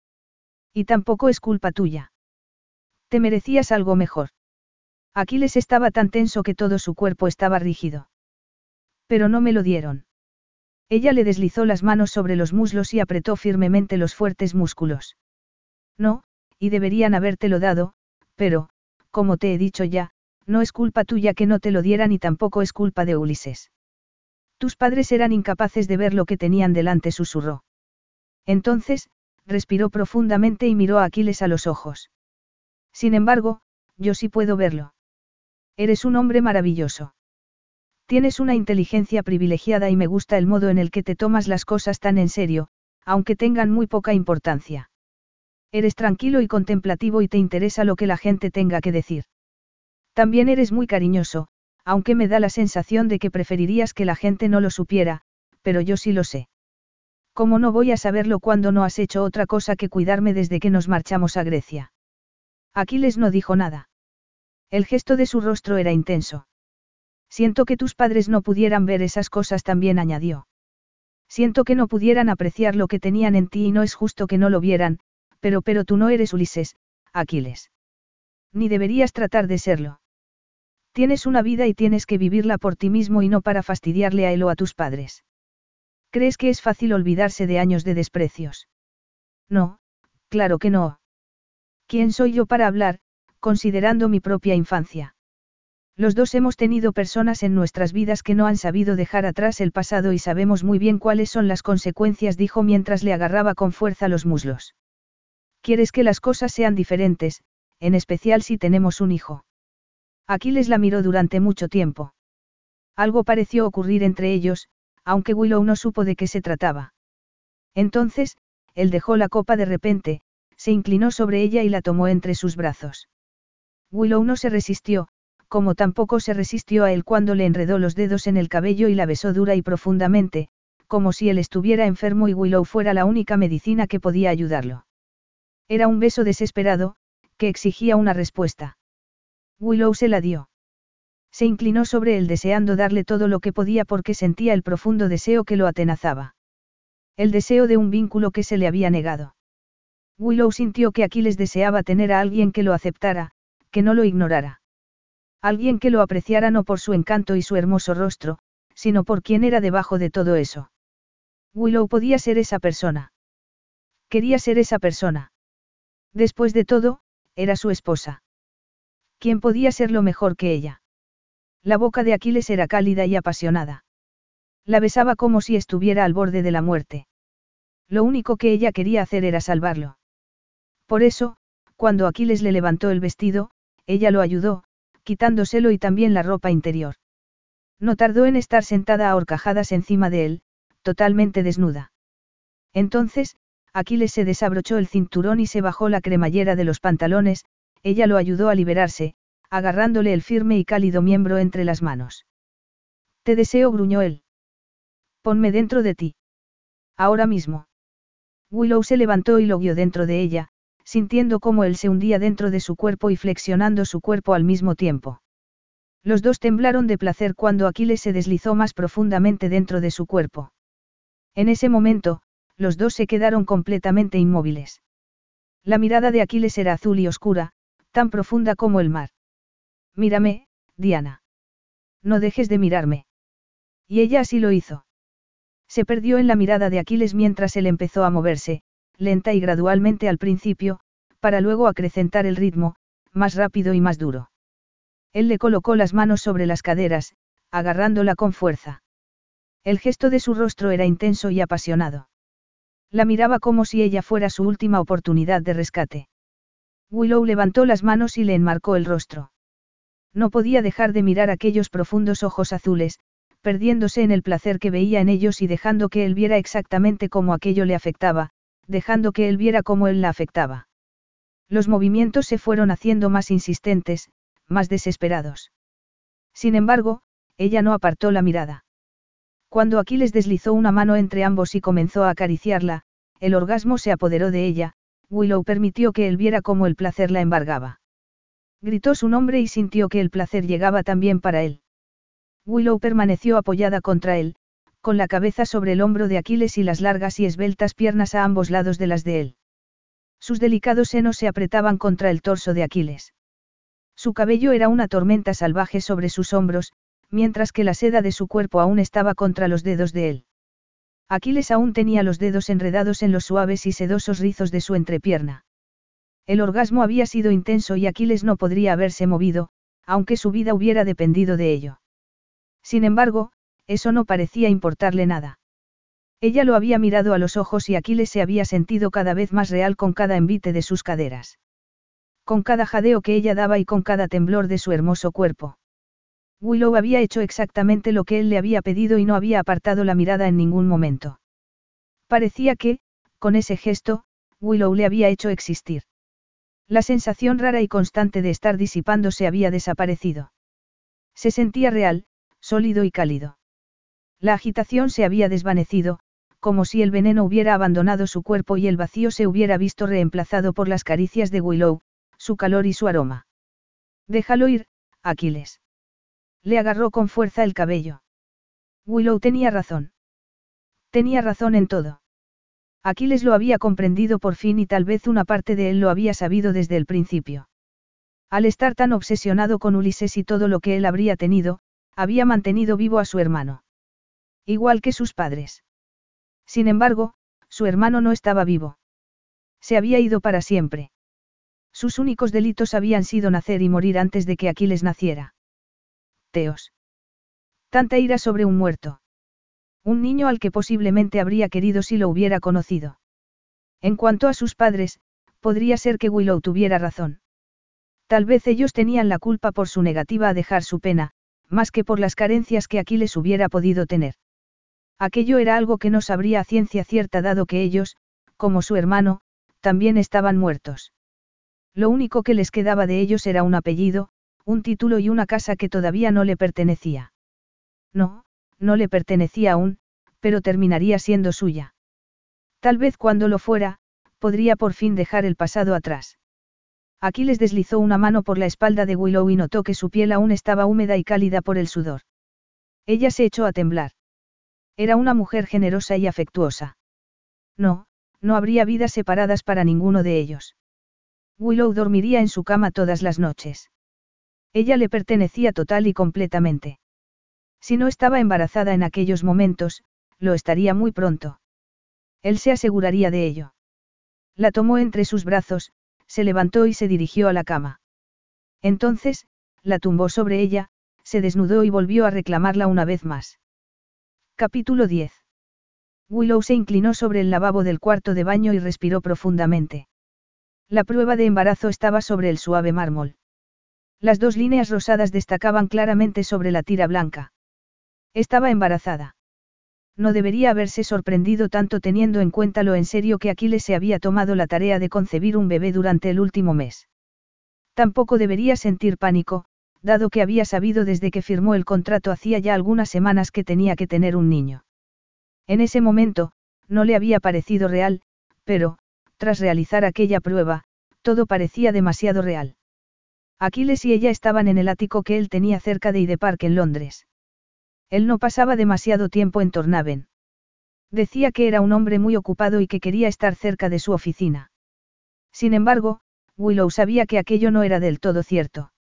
Y tampoco es culpa tuya. Te merecías algo mejor. Aquiles estaba tan tenso que todo su cuerpo estaba rígido. Pero no me lo dieron. Ella le deslizó las manos sobre los muslos y apretó firmemente los fuertes músculos. No, y deberían habértelo dado, pero, como te he dicho ya, no es culpa tuya que no te lo dieran y tampoco es culpa de Ulises. Tus padres eran incapaces de ver lo que tenían delante, susurró. Entonces, respiró profundamente y miró a Aquiles a los ojos. Sin embargo, yo sí puedo verlo. Eres un hombre maravilloso. Tienes una inteligencia privilegiada y me gusta el modo en el que te tomas las cosas tan en serio, aunque tengan muy poca importancia. Eres tranquilo y contemplativo y te interesa lo que la gente tenga que decir. También eres muy cariñoso, aunque me da la sensación de que preferirías que la gente no lo supiera, pero yo sí lo sé. ¿Cómo no voy a saberlo cuando no has hecho otra cosa que cuidarme desde que nos marchamos a Grecia? Aquiles no dijo nada. El gesto de su rostro era intenso. Siento que tus padres no pudieran ver esas cosas también añadió. Siento que no pudieran apreciar lo que tenían en ti y no es justo que no lo vieran, pero pero tú no eres Ulises, Aquiles. Ni deberías tratar de serlo. Tienes una vida y tienes que vivirla por ti mismo y no para fastidiarle a él o a tus padres. ¿Crees que es fácil olvidarse de años de desprecios? No, claro que no. ¿Quién soy yo para hablar, considerando mi propia infancia? Los dos hemos tenido personas en nuestras vidas que no han sabido dejar atrás el pasado y sabemos muy bien cuáles son las consecuencias, dijo mientras le agarraba con fuerza los muslos. Quieres que las cosas sean diferentes, en especial si tenemos un hijo. Aquiles la miró durante mucho tiempo. Algo pareció ocurrir entre ellos, aunque Willow no supo de qué se trataba. Entonces, él dejó la copa de repente, se inclinó sobre ella y la tomó entre sus brazos. Willow no se resistió, como tampoco se resistió a él cuando le enredó los dedos en el cabello y la besó dura y profundamente, como si él estuviera enfermo y Willow fuera la única medicina que podía ayudarlo. Era un beso desesperado, que exigía una respuesta. Willow se la dio. Se inclinó sobre él deseando darle todo lo que podía porque sentía el profundo deseo que lo atenazaba. El deseo de un vínculo que se le había negado. Willow sintió que Aquiles deseaba tener a alguien que lo aceptara, que no lo ignorara. Alguien que lo apreciara no por su encanto y su hermoso rostro, sino por quien era debajo de todo eso. Willow podía ser esa persona. Quería ser esa persona. Después de todo, era su esposa. ¿Quién podía serlo mejor que ella? La boca de Aquiles era cálida y apasionada. La besaba como si estuviera al borde de la muerte. Lo único que ella quería hacer era salvarlo. Por eso, cuando Aquiles le levantó el vestido, ella lo ayudó, quitándoselo y también la ropa interior. No tardó en estar sentada a horcajadas encima de él, totalmente desnuda. Entonces, Aquiles se desabrochó el cinturón y se bajó la cremallera de los pantalones, ella lo ayudó a liberarse, agarrándole el firme y cálido miembro entre las manos. Te deseo, gruñó él. Ponme dentro de ti. Ahora mismo. Willow se levantó y lo guió dentro de ella, sintiendo cómo él se hundía dentro de su cuerpo y flexionando su cuerpo al mismo tiempo. Los dos temblaron de placer cuando Aquiles se deslizó más profundamente dentro de su cuerpo. En ese momento, los dos se quedaron completamente inmóviles. La mirada de Aquiles era azul y oscura, tan profunda como el mar. Mírame, Diana. No dejes de mirarme. Y ella así lo hizo. Se perdió en la mirada de Aquiles mientras él empezó a moverse, lenta y gradualmente al principio, para luego acrecentar el ritmo, más rápido y más duro. Él le colocó las manos sobre las caderas, agarrándola con fuerza. El gesto de su rostro era intenso y apasionado. La miraba como si ella fuera su última oportunidad de rescate. Willow levantó las manos y le enmarcó el rostro. No podía dejar de mirar aquellos profundos ojos azules, perdiéndose en el placer que veía en ellos y dejando que él viera exactamente cómo aquello le afectaba, dejando que él viera cómo él la afectaba. Los movimientos se fueron haciendo más insistentes, más desesperados. Sin embargo, ella no apartó la mirada. Cuando Aquiles deslizó una mano entre ambos y comenzó a acariciarla, el orgasmo se apoderó de ella, Willow permitió que él viera cómo el placer la embargaba. Gritó su nombre y sintió que el placer llegaba también para él. Willow permaneció apoyada contra él, con la cabeza sobre el hombro de Aquiles y las largas y esbeltas piernas a ambos lados de las de él. Sus delicados senos se apretaban contra el torso de Aquiles. Su cabello era una tormenta salvaje sobre sus hombros, mientras que la seda de su cuerpo aún estaba contra los dedos de él. Aquiles aún tenía los dedos enredados en los suaves y sedosos rizos de su entrepierna. El orgasmo había sido intenso y Aquiles no podría haberse movido, aunque su vida hubiera dependido de ello. Sin embargo, eso no parecía importarle nada. Ella lo había mirado a los ojos y Aquiles se había sentido cada vez más real con cada envite de sus caderas. Con cada jadeo que ella daba y con cada temblor de su hermoso cuerpo. Willow había hecho exactamente lo que él le había pedido y no había apartado la mirada en ningún momento. Parecía que, con ese gesto, Willow le había hecho existir. La sensación rara y constante de estar disipándose había desaparecido. Se sentía real, sólido y cálido. La agitación se había desvanecido, como si el veneno hubiera abandonado su cuerpo y el vacío se hubiera visto reemplazado por las caricias de Willow, su calor y su aroma. Déjalo ir, Aquiles. Le agarró con fuerza el cabello. Willow tenía razón. Tenía razón en todo. Aquiles lo había comprendido por fin y tal vez una parte de él lo había sabido desde el principio. Al estar tan obsesionado con Ulises y todo lo que él habría tenido, había mantenido vivo a su hermano. Igual que sus padres. Sin embargo, su hermano no estaba vivo. Se había ido para siempre. Sus únicos delitos habían sido nacer y morir antes de que Aquiles naciera. Teos. Tanta ira sobre un muerto. Un niño al que posiblemente habría querido si lo hubiera conocido. En cuanto a sus padres, podría ser que Willow tuviera razón. Tal vez ellos tenían la culpa por su negativa a dejar su pena, más que por las carencias que Aquiles hubiera podido tener. Aquello era algo que no sabría a ciencia cierta dado que ellos, como su hermano, también estaban muertos. Lo único que les quedaba de ellos era un apellido, un título y una casa que todavía no le pertenecía. No, no le pertenecía aún, pero terminaría siendo suya. Tal vez cuando lo fuera, podría por fin dejar el pasado atrás. Aquiles deslizó una mano por la espalda de Willow y notó que su piel aún estaba húmeda y cálida por el sudor. Ella se echó a temblar. Era una mujer generosa y afectuosa. No, no habría vidas separadas para ninguno de ellos. Willow dormiría en su cama todas las noches. Ella le pertenecía total y completamente. Si no estaba embarazada en aquellos momentos, lo estaría muy pronto. Él se aseguraría de ello. La tomó entre sus brazos, se levantó y se dirigió a la cama. Entonces, la tumbó sobre ella, se desnudó y volvió a reclamarla una vez más. Capítulo 10. Willow se inclinó sobre el lavabo del cuarto de baño y respiró profundamente. La prueba de embarazo estaba sobre el suave mármol. Las dos líneas rosadas destacaban claramente sobre la tira blanca. Estaba embarazada. No debería haberse sorprendido tanto teniendo en cuenta lo en serio que Aquiles se había tomado la tarea de concebir un bebé durante el último mes. Tampoco debería sentir pánico, dado que había sabido desde que firmó el contrato hacía ya algunas semanas que tenía que tener un niño. En ese momento, no le había parecido real, pero, tras realizar aquella prueba, todo parecía demasiado real. Aquiles y ella estaban en el ático que él tenía cerca de Hyde Park en Londres. Él no pasaba demasiado tiempo en Tornaven. Decía que era un hombre muy ocupado y que quería estar cerca de su oficina. Sin embargo, Willow sabía que aquello no era del todo cierto.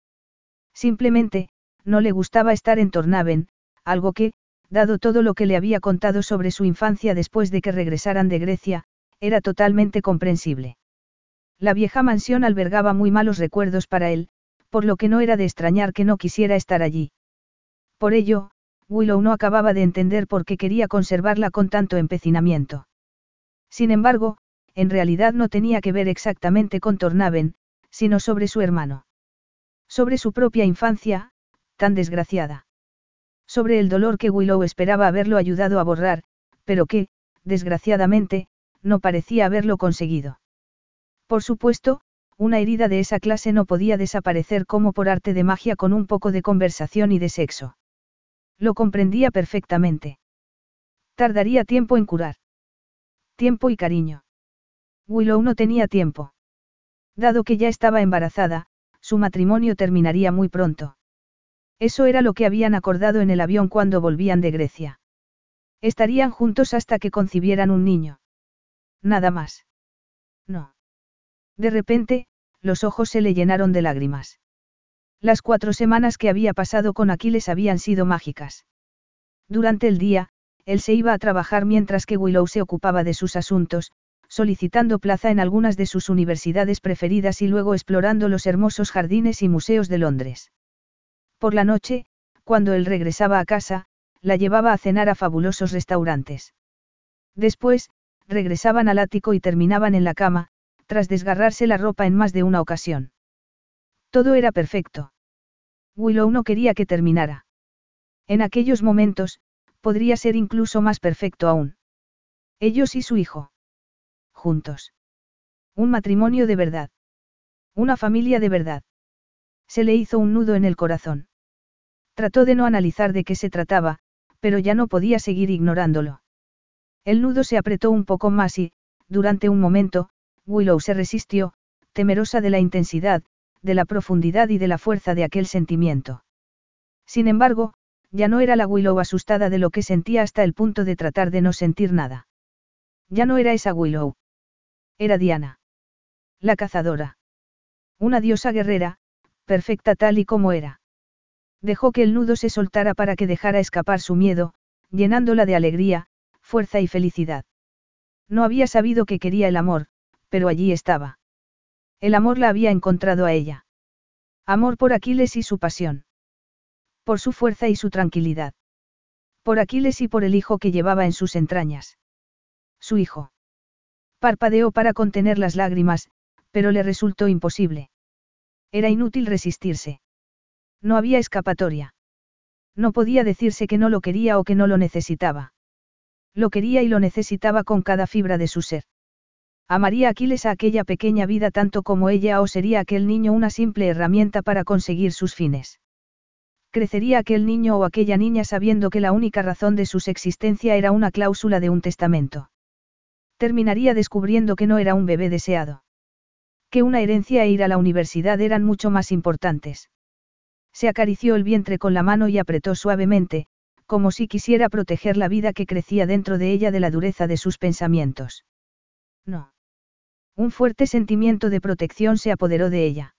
Simplemente, no le gustaba estar en Tornaven, algo que, dado todo lo que le había contado sobre su infancia después de que regresaran de Grecia, era totalmente comprensible. La vieja mansión albergaba muy malos recuerdos para él, por lo que no era de extrañar que no quisiera estar allí. Por ello, Willow no acababa de entender por qué quería conservarla con tanto empecinamiento. Sin embargo, en realidad no tenía que ver exactamente con Tornaven, sino sobre su hermano. Sobre su propia infancia, tan desgraciada. Sobre el dolor que Willow esperaba haberlo ayudado a borrar, pero que, desgraciadamente, no parecía haberlo conseguido. Por supuesto, una herida de esa clase no podía desaparecer como por arte de magia con un poco de conversación y de sexo. Lo comprendía perfectamente. Tardaría tiempo en curar. Tiempo y cariño. Willow no tenía tiempo. Dado que ya estaba embarazada, su matrimonio terminaría muy pronto. Eso era lo que habían acordado en el avión cuando volvían de Grecia. Estarían juntos hasta que concibieran un niño. Nada más. No. De repente, los ojos se le llenaron de lágrimas. Las cuatro semanas que había pasado con Aquiles habían sido mágicas. Durante el día, él se iba a trabajar mientras que Willow se ocupaba de sus asuntos, solicitando plaza en algunas de sus universidades preferidas y luego explorando los hermosos jardines y museos de Londres. Por la noche, cuando él regresaba a casa, la llevaba a cenar a fabulosos restaurantes. Después, regresaban al ático y terminaban en la cama, tras desgarrarse la ropa en más de una ocasión. Todo era perfecto. Willow no quería que terminara. En aquellos momentos, podría ser incluso más perfecto aún. Ellos y su hijo. Juntos. Un matrimonio de verdad. Una familia de verdad. Se le hizo un nudo en el corazón. Trató de no analizar de qué se trataba, pero ya no podía seguir ignorándolo. El nudo se apretó un poco más y, durante un momento, Willow se resistió, temerosa de la intensidad, de la profundidad y de la fuerza de aquel sentimiento. Sin embargo, ya no era la Willow asustada de lo que sentía hasta el punto de tratar de no sentir nada. Ya no era esa Willow. Era Diana. La cazadora. Una diosa guerrera, perfecta tal y como era. Dejó que el nudo se soltara para que dejara escapar su miedo, llenándola de alegría, fuerza y felicidad. No había sabido que quería el amor, pero allí estaba. El amor la había encontrado a ella. Amor por Aquiles y su pasión. Por su fuerza y su tranquilidad. Por Aquiles y por el hijo que llevaba en sus entrañas. Su hijo. Parpadeó para contener las lágrimas, pero le resultó imposible. Era inútil resistirse. No había escapatoria. No podía decirse que no lo quería o que no lo necesitaba. Lo quería y lo necesitaba con cada fibra de su ser. Amaría Aquiles a aquella pequeña vida tanto como ella o sería aquel niño una simple herramienta para conseguir sus fines. Crecería aquel niño o aquella niña sabiendo que la única razón de su existencia era una cláusula de un testamento. Terminaría descubriendo que no era un bebé deseado. Que una herencia e ir a la universidad eran mucho más importantes. Se acarició el vientre con la mano y apretó suavemente, como si quisiera proteger la vida que crecía dentro de ella de la dureza de sus pensamientos. No. Un fuerte sentimiento de protección se apoderó de ella.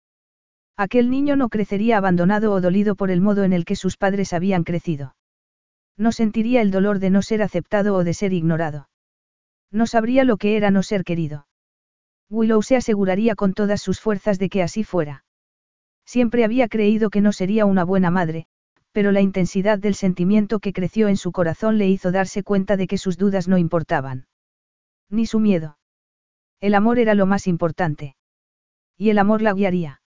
Aquel niño no crecería abandonado o dolido por el modo en el que sus padres habían crecido. No sentiría el dolor de no ser aceptado o de ser ignorado. No sabría lo que era no ser querido. Willow se aseguraría con todas sus fuerzas de que así fuera. Siempre había creído que no sería una buena madre, pero la intensidad del sentimiento que creció en su corazón le hizo darse cuenta de que sus dudas no importaban. Ni su miedo. El amor era lo más importante. Y el amor la guiaría.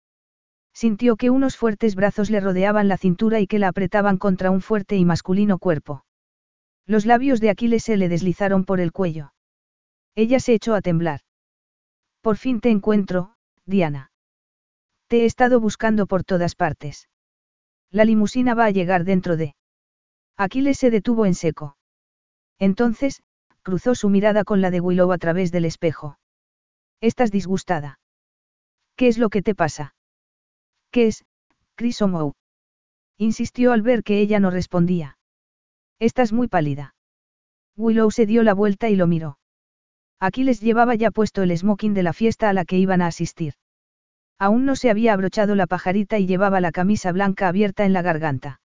Sintió que unos fuertes brazos le rodeaban la cintura y que la apretaban contra un fuerte y masculino cuerpo. Los labios de Aquiles se le deslizaron por el cuello. Ella se echó a temblar. Por fin te encuentro, Diana. Te he estado buscando por todas partes. La limusina va a llegar dentro de... Aquiles se detuvo en seco. Entonces, cruzó su mirada con la de Willow a través del espejo. Estás disgustada. ¿Qué es lo que te pasa? ¿Qué es, Chris Insistió al ver que ella no respondía. Estás muy pálida. Willow se dio la vuelta y lo miró. Aquiles llevaba ya puesto el smoking de la fiesta a la que iban a asistir. Aún no se había abrochado la pajarita y llevaba la camisa blanca abierta en la garganta.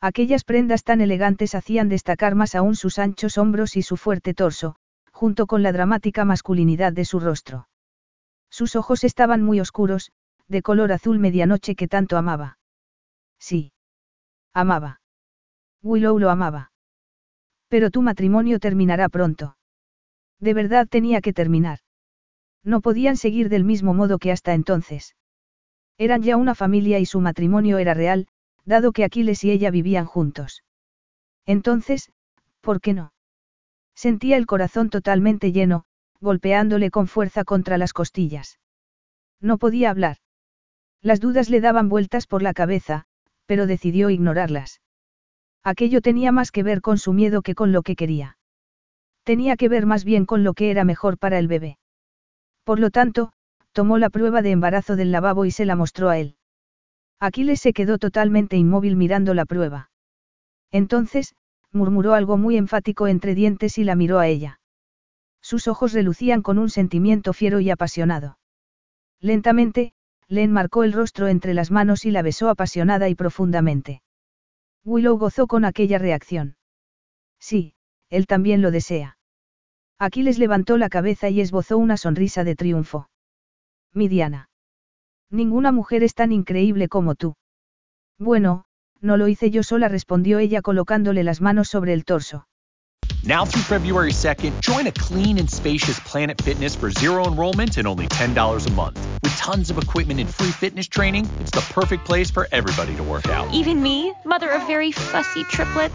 Aquellas prendas tan elegantes hacían destacar más aún sus anchos hombros y su fuerte torso, junto con la dramática masculinidad de su rostro. Sus ojos estaban muy oscuros, de color azul medianoche que tanto amaba. Sí. Amaba. Willow lo amaba. Pero tu matrimonio terminará pronto. De verdad tenía que terminar. No podían seguir del mismo modo que hasta entonces. Eran ya una familia y su matrimonio era real, dado que Aquiles y ella vivían juntos. Entonces, ¿por qué no? Sentía el corazón totalmente lleno, golpeándole con fuerza contra las costillas. No podía hablar. Las dudas le daban vueltas por la cabeza, pero decidió ignorarlas. Aquello tenía más que ver con su miedo que con lo que quería. Tenía que ver más bien con lo que era mejor para el bebé. Por lo tanto, tomó la prueba de embarazo del lavabo y se la mostró a él. Aquiles se quedó totalmente inmóvil mirando la prueba. Entonces, murmuró algo muy enfático entre dientes y la miró a ella. Sus ojos relucían con un sentimiento fiero y apasionado. Lentamente, le enmarcó el rostro entre las manos y la besó apasionada y profundamente. Willow gozó con aquella reacción. Sí, él también lo desea. Aquiles levantó la cabeza y esbozó una sonrisa de triunfo. Mi Diana. Ninguna mujer es tan increíble como tú. Bueno, no lo hice yo sola, respondió ella colocándole las manos sobre el torso. Now through February 2nd, join a clean and spacious Planet Fitness for zero enrollment and only $10 a month. With tons of equipment and free fitness training, it's the perfect place for everybody to work out. Even me, mother of very fussy triplets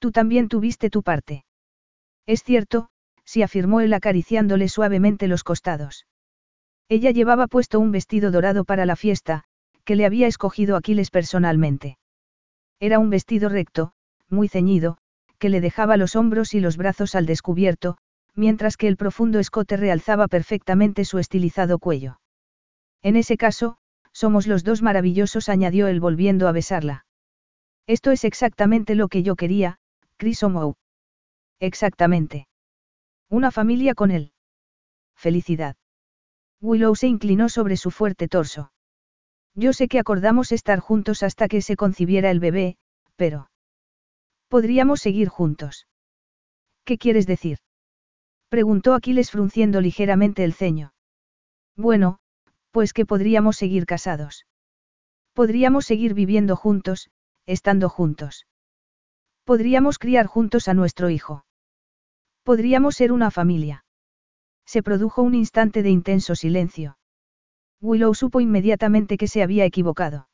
Tú también tuviste tu parte. Es cierto, sí afirmó él acariciándole suavemente los costados. Ella llevaba puesto un vestido dorado para la fiesta, que le había escogido Aquiles personalmente. Era un vestido recto, muy ceñido, que le dejaba los hombros y los brazos al descubierto, mientras que el profundo escote realzaba perfectamente su estilizado cuello. En ese caso, somos los dos maravillosos, añadió él volviendo a besarla. Esto es exactamente lo que yo quería, Chris O'Mou. Exactamente. Una familia con él. Felicidad. Willow se inclinó sobre su fuerte torso. Yo sé que acordamos estar juntos hasta que se concibiera el bebé, pero... Podríamos seguir juntos. ¿Qué quieres decir? Preguntó Aquiles frunciendo ligeramente el ceño. Bueno, pues que podríamos seguir casados. Podríamos seguir viviendo juntos, estando juntos. Podríamos criar juntos a nuestro hijo. Podríamos ser una familia. Se produjo un instante de intenso silencio. Willow supo inmediatamente que se había equivocado.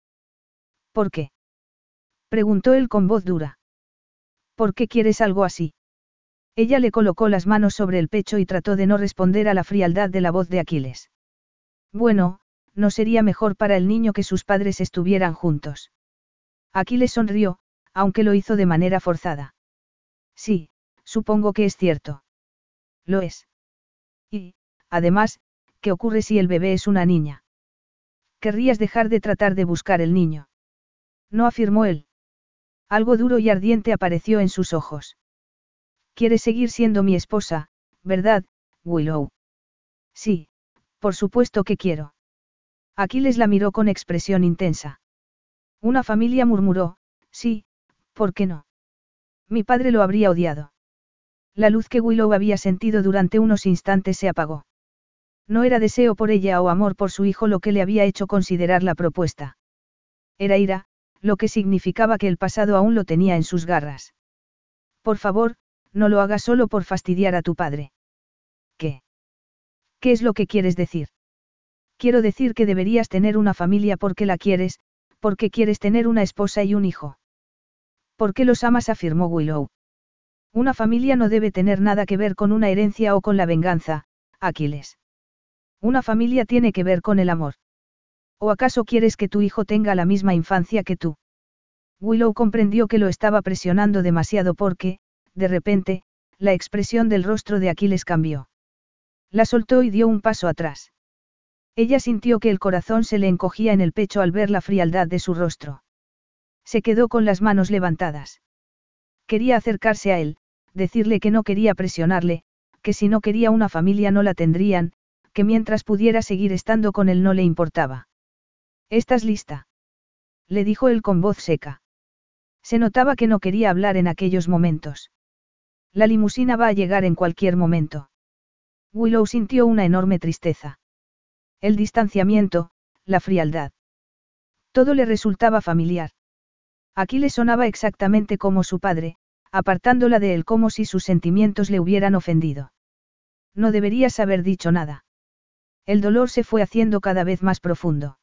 ¿Por qué? preguntó él con voz dura. ¿Por qué quieres algo así? Ella le colocó las manos sobre el pecho y trató de no responder a la frialdad de la voz de Aquiles. Bueno, no sería mejor para el niño que sus padres estuvieran juntos. Aquiles sonrió, aunque lo hizo de manera forzada. Sí, supongo que es cierto. Lo es. Y, además, ¿qué ocurre si el bebé es una niña? Querrías dejar de tratar de buscar el niño. No afirmó él. Algo duro y ardiente apareció en sus ojos. Quieres seguir siendo mi esposa, ¿verdad, Willow? Sí, por supuesto que quiero. Aquiles la miró con expresión intensa. Una familia murmuró, sí, ¿Por qué no? Mi padre lo habría odiado. La luz que Willow había sentido durante unos instantes se apagó. No era deseo por ella o amor por su hijo lo que le había hecho considerar la propuesta. Era ira, lo que significaba que el pasado aún lo tenía en sus garras. Por favor, no lo hagas solo por fastidiar a tu padre. ¿Qué? ¿Qué es lo que quieres decir? Quiero decir que deberías tener una familia porque la quieres, porque quieres tener una esposa y un hijo. ¿Por qué los amas? afirmó Willow. Una familia no debe tener nada que ver con una herencia o con la venganza, Aquiles. Una familia tiene que ver con el amor. ¿O acaso quieres que tu hijo tenga la misma infancia que tú? Willow comprendió que lo estaba presionando demasiado porque, de repente, la expresión del rostro de Aquiles cambió. La soltó y dio un paso atrás. Ella sintió que el corazón se le encogía en el pecho al ver la frialdad de su rostro. Se quedó con las manos levantadas. Quería acercarse a él, decirle que no quería presionarle, que si no quería una familia no la tendrían, que mientras pudiera seguir estando con él no le importaba. ¿Estás lista? Le dijo él con voz seca. Se notaba que no quería hablar en aquellos momentos. La limusina va a llegar en cualquier momento. Willow sintió una enorme tristeza. El distanciamiento, la frialdad. Todo le resultaba familiar. Aquí le sonaba exactamente como su padre, apartándola de él como si sus sentimientos le hubieran ofendido. No deberías haber dicho nada. El dolor se fue haciendo cada vez más profundo.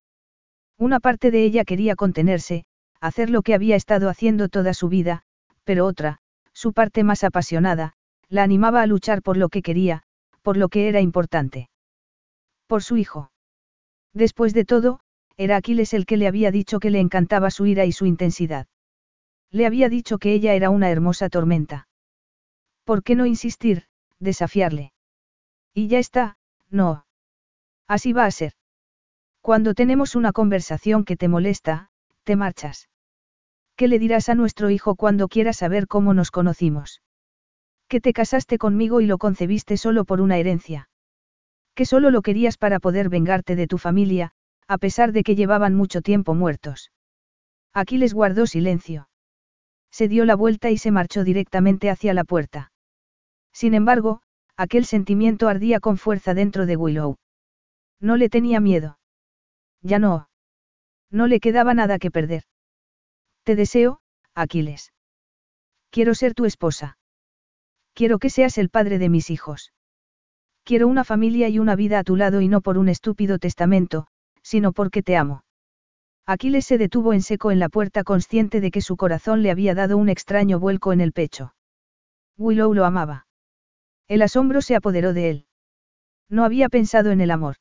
Una parte de ella quería contenerse, hacer lo que había estado haciendo toda su vida, pero otra, su parte más apasionada, la animaba a luchar por lo que quería, por lo que era importante. Por su hijo. Después de todo, era Aquiles el que le había dicho que le encantaba su ira y su intensidad. Le había dicho que ella era una hermosa tormenta. ¿Por qué no insistir, desafiarle? Y ya está, no. Así va a ser. Cuando tenemos una conversación que te molesta, te marchas. ¿Qué le dirás a nuestro hijo cuando quiera saber cómo nos conocimos? Que te casaste conmigo y lo concebiste solo por una herencia. Que solo lo querías para poder vengarte de tu familia, a pesar de que llevaban mucho tiempo muertos. Aquiles guardó silencio. Se dio la vuelta y se marchó directamente hacia la puerta. Sin embargo, aquel sentimiento ardía con fuerza dentro de Willow. No le tenía miedo. Ya no. No le quedaba nada que perder. Te deseo, Aquiles. Quiero ser tu esposa. Quiero que seas el padre de mis hijos. Quiero una familia y una vida a tu lado y no por un estúpido testamento, sino porque te amo. Aquiles se detuvo en seco en la puerta consciente de que su corazón le había dado un extraño vuelco en el pecho. Willow lo amaba. El asombro se apoderó de él. No había pensado en el amor.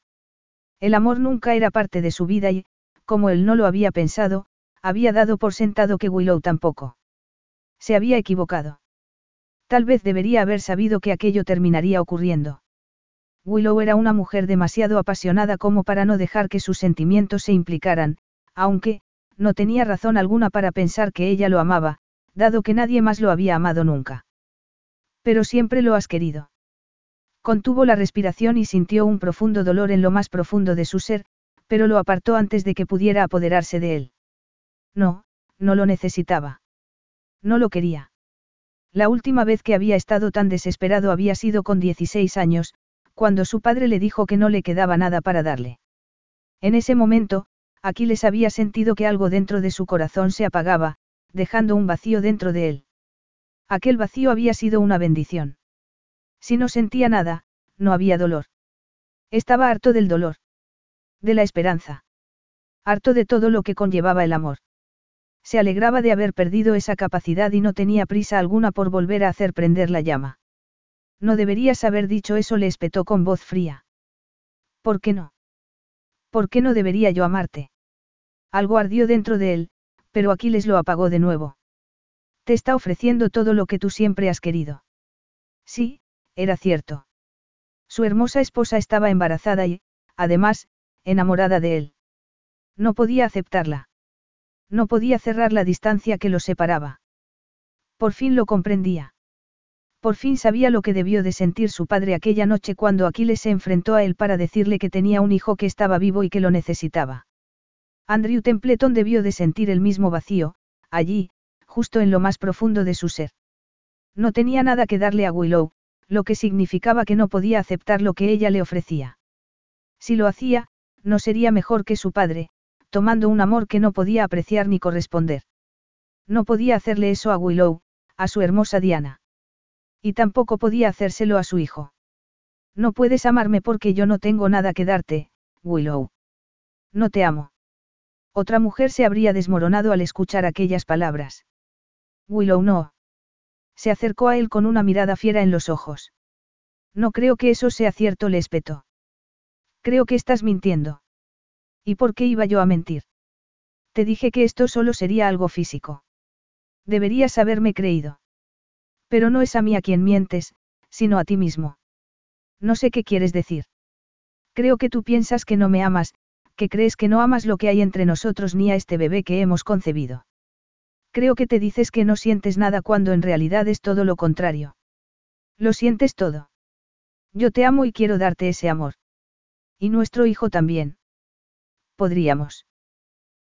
El amor nunca era parte de su vida y, como él no lo había pensado, había dado por sentado que Willow tampoco. Se había equivocado. Tal vez debería haber sabido que aquello terminaría ocurriendo. Willow era una mujer demasiado apasionada como para no dejar que sus sentimientos se implicaran, aunque, no tenía razón alguna para pensar que ella lo amaba, dado que nadie más lo había amado nunca. Pero siempre lo has querido. Contuvo la respiración y sintió un profundo dolor en lo más profundo de su ser, pero lo apartó antes de que pudiera apoderarse de él. No, no lo necesitaba. No lo quería. La última vez que había estado tan desesperado había sido con 16 años, cuando su padre le dijo que no le quedaba nada para darle. En ese momento, Aquiles había sentido que algo dentro de su corazón se apagaba, dejando un vacío dentro de él. Aquel vacío había sido una bendición. Si no sentía nada, no había dolor. Estaba harto del dolor. De la esperanza. Harto de todo lo que conllevaba el amor. Se alegraba de haber perdido esa capacidad y no tenía prisa alguna por volver a hacer prender la llama. No deberías haber dicho eso, le espetó con voz fría. ¿Por qué no? ¿Por qué no debería yo amarte? Algo ardió dentro de él, pero Aquiles lo apagó de nuevo. Te está ofreciendo todo lo que tú siempre has querido. Sí, era cierto. Su hermosa esposa estaba embarazada y, además, enamorada de él. No podía aceptarla. No podía cerrar la distancia que los separaba. Por fin lo comprendía. Por fin sabía lo que debió de sentir su padre aquella noche cuando Aquiles se enfrentó a él para decirle que tenía un hijo que estaba vivo y que lo necesitaba. Andrew Templeton debió de sentir el mismo vacío, allí, justo en lo más profundo de su ser. No tenía nada que darle a Willow, lo que significaba que no podía aceptar lo que ella le ofrecía. Si lo hacía, no sería mejor que su padre, tomando un amor que no podía apreciar ni corresponder. No podía hacerle eso a Willow, a su hermosa Diana. Y tampoco podía hacérselo a su hijo. No puedes amarme porque yo no tengo nada que darte, Willow. No te amo. Otra mujer se habría desmoronado al escuchar aquellas palabras. Willow no. Se acercó a él con una mirada fiera en los ojos. No creo que eso sea cierto, le espetó. Creo que estás mintiendo. ¿Y por qué iba yo a mentir? Te dije que esto solo sería algo físico. Deberías haberme creído. Pero no es a mí a quien mientes, sino a ti mismo. No sé qué quieres decir. Creo que tú piensas que no me amas, que crees que no amas lo que hay entre nosotros ni a este bebé que hemos concebido. Creo que te dices que no sientes nada cuando en realidad es todo lo contrario. Lo sientes todo. Yo te amo y quiero darte ese amor. Y nuestro hijo también. Podríamos.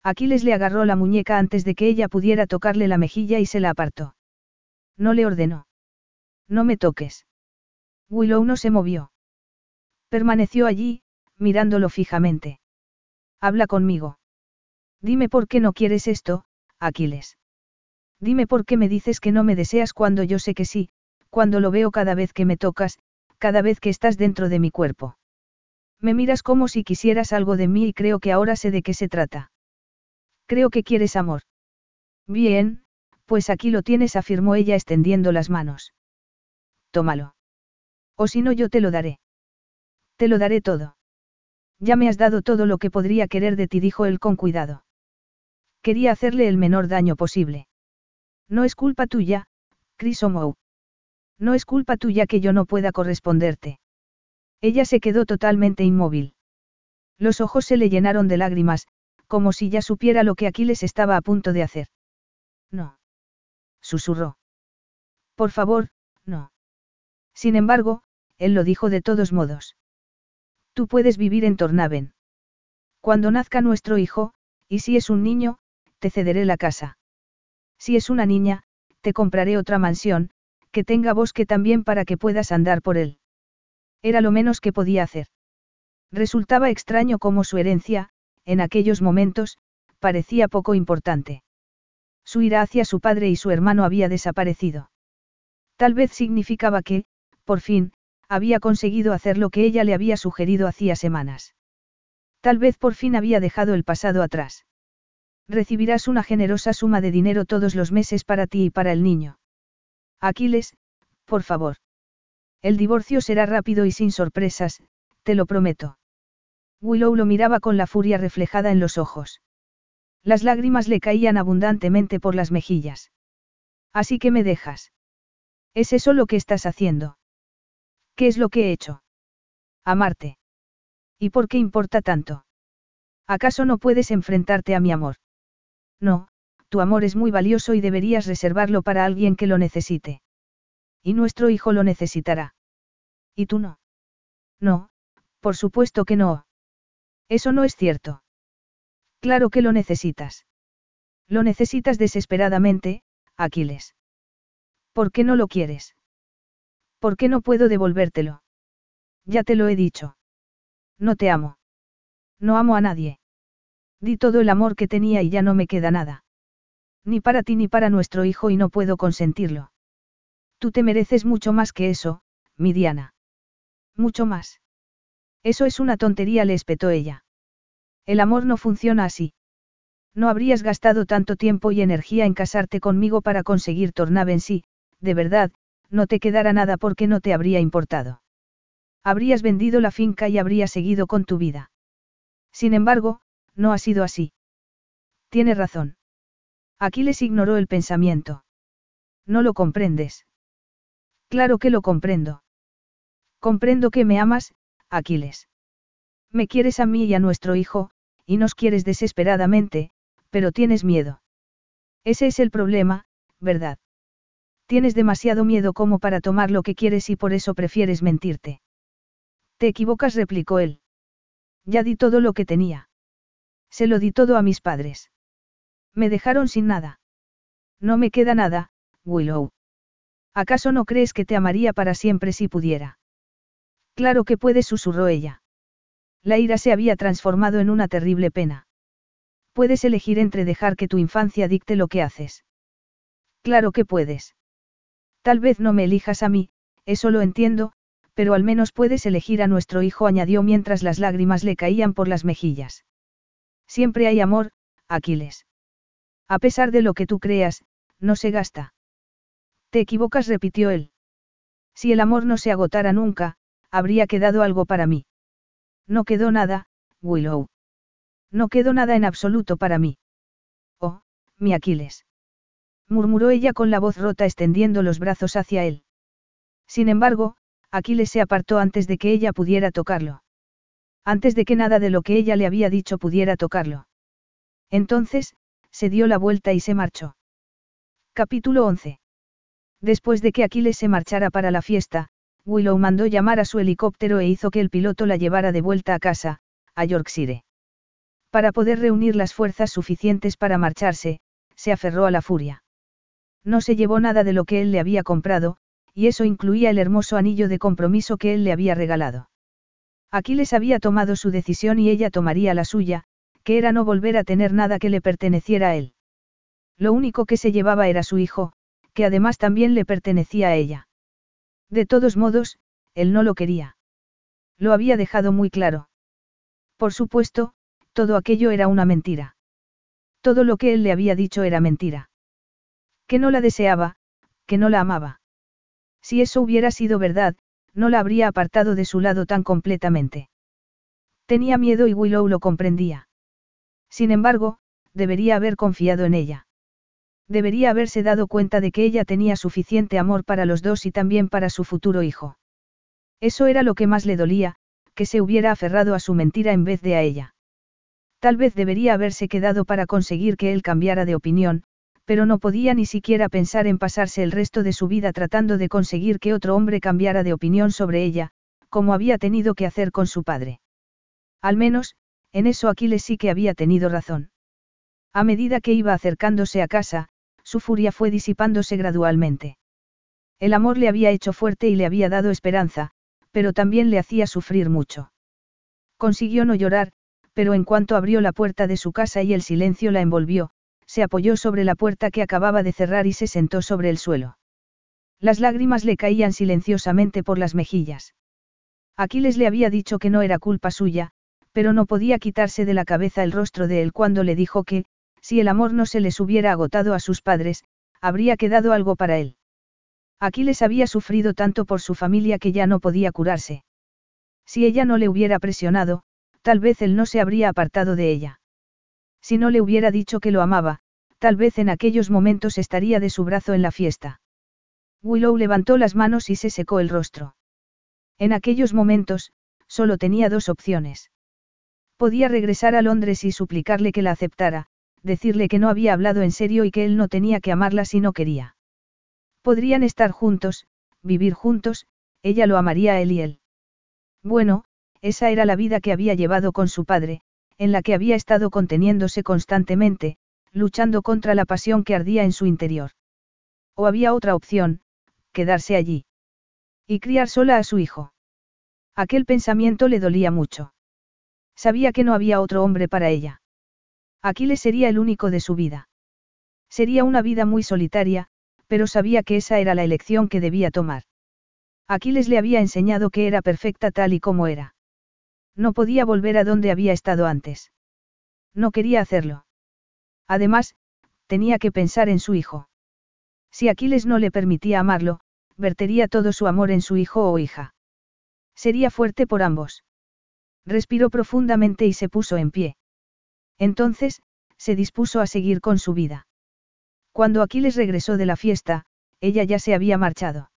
Aquiles le agarró la muñeca antes de que ella pudiera tocarle la mejilla y se la apartó. No le ordenó. No me toques. Willow no se movió. Permaneció allí, mirándolo fijamente. Habla conmigo. Dime por qué no quieres esto, Aquiles. Dime por qué me dices que no me deseas cuando yo sé que sí, cuando lo veo cada vez que me tocas, cada vez que estás dentro de mi cuerpo. Me miras como si quisieras algo de mí y creo que ahora sé de qué se trata. Creo que quieres amor. Bien, pues aquí lo tienes, afirmó ella extendiendo las manos. Tómalo. O si no, yo te lo daré. Te lo daré todo. Ya me has dado todo lo que podría querer de ti, dijo él con cuidado. Quería hacerle el menor daño posible. No es culpa tuya, Chris O'Mou. No es culpa tuya que yo no pueda corresponderte. Ella se quedó totalmente inmóvil. Los ojos se le llenaron de lágrimas, como si ya supiera lo que Aquiles estaba a punto de hacer. No. Susurró. Por favor, no. Sin embargo, él lo dijo de todos modos. Tú puedes vivir en Tornaven. Cuando nazca nuestro hijo, y si es un niño, te cederé la casa. Si es una niña, te compraré otra mansión, que tenga bosque también para que puedas andar por él. Era lo menos que podía hacer. Resultaba extraño cómo su herencia, en aquellos momentos, parecía poco importante. Su ira hacia su padre y su hermano había desaparecido. Tal vez significaba que, por fin, había conseguido hacer lo que ella le había sugerido hacía semanas. Tal vez por fin había dejado el pasado atrás. Recibirás una generosa suma de dinero todos los meses para ti y para el niño. Aquiles, por favor. El divorcio será rápido y sin sorpresas, te lo prometo. Willow lo miraba con la furia reflejada en los ojos. Las lágrimas le caían abundantemente por las mejillas. Así que me dejas. ¿Es eso lo que estás haciendo? ¿Qué es lo que he hecho? Amarte. ¿Y por qué importa tanto? ¿Acaso no puedes enfrentarte a mi amor? No, tu amor es muy valioso y deberías reservarlo para alguien que lo necesite. Y nuestro hijo lo necesitará. ¿Y tú no? No, por supuesto que no. Eso no es cierto. Claro que lo necesitas. Lo necesitas desesperadamente, Aquiles. ¿Por qué no lo quieres? ¿Por qué no puedo devolvértelo? Ya te lo he dicho. No te amo. No amo a nadie. Di todo el amor que tenía y ya no me queda nada. Ni para ti ni para nuestro hijo y no puedo consentirlo. Tú te mereces mucho más que eso, mi Diana. Mucho más. Eso es una tontería, le espetó ella. El amor no funciona así. No habrías gastado tanto tiempo y energía en casarte conmigo para conseguir en sí, de verdad, no te quedara nada porque no te habría importado. Habrías vendido la finca y habrías seguido con tu vida. Sin embargo, no ha sido así. Tiene razón. Aquiles ignoró el pensamiento. No lo comprendes. Claro que lo comprendo. Comprendo que me amas, Aquiles. Me quieres a mí y a nuestro hijo, y nos quieres desesperadamente, pero tienes miedo. Ese es el problema, ¿verdad? Tienes demasiado miedo como para tomar lo que quieres y por eso prefieres mentirte. Te equivocas, replicó él. Ya di todo lo que tenía. Se lo di todo a mis padres. Me dejaron sin nada. No me queda nada, Willow. ¿Acaso no crees que te amaría para siempre si pudiera? Claro que puedes, susurró ella. La ira se había transformado en una terrible pena. Puedes elegir entre dejar que tu infancia dicte lo que haces. Claro que puedes. Tal vez no me elijas a mí, eso lo entiendo, pero al menos puedes elegir a nuestro hijo, añadió mientras las lágrimas le caían por las mejillas. Siempre hay amor, Aquiles. A pesar de lo que tú creas, no se gasta. Te equivocas, repitió él. Si el amor no se agotara nunca, habría quedado algo para mí. No quedó nada, Willow. No quedó nada en absoluto para mí. Oh, mi Aquiles. murmuró ella con la voz rota extendiendo los brazos hacia él. Sin embargo, Aquiles se apartó antes de que ella pudiera tocarlo antes de que nada de lo que ella le había dicho pudiera tocarlo. Entonces, se dio la vuelta y se marchó. Capítulo 11. Después de que Aquiles se marchara para la fiesta, Willow mandó llamar a su helicóptero e hizo que el piloto la llevara de vuelta a casa, a Yorkshire. Para poder reunir las fuerzas suficientes para marcharse, se aferró a la furia. No se llevó nada de lo que él le había comprado, y eso incluía el hermoso anillo de compromiso que él le había regalado. Aquiles había tomado su decisión y ella tomaría la suya, que era no volver a tener nada que le perteneciera a él. Lo único que se llevaba era su hijo, que además también le pertenecía a ella. De todos modos, él no lo quería. Lo había dejado muy claro. Por supuesto, todo aquello era una mentira. Todo lo que él le había dicho era mentira. Que no la deseaba, que no la amaba. Si eso hubiera sido verdad, no la habría apartado de su lado tan completamente. Tenía miedo y Willow lo comprendía. Sin embargo, debería haber confiado en ella. Debería haberse dado cuenta de que ella tenía suficiente amor para los dos y también para su futuro hijo. Eso era lo que más le dolía, que se hubiera aferrado a su mentira en vez de a ella. Tal vez debería haberse quedado para conseguir que él cambiara de opinión, pero no podía ni siquiera pensar en pasarse el resto de su vida tratando de conseguir que otro hombre cambiara de opinión sobre ella, como había tenido que hacer con su padre. Al menos, en eso Aquiles sí que había tenido razón. A medida que iba acercándose a casa, su furia fue disipándose gradualmente. El amor le había hecho fuerte y le había dado esperanza, pero también le hacía sufrir mucho. Consiguió no llorar, pero en cuanto abrió la puerta de su casa y el silencio la envolvió, se apoyó sobre la puerta que acababa de cerrar y se sentó sobre el suelo. Las lágrimas le caían silenciosamente por las mejillas. Aquiles le había dicho que no era culpa suya, pero no podía quitarse de la cabeza el rostro de él cuando le dijo que, si el amor no se les hubiera agotado a sus padres, habría quedado algo para él. Aquiles había sufrido tanto por su familia que ya no podía curarse. Si ella no le hubiera presionado, tal vez él no se habría apartado de ella. Si no le hubiera dicho que lo amaba, tal vez en aquellos momentos estaría de su brazo en la fiesta. Willow levantó las manos y se secó el rostro. En aquellos momentos, solo tenía dos opciones. Podía regresar a Londres y suplicarle que la aceptara, decirle que no había hablado en serio y que él no tenía que amarla si no quería. Podrían estar juntos, vivir juntos, ella lo amaría a él y él. Bueno, esa era la vida que había llevado con su padre, en la que había estado conteniéndose constantemente, luchando contra la pasión que ardía en su interior. O había otra opción, quedarse allí. Y criar sola a su hijo. Aquel pensamiento le dolía mucho. Sabía que no había otro hombre para ella. Aquiles sería el único de su vida. Sería una vida muy solitaria, pero sabía que esa era la elección que debía tomar. Aquiles le había enseñado que era perfecta tal y como era. No podía volver a donde había estado antes. No quería hacerlo. Además, tenía que pensar en su hijo. Si Aquiles no le permitía amarlo, vertería todo su amor en su hijo o hija. Sería fuerte por ambos. Respiró profundamente y se puso en pie. Entonces, se dispuso a seguir con su vida. Cuando Aquiles regresó de la fiesta, ella ya se había marchado.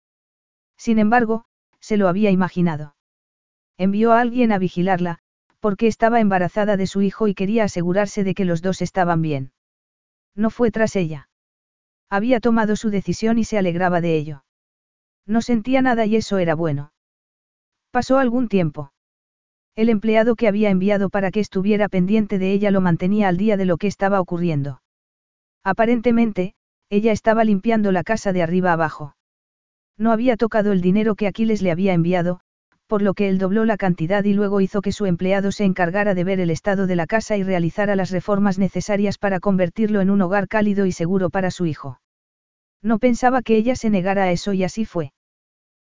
Sin embargo, se lo había imaginado. Envió a alguien a vigilarla, porque estaba embarazada de su hijo y quería asegurarse de que los dos estaban bien. No fue tras ella. Había tomado su decisión y se alegraba de ello. No sentía nada y eso era bueno. Pasó algún tiempo. El empleado que había enviado para que estuviera pendiente de ella lo mantenía al día de lo que estaba ocurriendo. Aparentemente, ella estaba limpiando la casa de arriba abajo. No había tocado el dinero que Aquiles le había enviado, por lo que él dobló la cantidad y luego hizo que su empleado se encargara de ver el estado de la casa y realizara las reformas necesarias para convertirlo en un hogar cálido y seguro para su hijo. No pensaba que ella se negara a eso y así fue.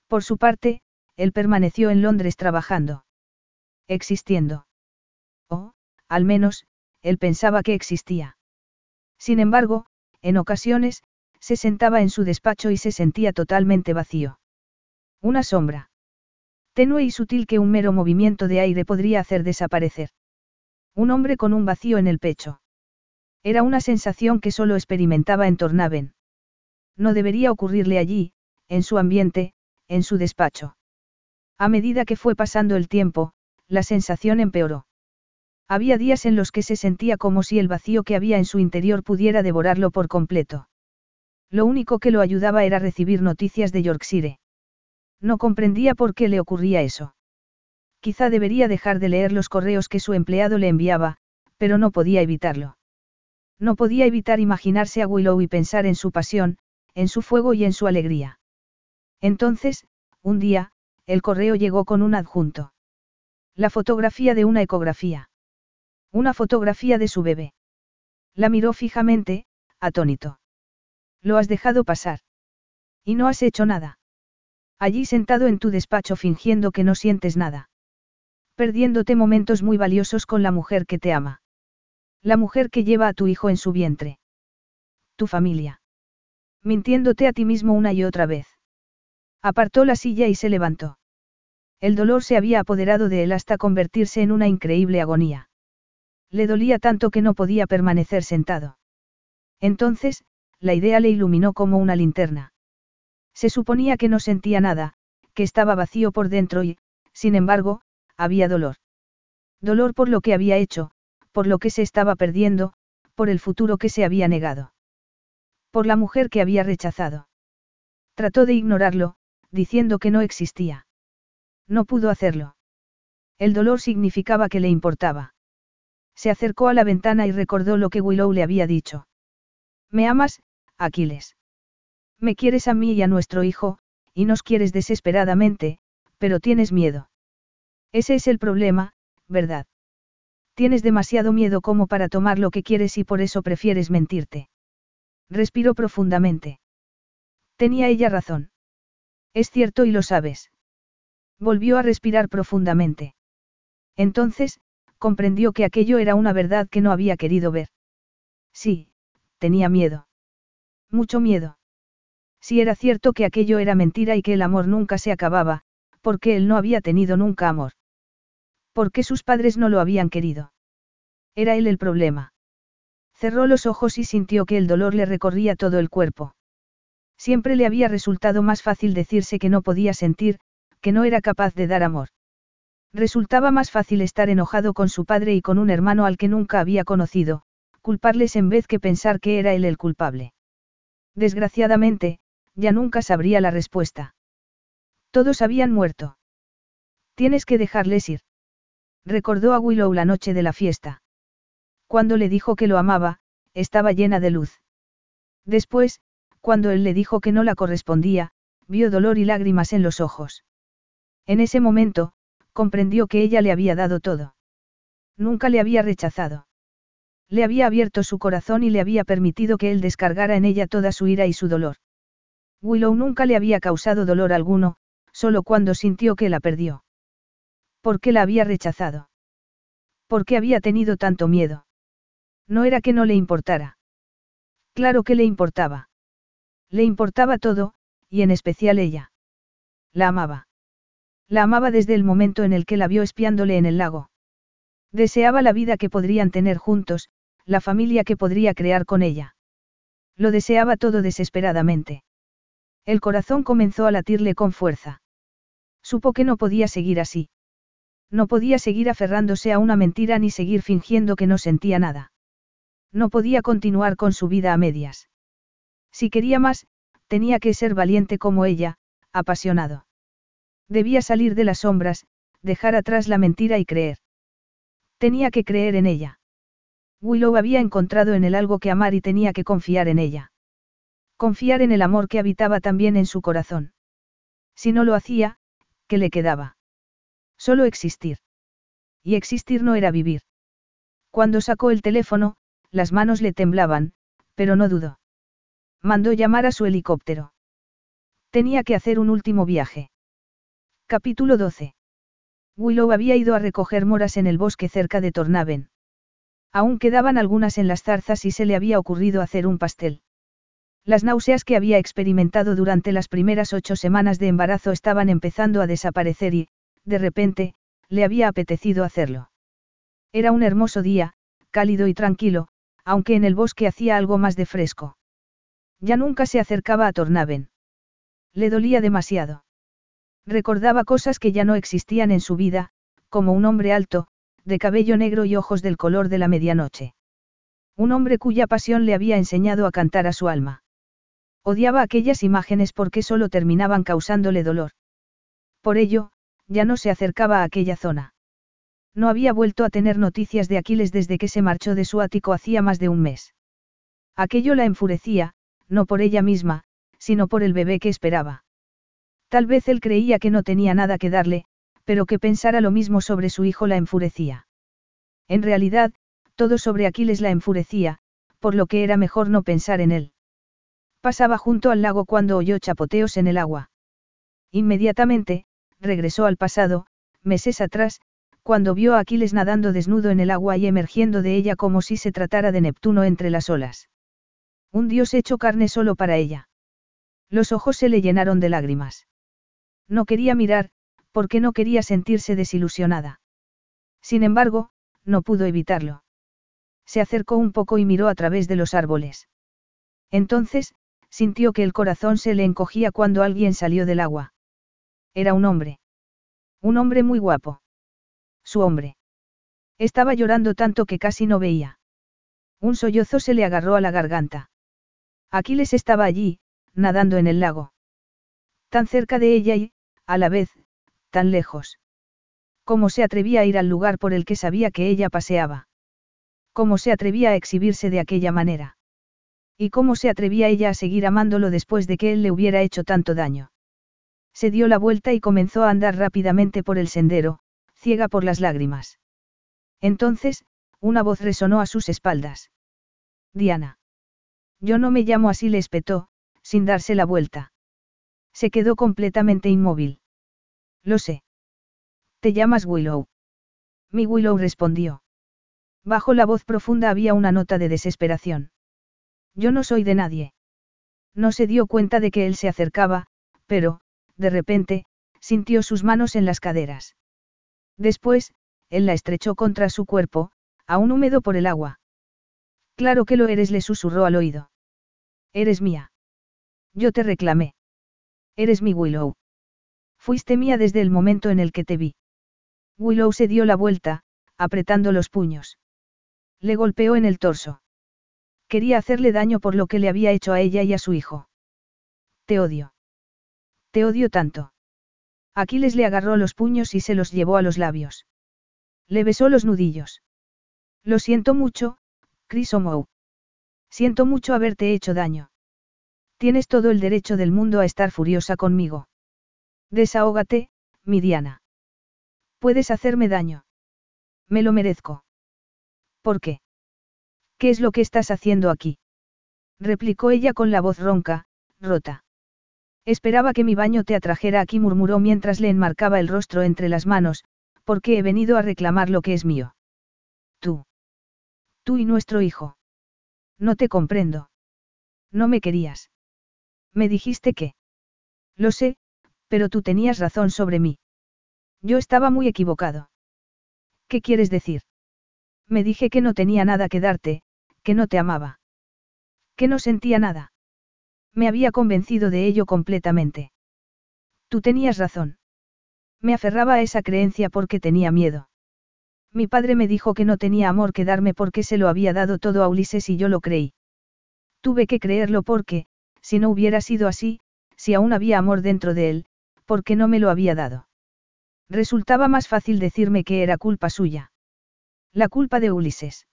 Por su parte, él permaneció en Londres trabajando. Existiendo. O, al menos, él pensaba que existía. Sin embargo, en ocasiones, se sentaba en su despacho y se sentía totalmente vacío. Una sombra tenue y sutil que un mero movimiento de aire podría hacer desaparecer. Un hombre con un vacío en el pecho. Era una sensación que solo experimentaba en Tornaven. No debería ocurrirle allí, en su ambiente, en su despacho. A medida que fue pasando el tiempo, la sensación empeoró. Había días en los que se sentía como si el vacío que había en su interior pudiera devorarlo por completo. Lo único que lo ayudaba era recibir noticias de Yorkshire. No comprendía por qué le ocurría eso. Quizá debería dejar de leer los correos que su empleado le enviaba, pero no podía evitarlo. No podía evitar imaginarse a Willow y pensar en su pasión, en su fuego y en su alegría. Entonces, un día, el correo llegó con un adjunto. La fotografía de una ecografía. Una fotografía de su bebé. La miró fijamente, atónito. Lo has dejado pasar. Y no has hecho nada. Allí sentado en tu despacho fingiendo que no sientes nada. Perdiéndote momentos muy valiosos con la mujer que te ama. La mujer que lleva a tu hijo en su vientre. Tu familia. Mintiéndote a ti mismo una y otra vez. Apartó la silla y se levantó. El dolor se había apoderado de él hasta convertirse en una increíble agonía. Le dolía tanto que no podía permanecer sentado. Entonces, la idea le iluminó como una linterna. Se suponía que no sentía nada, que estaba vacío por dentro y, sin embargo, había dolor. Dolor por lo que había hecho, por lo que se estaba perdiendo, por el futuro que se había negado. Por la mujer que había rechazado. Trató de ignorarlo, diciendo que no existía. No pudo hacerlo. El dolor significaba que le importaba. Se acercó a la ventana y recordó lo que Willow le había dicho. Me amas, Aquiles. Me quieres a mí y a nuestro hijo, y nos quieres desesperadamente, pero tienes miedo. Ese es el problema, ¿verdad? Tienes demasiado miedo como para tomar lo que quieres y por eso prefieres mentirte. Respiró profundamente. Tenía ella razón. Es cierto y lo sabes. Volvió a respirar profundamente. Entonces, comprendió que aquello era una verdad que no había querido ver. Sí, tenía miedo. Mucho miedo. Si era cierto que aquello era mentira y que el amor nunca se acababa, porque él no había tenido nunca amor. Porque sus padres no lo habían querido. Era él el problema. Cerró los ojos y sintió que el dolor le recorría todo el cuerpo. Siempre le había resultado más fácil decirse que no podía sentir, que no era capaz de dar amor. Resultaba más fácil estar enojado con su padre y con un hermano al que nunca había conocido, culparles en vez que pensar que era él el culpable. Desgraciadamente, ya nunca sabría la respuesta. Todos habían muerto. Tienes que dejarles ir. Recordó a Willow la noche de la fiesta. Cuando le dijo que lo amaba, estaba llena de luz. Después, cuando él le dijo que no la correspondía, vio dolor y lágrimas en los ojos. En ese momento, comprendió que ella le había dado todo. Nunca le había rechazado. Le había abierto su corazón y le había permitido que él descargara en ella toda su ira y su dolor. Willow nunca le había causado dolor alguno, solo cuando sintió que la perdió. ¿Por qué la había rechazado? ¿Por qué había tenido tanto miedo? No era que no le importara. Claro que le importaba. Le importaba todo, y en especial ella. La amaba. La amaba desde el momento en el que la vio espiándole en el lago. Deseaba la vida que podrían tener juntos, la familia que podría crear con ella. Lo deseaba todo desesperadamente. El corazón comenzó a latirle con fuerza. Supo que no podía seguir así. No podía seguir aferrándose a una mentira ni seguir fingiendo que no sentía nada. No podía continuar con su vida a medias. Si quería más, tenía que ser valiente como ella, apasionado. Debía salir de las sombras, dejar atrás la mentira y creer. Tenía que creer en ella. Willow había encontrado en él algo que amar y tenía que confiar en ella. Confiar en el amor que habitaba también en su corazón. Si no lo hacía, ¿qué le quedaba? Solo existir. Y existir no era vivir. Cuando sacó el teléfono, las manos le temblaban, pero no dudó. Mandó llamar a su helicóptero. Tenía que hacer un último viaje. Capítulo 12. Willow había ido a recoger moras en el bosque cerca de Tornaven. Aún quedaban algunas en las zarzas y se le había ocurrido hacer un pastel. Las náuseas que había experimentado durante las primeras ocho semanas de embarazo estaban empezando a desaparecer y, de repente, le había apetecido hacerlo. Era un hermoso día, cálido y tranquilo, aunque en el bosque hacía algo más de fresco. Ya nunca se acercaba a Tornaven. Le dolía demasiado. Recordaba cosas que ya no existían en su vida, como un hombre alto, de cabello negro y ojos del color de la medianoche. Un hombre cuya pasión le había enseñado a cantar a su alma. Odiaba aquellas imágenes porque solo terminaban causándole dolor. Por ello, ya no se acercaba a aquella zona. No había vuelto a tener noticias de Aquiles desde que se marchó de su ático hacía más de un mes. Aquello la enfurecía, no por ella misma, sino por el bebé que esperaba. Tal vez él creía que no tenía nada que darle, pero que pensara lo mismo sobre su hijo la enfurecía. En realidad, todo sobre Aquiles la enfurecía, por lo que era mejor no pensar en él. Pasaba junto al lago cuando oyó chapoteos en el agua. Inmediatamente, regresó al pasado, meses atrás, cuando vio a Aquiles nadando desnudo en el agua y emergiendo de ella como si se tratara de Neptuno entre las olas. Un dios hecho carne solo para ella. Los ojos se le llenaron de lágrimas. No quería mirar, porque no quería sentirse desilusionada. Sin embargo, no pudo evitarlo. Se acercó un poco y miró a través de los árboles. Entonces, sintió que el corazón se le encogía cuando alguien salió del agua. Era un hombre. Un hombre muy guapo. Su hombre. Estaba llorando tanto que casi no veía. Un sollozo se le agarró a la garganta. Aquiles estaba allí, nadando en el lago. Tan cerca de ella y, a la vez, tan lejos. ¿Cómo se atrevía a ir al lugar por el que sabía que ella paseaba? ¿Cómo se atrevía a exhibirse de aquella manera? ¿Y cómo se atrevía ella a seguir amándolo después de que él le hubiera hecho tanto daño? Se dio la vuelta y comenzó a andar rápidamente por el sendero, ciega por las lágrimas. Entonces, una voz resonó a sus espaldas. Diana. Yo no me llamo así, le espetó, sin darse la vuelta. Se quedó completamente inmóvil. Lo sé. Te llamas Willow. Mi Willow respondió. Bajo la voz profunda había una nota de desesperación. Yo no soy de nadie. No se dio cuenta de que él se acercaba, pero, de repente, sintió sus manos en las caderas. Después, él la estrechó contra su cuerpo, aún húmedo por el agua. Claro que lo eres, le susurró al oído. Eres mía. Yo te reclamé. Eres mi Willow. Fuiste mía desde el momento en el que te vi. Willow se dio la vuelta, apretando los puños. Le golpeó en el torso. Quería hacerle daño por lo que le había hecho a ella y a su hijo. Te odio. Te odio tanto. Aquiles le agarró los puños y se los llevó a los labios. Le besó los nudillos. Lo siento mucho, Chris O'Mou. Siento mucho haberte hecho daño. Tienes todo el derecho del mundo a estar furiosa conmigo. Desahógate, mi Diana. Puedes hacerme daño. Me lo merezco. ¿Por qué? ¿Qué es lo que estás haciendo aquí? replicó ella con la voz ronca, rota. Esperaba que mi baño te atrajera aquí, murmuró mientras le enmarcaba el rostro entre las manos, porque he venido a reclamar lo que es mío. Tú. Tú y nuestro hijo. No te comprendo. No me querías. Me dijiste que. Lo sé, pero tú tenías razón sobre mí. Yo estaba muy equivocado. ¿Qué quieres decir? Me dije que no tenía nada que darte, que no te amaba. Que no sentía nada. Me había convencido de ello completamente. Tú tenías razón. Me aferraba a esa creencia porque tenía miedo. Mi padre me dijo que no tenía amor que darme porque se lo había dado todo a Ulises y yo lo creí. Tuve que creerlo porque, si no hubiera sido así, si aún había amor dentro de él, porque no me lo había dado. Resultaba más fácil decirme que era culpa suya. La culpa de Ulises.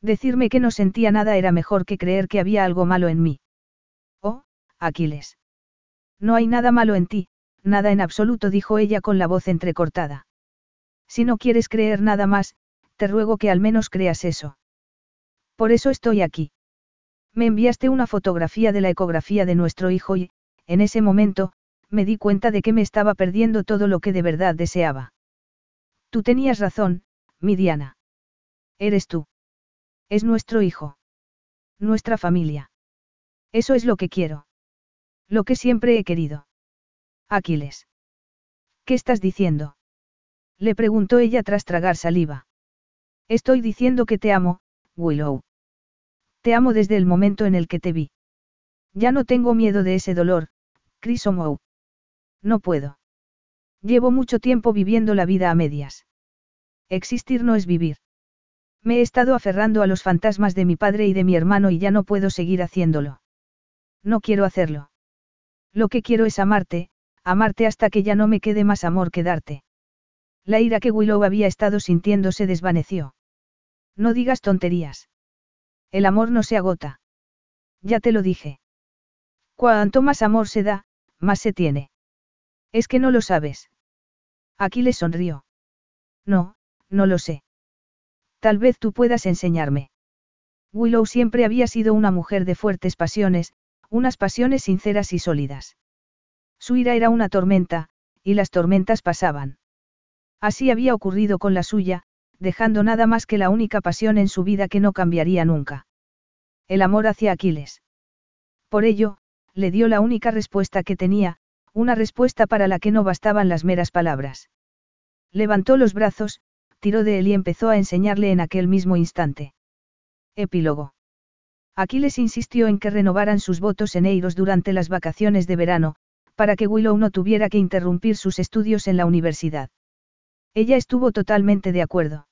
Decirme que no sentía nada era mejor que creer que había algo malo en mí. Aquiles. No hay nada malo en ti, nada en absoluto, dijo ella con la voz entrecortada. Si no quieres creer nada más, te ruego que al menos creas eso. Por eso estoy aquí. Me enviaste una fotografía de la ecografía de nuestro hijo y, en ese momento, me di cuenta de que me estaba perdiendo todo lo que de verdad deseaba. Tú tenías razón, mi Diana. Eres tú. Es nuestro hijo. Nuestra familia. Eso es lo que quiero. Lo que siempre he querido. Aquiles. ¿Qué estás diciendo? Le preguntó ella tras tragar saliva. Estoy diciendo que te amo, Willow. Te amo desde el momento en el que te vi. Ya no tengo miedo de ese dolor, Chris No puedo. Llevo mucho tiempo viviendo la vida a medias. Existir no es vivir. Me he estado aferrando a los fantasmas de mi padre y de mi hermano y ya no puedo seguir haciéndolo. No quiero hacerlo. Lo que quiero es amarte, amarte hasta que ya no me quede más amor que darte. La ira que Willow había estado sintiendo se desvaneció. No digas tonterías. El amor no se agota. Ya te lo dije. Cuanto más amor se da, más se tiene. Es que no lo sabes. Aquiles sonrió. No, no lo sé. Tal vez tú puedas enseñarme. Willow siempre había sido una mujer de fuertes pasiones, unas pasiones sinceras y sólidas. Su ira era una tormenta, y las tormentas pasaban. Así había ocurrido con la suya, dejando nada más que la única pasión en su vida que no cambiaría nunca. El amor hacia Aquiles. Por ello, le dio la única respuesta que tenía, una respuesta para la que no bastaban las meras palabras. Levantó los brazos, tiró de él y empezó a enseñarle en aquel mismo instante. Epílogo. Aquiles insistió en que renovaran sus votos en Eiros durante las vacaciones de verano, para que Willow no tuviera que interrumpir sus estudios en la universidad. Ella estuvo totalmente de acuerdo.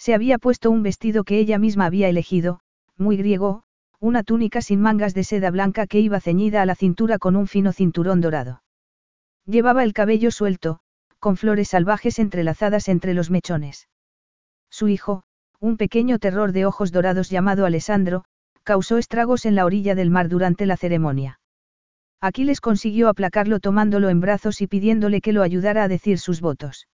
Se había puesto un vestido que ella misma había elegido, muy griego, una túnica sin mangas de seda blanca que iba ceñida a la cintura con un fino cinturón dorado. Llevaba el cabello suelto, con flores salvajes entrelazadas entre los mechones. Su hijo, un pequeño terror de ojos dorados llamado Alessandro, causó estragos en la orilla del mar durante la ceremonia. Aquiles consiguió aplacarlo tomándolo en brazos y pidiéndole que lo ayudara a decir sus votos.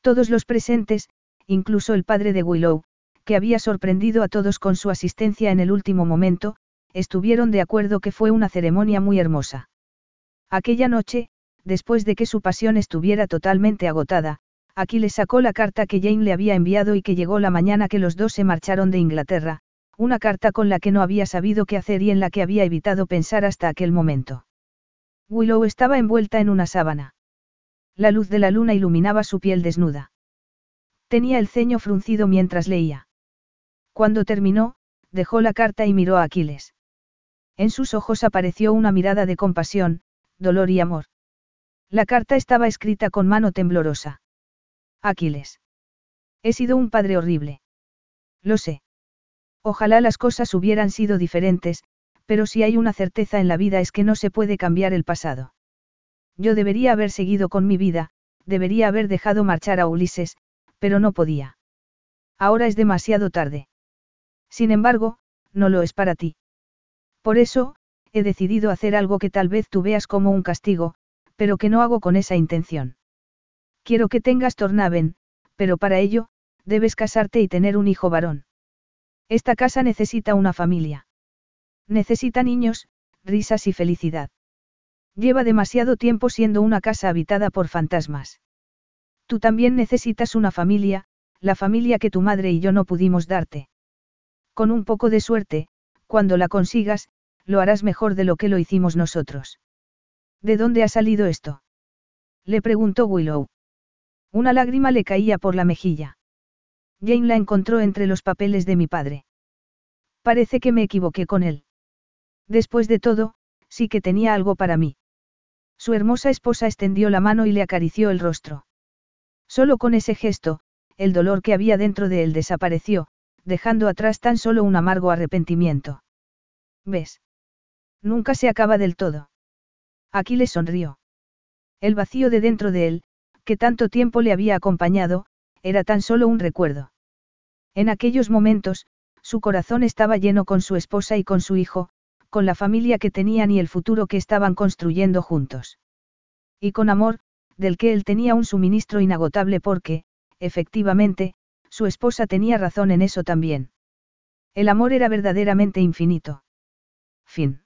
Todos los presentes, incluso el padre de Willow, que había sorprendido a todos con su asistencia en el último momento, estuvieron de acuerdo que fue una ceremonia muy hermosa. Aquella noche, después de que su pasión estuviera totalmente agotada, Aquiles sacó la carta que Jane le había enviado y que llegó la mañana que los dos se marcharon de Inglaterra, una carta con la que no había sabido qué hacer y en la que había evitado pensar hasta aquel momento. Willow estaba envuelta en una sábana. La luz de la luna iluminaba su piel desnuda. Tenía el ceño fruncido mientras leía. Cuando terminó, dejó la carta y miró a Aquiles. En sus ojos apareció una mirada de compasión, dolor y amor. La carta estaba escrita con mano temblorosa. Aquiles. He sido un padre horrible. Lo sé. Ojalá las cosas hubieran sido diferentes, pero si hay una certeza en la vida es que no se puede cambiar el pasado. Yo debería haber seguido con mi vida, debería haber dejado marchar a Ulises, pero no podía. Ahora es demasiado tarde. Sin embargo, no lo es para ti. Por eso, he decidido hacer algo que tal vez tú veas como un castigo, pero que no hago con esa intención. Quiero que tengas Tornaven, pero para ello, debes casarte y tener un hijo varón. Esta casa necesita una familia. Necesita niños, risas y felicidad. Lleva demasiado tiempo siendo una casa habitada por fantasmas. Tú también necesitas una familia, la familia que tu madre y yo no pudimos darte. Con un poco de suerte, cuando la consigas, lo harás mejor de lo que lo hicimos nosotros. ¿De dónde ha salido esto? Le preguntó Willow. Una lágrima le caía por la mejilla. Jane la encontró entre los papeles de mi padre. Parece que me equivoqué con él. Después de todo, sí que tenía algo para mí. Su hermosa esposa extendió la mano y le acarició el rostro. Solo con ese gesto, el dolor que había dentro de él desapareció, dejando atrás tan solo un amargo arrepentimiento. ¿Ves? Nunca se acaba del todo. Aquí le sonrió. El vacío de dentro de él, que tanto tiempo le había acompañado, era tan solo un recuerdo. En aquellos momentos, su corazón estaba lleno con su esposa y con su hijo, con la familia que tenían y el futuro que estaban construyendo juntos. Y con amor, del que él tenía un suministro inagotable porque, efectivamente, su esposa tenía razón en eso también. El amor era verdaderamente infinito. Fin.